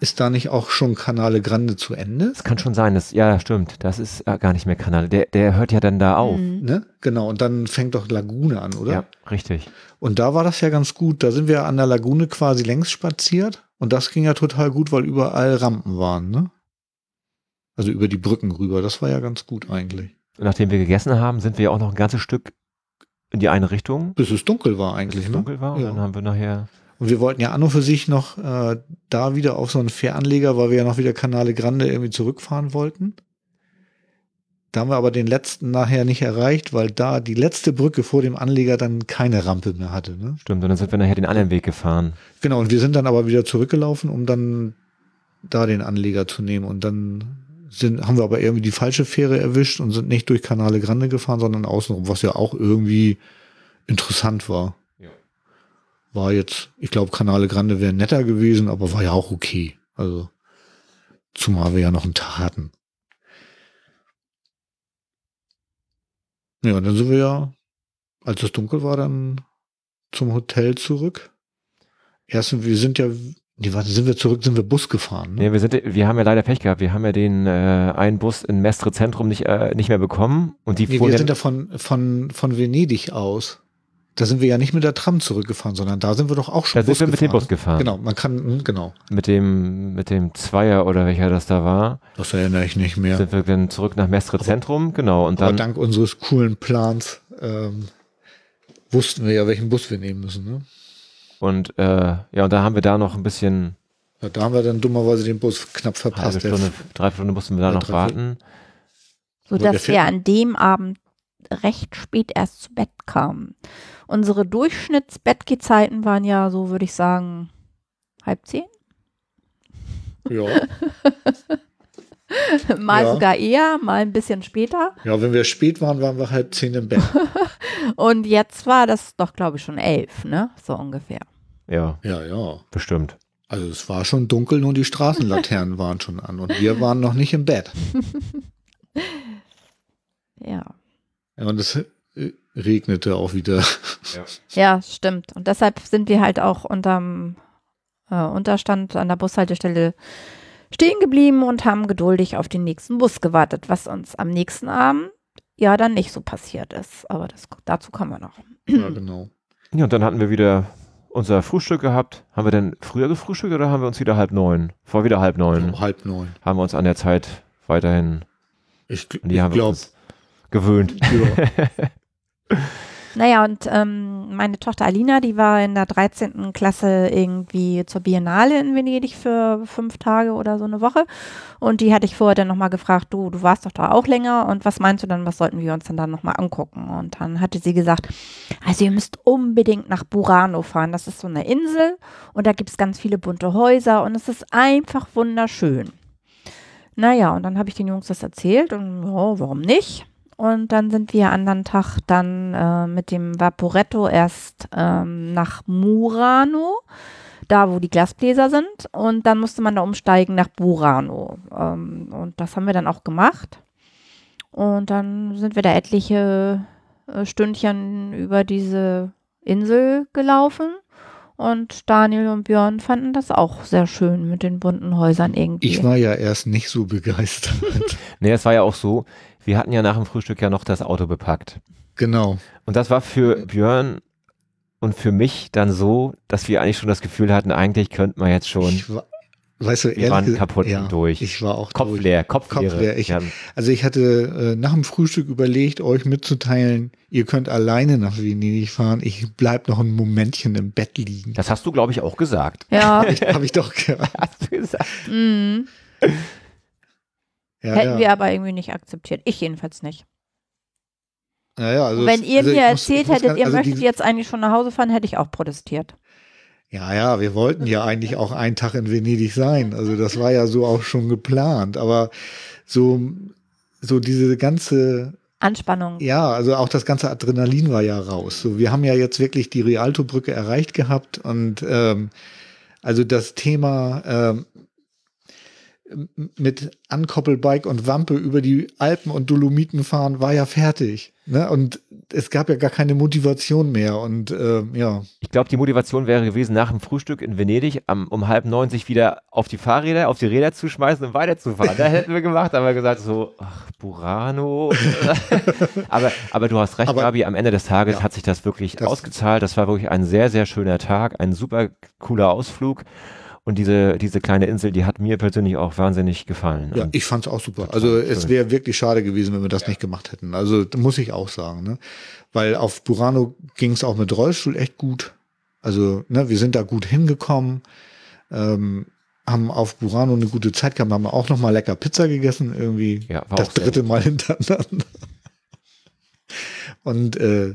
ist da nicht auch schon Canale Grande zu Ende? Das kann schon sein, das, ja, stimmt, das ist äh, gar nicht mehr Kanal. Der, der hört ja dann da auf. Mhm. Ne? Genau, und dann fängt doch Lagune an, oder? Ja, richtig. Und da war das ja ganz gut. Da sind wir an der Lagune quasi längs spaziert. Und das ging ja total gut, weil überall Rampen waren, ne? Also über die Brücken rüber. Das war ja ganz gut eigentlich. Und nachdem wir gegessen haben, sind wir ja auch noch ein ganzes Stück in die eine Richtung, Bis es dunkel war bis eigentlich, es ne? dunkel war. Und Ja. dann haben wir nachher, Und wir wollten ja an und für sich noch äh, da wieder auf so einen Fähranleger, weil wir ja noch wieder Canale Grande irgendwie zurückfahren wollten. Da haben wir aber den letzten nachher nicht erreicht, weil da die letzte Brücke vor dem Anleger dann keine Rampe mehr hatte. Ne? stimmt, und dann sind wir nachher den anderen Weg gefahren. Genau, und wir sind dann aber wieder zurückgelaufen, um dann da den Anleger zu nehmen. Und dann sind, haben wir aber irgendwie die falsche Fähre erwischt und sind nicht durch Canale Grande gefahren, sondern außenrum, was ja auch irgendwie interessant war. Ja. War jetzt, ich glaube, Canale Grande wäre netter gewesen, aber war ja auch okay. Also, zumal wir ja noch einen Tag hatten. Ja, und dann sind wir ja, als es dunkel war, dann zum Hotel zurück. Erst, wir sind ja, nee, warte, sind wir zurück, sind wir Bus gefahren. Ne? Nee, wir, sind, wir haben ja leider Pech gehabt. Wir haben ja den äh, einen Bus in Mestre Zentrum nicht, äh, nicht mehr bekommen. Und die Nee, wir sind ja von, von, von Venedig aus. Da sind wir ja nicht mit der Tram zurückgefahren, sondern da sind wir doch auch schon Da sind wir mit dem Bus gefahren. Genau, man kann, hm, genau. mit dem, mit dem Zweier oder welcher das da war, Das erinnere ich nicht mehr. sind wir dann zurück nach Mestre Zentrum, genau. Und Aber dann, dank unseres coolen Plans ähm, wussten wir ja, welchen Bus wir nehmen müssen. Ne? Und äh, ja, und da haben wir da noch ein bisschen, Ja, da haben wir dann dummerweise den Bus knapp halbe verpasst. Der- Stunde, dreiviertel Stunde mussten wir da Ja, noch warten. sodass wir an dem Abend recht spät erst zu Bett kamen. Unsere Durchschnittsbettgehzeiten waren ja so, würde ich sagen, halb zehn. Ja. mal Ja. sogar eher, mal ein bisschen später. ja, wenn wir spät waren, waren wir halb zehn im Bett. Und jetzt war das doch, glaube ich, schon elf, ne? So ungefähr. Ja, ja, ja. bestimmt. Also es war schon dunkel, nur die Straßenlaternen waren schon an und wir waren noch nicht im Bett. Ja. Ja, und das, äh, regnete auch wieder. Ja, stimmt. Und deshalb sind wir halt auch unterm äh, Unterstand an der Bushaltestelle stehen geblieben und haben geduldig auf den nächsten Bus gewartet, was uns am nächsten Abend ja dann nicht so passiert ist. Aber das, dazu kommen wir noch. ja, genau. Ja, und dann hatten wir wieder unser Frühstück gehabt. Haben wir denn früher gefrühstückt oder haben wir uns wieder halb neun? Vor wieder halb neun. Um halb neun. Haben wir uns an der Zeit weiterhin Ich, ich haben wir glaube, uns gewöhnt. ja. Naja, und ähm, meine Tochter Alina, die war in der 13. Klasse irgendwie zur Biennale in Venedig für fünf Tage oder so eine Woche. Und die hatte ich vorher dann nochmal gefragt, du, du warst doch da auch länger und was meinst du dann, was sollten wir uns dann nochmal angucken? Und dann hatte sie gesagt, also ihr müsst unbedingt nach Burano fahren. Das ist so eine Insel und da gibt es ganz viele bunte Häuser und es ist einfach wunderschön. Naja, und dann habe ich den Jungs das erzählt und ja, warum nicht? Und dann sind wir anderen Tag dann äh, mit dem Vaporetto erst ähm, nach Murano, da wo die Glasbläser sind. Und dann musste man da umsteigen nach Burano. Ähm, und das haben wir dann auch gemacht. Und dann sind wir da etliche äh, Stündchen über diese Insel gelaufen. Und Daniel und Björn fanden das auch sehr schön mit den bunten Häusern irgendwie. Ich war ja erst nicht so begeistert. nee, es war ja auch so, wir hatten ja nach dem Frühstück ja noch das Auto bepackt. genau. Und das war für Björn und für mich dann so, dass wir eigentlich schon das Gefühl hatten, eigentlich könnte man jetzt schon, Ich war, weißt du, wir ehrlich waren gesagt- kaputt ja, und durch. Ich war auch Kopf durch. leer, Kopf, Kopf leer. Ich- ja, Also ich hatte äh, nach dem Frühstück überlegt, euch mitzuteilen, ihr könnt alleine nach Venedig fahren. Ich bleib noch ein Momentchen im Bett liegen. das hast du, glaube ich, auch gesagt. ja, Habe ich doch gehört. Hast du gesagt? mm, Ja, hätten ja. wir aber irgendwie nicht akzeptiert. Ich jedenfalls nicht. Ja, ja, also Wenn es- ihr also mir ich muss- erzählt ich muss hättet, ganz- ihr also möchtet jetzt eigentlich schon nach Hause fahren, hätte ich auch protestiert. Ja, ja, wir wollten ja eigentlich auch einen Tag in Venedig sein. Also das war ja so auch schon geplant. Aber so, so diese ganze, Anspannung. ja, also auch das ganze Adrenalin war ja raus. So, wir haben ja jetzt wirklich die Rialto-Brücke erreicht gehabt und ähm, also das Thema ähm, mit Ankoppelbike und Wampe über die Alpen und Dolomiten fahren war ja fertig. Ne? Und es gab ja gar keine Motivation mehr. Und ähm, ja, Ich glaube, die Motivation wäre gewesen, nach dem Frühstück in Venedig am, um halb neun sich wieder auf die Fahrräder, auf die Räder zu schmeißen und weiterzufahren. Da hätten wir gemacht, aber gesagt so, ach, Burano. aber, aber du hast recht, Aber- Gabi, am Ende des Tages Ja. hat sich das wirklich Das- ausgezahlt. Das war wirklich ein sehr, sehr schöner Tag, ein super cooler Ausflug. Und diese, diese kleine Insel, die hat mir persönlich auch wahnsinnig gefallen. Ja, ich fand's auch super. Also es wäre wirklich schade gewesen, wenn wir das nicht gemacht hätten. Also muss ich auch sagen, ne? Weil auf Burano ging's auch mit Rollstuhl echt gut. Also, ne, wir sind da gut hingekommen, ähm, haben auf Burano eine gute Zeit gehabt, haben auch noch mal lecker Pizza gegessen, irgendwie Ja, war das dritte Mal hintereinander. Und äh,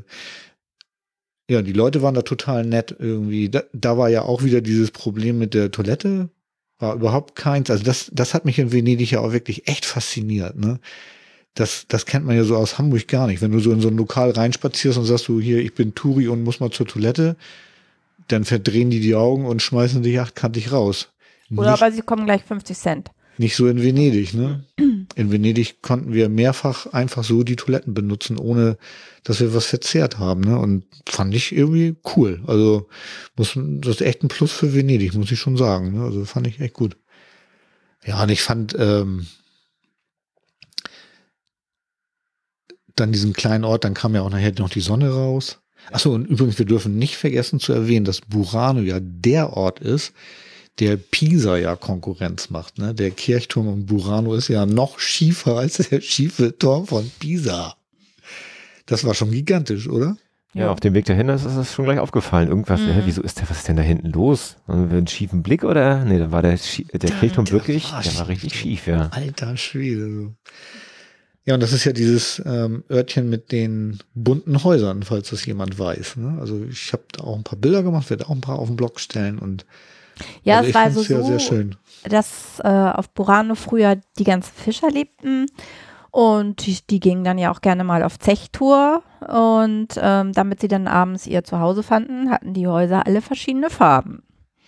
ja, die Leute waren da total nett irgendwie. Da, da war ja auch wieder dieses Problem mit der Toilette. War überhaupt keins. Also das, das hat mich in Venedig ja auch wirklich echt fasziniert. Ne? Das, das kennt man ja so aus Hamburg gar nicht. Wenn du so in so ein Lokal reinspazierst und sagst du hier, ich bin Turi und muss mal zur Toilette, dann verdrehen die die Augen und schmeißen dich achtkantig raus. Oder Nicht- aber sie kommen gleich 50 Cent. Nicht so in Venedig, ne? In Venedig konnten wir mehrfach einfach so die Toiletten benutzen, ohne dass wir was verzehrt haben, ne? Und fand ich irgendwie cool. Also muss, das ist echt ein Plus für Venedig, muss ich schon sagen. Ne? Also fand ich echt gut. Ja, und ich fand ähm, dann diesen kleinen Ort, dann kam ja auch nachher noch die Sonne raus. Achso, und übrigens, wir dürfen nicht vergessen zu erwähnen, dass Burano ja der Ort ist, der Pisa ja Konkurrenz macht. Ne? Der Kirchturm in Burano ist ja noch schiefer als der schiefe Turm von Pisa. Das war schon gigantisch, oder? Ja, auf dem Weg dahin ist das schon gleich aufgefallen. Irgendwas, Mhm. hä, wieso ist der, was ist denn da hinten los? Haben wir einen schiefen Blick oder? Nee, da war der, Schie- der Kirchturm der wirklich, war der war richtig schief. ja. Alter Schwede. So. Ja, und das ist ja dieses ähm, Örtchen mit den bunten Häusern, falls das jemand weiß. Ne? Also ich habe da auch ein paar Bilder gemacht, werde auch ein paar auf den Blog stellen und Ja, also es war also so, sehr schön. dass äh, auf Burano früher die ganzen Fischer lebten und die, die gingen dann ja auch gerne mal auf Zechtour und ähm, damit sie dann abends ihr Zuhause fanden, hatten die Häuser alle verschiedene Farben.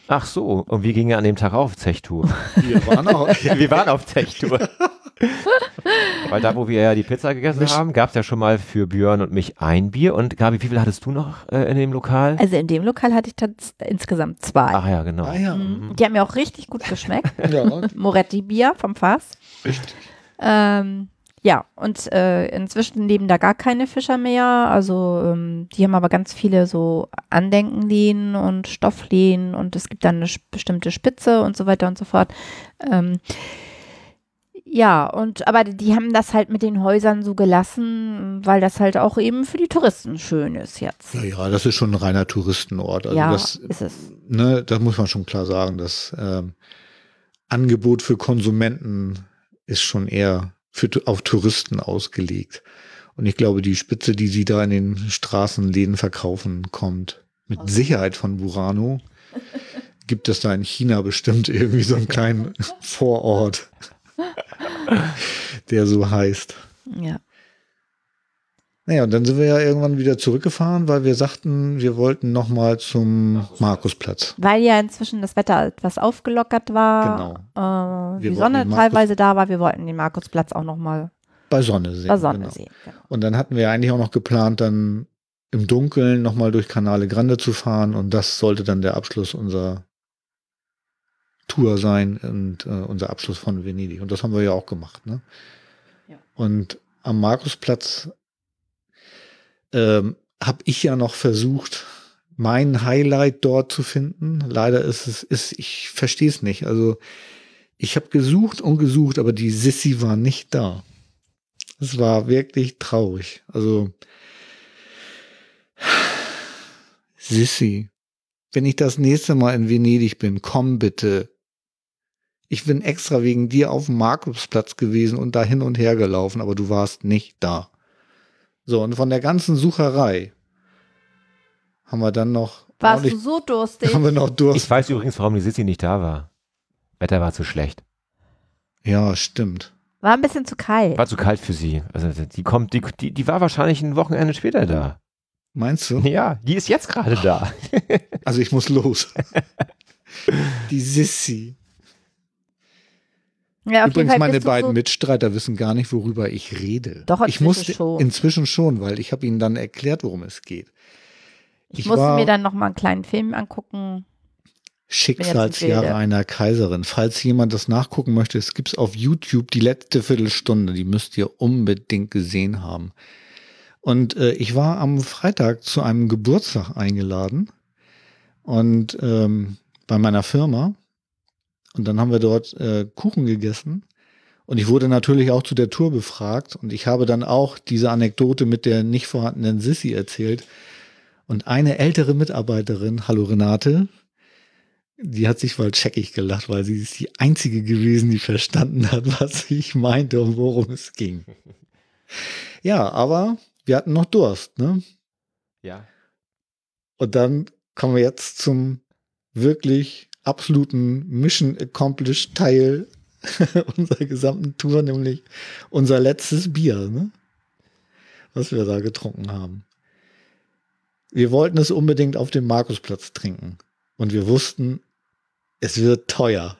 Ach so, und wir gingen an dem Tag auf Zechtour. Wir waren auch, wir waren auf Zechtour. Weil da, wo wir ja die Pizza gegessen Misch- haben, gab es ja schon mal für Björn und mich ein Bier. Und Gabi, wie viel hattest du noch äh, in dem Lokal? Also in dem Lokal hatte ich tats- insgesamt zwei. Ach ja, genau. Ah ja. Mhm. Die haben mir auch richtig gut geschmeckt. ja. Moretti-Bier vom Fass. Richtig. Ähm, ja, und äh, inzwischen leben da gar keine Fischer mehr. Also ähm, die haben aber ganz viele so Andenkenlehnen und Stofflehnen und es gibt dann eine sch- bestimmte Spitze und so weiter und so fort. Ähm, ja, und aber die haben das halt mit den Häusern so gelassen, weil das halt auch eben für die Touristen schön ist jetzt. Ja, ja, das ist schon ein reiner Touristenort. Also ja, das, ist es. ne, das muss man schon klar sagen. Das ähm, Angebot für Konsumenten ist schon eher für, auf Touristen ausgelegt. Und ich glaube, die Spitze, die sie da in den Straßenläden verkaufen, kommt mit Aus- Sicherheit von Burano. Gibt es da in China bestimmt irgendwie so einen kleinen Vorort, der so heißt. Ja. Naja, und dann sind wir ja irgendwann wieder zurückgefahren, weil wir sagten, wir wollten nochmal zum Markusplatz. Weil ja inzwischen das Wetter etwas aufgelockert war. Genau. Äh, die Sonne teilweise da war. Wir wollten den Markusplatz auch nochmal Bei Sonne sehen. bei Sonne genau. sehen. Genau. Und dann hatten wir eigentlich auch noch geplant, dann im Dunkeln nochmal durch Canale Grande zu fahren. Und das sollte dann der Abschluss unserer Tour sein und äh, unser Abschluss von Venedig. Und das haben wir ja auch gemacht. Ne? Ja. Und am Markusplatz ähm, habe ich ja noch versucht, mein Highlight dort zu finden. Leider ist es, ist, ich verstehe es nicht. Also ich habe gesucht und gesucht, aber die Sissy war nicht da. Es war wirklich traurig. Also Sissy, wenn ich das nächste Mal in Venedig bin, komm bitte. Ich bin extra wegen dir auf dem Markusplatz gewesen und da hin und her gelaufen, aber du warst nicht da. So, und von der ganzen Sucherei haben wir dann noch Warst du so durstig? haben wir noch Ich Durst. weiß übrigens, warum die Sissi nicht da war. Wetter war zu schlecht. Ja, stimmt. War ein bisschen zu kalt. War zu kalt für sie. Also die kommt, die, die, die war wahrscheinlich ein Wochenende später da. Meinst du? Ja, die ist jetzt gerade da. Also ich muss los. Die Sissy. Ja, Übrigens, meine beiden so, Mitstreiter wissen gar nicht, worüber ich rede. Doch, ich inzwischen musste schon. inzwischen schon, weil ich habe ihnen dann erklärt, worum es geht. Ich, ich musste war- mir dann noch mal einen kleinen Film angucken. Schicksalsjahre einer Kaiserin. Falls jemand das nachgucken möchte, es gibt's auf YouTube die letzte Viertelstunde. Die müsst ihr unbedingt gesehen haben. Und äh, ich war am Freitag zu einem Geburtstag eingeladen und ähm, bei meiner Firma. Und dann haben wir dort äh, Kuchen gegessen. Und ich wurde natürlich auch zu der Tour befragt. Und ich habe dann auch diese Anekdote mit der nicht vorhandenen Sissy erzählt. Und eine ältere Mitarbeiterin, hallo Renate, die hat sich mal checkig gelacht, weil sie ist die einzige gewesen, die verstanden hat, was ich meinte und worum es ging. Ja, aber wir hatten noch Durst, ne? Ja. Und dann kommen wir jetzt zum wirklich absoluten Mission Accomplished Teil unserer gesamten Tour, nämlich unser letztes Bier, ne? Was wir da getrunken haben. Wir wollten es unbedingt auf dem Markusplatz trinken. Und wir wussten, es wird teuer.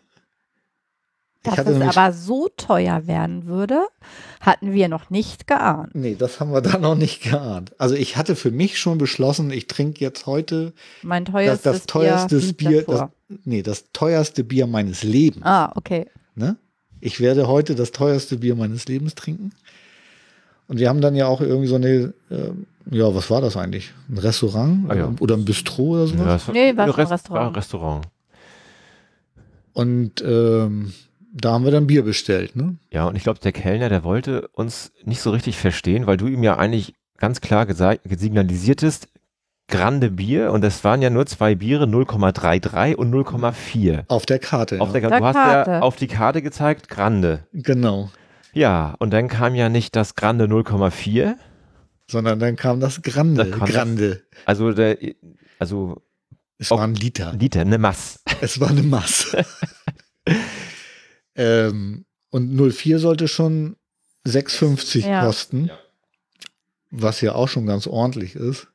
Dass es aber so teuer werden würde, hatten wir noch nicht geahnt. Nee, das haben wir da noch nicht geahnt. Also ich hatte für mich schon beschlossen, ich trinke jetzt heute Mein das, teuerstes das teuerste Bier, Bier, das, nee, das teuerste Bier meines Lebens. Ah, okay. Ne? Ich werde heute das teuerste Bier meines Lebens trinken. Und wir haben dann ja auch irgendwie so eine, ähm, ja, was war das eigentlich? Ein Restaurant Ah, ja. oder ein Bistro oder sowas? Ja, es Nee, war schon Rest- Restaurant. War ein Restaurant. Und ähm, da haben wir dann Bier bestellt. Ne? Ja, und ich glaube, der Kellner, der wollte uns nicht so richtig verstehen, weil du ihm ja eigentlich ganz klar gesa- signalisiertest, Grande Bier und es waren ja nur zwei Biere, 0,33 und 0,4. Auf der Karte. Auf ja. der, Der du hast ja Karte. auf die Karte gezeigt, Grande. genau. Ja, und dann kam ja nicht das Grande 0,4, Sondern dann kam das Grande. Da kam das- Grande. also der, also Es war ein Liter. Liter, eine Mass. Es war eine Masse. ähm, und 04 sollte schon 6,50 Ja. kosten, was ja auch schon ganz ordentlich ist.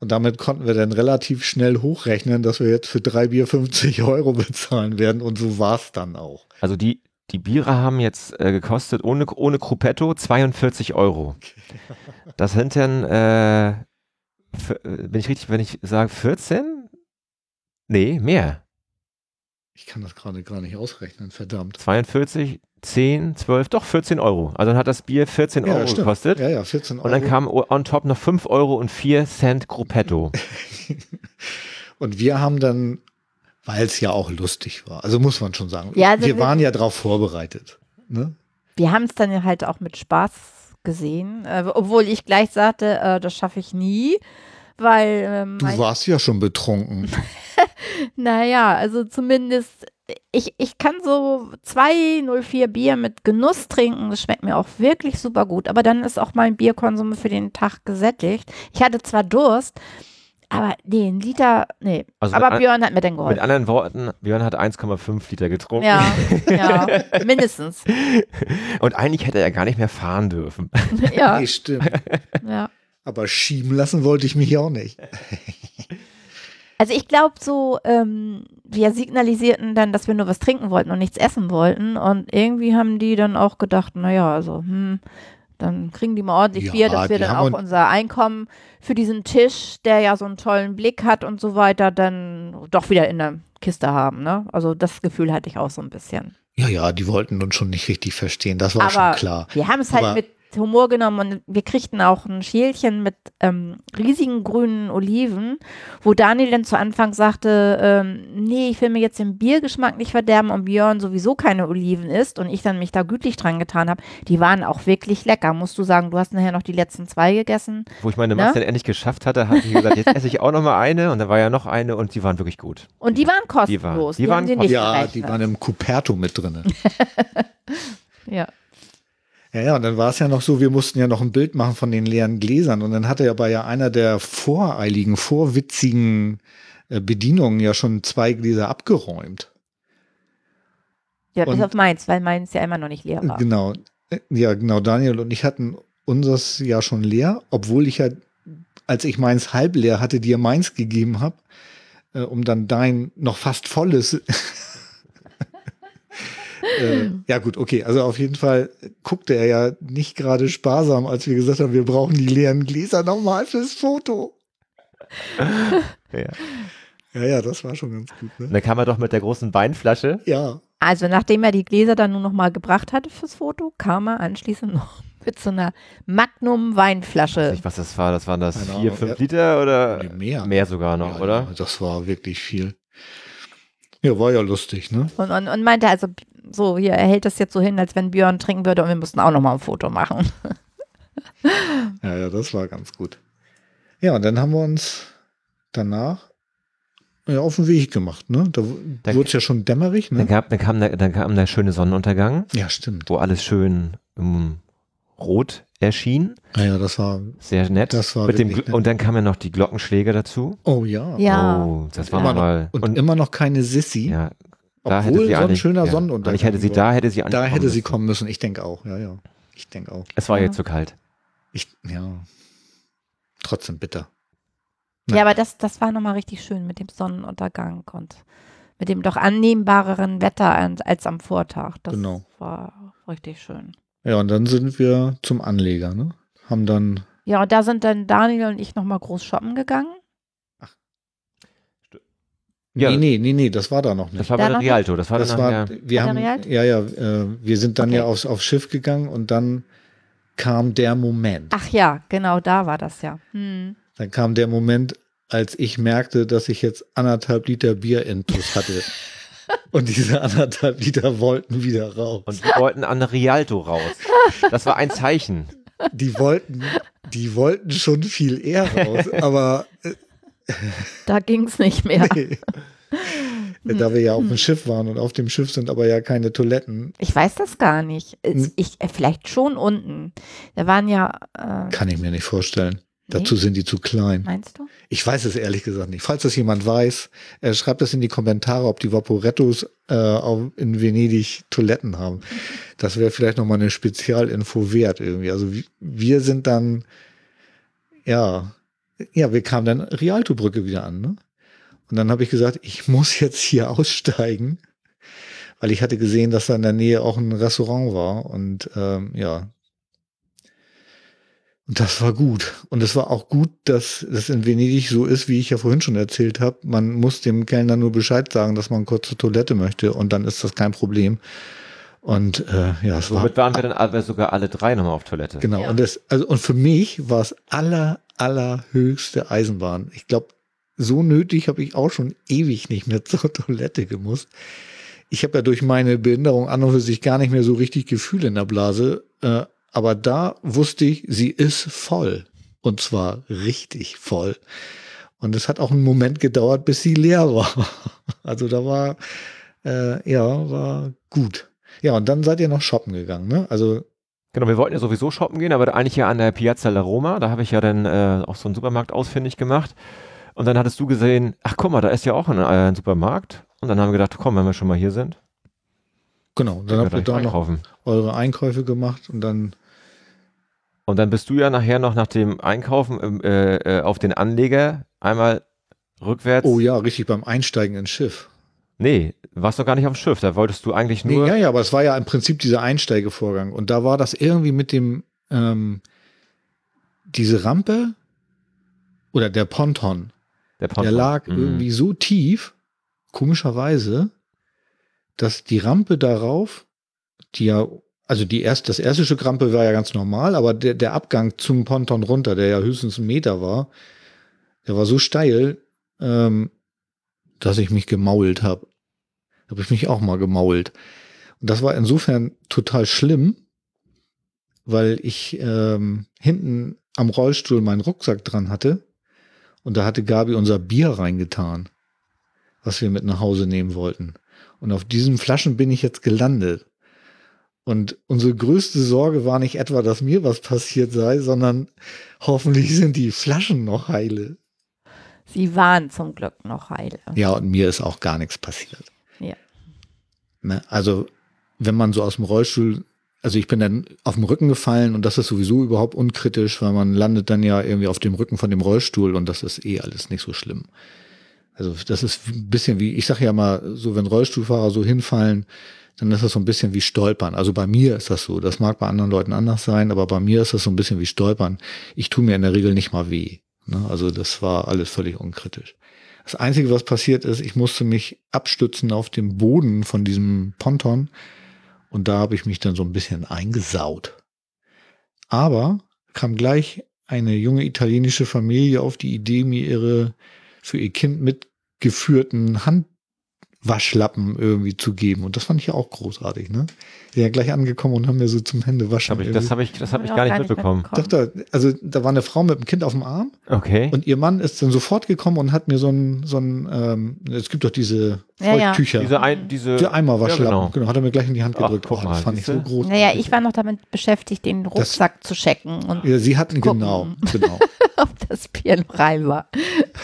Und damit konnten wir dann relativ schnell hochrechnen, dass wir jetzt für drei Bier 50 Euro bezahlen werden. Und so war es dann auch. Also die, die Biere haben jetzt äh, gekostet ohne, ohne Gruppetto 42 Euro. Das sind dann, äh, f- äh, bin ich richtig, wenn ich sage 14? Nee, mehr. Ich kann das gerade gar nicht ausrechnen, verdammt. 42, 10, 12, doch 14 Euro. Also dann hat das Bier 14 Euro stimmt. gekostet. Ja, ja, 14 Euro. Und dann kam on top noch 5 Euro und 4 Cent Gruppetto. Und wir haben dann, weil es ja auch lustig war, also muss man schon sagen, Ja, also wir wir- waren ja darauf vorbereitet. Ne? Wir haben es dann halt auch mit Spaß gesehen, äh, obwohl ich gleich sagte, äh, das schaffe ich nie, weil ähm, Du warst ja schon betrunken. Naja, also zumindest, ich, ich kann so 204 Bier mit Genuss trinken. Das schmeckt mir auch wirklich super gut. Aber dann ist auch mein Bierkonsum für den Tag gesättigt. Ich hatte zwar Durst, aber nee, ein Liter, nee. Also aber mit an- Björn hat mir dann Mit geholfen. anderen Worten, Björn hat 1,5 Liter getrunken. Ja, ja, mindestens. Und eigentlich hätte er gar nicht mehr fahren dürfen. Ja, Nee, stimmt. ja. Aber schieben lassen wollte ich mich auch nicht. Also ich glaube so, ähm, wir signalisierten dann, dass wir nur was trinken wollten und nichts essen wollten. Und irgendwie haben die dann auch gedacht, naja, also, hm, dann kriegen die mal ordentlich Ja, Bier, dass wir dann auch un- unser Einkommen für diesen Tisch, der ja so einen tollen Blick hat und so weiter, dann doch wieder in der Kiste haben. Ne? Also das Gefühl hatte ich auch so ein bisschen. Ja, ja, die wollten uns schon nicht richtig verstehen, das war Aber schon klar. wir haben es halt Aber- mit Humor genommen und wir kriegten auch ein Schälchen mit ähm, riesigen grünen Oliven, wo Daniel dann zu Anfang sagte, ähm, nee, ich will mir jetzt den Biergeschmack nicht verderben und Björn sowieso keine Oliven isst und ich dann mich da gütlich dran getan habe. Die waren auch wirklich lecker, musst du sagen. Du hast nachher noch die letzten zwei gegessen. Wo ich meine Ne? Masse dann endlich geschafft hatte, habe ich gesagt, jetzt esse ich auch noch mal eine. Und dann war ja noch eine und die waren wirklich gut. Und die waren kostenlos. Die waren- die haben waren dir nicht Ja, gerechnet. die waren im Cuperto mit drin. Ja. Ja, ja, und dann war es ja noch so, wir mussten ja noch ein Bild machen von den leeren Gläsern. Und dann hatte ja bei ja einer der voreiligen, vorwitzigen äh, Bedienungen ja schon zwei Gläser abgeräumt. ja, bis Und- auf meins, weil meins ja immer noch nicht leer war. Genau. Äh, Ja, genau. Daniel und ich hatten unseres ja schon leer, obwohl ich ja, als ich meins halb leer hatte, dir meins gegeben habe, äh, um dann dein noch fast volles. Äh, ja, gut, okay. Also auf jeden Fall guckte er ja nicht gerade sparsam, als wir gesagt haben, wir brauchen die leeren Gläser nochmal fürs Foto. Ja. Ja, ja, das war schon ganz gut, Und ne? dann kam er doch mit der großen Weinflasche. Ja. Also nachdem er die Gläser dann nur noch mal gebracht hatte fürs Foto, kam er anschließend noch mit so einer Magnum Weinflasche. Ich weiß, was das war. Das waren das Keine vier, Ahnung, fünf. Liter oder mehr. mehr sogar noch, ja, oder? Ja, das war wirklich viel. Ja, war ja lustig, ne? Und, und, und meinte also, so, hier, er hält das jetzt so hin, als wenn Björn trinken würde und wir mussten auch noch mal ein Foto machen. Ja, ja, das war ganz gut. Ja, und dann haben wir uns danach ja, auf den Weg gemacht, ne? Da Da- wurde es ja schon dämmerig, Dann, ne? gab, dann, kam der, dann kam der schöne Sonnenuntergang, Ja, stimmt. wo alles schön ähm, rot erschien. Ja, ja, das war. Sehr nett. Das war Mit dem, nett. und dann kamen ja noch die Glockenschläge dazu. Oh ja. Ja. Oh, das war noch, mal. und, immer noch keine Sissi. ja, da hätte obwohl sie so ein schöner ja. Sonnenuntergang. Eigentlich hätte sie, da hätte sie Da hätte sie kommen müssen. Ich denke auch, ja, ja. Ich denke auch. Es war Ja. jetzt zu kalt. Ich, ja. Trotzdem bitter. Ja, aber das, das war noch mal richtig schön mit dem Sonnenuntergang und mit dem doch annehmbareren Wetter als am Vortag. Das Genau. war richtig schön. Ja, und dann sind wir zum Anleger, ne? Haben dann. Ja, und da sind dann Daniel und ich noch mal groß shoppen gegangen. Ja. Nee, nee, nee, nee, das war da noch nicht. Das war Da bei der? Rialto. Das war das dann war, nachher. wir haben, der Rialto? ja, ja, äh, wir sind dann Okay. ja aufs, aufs Schiff gegangen und dann kam der Moment. Ach ja, genau, da war das ja. Hm. Dann kam der Moment, als ich merkte, dass ich jetzt anderthalb Liter Bier intus hatte. und diese anderthalb Liter wollten wieder raus. Und wir wollten an Rialto raus. Das war ein Zeichen. Die wollten, die wollten schon viel eher raus, aber Da ging's nicht mehr. nee. da wir ja auf dem Schiff waren und auf dem Schiff sind aber ja keine Toiletten, Ich weiß das gar nicht. Es- Hm. Ich, äh, vielleicht schon unten. Da waren ja. Äh, kann ich mir nicht vorstellen. Nee? Dazu sind die zu klein. meinst du? Ich weiß es ehrlich gesagt nicht. Falls das jemand weiß, äh, schreibt es in die Kommentare, ob die Vaporettos äh, auf, in Venedig Toiletten haben. Das wäre vielleicht nochmal eine Spezialinfo wert irgendwie. Also wi- wir sind dann, ja, ja, wir kamen dann Rialto-Brücke wieder an. Ne? Und dann habe ich gesagt, ich muss jetzt hier aussteigen, weil ich hatte gesehen, dass da in der Nähe auch ein Restaurant war und ähm, ja. Und das war gut. Und es war auch gut, dass das in Venedig so ist, wie ich ja vorhin schon erzählt habe. Man muss dem Kellner nur Bescheid sagen, dass man kurz zur Toilette möchte und dann ist das kein Problem. Und äh, ja, es war Womit waren wir dann aber sogar alle drei nochmal auf Toilette. Genau, Ja. und das, also und für mich war es aller, allerhöchste Eisenbahn. Ich glaube, so nötig habe ich auch schon ewig nicht mehr zur Toilette gemusst. Ich habe ja durch meine Behinderung an und für sich gar nicht mehr so richtig Gefühle in der Blase. Äh, aber da wusste ich, sie ist voll. Und zwar richtig voll. Und es hat auch einen Moment gedauert, bis sie leer war. Also da war, äh, ja, war gut. Ja, und dann seid ihr noch shoppen gegangen, ne? Also Genau, wir wollten ja sowieso shoppen gehen, aber eigentlich ja an der Piazza La Roma. Da habe ich ja dann äh, auch so einen Supermarkt ausfindig gemacht. Und dann hattest du gesehen, ach guck mal, da ist ja auch ein, äh, ein Supermarkt. Und dann haben wir gedacht, komm, wenn wir schon mal hier sind, Genau, dann habt ihr da noch eure Einkäufe gemacht und dann, Und dann bist du ja nachher noch nach dem Einkaufen ähm, äh, äh, auf den Anleger einmal rückwärts. oh ja, richtig beim Einsteigen ins Schiff. Nee, warst doch gar nicht auf dem Schiff. Da wolltest du eigentlich Nee, nur. ja, ja, aber es war ja im Prinzip dieser Einsteigevorgang. Und da war das irgendwie mit dem, ähm, diese Rampe oder der Ponton, der, der Ponton. lag Mhm. irgendwie so tief, komischerweise, dass die Rampe darauf, die ja, also die erst, das erste Stück Rampe war ja ganz normal, aber der, der Abgang zum Ponton runter, der ja höchstens ein Meter war, der war so steil, ähm, dass ich mich gemault habe. Habe ich mich auch mal gemault. Und das war insofern total schlimm, weil ich ähm, hinten am Rollstuhl meinen Rucksack dran hatte und da hatte Gabi unser Bier reingetan, was wir mit nach Hause nehmen wollten. Und auf diesen Flaschen bin ich jetzt gelandet. Und unsere größte Sorge war nicht etwa, dass mir was passiert sei, sondern hoffentlich sind die Flaschen noch heile. Sie waren zum Glück noch heil. Ja, und mir ist auch gar nichts passiert. Ja. Ne? Also, wenn man so aus dem Rollstuhl, also ich bin dann auf dem Rücken gefallen und das ist sowieso überhaupt unkritisch, weil man landet dann ja irgendwie auf dem Rücken von dem Rollstuhl und das ist eh alles nicht so schlimm. Also das ist ein bisschen wie, ich sage ja mal, so wenn Rollstuhlfahrer so hinfallen, dann ist das so ein bisschen wie Stolpern. Also bei mir ist das so. Das mag bei anderen Leuten anders sein, aber bei mir ist das so ein bisschen wie Stolpern. Ich tue mir in der Regel nicht mal weh. Ne? Also das war alles völlig unkritisch. Das Einzige, was passiert ist, ich musste mich abstützen auf dem Boden von diesem Ponton und da habe ich mich dann so ein bisschen eingesaut. Aber kam gleich eine junge italienische Familie auf die Idee, mir ihre für ihr Kind mitgeführten Handwaschlappen irgendwie zu geben. Und das fand ich ja auch großartig, ne? Die sind ja gleich angekommen und haben mir so zum Händewaschen. Hab ich, das habe ich, das hab ich gar ich nicht mitbekommen. Doch, da, also da war eine Frau mit einem Kind auf dem Arm Okay. und ihr Mann ist dann sofort gekommen und hat mir so ein, so ein ähm, es gibt doch diese Ja, ja. Feuchttücher. Diese, ein, diese, Die Eimerwaschlappen, Ja, genau. genau. hat er mir gleich in die Hand Ach, gedrückt. guck oh, mal, das fand ich so siehste? groß. Naja, ich war noch damit beschäftigt, den Rucksack zu checken und Ja, sie hatten Gucken. genau, genau. ob das Bier noch rein war.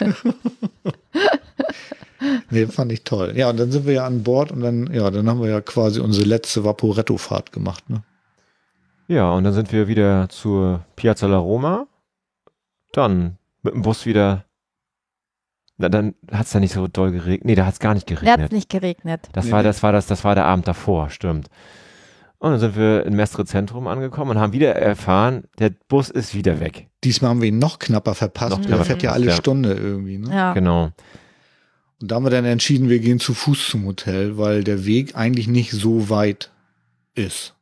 Nee, fand ich toll. Ja, und dann sind wir ja an Bord und dann, ja, dann haben wir ja quasi unsere letzte Vaporetto-Fahrt gemacht, ne? Ja, und dann sind wir wieder zur Piazza La Roma. Dann mit dem Bus wieder. Na, dann hat es da nicht so doll geregnet. Nee, da hat es gar nicht Da hat geregnet. nicht geregnet. Das Nee, war, nee. das war das, das war der Abend davor, stimmt. Und dann sind wir in Mestre Zentrum angekommen und haben wieder erfahren, der Bus ist wieder weg. Diesmal haben wir ihn noch knapper verpasst. Noch Der knapper fährt ja alle ja. Stunde irgendwie, ne? Ja. Genau. Und da haben wir dann entschieden, wir gehen zu Fuß zum Hotel, weil der Weg eigentlich nicht so weit ist.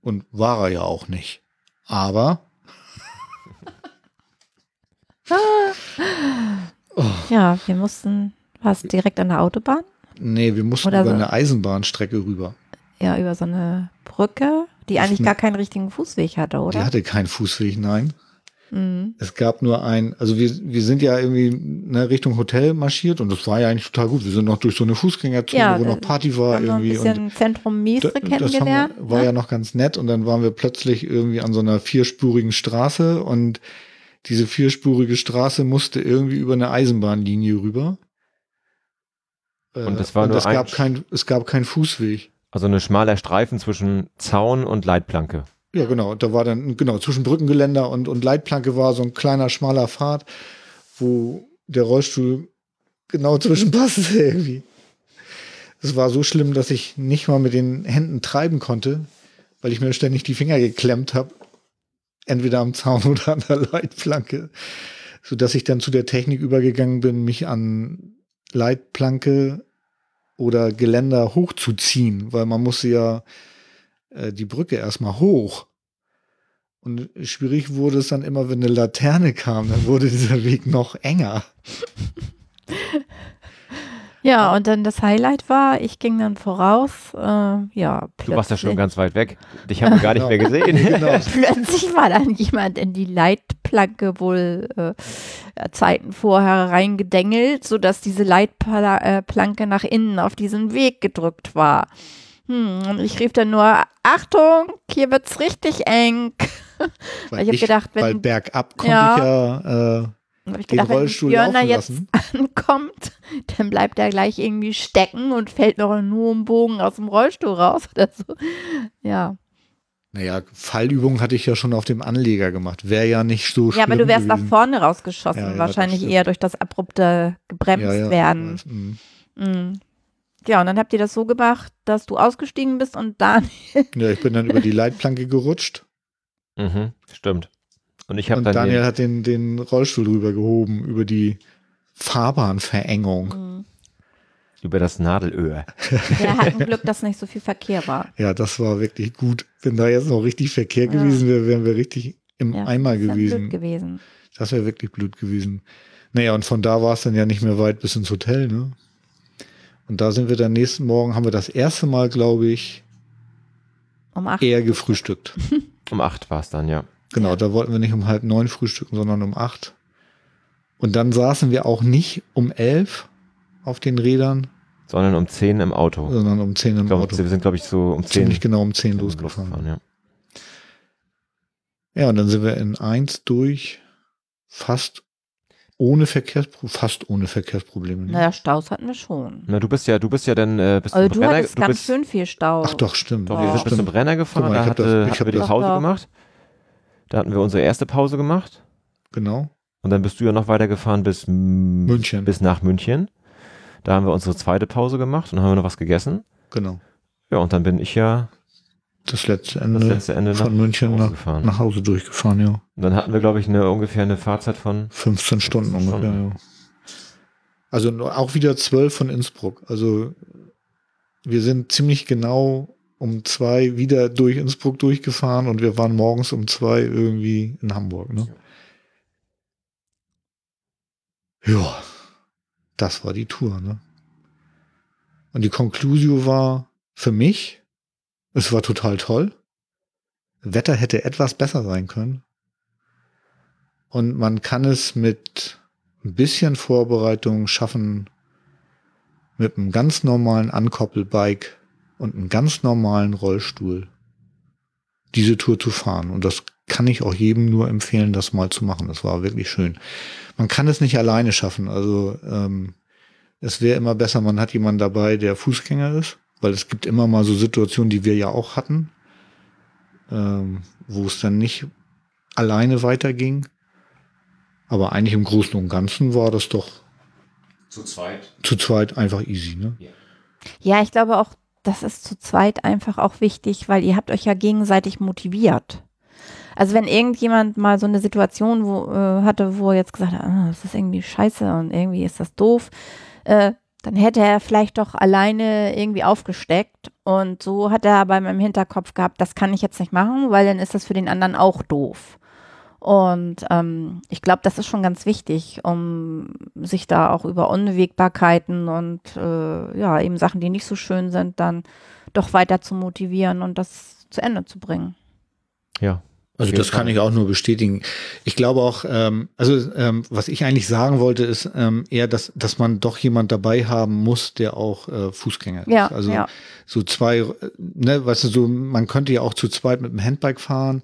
Und war er ja auch nicht. Aber Ja, wir mussten, war es direkt an der Autobahn? nee, wir mussten Oder über so. eine Eisenbahnstrecke rüber. Ja, über so eine Brücke, die eigentlich gar keinen richtigen Fußweg hatte, Die oder? hatte keinen Fußweg, nein. Mhm. Es gab nur ein, also wir, wir sind ja irgendwie ne, Richtung Hotel marschiert und das war ja eigentlich total gut. Wir sind noch durch so eine Fußgängerzone, Ja, wo noch äh, Party war Haben noch ein irgendwie. bisschen und Zentrum Miesre da- das haben kennengelernt. wir, war ne? ja noch ganz nett und dann waren wir plötzlich irgendwie an so einer vierspurigen Straße und diese vierspurige Straße musste irgendwie über eine Eisenbahnlinie rüber. Äh, Und das war und nur es ein gab kein, es gab keinen Fußweg. Also eine schmaler Streifen zwischen Zaun und Leitplanke. Ja, genau. Da war dann, genau, zwischen Brückengeländer und, und Leitplanke war so ein kleiner, schmaler Pfad, wo der Rollstuhl genau zwischen passte irgendwie. Es war so schlimm, dass ich nicht mal mit den Händen treiben konnte, weil ich mir ständig die Finger geklemmt habe. Entweder am Zaun oder an der Leitplanke. Sodass ich dann zu der Technik übergegangen bin, mich an Leitplanke oder Geländer hochzuziehen, weil man musste ja äh, die Brücke erstmal hoch. Und schwierig wurde es dann immer, wenn eine Laterne kam, dann wurde dieser Weg noch enger. Ja, und dann das Highlight war, ich ging dann voraus, äh, ja. Du warst ja schon ganz weit weg. Dich haben wir gar nicht mehr gesehen. Genau. plötzlich war dann jemand in die Leitplanke wohl äh, Zeiten vorher reingedengelt, sodass diese Leitplanke nach innen auf diesen Weg gedrückt war. Hm, und ich rief dann nur, Achtung, hier wird's richtig eng. Weil ich habe gedacht, wenn weil bergab konnte Ja. ich ja äh, hab ich den gedacht, wenn Rollstuhl Björner laufen jetzt ankommt, dann bleibt er gleich irgendwie stecken und fällt noch nur im Bogen aus dem Rollstuhl raus oder so. Ja. Naja, Fallübungen hatte ich ja schon auf dem Anleger gemacht. Wäre ja nicht so schlimm Ja, aber du wärst nach gewesen. vorne rausgeschossen, Ja, ja, wahrscheinlich eher durch das abrupte gebremst werden. Mhm. Mhm. Ja, und dann habt ihr das so gemacht, dass du ausgestiegen bist und dann Ja, ich bin dann über die Leitplanke gerutscht Mhm, stimmt. Und ich habe und dann Daniel den, hat den, den Rollstuhl drüber gehoben, über die Fahrbahnverengung. Mhm. über das Nadelöhr. wir hatten Glück, dass nicht so viel Verkehr war. Ja, das war wirklich gut. Wenn da jetzt noch richtig Verkehr Ja. gewesen wäre, wären wir richtig im Ja, Eimer gewesen. Gewesen. Das wäre wirklich blöd gewesen. Naja, und von da war es dann ja nicht mehr weit bis ins Hotel, ne? Und da sind wir dann nächsten Morgen, haben wir das erste Mal, glaube ich, Um acht. eher gefrühstückt. Um acht war es dann, ja. Genau, Ja. da wollten wir nicht um halb neun frühstücken, sondern um acht. Und dann saßen wir auch nicht um elf auf den Rädern, Sondern um zehn im Auto. sondern um zehn im glaub, Auto. wir sind, glaube ich, so um zehn Ziemlich genau um zehn losgefahren. ja. Ja, und dann sind wir in eins durch, fast ohne Verkehrspro fast ohne Verkehrsprobleme. Ne? Naja, Staus hatten wir schon. Na, du bist ja, du bist ja dann, äh, bist Also du Brenner, hattest du ganz bist, schön viel Stau. Ach doch, stimmt. Doch, wir sind bis zum Brenner gefahren, mal, da hatte, das- ich hatten hab wir die Pause Doch, gemacht. Da hatten wir unsere erste Pause gemacht. Genau. Und dann bist du ja noch weitergefahren bis München. Bis nach München. Da haben wir unsere zweite Pause gemacht und haben wir noch was gegessen. Genau. Ja, und dann bin ich ja Das letzte das Ende letzte Ende nach von München Hause nach, nach Hause durchgefahren, ja. Und dann hatten wir, glaube ich, eine ungefähr eine Fahrzeit von 15 Stunden 15 ungefähr, Stunden. ja. Also auch wieder 12 von Innsbruck. Also wir sind ziemlich genau um zwei wieder durch Innsbruck durchgefahren und wir waren morgens um zwei irgendwie in Hamburg. Ne? Ja, das war die Tour. Ne? Und die Conclusio war für mich, es war total toll. Wetter hätte etwas besser sein können. Und man kann es mit ein bisschen Vorbereitung schaffen, mit einem ganz normalen Ankoppelbike und einem ganz normalen Rollstuhl diese Tour zu fahren. Und das kann ich auch jedem nur empfehlen, das mal zu machen. Das war wirklich schön. Man kann es nicht alleine schaffen. Also ähm, es wäre immer besser, man hat jemanden dabei, der Fußgänger ist, weil es gibt immer mal so Situationen, die wir ja auch hatten, ähm, wo es dann nicht alleine weiterging. Aber eigentlich im Großen und Ganzen war das doch zu zweit. zu zweit einfach easy, ne? Ja, ich glaube auch, das ist zu zweit einfach auch wichtig, weil ihr habt euch ja gegenseitig motiviert. Also wenn irgendjemand mal so eine Situation wo, äh, hatte, wo er jetzt gesagt hat, ah, das ist irgendwie scheiße und irgendwie ist das doof, äh, dann hätte er vielleicht doch alleine irgendwie aufgesteckt und so hat er aber im Hinterkopf gehabt, das kann ich jetzt nicht machen, weil dann ist das für den anderen auch doof. Und ähm, ich glaube, das ist schon ganz wichtig, um sich da auch über Unwägbarkeiten und äh, ja, eben Sachen, die nicht so schön sind, dann doch weiter zu motivieren und das zu Ende zu bringen. Ja. Also das kann ich auch nur bestätigen. Ich glaube auch, ähm, also ähm, was ich eigentlich sagen wollte, ist ähm, eher, dass, dass man doch jemand dabei haben muss, der auch äh, Fußgänger Ja, ist. Also ja. so zwei, äh, ne, weißt du, so, man könnte ja auch zu zweit mit dem Handbike fahren.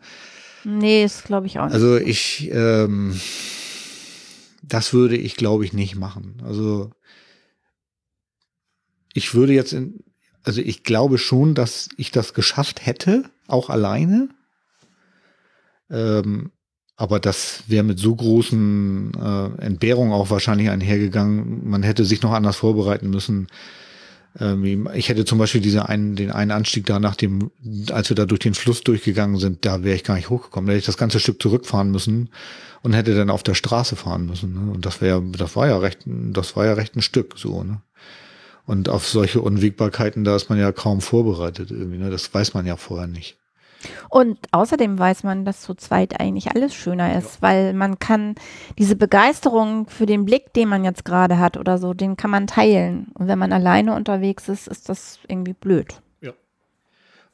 Nee, ist glaube ich auch nicht. Also ich, ähm, das würde ich, glaube ich, nicht machen. Also ich würde jetzt in, also ich glaube schon, dass ich das geschafft hätte, auch alleine. Ähm, aber das wäre mit so großen äh, Entbehrungen auch wahrscheinlich einhergegangen. Man hätte sich noch anders vorbereiten müssen. Ähm, ich hätte zum Beispiel diese einen, den einen Anstieg da nach dem, als wir da durch den Fluss durchgegangen sind, da wäre ich gar nicht hochgekommen. Da hätte ich das ganze Stück zurückfahren müssen und hätte dann auf der Straße fahren müssen. Ne? Und das wäre, das war ja recht, das war ja recht ein Stück so. Ne? Und auf solche Unwägbarkeiten, da ist man ja kaum vorbereitet irgendwie. Ne? Das weiß man ja vorher nicht. Und außerdem weiß man, dass zu zweit eigentlich alles schöner ist, ja. weil man kann diese Begeisterung für den Blick, den man jetzt gerade hat oder so, den kann man teilen. Und wenn man alleine unterwegs ist, ist das irgendwie blöd. Ja.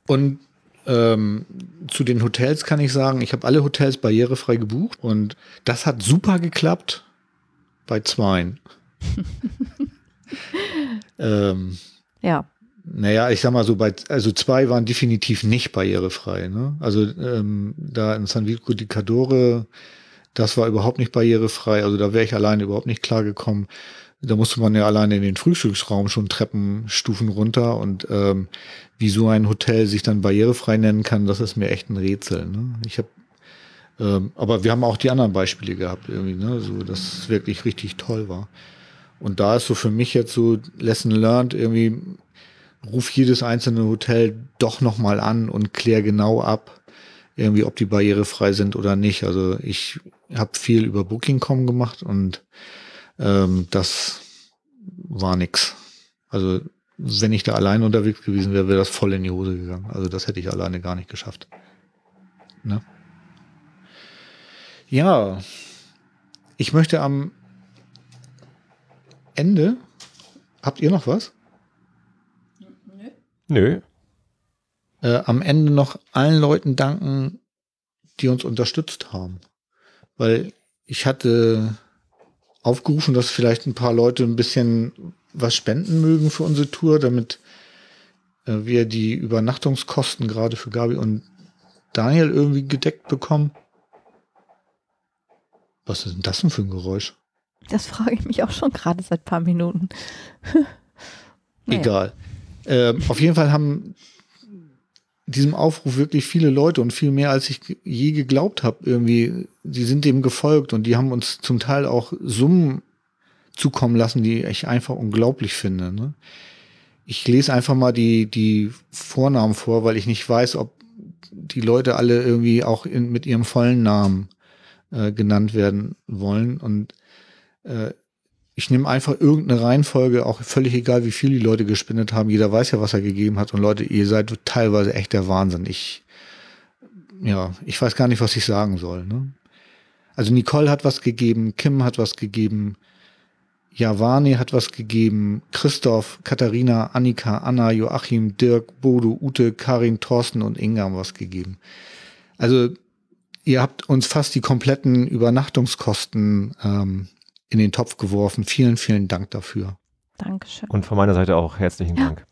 Und ähm, zu den Hotels kann ich sagen, ich habe alle Hotels barrierefrei gebucht und das hat super geklappt bei zweien. ähm, ja. Naja, ich sag mal so, bei, also zwei waren definitiv nicht barrierefrei. Ne? Also ähm, da in San Vico di Cadore, das war überhaupt nicht barrierefrei. Also da wäre ich alleine überhaupt nicht klargekommen. Da musste man ja alleine in den Frühstücksraum schon Treppenstufen runter und ähm, wie so ein Hotel sich dann barrierefrei nennen kann, das ist mir echt ein Rätsel. Ne? Ich habe, ähm, aber wir haben auch die anderen Beispiele gehabt irgendwie, ne? so dass es wirklich richtig toll war. Und da ist so für mich jetzt so Lesson learned irgendwie ruf jedes einzelne Hotel doch nochmal an und klär genau ab, irgendwie, ob die barrierefrei sind oder nicht. Also ich habe viel über Booking.com gemacht und ähm, das war nix. Also wenn ich da allein unterwegs gewesen wäre, wäre das voll in die Hose gegangen. Also das hätte ich alleine gar nicht geschafft. Ne? Ja, ich möchte am Ende, habt ihr noch was? Nö. Äh, am Ende noch allen Leuten danken, die uns unterstützt haben. Weil ich hatte aufgerufen, dass vielleicht ein paar Leute ein bisschen was spenden mögen für unsere Tour, damit äh, wir die Übernachtungskosten gerade für Gabi und Daniel irgendwie gedeckt bekommen. Was ist denn das denn für ein Geräusch? Das frage ich mich auch schon gerade seit paar Minuten. naja. Egal. Ähm, auf jeden Fall haben diesem Aufruf wirklich viele Leute und viel mehr als ich je geglaubt habe, irgendwie, die sind dem gefolgt und die haben uns zum Teil auch Summen zukommen lassen, die ich einfach unglaublich finde. Ne? Ich lese einfach mal die, die Vornamen vor, weil ich nicht weiß, ob die Leute alle irgendwie auch in, mit ihrem vollen Namen äh, genannt werden wollen. Und äh, ich nehme einfach irgendeine Reihenfolge, auch völlig egal, wie viel die Leute gespendet haben. Jeder weiß ja, was er gegeben hat. Und Leute, ihr seid teilweise echt der Wahnsinn. Ich, ja, ich weiß gar nicht, was ich sagen soll. Ne? Also Nicole hat was gegeben, Kim hat was gegeben, Javani hat was gegeben, Christoph, Katharina, Annika, Anna, Joachim, Dirk, Bodo, Ute, Karin, Thorsten und Inga haben was gegeben. Also ihr habt uns fast die kompletten Übernachtungskosten ähm, in den Topf geworfen. Vielen, vielen Dank dafür. Dankeschön. Und von meiner Seite auch herzlichen ja. Dank.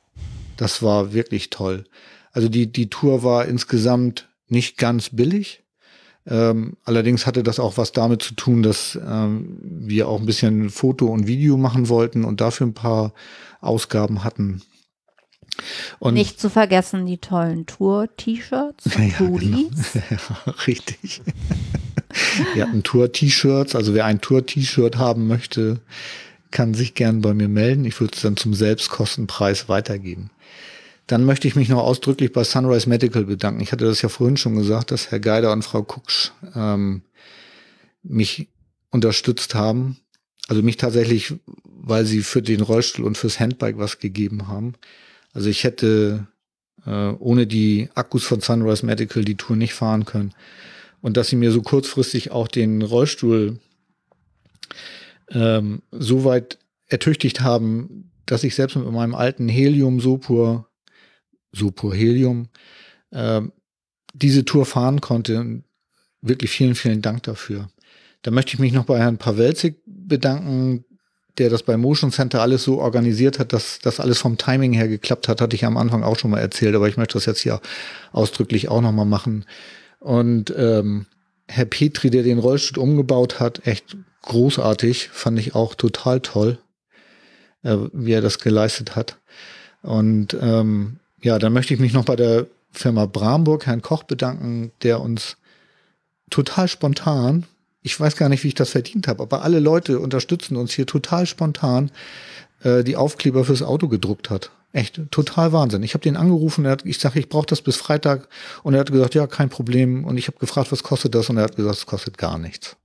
Das war wirklich toll. Also die, die Tour war insgesamt nicht ganz billig. Ähm, allerdings hatte das auch was damit zu tun, dass ähm, wir auch ein bisschen Foto und Video machen wollten und dafür ein paar Ausgaben hatten. Und Nicht zu vergessen die tollen Tour-T-Shirts, ja, Hoodies. Genau. Ja, richtig. Wir hatten Tour-T-Shirts, also wer ein Tour-T-Shirt haben möchte, kann sich gern bei mir melden. Ich würde es dann zum Selbstkostenpreis weitergeben. Dann möchte ich mich noch ausdrücklich bei Sunrise Medical bedanken. Ich hatte das ja vorhin schon gesagt, dass Herr Geider und Frau Kucksch ähm, mich unterstützt haben. Also mich tatsächlich, weil sie für den Rollstuhl und fürs Handbike was gegeben haben. Also ich hätte äh, ohne die Akkus von Sunrise Medical die Tour nicht fahren können und dass sie mir so kurzfristig auch den Rollstuhl ähm, so weit ertüchtigt haben, dass ich selbst mit meinem alten Helium Sopur, Sopur Helium, ähm, diese Tour fahren konnte. Wirklich vielen, vielen Dank dafür. Da möchte ich mich noch bei Herrn Pawelzig bedanken, der das bei Motion Center alles so organisiert hat, dass das alles vom Timing her geklappt hat, hatte ich am Anfang auch schon mal erzählt, aber ich möchte das jetzt hier ausdrücklich auch noch mal machen. Und ähm, Herr Petri, der den Rollstuhl umgebaut hat, echt großartig, fand ich auch total toll, äh, wie er das geleistet hat. Und ähm, ja, dann möchte ich mich noch bei der Firma Bramburg, Herrn Koch, bedanken, der uns total spontan, ich weiß gar nicht, wie ich das verdient habe, aber alle Leute unterstützen uns hier total spontan äh, die Aufkleber fürs Auto gedruckt hat. Echt, total Wahnsinn. Ich habe den angerufen, er hat, ich sage, ich brauche das bis Freitag und er hat gesagt, ja, kein Problem. Und ich habe gefragt, was kostet das? Und er hat gesagt, es kostet gar nichts.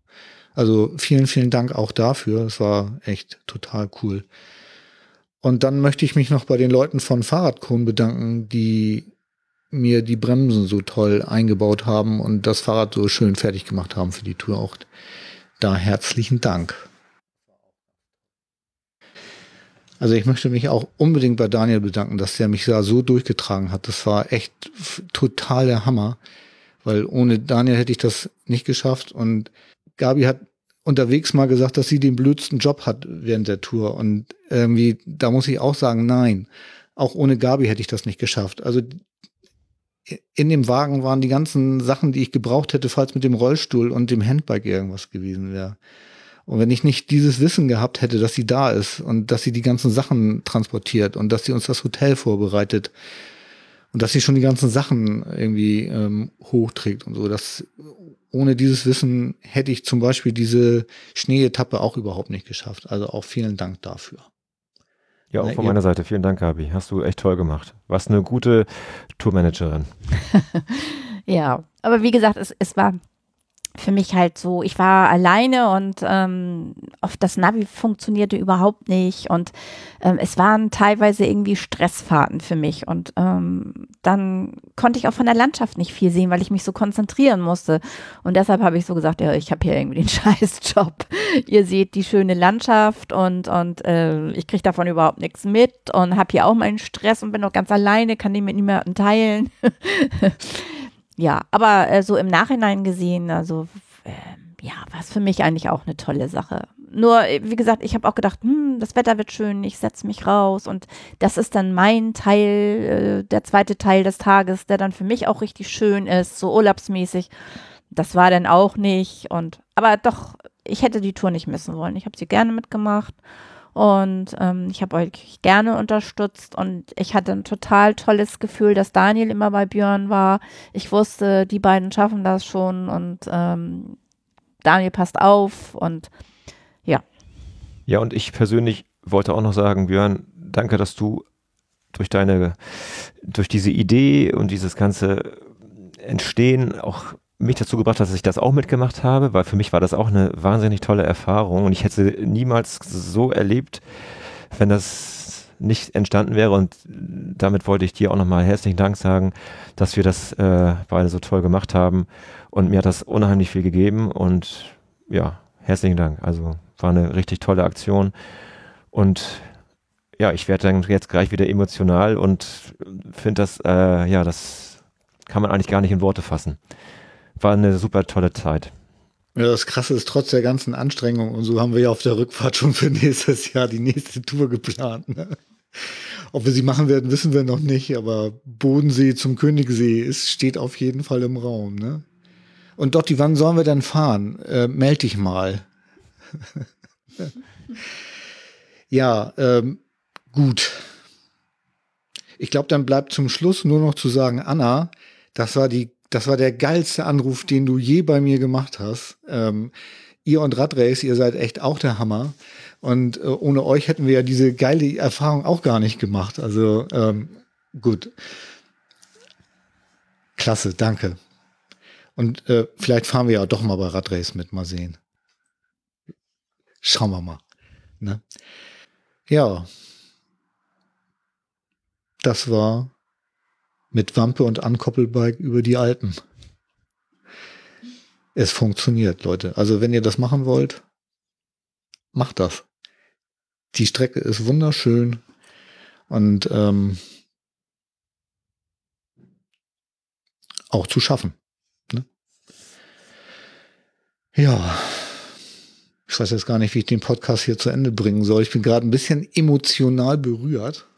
Also vielen, vielen Dank auch dafür. Es war echt total cool. Und dann möchte ich mich noch bei den Leuten von Fahrradkron bedanken, die mir die Bremsen so toll eingebaut haben und das Fahrrad so schön fertig gemacht haben für die Tour. Auch da herzlichen Dank. Also ich möchte mich auch unbedingt bei Daniel bedanken, dass der mich da so durchgetragen hat. Das war echt total der Hammer, weil ohne Daniel hätte ich das nicht geschafft. Und Gabi hat unterwegs mal gesagt, dass sie den blödsten Job hat während der Tour. Und irgendwie, da muss ich auch sagen, nein. Auch ohne Gabi hätte ich das nicht geschafft. Also in dem Wagen waren die ganzen Sachen, die ich gebraucht hätte, falls mit dem Rollstuhl und dem Handbike irgendwas gewesen wäre. Und wenn ich nicht dieses Wissen gehabt hätte, dass sie da ist und dass sie die ganzen Sachen transportiert und dass sie uns das Hotel vorbereitet und dass sie schon die ganzen Sachen irgendwie ähm, hochträgt und so, dass ohne dieses Wissen hätte ich zum Beispiel diese Schneeetappe auch überhaupt nicht geschafft. Also auch vielen Dank dafür. Ja, auch von meiner Seite. Vielen Dank, Gabi. Hast du echt toll gemacht. Warst eine gute Tourmanagerin. ja, aber wie gesagt, es, es war für mich halt so, ich war alleine und ähm, oft das Navi funktionierte überhaupt nicht und ähm, es waren teilweise irgendwie Stressfahrten für mich und ähm, dann konnte ich auch von der Landschaft nicht viel sehen, weil ich mich so konzentrieren musste und deshalb habe ich so gesagt, ja, ich habe hier irgendwie den Scheißjob. Ihr seht die schöne Landschaft und und äh, ich kriege davon überhaupt nichts mit und habe hier auch meinen Stress und bin noch ganz alleine, kann den mit niemandem teilen. ja, aber äh, so im Nachhinein gesehen, also äh, ja, war es für mich eigentlich auch eine tolle Sache. Nur, äh, wie gesagt, ich habe auch gedacht, hm, das Wetter wird schön, ich setze mich raus und das ist dann mein Teil, äh, der zweite Teil des Tages, der dann für mich auch richtig schön ist, so urlaubsmäßig. Das war dann auch nicht und, aber doch, ich hätte die Tour nicht missen wollen. Ich habe sie gerne mitgemacht und ähm, ich habe euch gerne unterstützt und ich hatte ein total tolles Gefühl, dass Daniel immer bei Björn war. Ich wusste, die beiden schaffen das schon und ähm, Daniel passt auf und ja. Ja, und ich persönlich wollte auch noch sagen, Björn, danke, dass du durch deine, durch diese Idee und dieses ganze Entstehen auch mich dazu gebracht dass ich das auch mitgemacht habe, weil für mich war das auch eine wahnsinnig tolle Erfahrung und ich hätte niemals so erlebt, wenn das nicht entstanden wäre und damit wollte ich dir auch nochmal herzlichen Dank sagen, dass wir das äh, beide so toll gemacht haben und mir hat das unheimlich viel gegeben und ja, herzlichen Dank. Also war eine richtig tolle Aktion und ja, ich werde dann jetzt gleich wieder emotional und finde das, äh, ja, das kann man eigentlich gar nicht in Worte fassen war eine super tolle Zeit. Ja, das Krasse ist, trotz der ganzen Anstrengung und so haben wir ja auf der Rückfahrt schon für nächstes Jahr die nächste Tour geplant. Ne? Ob wir sie machen werden, wissen wir noch nicht, aber Bodensee zum Königssee ist, steht auf jeden Fall im Raum. Ne? Und Dotti, wann sollen wir denn fahren? Äh, meld dich mal. ja, ähm, gut. Ich glaube, dann bleibt zum Schluss nur noch zu sagen, Anna, das war die das war der geilste Anruf, den du je bei mir gemacht hast. Ähm, ihr und Radrace, ihr seid echt auch der Hammer. Und äh, ohne euch hätten wir ja diese geile Erfahrung auch gar nicht gemacht. Also ähm, gut. Klasse, danke. Und äh, vielleicht fahren wir ja doch mal bei Radrace mit, mal sehen. Schauen wir mal. Ne? Ja. Das war mit Wampe und Ankoppelbike über die Alpen. Es funktioniert, Leute. Also wenn ihr das machen wollt, macht das. Die Strecke ist wunderschön und ähm, auch zu schaffen. Ne? Ja, ich weiß jetzt gar nicht, wie ich den Podcast hier zu Ende bringen soll. Ich bin gerade ein bisschen emotional berührt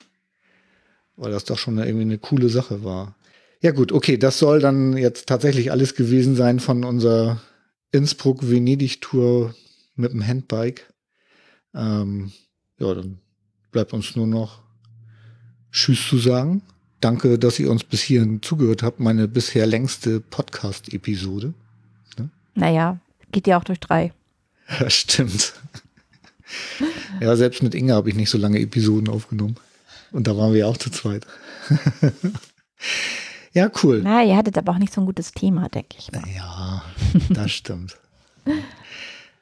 weil das doch schon irgendwie eine coole Sache war. Ja gut, okay, das soll dann jetzt tatsächlich alles gewesen sein von unserer Innsbruck-Venedig-Tour mit dem Handbike. Ähm, ja, dann bleibt uns nur noch Tschüss zu sagen. Danke, dass ihr uns bis hierhin zugehört habt. Meine bisher längste Podcast-Episode. Ne? Naja, geht ja auch durch drei. Ja, stimmt. ja, selbst mit Inga habe ich nicht so lange Episoden aufgenommen. Und da waren wir auch zu zweit. ja, cool. Na, ihr hattet aber auch nicht so ein gutes Thema, denke ich. Mal. Ja, das stimmt.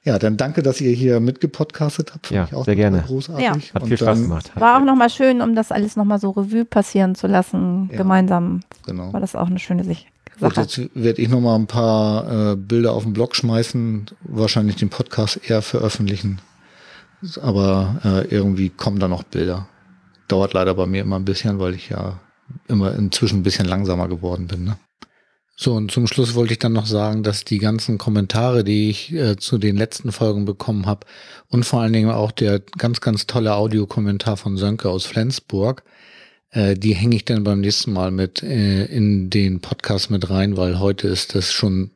Ja, dann danke, dass ihr hier mitgepodcastet habt. Ja, sehr gerne. Großartig. Ja. Hat Und viel Spaß gemacht. War auch nochmal schön, um das alles nochmal so Revue passieren zu lassen. Ja. Gemeinsam Genau. war das auch eine schöne Sich- Gut, Sache. jetzt werde ich noch mal ein paar äh, Bilder auf den Blog schmeißen, wahrscheinlich den Podcast eher veröffentlichen. Aber äh, irgendwie kommen da noch Bilder. Dauert leider bei mir immer ein bisschen, weil ich ja immer inzwischen ein bisschen langsamer geworden bin. Ne? So, und zum Schluss wollte ich dann noch sagen, dass die ganzen Kommentare, die ich äh, zu den letzten Folgen bekommen habe und vor allen Dingen auch der ganz, ganz tolle Audiokommentar von Sönke aus Flensburg, äh, die hänge ich dann beim nächsten Mal mit äh, in den Podcast mit rein, weil heute ist das schon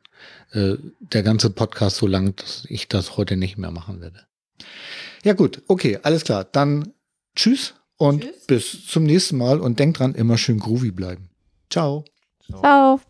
äh, der ganze Podcast so lang, dass ich das heute nicht mehr machen werde. Ja gut, okay, alles klar. Dann tschüss und bis zum nächsten Mal und denkt dran, immer schön groovy bleiben. Ciao. Ciao.